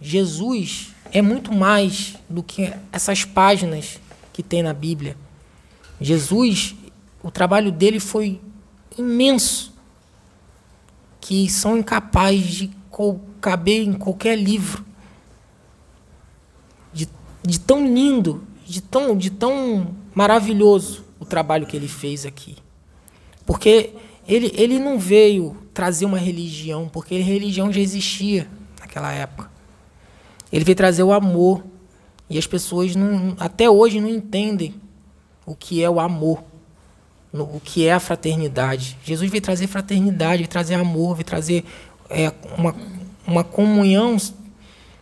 Jesus é muito mais do que essas páginas que tem na Bíblia. Jesus, o trabalho dele foi imenso, que são incapazes de caber em qualquer livro. De, de tão lindo, de tão, de tão maravilhoso o trabalho que ele fez aqui. Porque ele, ele não veio trazer uma religião, porque a religião já existia naquela época. Ele veio trazer o amor. E as pessoas não, até hoje não entendem o que é o amor, o que é a fraternidade. Jesus veio trazer fraternidade, veio trazer amor, veio trazer é, uma, uma comunhão,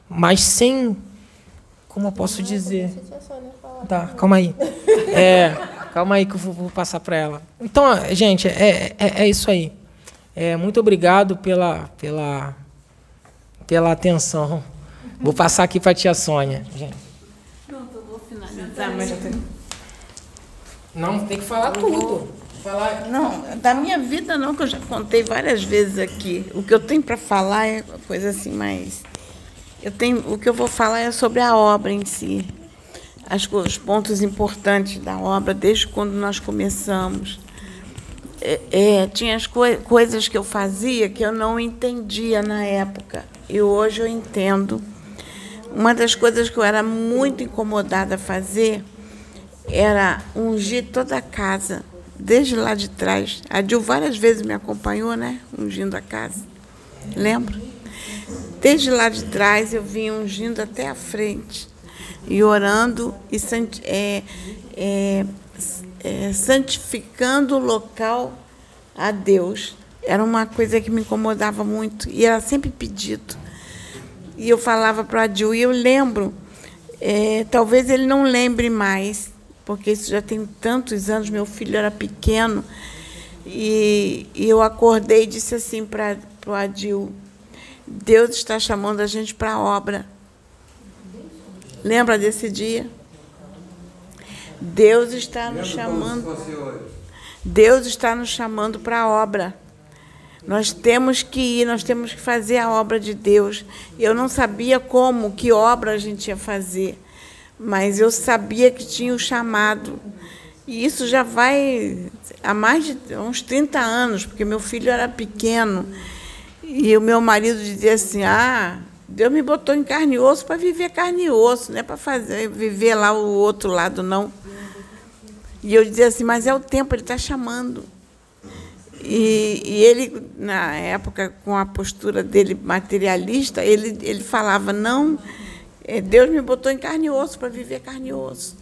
mas sem. Como eu posso dizer? Tá, calma aí. É, calma aí que eu vou, vou passar para ela. Então, gente, é, é, é isso aí. É, muito obrigado pela, pela, pela atenção. Vou passar aqui para a tia Sônia. Gente. Pronto, eu vou finalizar, tenho. Não, tem que falar tudo. Falar... Não, da minha vida não, que eu já contei várias vezes aqui. O que eu tenho para falar é coisa assim, mas eu tenho, o que eu vou falar é sobre a obra em si. As, os pontos importantes da obra, desde quando nós começamos. É, é, tinha as coi coisas que eu fazia que eu não entendia na época. E hoje eu entendo. Uma das coisas que eu era muito incomodada a fazer era ungir toda a casa, desde lá de trás. A Dil várias vezes me acompanhou, né? Ungindo a casa. Lembra? Desde lá de trás eu vinha ungindo até a frente. E orando e é, é, é, santificando o local a Deus. Era uma coisa que me incomodava muito. E era sempre pedido. E eu falava para o Adil, e eu lembro, é, talvez ele não lembre mais, porque isso já tem tantos anos, meu filho era pequeno, e, e eu acordei e disse assim para o Adil, Deus está chamando a gente para a obra. Lembra desse dia? Deus está nos chamando. Deus está nos chamando para a obra. Nós temos que ir, nós temos que fazer a obra de Deus. Eu não sabia como, que obra a gente ia fazer, mas eu sabia que tinha o chamado. E isso já vai há mais de uns 30 anos, porque meu filho era pequeno. E o meu marido dizia assim: Ah, Deus me botou em carne e osso para viver carne e osso, não é para fazer, viver lá o outro lado, não. E eu dizia assim: Mas é o tempo, ele está chamando. E, e, ele, na época, com a postura dele materialista, ele, ele falava: não, Deus me botou em carne e osso para viver carne e osso.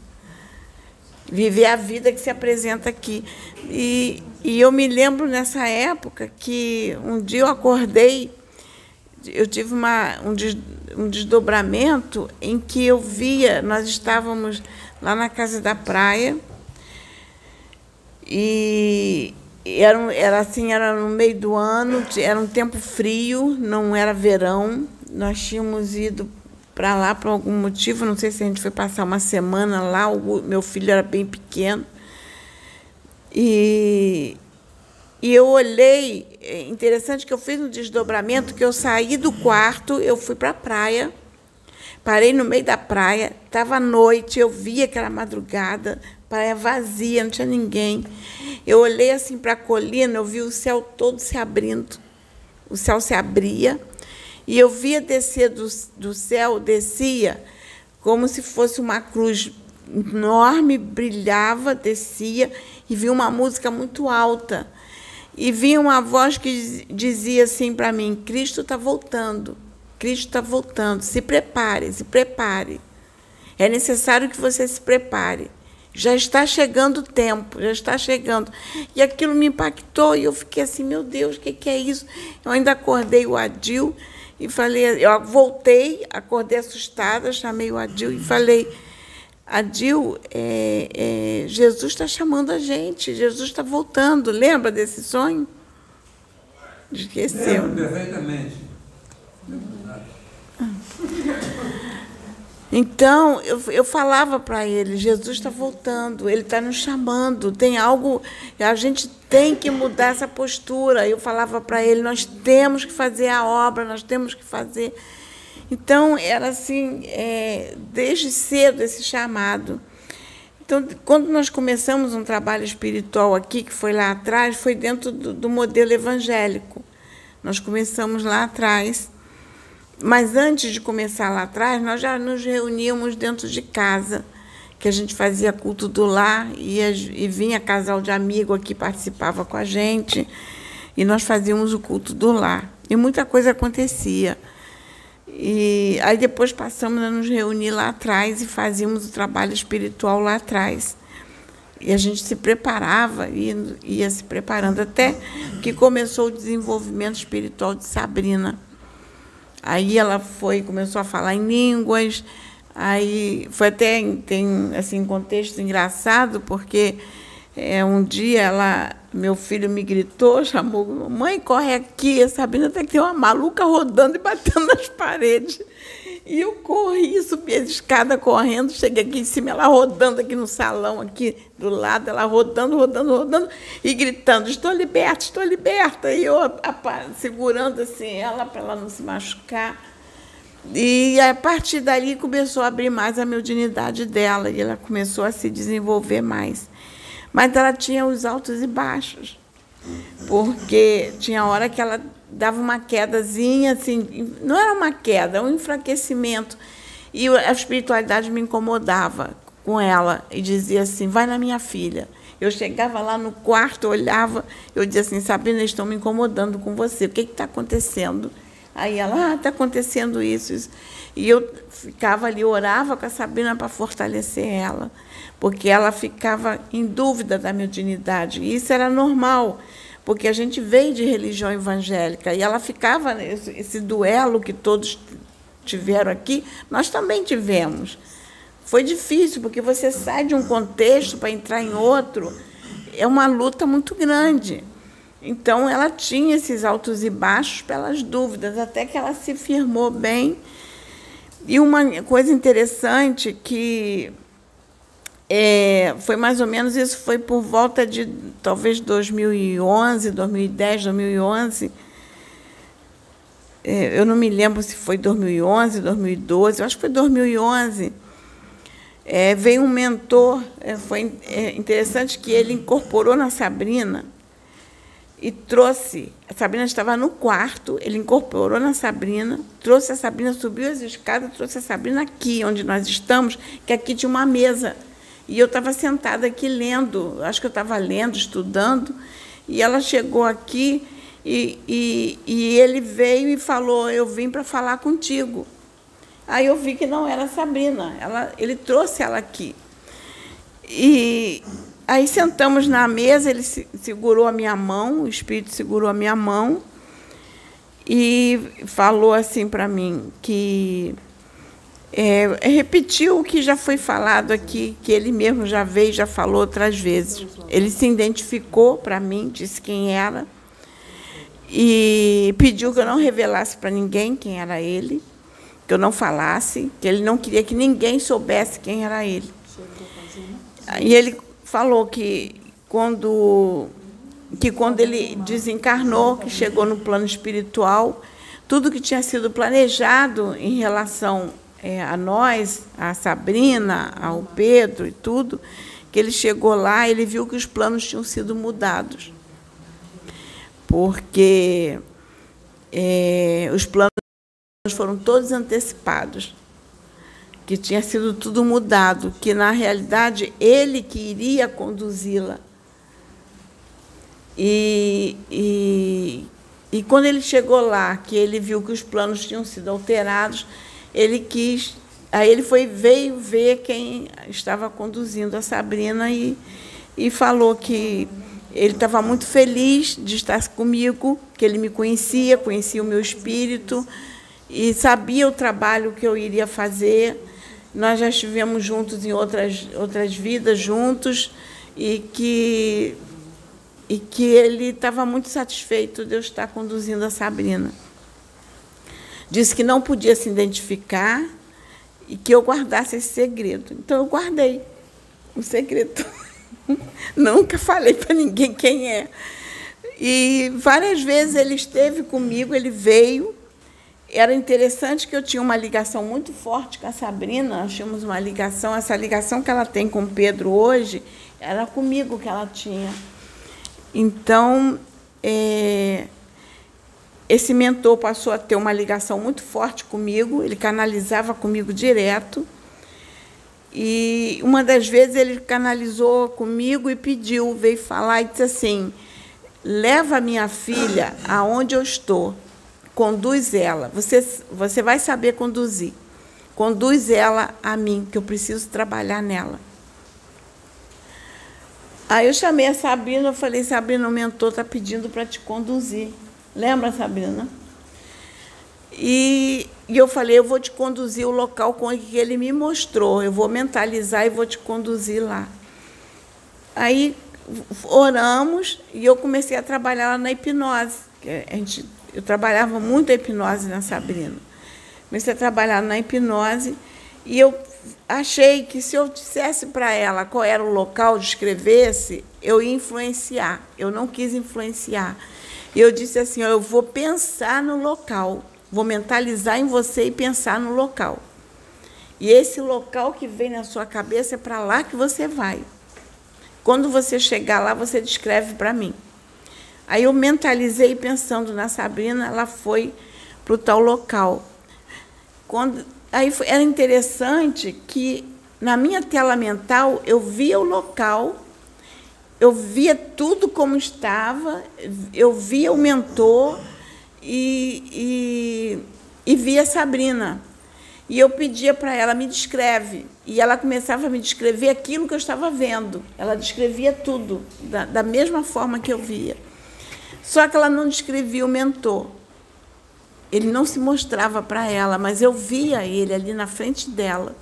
Viver a vida que se apresenta aqui. E, e eu me lembro nessa época que um dia eu acordei, eu tive uma, um, des, um desdobramento em que eu via, nós estávamos lá na casa da praia, e era, era assim, era no meio do ano, era um tempo frio, não era verão. Nós tínhamos ido para lá por algum motivo, não sei se a gente foi passar uma semana lá, o meu filho era bem pequeno. E, e eu olhei, é interessante que eu fiz um desdobramento, que eu saí do quarto, eu fui para a praia, parei no meio da praia, estava noite, eu via que era madrugada, praia vazia, não tinha ninguém. Eu olhei assim para a colina, eu vi o céu todo se abrindo. O céu se abria e eu via descer do, do céu, descia como se fosse uma cruz enorme, brilhava, descia e vi uma música muito alta. E vi uma voz que dizia assim para mim: Cristo está voltando, Cristo está voltando, se prepare, se prepare. É necessário que você se prepare. Já está chegando o tempo, já está chegando. E aquilo me impactou e eu fiquei assim, meu Deus, o que, que é isso? Eu ainda acordei o Adil e falei, eu voltei, acordei assustada, chamei o Adil e falei, Adil, é, é, Jesus está chamando a gente, Jesus está voltando. Lembra desse sonho? Esqueceu. Lembro perfeitamente. Então, eu, eu falava para ele: Jesus está voltando, ele está nos chamando, tem algo, a gente tem que mudar essa postura. Eu falava para ele: nós temos que fazer a obra, nós temos que fazer. Então, era assim, é, desde cedo esse chamado. Então, quando nós começamos um trabalho espiritual aqui, que foi lá atrás, foi dentro do, do modelo evangélico. Nós começamos lá atrás mas antes de começar lá atrás, nós já nos reuníamos dentro de casa, que a gente fazia culto do lar e, e vinha casal de amigo aqui participava com a gente e nós fazíamos o culto do lar e muita coisa acontecia. E aí depois passamos a nos reunir lá atrás e fazíamos o trabalho espiritual lá atrás. e a gente se preparava, ia, ia se preparando, até que começou o desenvolvimento espiritual de Sabrina. Aí ela foi, começou a falar em línguas, aí foi até tem assim contexto engraçado porque é, um dia ela, meu filho me gritou, chamou, mãe corre aqui, a Sabrina tem que ter uma maluca rodando e batendo nas paredes. E eu corri, subi a escada correndo, cheguei aqui em cima, ela rodando aqui no salão, aqui do lado, ela rodando, rodando, rodando, e gritando, estou liberta, estou liberta. E eu segurando assim ela para ela não se machucar. E a partir dali começou a abrir mais a mediunidade dela, e ela começou a se desenvolver mais. Mas ela tinha os altos e baixos, porque tinha hora que ela dava uma quedazinha, assim, não era uma queda, um enfraquecimento. E a espiritualidade me incomodava com ela e dizia assim: vai na minha filha. Eu chegava lá no quarto, olhava, eu dizia assim: Sabrina, estão me incomodando com você, o que está acontecendo? Aí ela, ah, está acontecendo isso, isso. E eu ficava ali, orava com a Sabrina para fortalecer ela, porque ela ficava em dúvida da mediunidade. E isso era normal porque a gente veio de religião evangélica e ela ficava nesse esse duelo que todos tiveram aqui, nós também tivemos. Foi difícil, porque você sai de um contexto para entrar em outro, é uma luta muito grande. Então, ela tinha esses altos e baixos pelas dúvidas, até que ela se firmou bem. E uma coisa interessante que é, foi mais ou menos isso, foi por volta de talvez 2011, 2010, 2011. É, eu não me lembro se foi 2011, 2012, eu acho que foi 2011. É, veio um mentor, é, foi é, interessante que ele incorporou na Sabrina e trouxe. A Sabrina estava no quarto, ele incorporou na Sabrina, trouxe a Sabrina, subiu as escadas, trouxe a Sabrina aqui, onde nós estamos, que aqui tinha uma mesa e eu estava sentada aqui lendo, acho que eu estava lendo, estudando, e ela chegou aqui e, e, e ele veio e falou: Eu vim para falar contigo. Aí eu vi que não era a Sabrina, ela, ele trouxe ela aqui. E aí sentamos na mesa, ele segurou a minha mão, o espírito segurou a minha mão e falou assim para mim que é, é, repetiu o que já foi falado aqui, que ele mesmo já veio, já falou outras vezes. Ele se identificou para mim, disse quem era, e pediu que eu não revelasse para ninguém quem era ele, que eu não falasse, que ele não queria que ninguém soubesse quem era ele. E ele falou que quando, que quando ele desencarnou, que chegou no plano espiritual, tudo que tinha sido planejado em relação é, a nós, a Sabrina, ao Pedro e tudo, que ele chegou lá, ele viu que os planos tinham sido mudados. Porque é, os planos foram todos antecipados, que tinha sido tudo mudado, que na realidade ele que iria conduzi-la. E, e, e quando ele chegou lá, que ele viu que os planos tinham sido alterados, ele quis. Aí ele foi, veio ver quem estava conduzindo a Sabrina e, e falou que ele estava muito feliz de estar comigo, que ele me conhecia, conhecia o meu espírito e sabia o trabalho que eu iria fazer. Nós já estivemos juntos em outras, outras vidas juntos e que, e que ele estava muito satisfeito de eu estar conduzindo a Sabrina. Disse que não podia se identificar e que eu guardasse esse segredo. Então eu guardei o segredo. Nunca falei para ninguém quem é. E várias vezes ele esteve comigo, ele veio. Era interessante que eu tinha uma ligação muito forte com a Sabrina, nós tínhamos uma ligação, essa ligação que ela tem com o Pedro hoje, era comigo que ela tinha. Então, é, esse mentor passou a ter uma ligação muito forte comigo, ele canalizava comigo direto. E uma das vezes ele canalizou comigo e pediu, veio falar e disse assim: leva minha filha aonde eu estou, conduz ela. Você, você vai saber conduzir. Conduz ela a mim, que eu preciso trabalhar nela. Aí eu chamei a Sabrina, eu falei, Sabrina, o mentor está pedindo para te conduzir. Lembra, Sabrina? E, e eu falei, eu vou te conduzir o local com que ele me mostrou. Eu vou mentalizar e vou te conduzir lá. Aí oramos e eu comecei a trabalhar lá na hipnose. A gente, eu trabalhava muito a hipnose na Sabrina. Comecei a trabalhar na hipnose e eu achei que se eu dissesse para ela qual era o local, descrevesse, eu ia influenciar. Eu não quis influenciar. E eu disse assim: eu vou pensar no local, vou mentalizar em você e pensar no local. E esse local que vem na sua cabeça é para lá que você vai. Quando você chegar lá, você descreve para mim. Aí eu mentalizei pensando na Sabrina, ela foi para o tal local. Quando, aí foi, era interessante que na minha tela mental eu via o local, eu via tudo como estava, eu via o mentor e, e, e via a Sabrina. E eu pedia para ela, me descreve. E ela começava a me descrever aquilo que eu estava vendo. Ela descrevia tudo, da, da mesma forma que eu via. Só que ela não descrevia o mentor. Ele não se mostrava para ela, mas eu via ele ali na frente dela.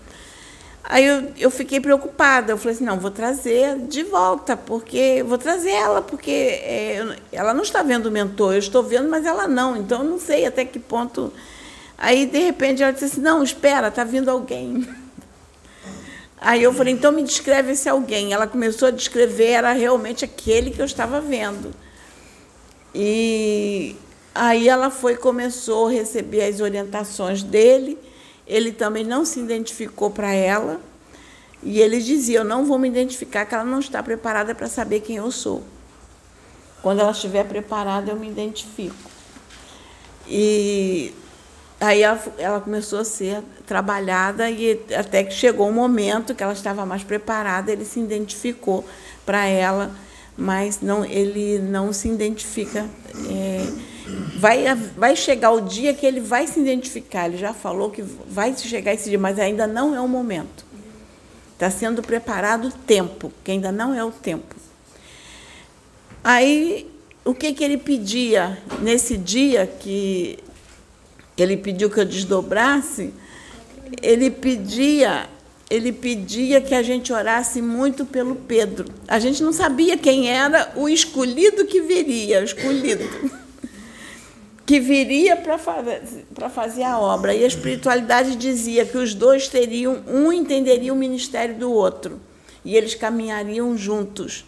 Aí eu, eu fiquei preocupada. Eu falei assim: não, vou trazer de volta, porque vou trazer ela, porque é, ela não está vendo o mentor, eu estou vendo, mas ela não. Então eu não sei até que ponto. Aí, de repente, ela disse assim: não, espera, está vindo alguém. Aí eu falei, então me descreve esse alguém. Ela começou a descrever, era realmente aquele que eu estava vendo. E aí ela foi começou a receber as orientações dele. Ele também não se identificou para ela. E ele dizia: Eu não vou me identificar, que ela não está preparada para saber quem eu sou. Quando ela estiver preparada, eu me identifico. E Aí ela, ela, começou a ser trabalhada e até que chegou um momento que ela estava mais preparada, ele se identificou para ela, mas não, ele não se identifica. É, vai, vai chegar o dia que ele vai se identificar, ele já falou que vai chegar esse dia, mas ainda não é o momento. Está sendo preparado o tempo, que ainda não é o tempo. Aí, o que, que ele pedia nesse dia que ele pediu que eu desdobrasse, ele pedia, ele pedia que a gente orasse muito pelo Pedro. A gente não sabia quem era o escolhido que viria, o escolhido que viria para fazer, fazer a obra. E a espiritualidade dizia que os dois teriam, um entenderia o ministério do outro, e eles caminhariam juntos.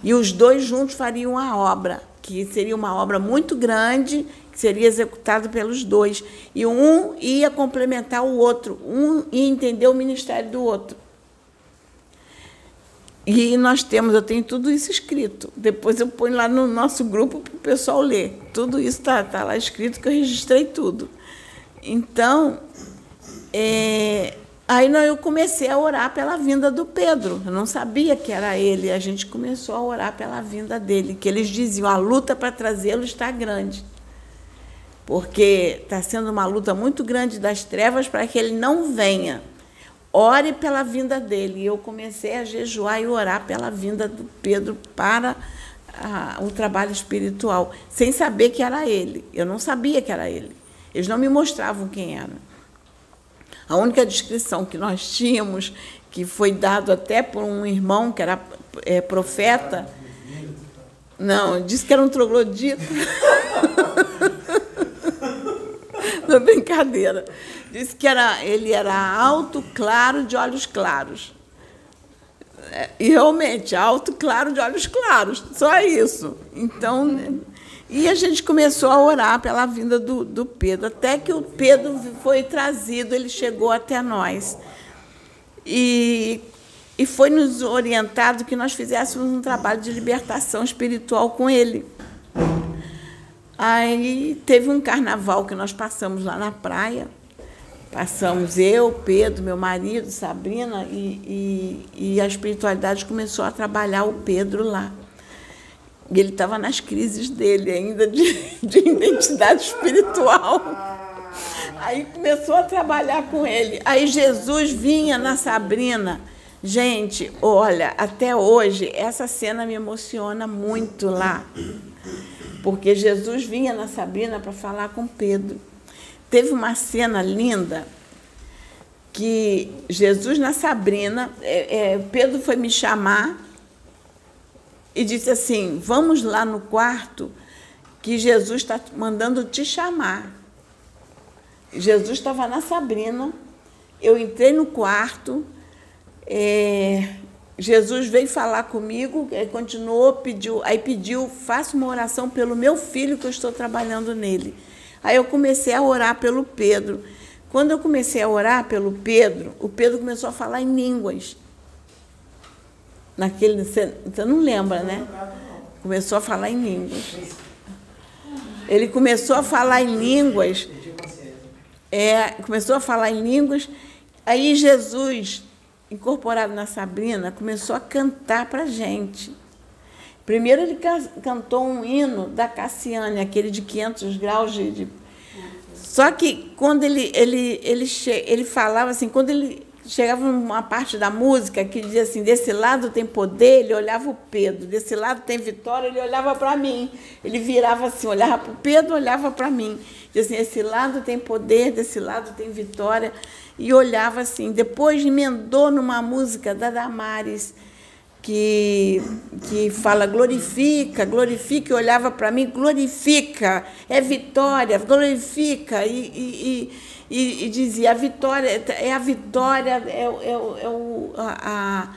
E os dois juntos fariam a obra, que seria uma obra muito grande que seria executado pelos dois. E um ia complementar o outro, um ia entender o ministério do outro. E nós temos, eu tenho tudo isso escrito. Depois eu ponho lá no nosso grupo para o pessoal ler. Tudo isso está tá lá escrito, que eu registrei tudo. Então, é, aí eu comecei a orar pela vinda do Pedro. Eu não sabia que era ele. A gente começou a orar pela vinda dele, que eles diziam: a luta para trazê-lo está grande porque está sendo uma luta muito grande das trevas para que ele não venha. Ore pela vinda dele. E eu comecei a jejuar e orar pela vinda do Pedro para a, o trabalho espiritual, sem saber que era ele. Eu não sabia que era ele. Eles não me mostravam quem era. A única descrição que nós tínhamos, que foi dado até por um irmão que era é, profeta, não, disse que era um troglodita. Não brincadeira. Disse que era, ele era alto, claro, de olhos claros. É, e realmente, alto, claro, de olhos claros. Só isso. Então, e a gente começou a orar pela vinda do, do Pedro, até que o Pedro foi trazido, ele chegou até nós. E, e foi nos orientado que nós fizéssemos um trabalho de libertação espiritual com ele. Aí teve um carnaval que nós passamos lá na praia. Passamos eu, Pedro, meu marido, Sabrina, e, e, e a espiritualidade começou a trabalhar o Pedro lá. E ele estava nas crises dele ainda de, de identidade espiritual. Aí começou a trabalhar com ele. Aí Jesus vinha na Sabrina Gente, olha, até hoje essa cena me emociona muito lá. Porque Jesus vinha na Sabrina para falar com Pedro. Teve uma cena linda que Jesus na Sabrina, é, é, Pedro foi me chamar e disse assim: Vamos lá no quarto que Jesus está mandando te chamar. Jesus estava na Sabrina, eu entrei no quarto, é, Jesus veio falar comigo, aí continuou, pediu, aí pediu, faça uma oração pelo meu filho que eu estou trabalhando nele. Aí eu comecei a orar pelo Pedro. Quando eu comecei a orar pelo Pedro, o Pedro começou a falar em línguas. Naquele, você, não lembra, né? Começou a falar em línguas. Ele começou a falar em línguas. É, começou a falar em línguas. Aí Jesus, incorporado na Sabrina, começou a cantar para a gente. Primeiro ele cantou um hino da Cassiane, aquele de 500 graus de, de... Só que quando ele, ele, ele, che... ele falava assim, quando ele chegava numa parte da música que dizia assim: desse lado tem poder, ele olhava o Pedro, desse lado tem vitória, ele olhava para mim. Ele virava assim, olhava para o Pedro, olhava para mim. Dizia assim: esse lado tem poder, desse lado tem vitória. E olhava assim. Depois emendou numa música da Damares. Que, que fala glorifica, glorifica, e olhava para mim, glorifica, é vitória, glorifica, e, e, e, e dizia: a vitória é a vitória, é, é, é o, a,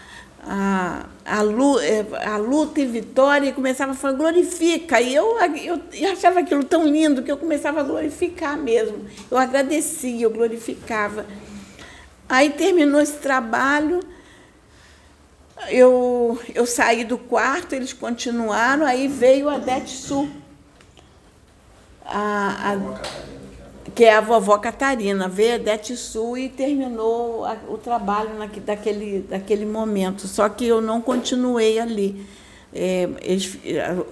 a, a, luta, é, a luta e vitória, e começava a falar: glorifica. E eu, eu, eu achava aquilo tão lindo que eu começava a glorificar mesmo. Eu agradecia, eu glorificava. Aí terminou esse trabalho. Eu, eu saí do quarto, eles continuaram, aí veio a Detsu, a, a que é a vovó Catarina, veio a Dete Sul e terminou a, o trabalho na, daquele, daquele momento. Só que eu não continuei ali. É, eles,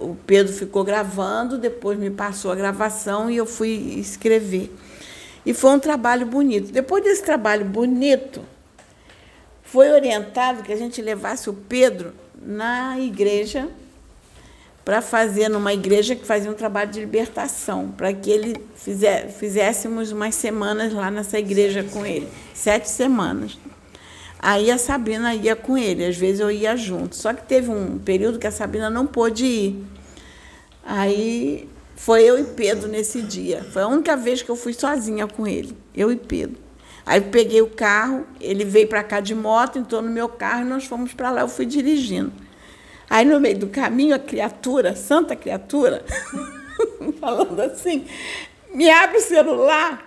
o Pedro ficou gravando, depois me passou a gravação e eu fui escrever. E foi um trabalho bonito. Depois desse trabalho bonito, foi orientado que a gente levasse o Pedro na igreja para fazer numa igreja que fazia um trabalho de libertação, para que ele fizer, fizéssemos umas semanas lá nessa igreja com ele, sete semanas. Aí a Sabrina ia com ele, às vezes eu ia junto. Só que teve um período que a Sabrina não pôde ir. Aí foi eu e Pedro nesse dia. Foi a única vez que eu fui sozinha com ele, eu e Pedro. Aí peguei o carro, ele veio para cá de moto, entrou no meu carro e nós fomos para lá, eu fui dirigindo. Aí, no meio do caminho, a criatura, santa criatura, falando assim, me abre o celular,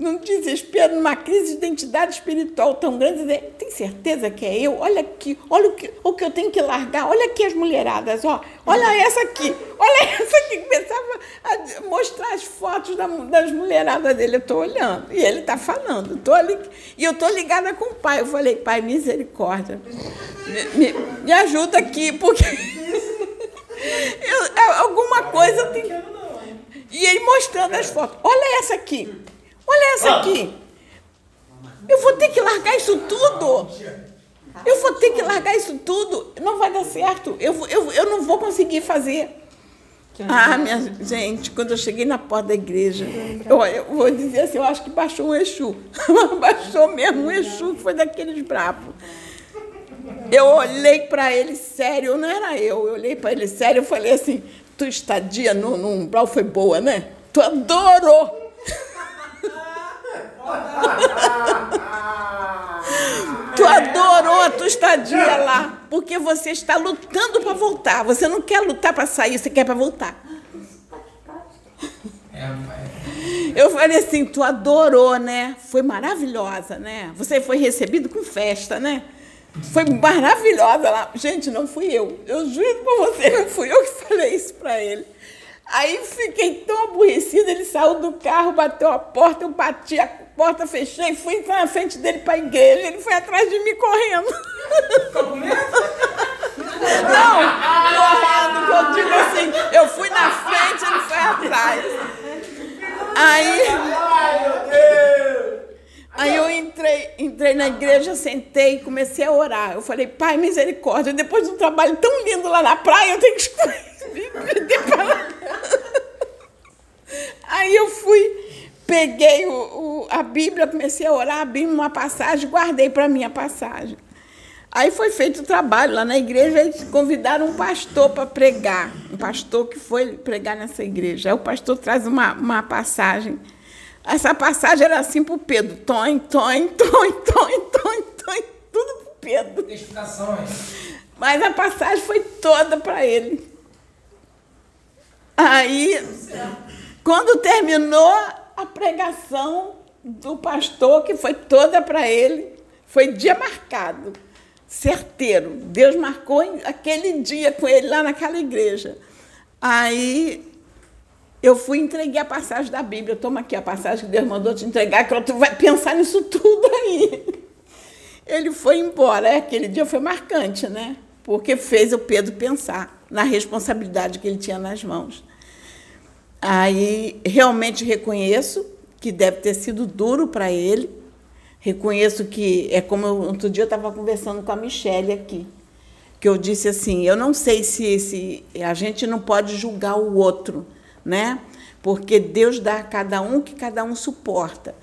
num desespero, numa crise de identidade espiritual tão grande, dizer, tem certeza que é eu? Olha aqui, olha o que, o que eu tenho que largar, olha aqui as mulheradas, ó, olha essa aqui, olha essa aqui. Começava a mostrar as fotos das mulheradas dele, eu estou olhando, e ele está falando, tô ali, e eu estou ligada com o pai. Eu falei, pai, misericórdia, me, me, me ajuda aqui, porque eu, alguma coisa tem. E ele mostrando as fotos, olha essa aqui. Olha essa aqui. Eu vou ter que largar isso tudo. Eu vou ter que largar isso tudo. Não vai dar certo. Eu, eu, eu não vou conseguir fazer. Ah, minha gente, quando eu cheguei na porta da igreja, eu, eu vou dizer assim, eu acho que baixou um Exu. baixou mesmo um Exu, que foi daqueles bravos. Eu olhei para ele sério, não era eu, eu olhei para ele sério e falei assim, tua estadia no, no umbral foi boa, né? Tu adorou. Tu adorou a tua estadia lá, porque você está lutando para voltar. Você não quer lutar para sair, você quer para voltar. Eu falei assim, tu adorou, né? Foi maravilhosa, né? Você foi recebido com festa, né? Foi maravilhosa lá. Gente, não fui eu. Eu juro por você, não fui eu que falei isso para ele. Aí fiquei tão aborrecida, ele saiu do carro, bateu a porta, eu bati a porta, fechei, fui na frente dele para a igreja, ele foi atrás de mim correndo. Não, correndo, eu digo assim, eu fui na frente, ele foi atrás. Aí, Aí eu entrei, entrei na igreja, sentei e comecei a orar. Eu falei, Pai, misericórdia, depois de um trabalho tão lindo lá na praia, eu tenho que me lá. Aí eu fui, peguei o, o, a Bíblia, comecei a orar, abri uma passagem, guardei para mim a passagem. Aí foi feito o trabalho lá na igreja, eles convidaram um pastor para pregar, um pastor que foi pregar nessa igreja. Aí o pastor traz uma, uma passagem. Essa passagem era assim para o Pedro: tom, tom, tom, tom, tom, tom, tudo para o Pedro. Mas a passagem foi toda para ele. Aí, quando terminou a pregação do pastor, que foi toda para ele, foi dia marcado certeiro. Deus marcou aquele dia com ele lá naquela igreja. Aí eu fui e entreguei a passagem da Bíblia. Toma aqui a passagem que Deus mandou te entregar, que tu vai pensar nisso tudo aí. Ele foi embora. É, aquele dia foi marcante, né? Porque fez o Pedro pensar na responsabilidade que ele tinha nas mãos. Aí realmente reconheço que deve ter sido duro para ele, Reconheço que é como eu, outro dia eu estava conversando com a Michelle aqui, que eu disse assim, eu não sei se, se a gente não pode julgar o outro, né? Porque Deus dá a cada um que cada um suporta.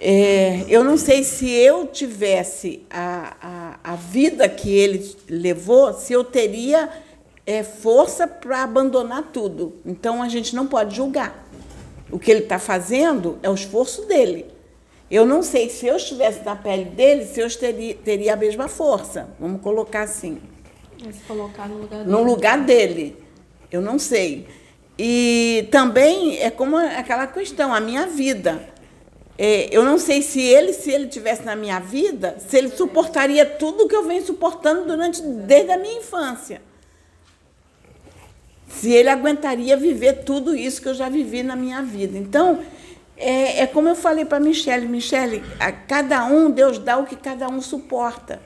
É, eu não sei se eu tivesse a, a, a vida que ele levou, se eu teria é, força para abandonar tudo. Então a gente não pode julgar. O que ele está fazendo é o esforço dele. Eu não sei se eu estivesse na pele dele, se eu teria, teria a mesma força. Vamos colocar assim. Se colocar no lugar dele. No lugar dele. Eu não sei. E também é como aquela questão, a minha vida. É, eu não sei se ele, se ele tivesse na minha vida, se ele suportaria tudo que eu venho suportando durante desde a minha infância. Se ele aguentaria viver tudo isso que eu já vivi na minha vida. Então, é, é como eu falei para Michele, Michele, a cada um Deus dá o que cada um suporta.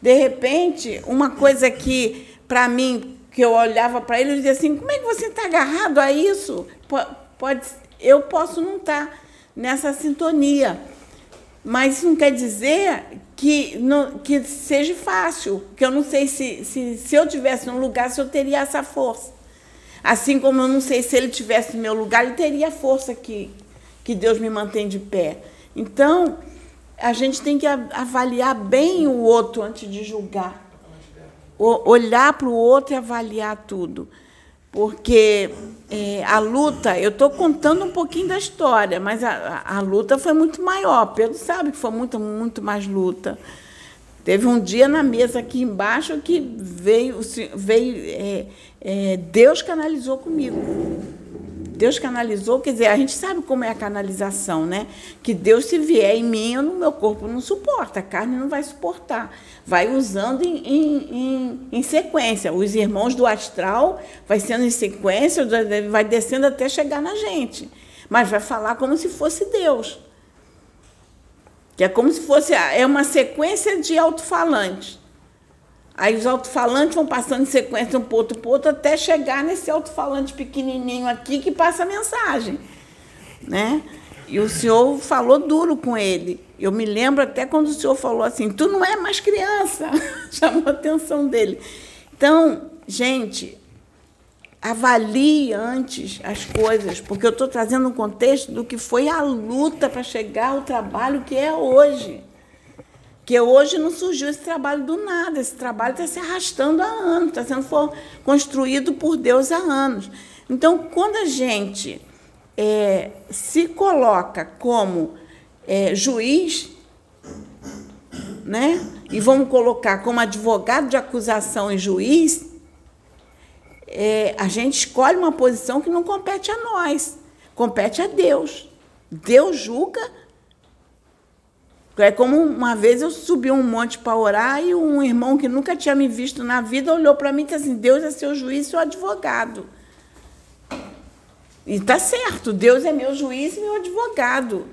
De repente, uma coisa que para mim que eu olhava para ele, eu dizia assim: como é que você está agarrado a isso? Pode, eu posso não estar tá nessa sintonia, mas isso não quer dizer que, não, que seja fácil, que eu não sei se, se, se eu tivesse no lugar, se eu teria essa força. Assim como eu não sei se ele tivesse meu lugar, ele teria a força que, que Deus me mantém de pé. Então, a gente tem que avaliar bem o outro antes de julgar. Olhar para o outro e avaliar tudo. Porque é, a luta, eu estou contando um pouquinho da história, mas a, a, a, luta foi muito maior. Pedro sabe que foi muito, muito mais luta. Teve um dia na mesa aqui embaixo que veio, veio é, é, Deus canalizou comigo. Deus canalizou, quer dizer, a gente sabe como é a canalização, né? Que Deus, se vier em mim, no meu corpo não suporta, a carne não vai suportar. Vai usando em, em, em, em sequência. Os irmãos do astral vai sendo em sequência, vai descendo até chegar na gente. Mas vai falar como se fosse Deus. Que é como se fosse é uma sequência de alto-falantes. Aí os alto-falantes vão passando em sequência um outro, para outro, até chegar nesse alto-falante pequenininho aqui que passa a mensagem. Né? E o senhor falou duro com ele. Eu me lembro até quando o senhor falou assim: tu não é mais criança. Chamou a atenção dele. Então, gente, avalie antes as coisas, porque eu estou trazendo um contexto do que foi a luta para chegar ao trabalho que é hoje. Porque hoje não surgiu esse trabalho do nada, esse trabalho está se arrastando há anos, está sendo construído por Deus há anos. Então, quando a gente é, se coloca como é, juiz, né, e vamos colocar como advogado de acusação e juiz, é, a gente escolhe uma posição que não compete a nós, compete a Deus. Deus julga é como uma vez eu subi um monte para orar e um irmão que nunca tinha me visto na vida olhou para mim e disse assim: Deus é seu juiz e seu advogado. E está certo, Deus é meu juiz e meu advogado.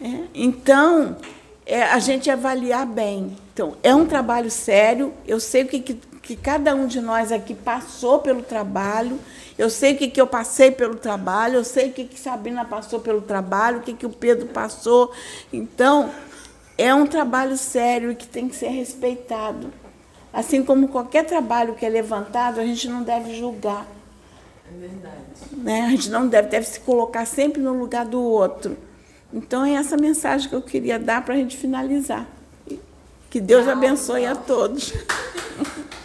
É, então, é, a gente avaliar bem. Então, é um trabalho sério, eu sei que, que, que cada um de nós aqui passou pelo trabalho. Eu sei o que, que eu passei pelo trabalho, eu sei o que, que Sabrina passou pelo trabalho, o que, que o Pedro passou. Então, é um trabalho sério e que tem que ser respeitado. Assim como qualquer trabalho que é levantado, a gente não deve julgar. É verdade. Né? A gente não deve, deve se colocar sempre no lugar do outro. Então, é essa mensagem que eu queria dar para a gente finalizar. Que Deus abençoe a todos.